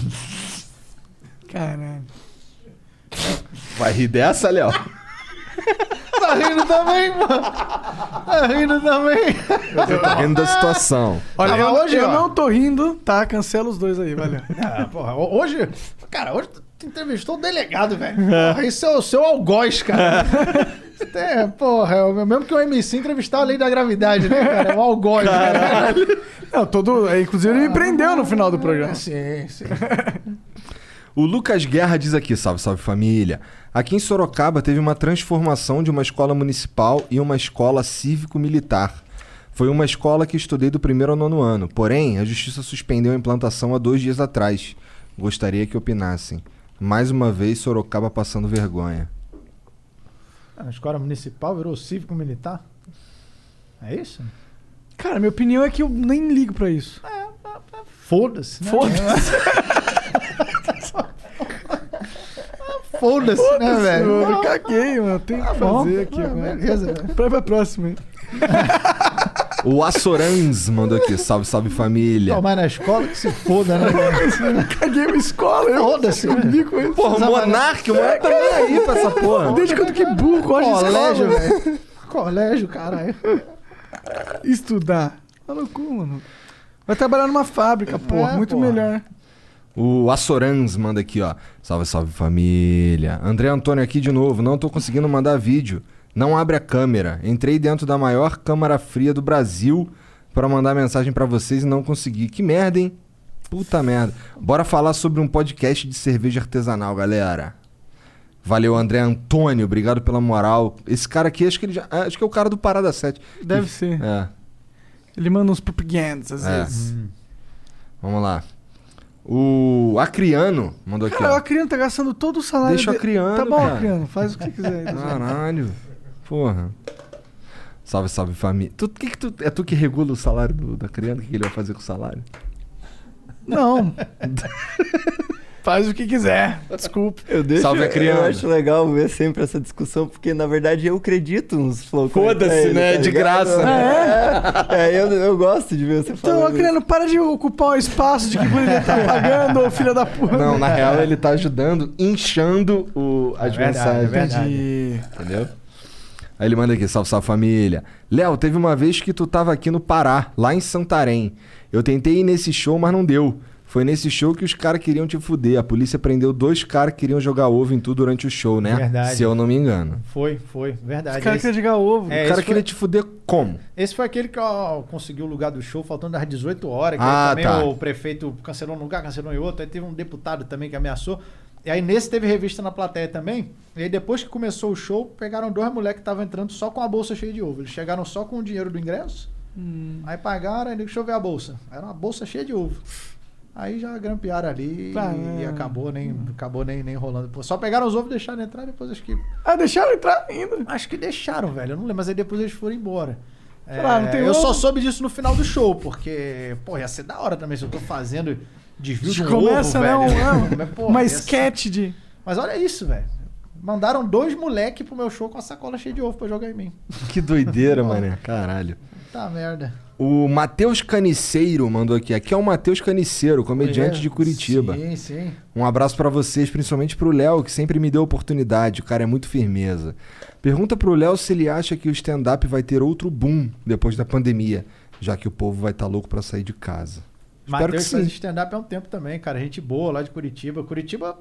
B: Caralho.
A: Vai rir dessa, Léo?
C: Tá rindo também, mano. Tá rindo também.
A: Eu tô rindo da situação.
B: Olha, eu,
C: mas hoje,
B: eu
C: ó.
B: não tô rindo, tá? Cancela os dois aí, valeu.
C: Ah, porra, ho- hoje. Cara, hoje Tu entrevistou o delegado, velho. Porra, Isso é o seu algoz, cara. É, porra, é o mesmo que o MC entrevistar a lei da gravidade, né, cara? É um algoz, cara.
B: Não, todo. é, Inclusive, ele me prendeu no final do programa.
C: Sim, sim.
A: O Lucas Guerra diz aqui, salve, salve família. Aqui em Sorocaba teve uma transformação de uma escola municipal e uma escola cívico-militar. Foi uma escola que estudei do primeiro ao nono ano. Porém, a justiça suspendeu a implantação há dois dias atrás. Gostaria que opinassem. Mais uma vez, Sorocaba passando vergonha.
C: A escola municipal virou cívico militar? É isso?
B: Cara, minha opinião é que eu nem ligo pra isso.
C: Foda-se, né?
B: Foda-se.
C: Foda-se, né, velho?
B: mano. Eu caguei, mano. Tem que
C: Tá bom.
B: fazer aqui
C: Ah,
B: agora.
C: beleza, velho.
B: Pra próxima, hein?
A: O Assorans mandou aqui, salve, salve família.
C: Tomar na escola que se foda, né?
B: Caguei uma escola, eu
C: Foda-se,
B: eu ligo com isso.
A: Porra, o Monark, o Monark tá nem aí pra essa porra.
B: Desde quando que burro gosta de
C: Colégio,
B: escola?
C: velho. Colégio, caralho.
B: Estudar. Tá no cu, mano. Vai trabalhar numa fábrica, porra.
C: É,
B: muito
C: porra.
B: melhor.
A: O Assorans manda aqui, ó. Salve, salve família. André Antônio aqui de novo. Não tô conseguindo mandar vídeo. Não abre a câmera. Entrei dentro da maior câmara fria do Brasil pra mandar mensagem pra vocês e não consegui. Que merda, hein? Puta merda. Bora falar sobre um podcast de cerveja artesanal, galera. Valeu, André Antônio. Obrigado pela moral. Esse cara aqui, acho que ele já, ah, acho que é o cara do Parada 7.
B: Deve
A: Que-
B: ser.
A: É.
B: Ele manda uns propagandas às
A: É.
B: vezes.
A: Vamos lá. O Acriano mandou aqui,
B: Cara, o. Acriano tá gastando todo o salário
A: Deixa o. Acriano,
B: Tá bom,
A: cara.
B: Acriano. Faz o que quiser.
A: Caralho. Porra. Salve, salve família. Tu, que que tu, é tu que regula o salário do, da criança? O que que ele vai fazer com o salário?
B: Não. Faz o que quiser. Desculpa.
D: Eu deixo,
A: Salve a
D: Eu
A: criança.
D: acho legal ver sempre essa discussão, porque na verdade eu acredito nos flow
A: Foda-se,
D: ele,
A: né?
D: tá
A: De graça.
D: É, é, eu, eu gosto de ver você
B: Então,
D: falando.
B: Acriano, para de ocupar o espaço de que ele tá pagando, ô filha da puta.
A: Não, na real ele tá ajudando, inchando o, as
C: É verdade,
A: mensagens.
C: é verdade.
A: Entendeu? Aí ele manda aqui, salve, salve família. Léo, teve uma vez que tu tava aqui no Pará, lá em Santarém. Eu tentei ir nesse show, mas não deu. Foi nesse show que os caras queriam te fuder. A polícia prendeu dois caras que queriam jogar ovo em tu durante o show, né?
C: Verdade.
A: Se eu não me engano.
C: Foi, foi, verdade.
B: Os caras querem jogar ovo.
C: É,
A: o cara queria
C: foi-
A: te fuder como?
C: Esse foi aquele que ó, conseguiu o lugar do show faltando das 18 horas. Que
A: Ah,
C: aí também
A: tá.
C: o prefeito cancelou um lugar, cancelou em outro. Aí teve um deputado também que ameaçou. E aí nesse teve revista na plateia também. E aí depois que começou o show, pegaram dois moleques que estavam entrando só com a bolsa cheia de ovo. Eles chegaram só com o dinheiro do ingresso. Aí pagaram, aí deixa eu ver a bolsa. Era uma bolsa cheia de ovo. Aí já grampearam ali
B: Tá,
C: e,
B: é.
C: acabou nem acabou nem, nem rolando. Pô, Só pegaram os ovos e deixaram entrar, depois acho que
B: Ah, deixaram entrar ainda.
C: Acho que deixaram, velho. Eu não lembro, mas aí depois eles foram embora. É,
B: Ah,
C: eu
B: ovo?
C: só soube disso no final do show, porque, pô, ia ser da hora também se eu tô fazendo desvio de um
B: Começa,
C: ovo,
B: né?
C: velho.
B: Um,
C: Mas, pô,
B: uma sketch de.
C: Mas olha isso, velho. Mandaram dois moleque pro meu show com a sacola cheia de ovo pra jogar em mim.
A: Que doideira, mané. Caralho.
C: Tá merda.
A: O Matheus Caniceiro mandou aqui. Aqui é o Matheus Caniceiro, comediante
C: É,
A: de Curitiba.
C: Sim, sim.
A: Um abraço pra vocês, principalmente pro Léo, que sempre me deu oportunidade. O cara é muito firmeza. Pergunta pro Léo se ele acha que o stand-up vai ter outro boom depois da pandemia, já que o povo vai estar louco pra sair de casa.
C: Matheus faz stand-up há um tempo também, cara. Gente boa lá de Curitiba. Curitiba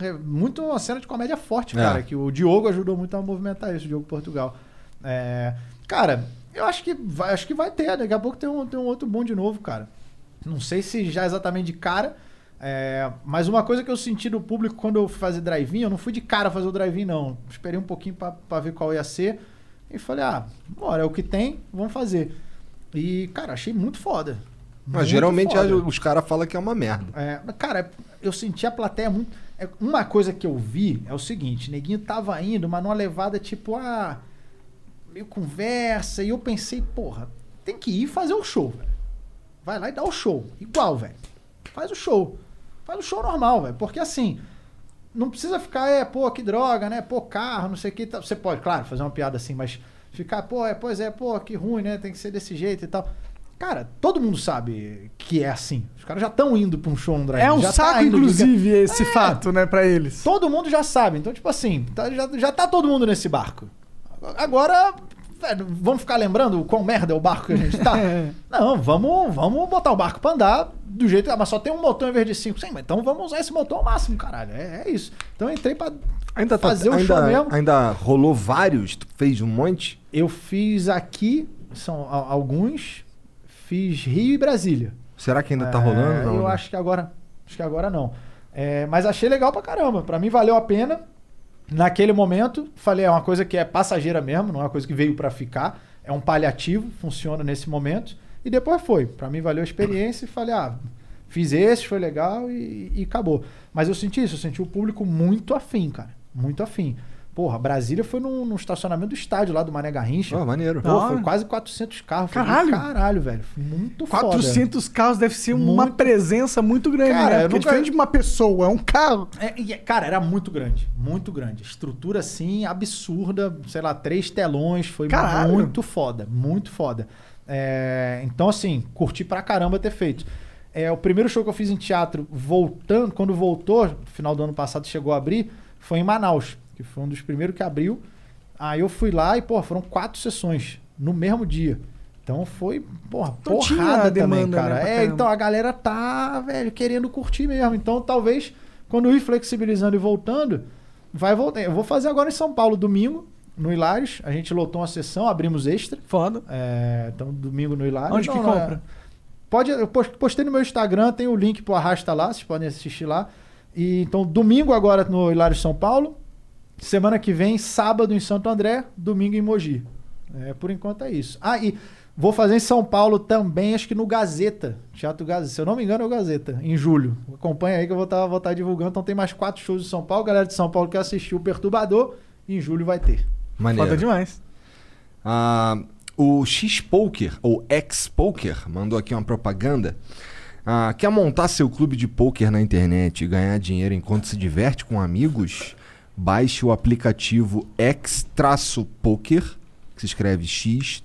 C: é muito uma cena de comédia forte,
A: É.
C: cara. Que o Diogo ajudou muito a movimentar isso, o Diogo Portugal. É, cara, eu acho que vai, acho que vai ter. Daqui a pouco tem um, tem um outro boom de novo, cara. Não sei se já exatamente de cara. é, mas uma coisa que eu senti do público quando eu fui fazer drive-in, eu não fui de cara fazer o drive-in, não. Esperei um pouquinho pra ver qual ia ser. E falei, ah, bora, é o que tem, vamos fazer. E, cara, achei muito foda.
A: Mas geralmente
C: foda.
A: os caras falam que é uma merda.
C: É, cara, eu senti a plateia muito. é, uma coisa que eu vi é o seguinte: neguinho tava indo, mas numa levada tipo, ah, meio conversa. E eu pensei, porra, tem que ir fazer o show, velho. Vai lá e dá o show. Igual, velho. Faz o show. Faz o show normal, velho. Porque assim, não precisa ficar, é, pô, que droga, né? Pô, carro, não sei o que. tal. Você pode, claro, fazer uma piada assim, mas ficar, pô, é, pois é, pô, que ruim, né? Tem que ser desse jeito e tal. Cara, todo mundo sabe que é assim. Os caras já estão indo pra um show no drive.
B: É um
C: já tá
B: saco,
C: de-
B: inclusive, esse
C: É.
B: fato, né, pra eles.
C: Todo mundo já sabe. Então, tipo assim, tá- já, já tá todo mundo nesse barco. Agora, velho, vamos ficar lembrando o quão merda é o barco que a gente tá? Não, vamos, vamos botar o barco pra andar do jeito. Ah, mas só tem um motor em vez de cinco. Sim, mas então vamos usar esse motor ao máximo, caralho. É, é isso. Então eu entrei pra
A: Ainda, tá,
C: fazer o show
A: ainda,
C: mesmo.
A: ainda rolou vários? Tu fez um monte?
C: Eu fiz aqui, são alguns, fiz Rio e Brasília.
A: Será que ainda tá
C: É,
A: rolando? Não,
C: eu
A: né?
C: acho que agora. Acho que agora não. É, mas achei legal pra caramba. Pra mim valeu a pena. Naquele momento, falei, é uma coisa que é passageira mesmo, não é uma coisa que veio pra ficar. É um paliativo, funciona nesse momento. E depois foi. Pra mim valeu a experiência e falei, ah, fiz esse, foi legal e, e acabou. Mas eu senti isso, eu senti o público muito afim, cara. Muito afim. Porra, Brasília foi num, num estacionamento do estádio lá do Mané Garrincha.
A: Ó, maneiro.
C: Pô, foi quase 400 carros.
B: Caralho.
C: Caralho, velho. Muito foda.
B: 400 carros deve ser uma
C: Muito.
B: presença muito grande,
C: Cara,
B: né? Porque é
C: nunca-
B: diferente de uma pessoa, é um carro.
C: É, e, cara, era muito grande, muito grande. Estrutura assim, absurda, sei lá, três telões, foi
B: Caralho.
C: muito foda, muito foda. É, então, assim, curti pra caramba ter feito. É, o primeiro show que eu fiz em teatro, voltando, quando voltou, no final do ano passado chegou a abrir, foi em Manaus, que foi um dos primeiros que abriu. Aí eu fui lá e, pô, foram quatro sessões no mesmo dia. Então foi, porra,
B: Então
C: porrada
B: a
C: também,
B: demanda,
C: cara.
B: né,
C: é, então a galera tá, velho, querendo curtir mesmo. Então talvez, quando eu ir flexibilizando e voltando, vai voltar. Eu vou fazer agora em São Paulo, domingo, no Hilários. A gente lotou uma sessão, abrimos extra.
B: Foda.
C: É, então, domingo no Hilários.
B: Onde que
C: Não, não, é-
B: compra?
C: Pode, eu pos- postei no meu Instagram, tem o link pro Arrasta lá, vocês podem assistir lá. E então, domingo agora no Hilário São Paulo. Semana que vem, sábado em Santo André, domingo em Mogi. É, por enquanto é isso. Ah, e vou fazer em São Paulo também, acho que no Gazeta. Teatro Gazeta. Se eu não me engano, é o Gazeta, em julho. Acompanha aí que eu vou estar vou tá divulgando. Então tem mais quatro shows em São Paulo. Galera de São Paulo que assistiu o Perturbador, em julho vai ter.
A: Maneiro.
B: Foda demais.
A: Ah, o X-Poker, ou X-Poker, mandou aqui uma propaganda. Ah, quer montar seu clube de poker na internet e ganhar dinheiro enquanto se diverte com amigos? Baixe o aplicativo X-Poker, que se escreve X-P-O-K-E-R,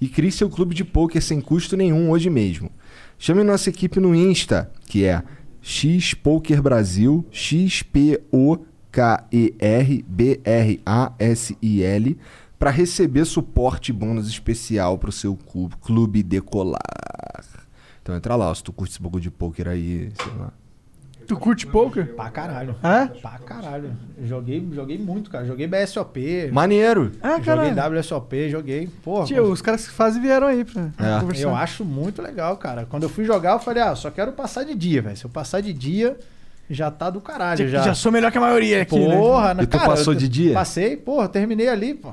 A: e crie seu clube de poker sem custo nenhum hoje mesmo. Chame nossa equipe no Insta, que é X-Poker Brasil, X-P-O-K-E-R-B-R-A-S-I-L, para receber suporte e bônus especial para o seu clube decolar. Então entra lá, ó, se tu curte esse bagulho de poker aí, sei lá.
B: Tu curte poker?
C: Pra caralho.
B: É?
C: Pra caralho. Joguei, joguei muito, cara. Joguei BSOP.
A: Maneiro!
B: Ah,
C: joguei
B: caralho.
C: WSOP, joguei. Porra,
B: Tio, os caras que fazem vieram aí pra
A: É.
B: conversar.
C: eu acho muito legal, cara. Quando eu fui jogar, eu falei, ah, só quero passar de dia, velho. Se eu passar de dia, já tá do caralho.
B: Já,
C: Já,
B: sou melhor que a maioria aqui, né?
C: Porra,
A: E tu
C: cara,
A: passou de dia?
C: Passei, porra, terminei ali, pô.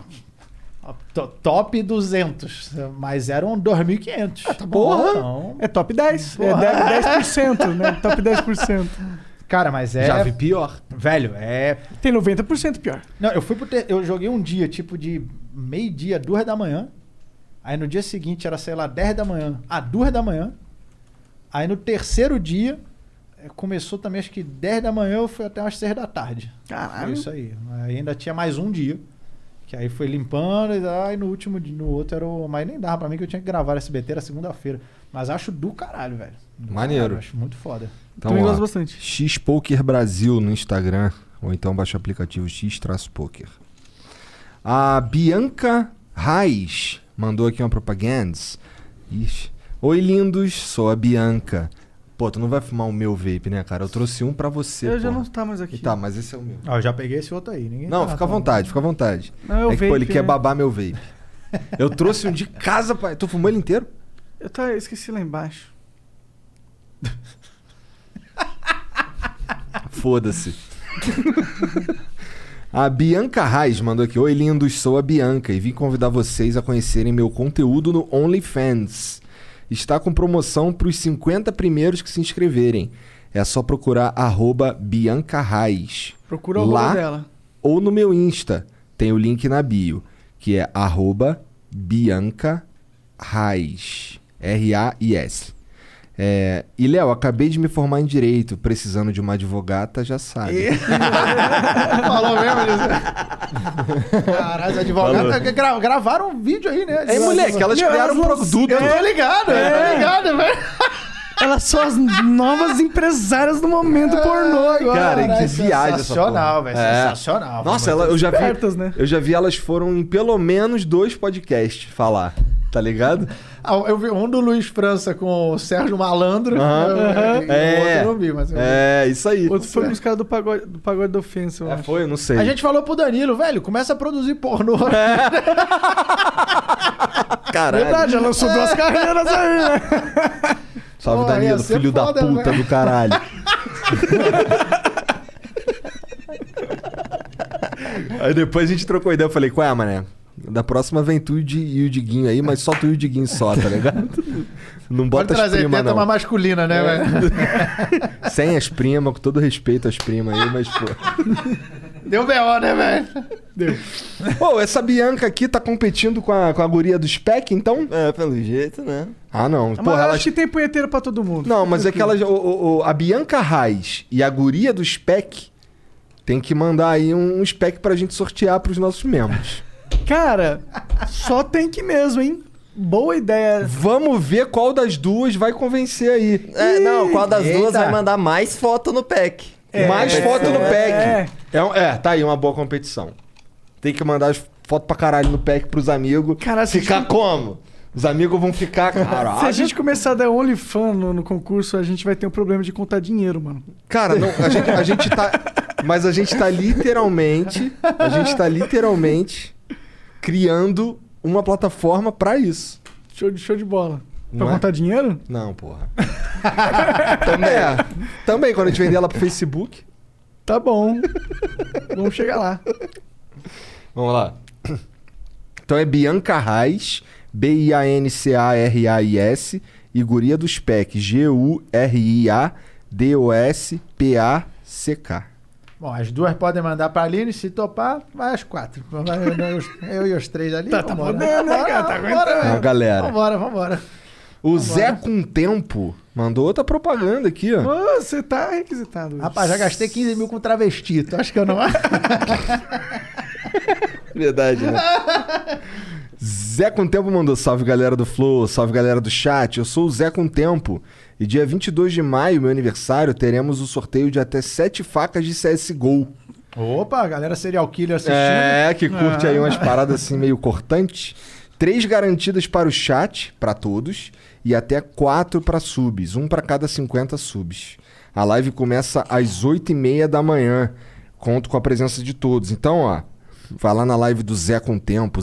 C: To- Top 200, mas eram 2.500. Ah, tá
B: Porra!
C: Então,
B: É top 10. É
C: Porra.
B: 10%, 10%, né? Top 10%.
C: cara, mas é...
A: Já vi pior.
C: Velho, é...
B: Tem 90% pior.
C: Não, eu fui pro ter... Eu joguei um dia, tipo, de meio-dia, duas da manhã. Aí no dia seguinte era, sei lá, 10 da manhã. Ah, duas da manhã. Aí no terceiro dia, eh, começou também, acho que 10 da manhã, eu fui até umas 6 da tarde.
B: Caralho.
C: Foi isso aí. Aí ainda tinha mais um dia. Que aí foi limpando, e aí no último dia, no outro era o. Mas nem dava pra mim que eu tinha que gravar SBT, era segunda-feira. Mas acho do caralho, velho. Do
A: Maneiro.
C: caralho, acho muito foda.
A: Então,
B: Também gosto bastante.
A: X-Poker Brasil no Instagram, ou então baixa o aplicativo X-Poker. A Bianca Reis mandou aqui uma propaganda. Ixi. Oi, lindos, sou a Bianca. Pô, tu não vai fumar o meu vape, né, cara? Eu trouxe um pra você.
B: Eu já
A: porra.
B: não tá mais aqui.
A: E Tá, mas esse é o meu.
C: Ó, eu já peguei esse outro aí. Ninguém
A: Não,
C: tá-
A: fica à vontade, fica à vontade.
B: Não, é
A: é que, pô, ele
B: vape,
A: quer
B: né?
A: babar meu vape. Eu trouxe um de casa, pai. Tu fumou ele inteiro?
B: Eu tá, eu esqueci lá embaixo.
A: Foda-se. A Bianca Reis mandou aqui: Oi, lindos, sou a Bianca e vim convidar vocês a conhecerem meu conteúdo no OnlyFans. Está com promoção para os 50 primeiros que se inscreverem. É só procurar arroba Bianca Reis.
B: Procura o
A: Lá
B: dela.
A: ou no meu Insta. Tem o link na bio, que é arroba Bianca Reis. R-A-I-S. É, e, Léo, acabei de me formar em Direito. Precisando de uma advogata, já sabe.
C: Falou mesmo, José. Caralho, os advogados gra- gravaram um vídeo aí, né?
A: É, moleque, elas
B: Meu,
A: criaram um produto.
C: Eu tô ligado, eu tô ligado, velho.
B: Elas são as novas empresárias do momento pornô agora.
A: Cara, que
C: Caralho,
A: viagem essa
C: sensacional, velho,
A: É.
C: sensacional.
A: Nossa, ela, eu já vi.
B: né?
A: Eu já vi elas foram em pelo menos dois podcasts falar. Tá ligado?
C: Ah, eu vi um do Luiz França com o Sérgio Malandro.
A: Aham.
C: eu-
A: Aham.
C: e o
A: É.
C: outro eu não vi, mas eu vi.
A: É, isso aí.
B: Outro foi os caras do pagode, do pagode da ofensa, eu
A: É,
B: acho.
A: foi, eu não sei.
C: A gente falou pro Danilo, velho, começa a produzir pornô.
A: Caralho.
B: Verdade, já lançou duas carreiras aí, né?
A: Salve,
C: Pô,
A: Danilo, filho
C: foda,
A: da puta
C: né?
A: do caralho. aí depois a gente trocou ideia. Eu falei, qual é, mané? Da próxima vem tu e o Di- o Diguinho aí, mas só tu e o Diguinho só, tá ligado? Não
C: Pode
A: bota as
C: trazer
A: primas,
C: teta
A: não.
C: mais masculina, né,
A: É.
C: velho?
A: Sem as primas, com todo respeito às primas aí, mas, pô.
C: Deu B.O., né, velho?
B: Deu.
A: Pô, essa Bianca aqui tá competindo com a, com a guria do Spec, então?
D: É, pelo jeito, né?
A: Ah, não.
B: Mas
A: Porra,
B: eu
A: ela...
B: acho que tem punheteiro pra todo mundo.
A: Não, mas é que ela, o- o- a Bianca Reis e a guria do Spec tem que mandar aí um spec pra gente sortear pros nossos membros.
B: Cara, só tem que mesmo, hein? Boa ideia.
A: Vamos ver qual das duas vai convencer aí.
D: É, não, qual das duas
A: Eita.
D: vai mandar mais foto no pack?
A: Mais
D: É,
A: foto no
D: é.
A: pack. É. um- é, tá aí uma boa competição. Tem que mandar as fotos pra caralho no pack pros amigos.
B: Cara, se
A: ficar
B: gente-
A: como? Os amigos vão ficar, caralho.
B: Se a gente começar a dar OnlyFans no, no concurso, a gente vai ter um problema de contar dinheiro, mano.
A: Cara, não, a gente, a gente tá. Mas a gente tá literalmente. A gente tá literalmente criando uma plataforma pra isso.
B: Show de, show de bola. Pra
A: Não é?
B: contar dinheiro?
A: Não, porra. também. É, também, quando a gente vender ela pro Facebook.
B: Tá bom. Vamos chegar lá.
A: Vamos lá. Então é Bianca Reis, B-I-A-N-C-A-R-A-I-S, e Guria do Spec, G-U-R-I-A-D-O-S-P-A-C-K.
C: Bom, as duas podem mandar pra Aline, se topar, vai as quatro. Eu, e os três ali.
B: Tá- tá
C: vambora.
B: podendo, né, cara? Tá
C: Vambora,
B: aguentando.
A: Ó, galera.
C: Vambora, vambora.
A: O Zé com Tempo mandou outra propaganda aqui, ó.
B: Você tá requisitado.
C: Rapaz, já gastei 15 mil com travesti. Tu acha que eu não...
A: Verdade, né? Zé com Tempo mandou salve galera do Flow, salve galera do chat. Eu sou o Zé com Tempo e dia 22 de maio, meu aniversário, teremos o sorteio de até 7 facas de CSGO.
C: Opa, galera serial killer assistindo.
A: É, que curte aí
C: Ah.
A: umas paradas assim meio cortantes. Três garantidas para o chat, para todos, e até quatro para subs, um para cada 50 subs. A live começa às 8h30 da manhã. Conto com a presença de todos. Então, ó, vai lá na live do Zé com Tempo,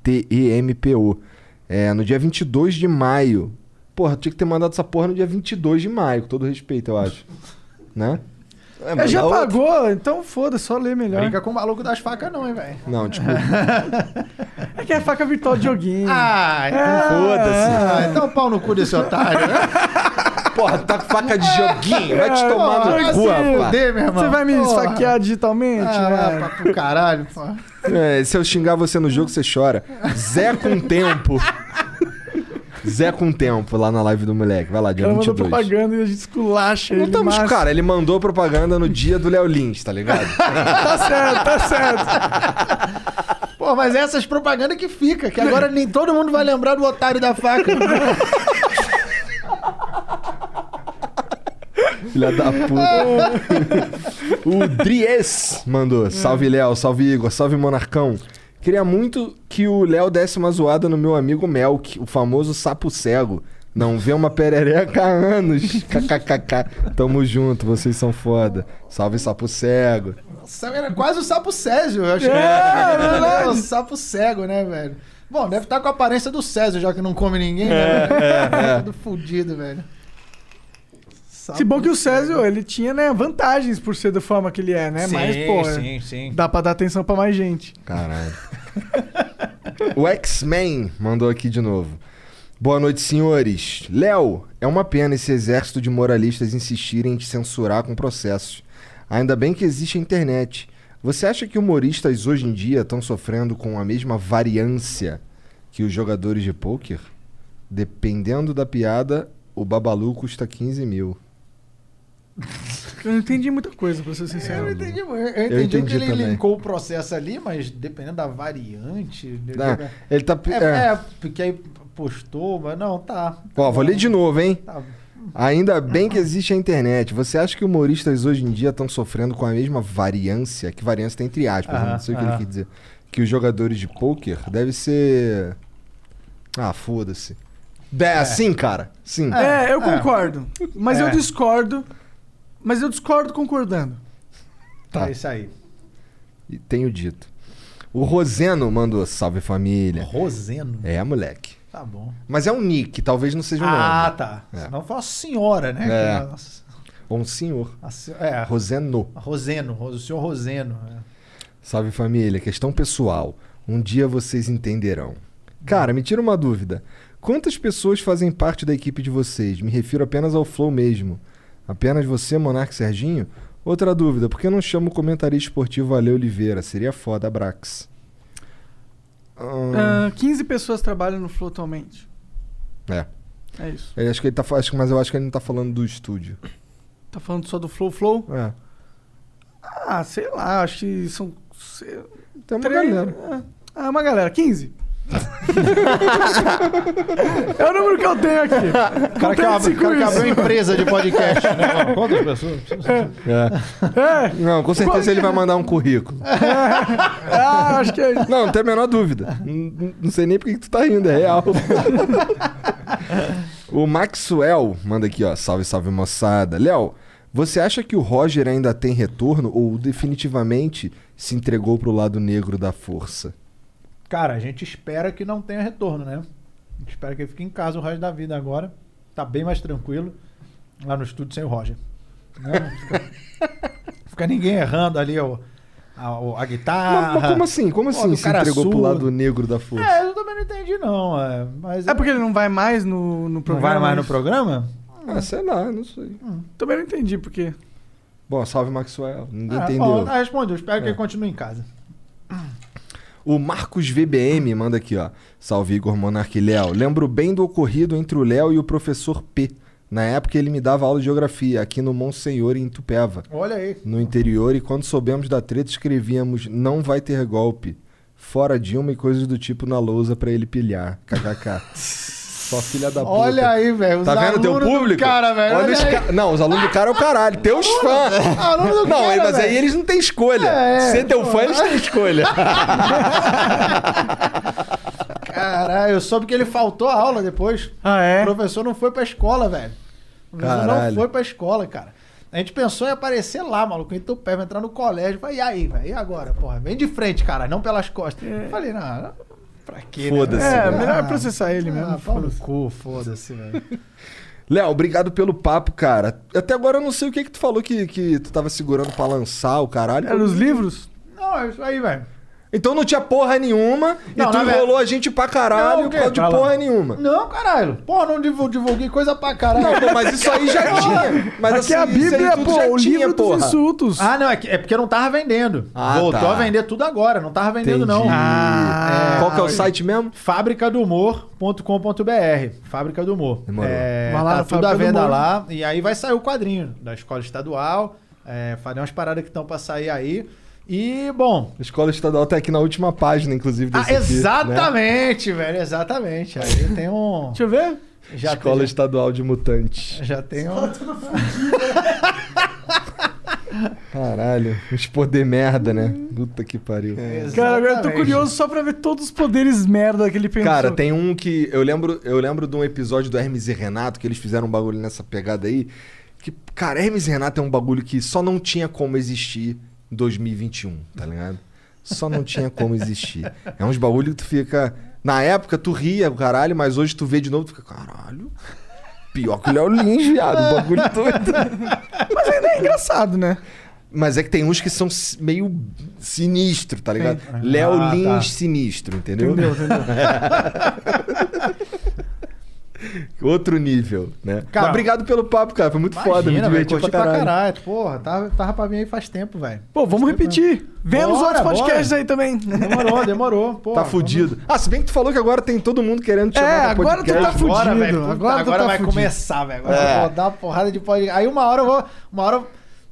A: Z-E-C-O-M-T-E-M-P-O. É, no dia 22 de maio. Porra, tinha que ter mandado essa porra no dia 22 de maio, com todo respeito, eu acho. né?
B: É, já pagou, então foda, só lê melhor.
C: Brinca com o maluco das facas não, hein, velho.
A: Não, desculpa.
B: É que é faca virtual de joguinho.
C: Ah, então
B: É,
C: foda-se.
B: é.
C: Ah, então pau no cu desse otário, né?
A: Porra, tá com faca de joguinho. Vai te
B: É,
A: tomar
B: porra,
A: no cu, rapaz.
C: fuder, meu irmão.
B: Você vai me
C: Porra.
B: esfaquear digitalmente?
C: Ah,
B: né?
C: pro caralho, pô.
A: É, se eu xingar você no jogo, você chora. Zé com tempo. Zé com tempo lá na live do moleque. Vai lá, dia
B: cara mandou
A: 22.
B: propaganda e a gente esculacha
A: Não
B: ele.
A: estamos,
B: mas-
A: cara, ele mandou propaganda no dia do Léo Lins, tá ligado?
B: Tá certo, tá certo.
C: Pô, mas essas propagandas que fica, que agora nem todo mundo vai lembrar do otário da faca.
A: Filha da puta. o Dries mandou. Salve, Léo. Salve, Igor. Salve, Monarcão. Queria muito que o Léo desse uma zoada no meu amigo Melk, o famoso sapo cego. Não vê uma perereca há anos. KKKK. Tamo junto, vocês são foda. Salve, sapo cego.
C: Nossa, Era quase o sapo Césio, eu acho que
B: É,
C: era.
B: é
C: o sapo cego, né, velho? Bom, deve estar com a aparência do Césio, já que não come ninguém, né?
A: é, é.
C: Tudo fudido, velho.
B: Se bom que o Césio, ele tinha, né, vantagens por ser da forma que ele é, né?
C: Sim,
B: Mas, pô,
C: sim, sim.
B: dá pra dar atenção pra mais gente.
A: Caralho. o X-Men mandou aqui de novo. Boa noite, senhores. Léo, é uma pena esse exército de moralistas insistirem em te censurar com processos. Ainda bem que existe a internet. Você acha que humoristas hoje em dia estão sofrendo com a mesma variância que os jogadores de pôquer? Dependendo da piada, o Babalu custa 15 mil.
B: Eu não entendi muita coisa, pra ser sincero.
C: Eu entendi, eu, eu entendi,
A: entendi
C: que ele
A: também.
C: linkou o processo ali, mas dependendo da variante.
A: Ah, ele tá.
C: É,
A: é.
C: é, porque aí postou, mas não, tá.
A: Ó, vou ler de novo, hein?
C: Tá.
A: Ainda bem que existe a internet. Você acha que humoristas hoje em dia estão sofrendo com a mesma variância? Que variância tem entre aspas, né? Não sei o que ele quer dizer. Que os jogadores de pôquer deve ser. Ah, foda-se. É, sim, cara. Sim.
B: É, eu concordo. Mas eu
A: É.
B: discordo. Mas eu discordo concordando.
A: Tá.
C: É isso aí.
A: E tenho dito. O Roseno mandou salve família.
C: Roseno?
A: É, moleque.
C: Tá bom.
A: Mas é um nick, talvez não seja um nome.
C: Ah, tá.
A: É.
C: Senão foi uma senhora, né?
A: É.
C: Nossa,
A: Ou um senhor.
C: a se- é,
A: Roseno.
C: Roseno, o senhor Roseno. é.
A: Salve família, questão pessoal. Um dia vocês entenderão. Cara, me tira uma dúvida. Quantas pessoas fazem parte da equipe de vocês? Me refiro apenas ao Flow mesmo. Apenas você, Monark e Serginho? Outra dúvida, por que não chama o comentarista esportivo Ale Oliveira? Seria foda, Brax. Hum,
B: Ah, 15 pessoas trabalham no Flow atualmente.
A: é.
B: É isso.
A: Eu acho que ele tá, acho, mas eu acho que ele não tá falando do estúdio.
B: Tá falando só do Flow Flow?
A: É.
B: Ah, sei lá, acho que são. sei-
A: Tem uma
B: três-
A: galera.
B: Ah, uma galera, 15. É o número que eu tenho aqui.
C: O cara que, abre, o cara que abriu uma empresa de podcast, né? Quantas pessoas?
A: É. Não, com certeza ele vai mandar um currículo.
B: ah, acho que é isso.
A: Não, não tem a menor dúvida. Não, não sei nem por que que tu tá rindo, é real. o Maxwell manda aqui, ó. Salve, salve, moçada. Léo, você acha que o Roger ainda tem retorno ou definitivamente se entregou pro lado negro da força?
C: Cara, a gente espera que não tenha retorno, né? A gente espera que ele fique em casa o resto da vida agora. Tá bem mais tranquilo lá no estúdio sem o Roger. Né? Não Fica, fica ninguém errando ali ó, a, o- a guitarra.
A: Mas, mas como assim? Como
C: Ó,
A: assim
C: do
A: se
C: cara
A: entregou pro
C: surdo.
A: lado negro da força?
C: É, eu também não entendi, não. É, mas
B: É porque ele não vai mais no, no
C: não
B: programa?
C: vai mais no
B: isso?
C: programa?
A: Ah, sei lá, não sei.
B: Também não entendi porque.
A: Bom, salve Maxwell. Ninguém
C: Ah,
A: entendeu.
C: bom, tá respondido. Espero que
A: É.
C: ele continue em casa.
A: O Marcos VBM manda aqui, ó. Salve Igor Monarque Léo. Lembro bem do ocorrido entre o Léo e o professor P. Na época ele me dava aula de geografia aqui no Monsenhor em Tupéva,
C: Olha aí.
A: no interior, e quando soubemos da treta escrevíamos não vai ter golpe. Fora Dilma e coisas do tipo na lousa pra ele pilhar. KKK. Só filha da puta.
C: Olha aí, velho.
A: Tá vendo teu público?
C: Cara, velho.
A: Olha
C: olha
A: os ca- Não, os alunos do cara é o caralho. Teus fãs.
C: aluno do
A: Não,
C: cara,
A: mas aí eles não têm escolha.
C: É,
A: Ser teu
C: pô.
A: fã, eles têm escolha.
C: Caralho, eu soube que ele faltou a aula depois.
B: Ah, é?
C: O professor não foi pra escola, velho. O professor
A: Caralho.
C: não foi pra escola, cara. A gente pensou em aparecer lá, maluco, em Tupé, vai entrar no colégio. Falei, e aí, velho? E agora, porra? Vem de frente, cara, não pelas costas. Falei, não, não, pra quê? né?
A: Foda-se,
B: É,
A: né?
B: melhor processar ele mesmo.
C: Ah, pau no cu, foda-se, velho.
A: Léo, obrigado pelo papo, cara. Até agora eu não sei o que que tu falou que, que tu tava segurando pra lançar o caralho.
B: Era os livros?
C: Não, é isso aí, velho.
A: Então não tinha porra nenhuma
C: Não,
A: e tu enrolou a gente pra caralho
C: Não,
A: por causa de
C: Pra lá.
A: porra nenhuma.
C: Não, caralho. Porra, não divul- divulguei coisa pra caralho.
A: Não, pô, mas isso aí já tinha. Mas
B: Aqui é a
A: assim, aí
B: Bíblia, pô,
A: já
B: o
A: tinha,
B: livro dos
A: porra.
B: insultos.
C: Ah, não, é, é porque não tava vendendo.
A: Ah,
C: Voltou
A: tá.
C: a vender tudo agora, não tava vendendo
A: Entendi.
C: não.
A: Ah, Qual que é o site mesmo?
C: fabricadumor.com.br Fábrica do Humor.
A: Demorou.
C: É,
B: Vai lá
C: tá tudo à venda lá. E aí vai sair o quadrinho da escola estadual. É, falei umas paradas que estão pra sair aí. E, bom.
A: A escola estadual tá aqui na última página, inclusive,
C: Ah,
A: desse aqui, né?
C: exatamente, velho, exatamente. Aí tem um.
B: Deixa eu ver.
C: Já
A: Escola
C: tem,
A: Estadual de Mutantes.
C: já tem um.
A: Caralho, uns poder merda, né? Puta que pariu.
B: Cara, agora eu tô curioso só pra ver todos os poderes merda que ele pensou.
A: Cara, tem um que. Eu lembro, eu lembro de um episódio do Hermes e Renato, que eles fizeram um bagulho nessa pegada aí. Que, cara, Hermes e Renato é um bagulho que só não tinha como existir 2021, tá ligado? Só não tinha como existir. É uns bagulho que tu fica. Na época tu ria, o caralho, mas hoje tu vê de novo, tu fica, caralho. Pior que o Léo Lins, viado. O bagulho doido.
B: Mas ainda é engraçado, né?
A: Mas é que tem uns que são meio sinistro, tá ligado? Léo
C: Ah,
A: Lins
C: tá.
A: sinistro, entendeu?
B: Entendeu, entendeu?
A: Outro nível, né?
C: Cara,
A: Mas obrigado pelo papo, cara. Foi muito foda, me
C: Imagina,
A: diverti
C: curti
A: pra caralho.
C: Porra, tava, tava pra vir aí faz tempo, velho.
B: Pô, vamos repetir. Vê nos
C: Bora,
B: outros podcasts
C: bora.
B: aí também.
C: Demorou, demorou. Porra,
A: Tá fudido. Ah, se bem que tu falou que agora tem todo mundo querendo te
B: É,
A: chamar pra
B: agora tu tá fudido.
C: Agora, velho, puta,
B: Agora
C: agora,
B: tu tá
C: vai
B: fudido.
C: começar, velho. Agora
A: É.
C: eu vou dar uma porrada de podcast. Aí uma hora eu vou. Uma hora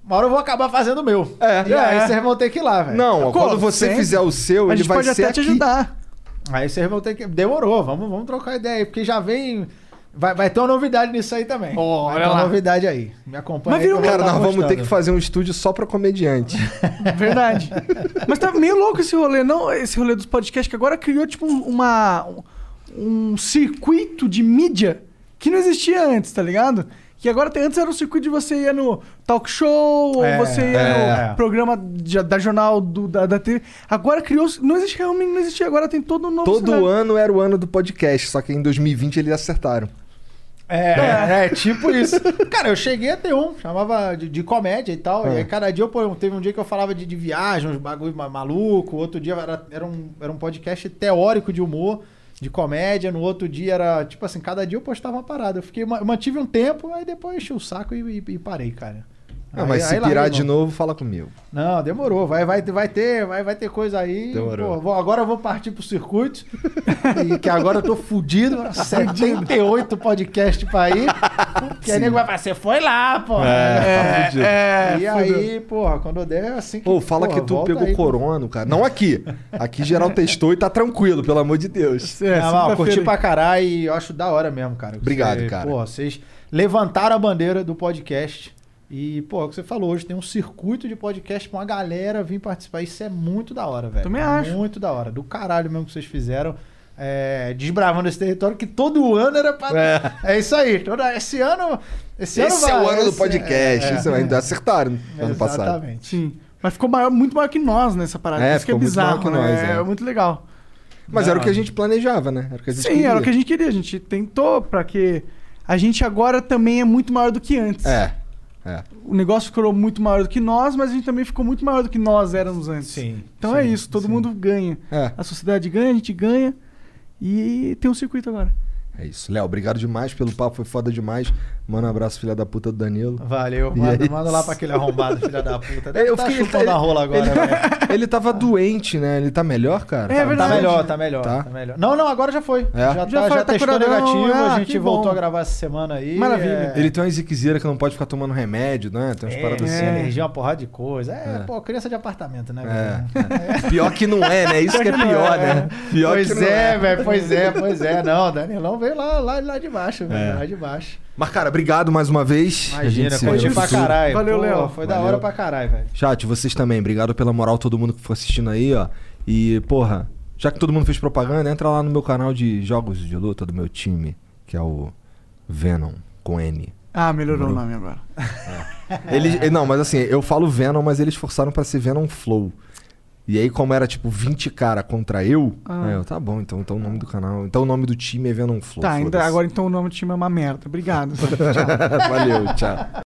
C: uma hora eu vou acabar fazendo o meu.
A: É.
C: E aí
A: É.
C: vocês vão ter que ir lá, velho.
A: Não, quando você
C: sempre.
A: fizer o seu,
B: A
A: ele
B: gente
A: vai
B: pode
A: ser
B: até te
A: aqui.
B: ajudar.
C: Aí vocês vão ter que. Demorou, vamos, vamos trocar ideia aí, porque já vem. Vai, vai ter uma novidade nisso aí também. vai
B: olha
C: ter uma
B: lá.
C: novidade aí. Me acompanha
B: Mas
C: vou
A: Cara,
C: tá
A: nós vamos ter que fazer um estúdio só pra comediante.
B: Verdade. Mas tá meio louco esse rolê, não? Esse rolê dos podcasts que agora criou, tipo, um- uma, um circuito de mídia que não existia antes, tá ligado? Que agora tem, antes era um circuito de você ia no talk show,
C: É,
B: ou você ia
C: é.
B: no programa de- da jornal do, da, da TV. Agora criou. Não existe realmente, não existia. Agora tem todo um novo.
A: Todo
B: cenário.
A: ano era o ano do podcast, só que em 2020 eles acertaram.
C: É, é, tipo isso. Cara, eu cheguei a ter um, chamava de, de comédia e tal.
A: É.
C: E aí cada dia, eu, pô, teve um dia que eu falava de, de viagem, uns bagulho ma- maluco. Outro dia era, era, um, era um podcast teórico de humor, de comédia. No outro dia era, tipo assim, cada dia eu postava uma parada. Eu fiquei, ma- mantive um tempo, aí depois enchi o saco e, e- e parei, cara.
A: Ah,
C: Aí-
A: mas se pirar
C: de
A: de novo, fala comigo.
C: Não, demorou. Vai, vai, vai, ter, vai, vai ter coisa aí.
A: Demorou.
C: Pô, vou- agora eu vou partir pro circuito. e que agora eu tô fudido. 78 podcasts pra ir. Que aí nego vai falar, você foi lá, pô.
A: É, tá fudido.
C: e aí, porra, quando eu der, é assim que.
A: Pô, fala
C: porra,
A: que tu pegou
C: aí, pô.
A: corona, cara. Não aqui. Aqui geral testou e tá tranquilo, pelo amor de Deus.
B: É,
C: Não, ó, curti pra caralho e eu acho da hora mesmo, cara.
A: Obrigado,
C: Você-
A: cara.
C: Porra, vocês levantaram a bandeira do podcast. E, pô, é o que você falou, hoje tem um circuito de podcast pra uma galera vir participar. Isso é muito da hora, velho.
B: Também acho.
C: Muito da hora. Do caralho mesmo que vocês fizeram. é, desbravando esse território que todo ano era pra. É, isso aí. Toda, esse ano. Esse, ano
A: Esse é
C: vai,
A: o ano do
C: esse-
A: podcast.
C: é,
A: Isso ainda acertaram no ano passado.
C: Exatamente.
B: Sim. Mas ficou maior- muito maior que nós nessa parada.
A: É,
B: Isso que é
A: ficou muito maior
B: bizarro,
A: que nós,
B: né?
A: é.
B: É muito legal.
A: Mas era o que a gente planejava, né? Era o que a gente
B: Sim,
A: queria.
B: era o que a gente queria. A gente tentou pra que. A gente agora também é muito maior do que antes.
A: É. É.
B: O negócio ficou muito maior do que nós, mas a gente também ficou muito maior do que nós éramos antes.
C: Sim.
B: Então é isso, todo mundo ganha.
A: É.
B: A sociedade ganha, a gente ganha. E tem um circuito agora.
A: É isso. Léo, obrigado demais pelo papo, foi foda demais. Manda um abraço, filha da puta do Danilo.
C: Valeu.
A: E
C: Manda,
A: aí?
C: manda lá pra aquele arrombado, filha da puta.
A: É, eu
C: tá
A: fiquei-
C: chupando
A: ele-
C: a rola agora,
A: ele-
C: velho.
A: Ele tava doente, né? Ele tá melhor, cara?
B: É
C: Tá
B: verdade.
C: melhor, tá melhor,
A: Tá.
C: tá, melhor. Não, não, agora já foi.
A: É?
C: Já,
B: Já
C: tá,
B: foi,
C: já
B: tá
C: testou
B: curadão.
C: negativo,
B: Ah,
C: a gente voltou
B: bom.
C: a gravar essa semana aí.
B: Maravilha.
C: É,
A: Ele tem uma ziquezeira que não pode ficar tomando remédio, né? Tem umas
C: é,
A: paradas assim.
C: alergia, uma porrada de coisa. É,
A: É.
C: pô, criança de apartamento, né?
A: É.
C: velho?
A: Pior que não é, né? Isso que é pior, né? Pior
C: pois
A: que não
C: é, velho, pois é, pois é. Não, Danilão veio lá, lá, lá de baixo, velho,
A: É.
C: lá de baixo.
A: Mas, cara, obrigado mais uma vez. A
C: Imagina, curti pra caralho.
B: Valeu, Léo.
C: Foi da
A: Valeu.
C: hora pra caralho, velho.
A: Chat, vocês também. Obrigado pela moral, todo mundo que for assistindo aí, ó. E, porra, já que todo mundo fez propaganda, entra lá no meu canal de jogos de luta do meu time, que é o Venom, com N.
B: Ah, melhorou o nome agora.
A: Eles, não, mas assim, eu falo Venom, mas eles forçaram pra ser Venom Flow. E aí, como era tipo 20 cara contra eu,
B: Ah.
A: aí eu, tá bom, então, então o nome do canal. Então o nome do time é Venom Flow.
B: Tá, ainda, agora então o nome do time é uma merda. Obrigado. Tchau.
A: Valeu, tchau.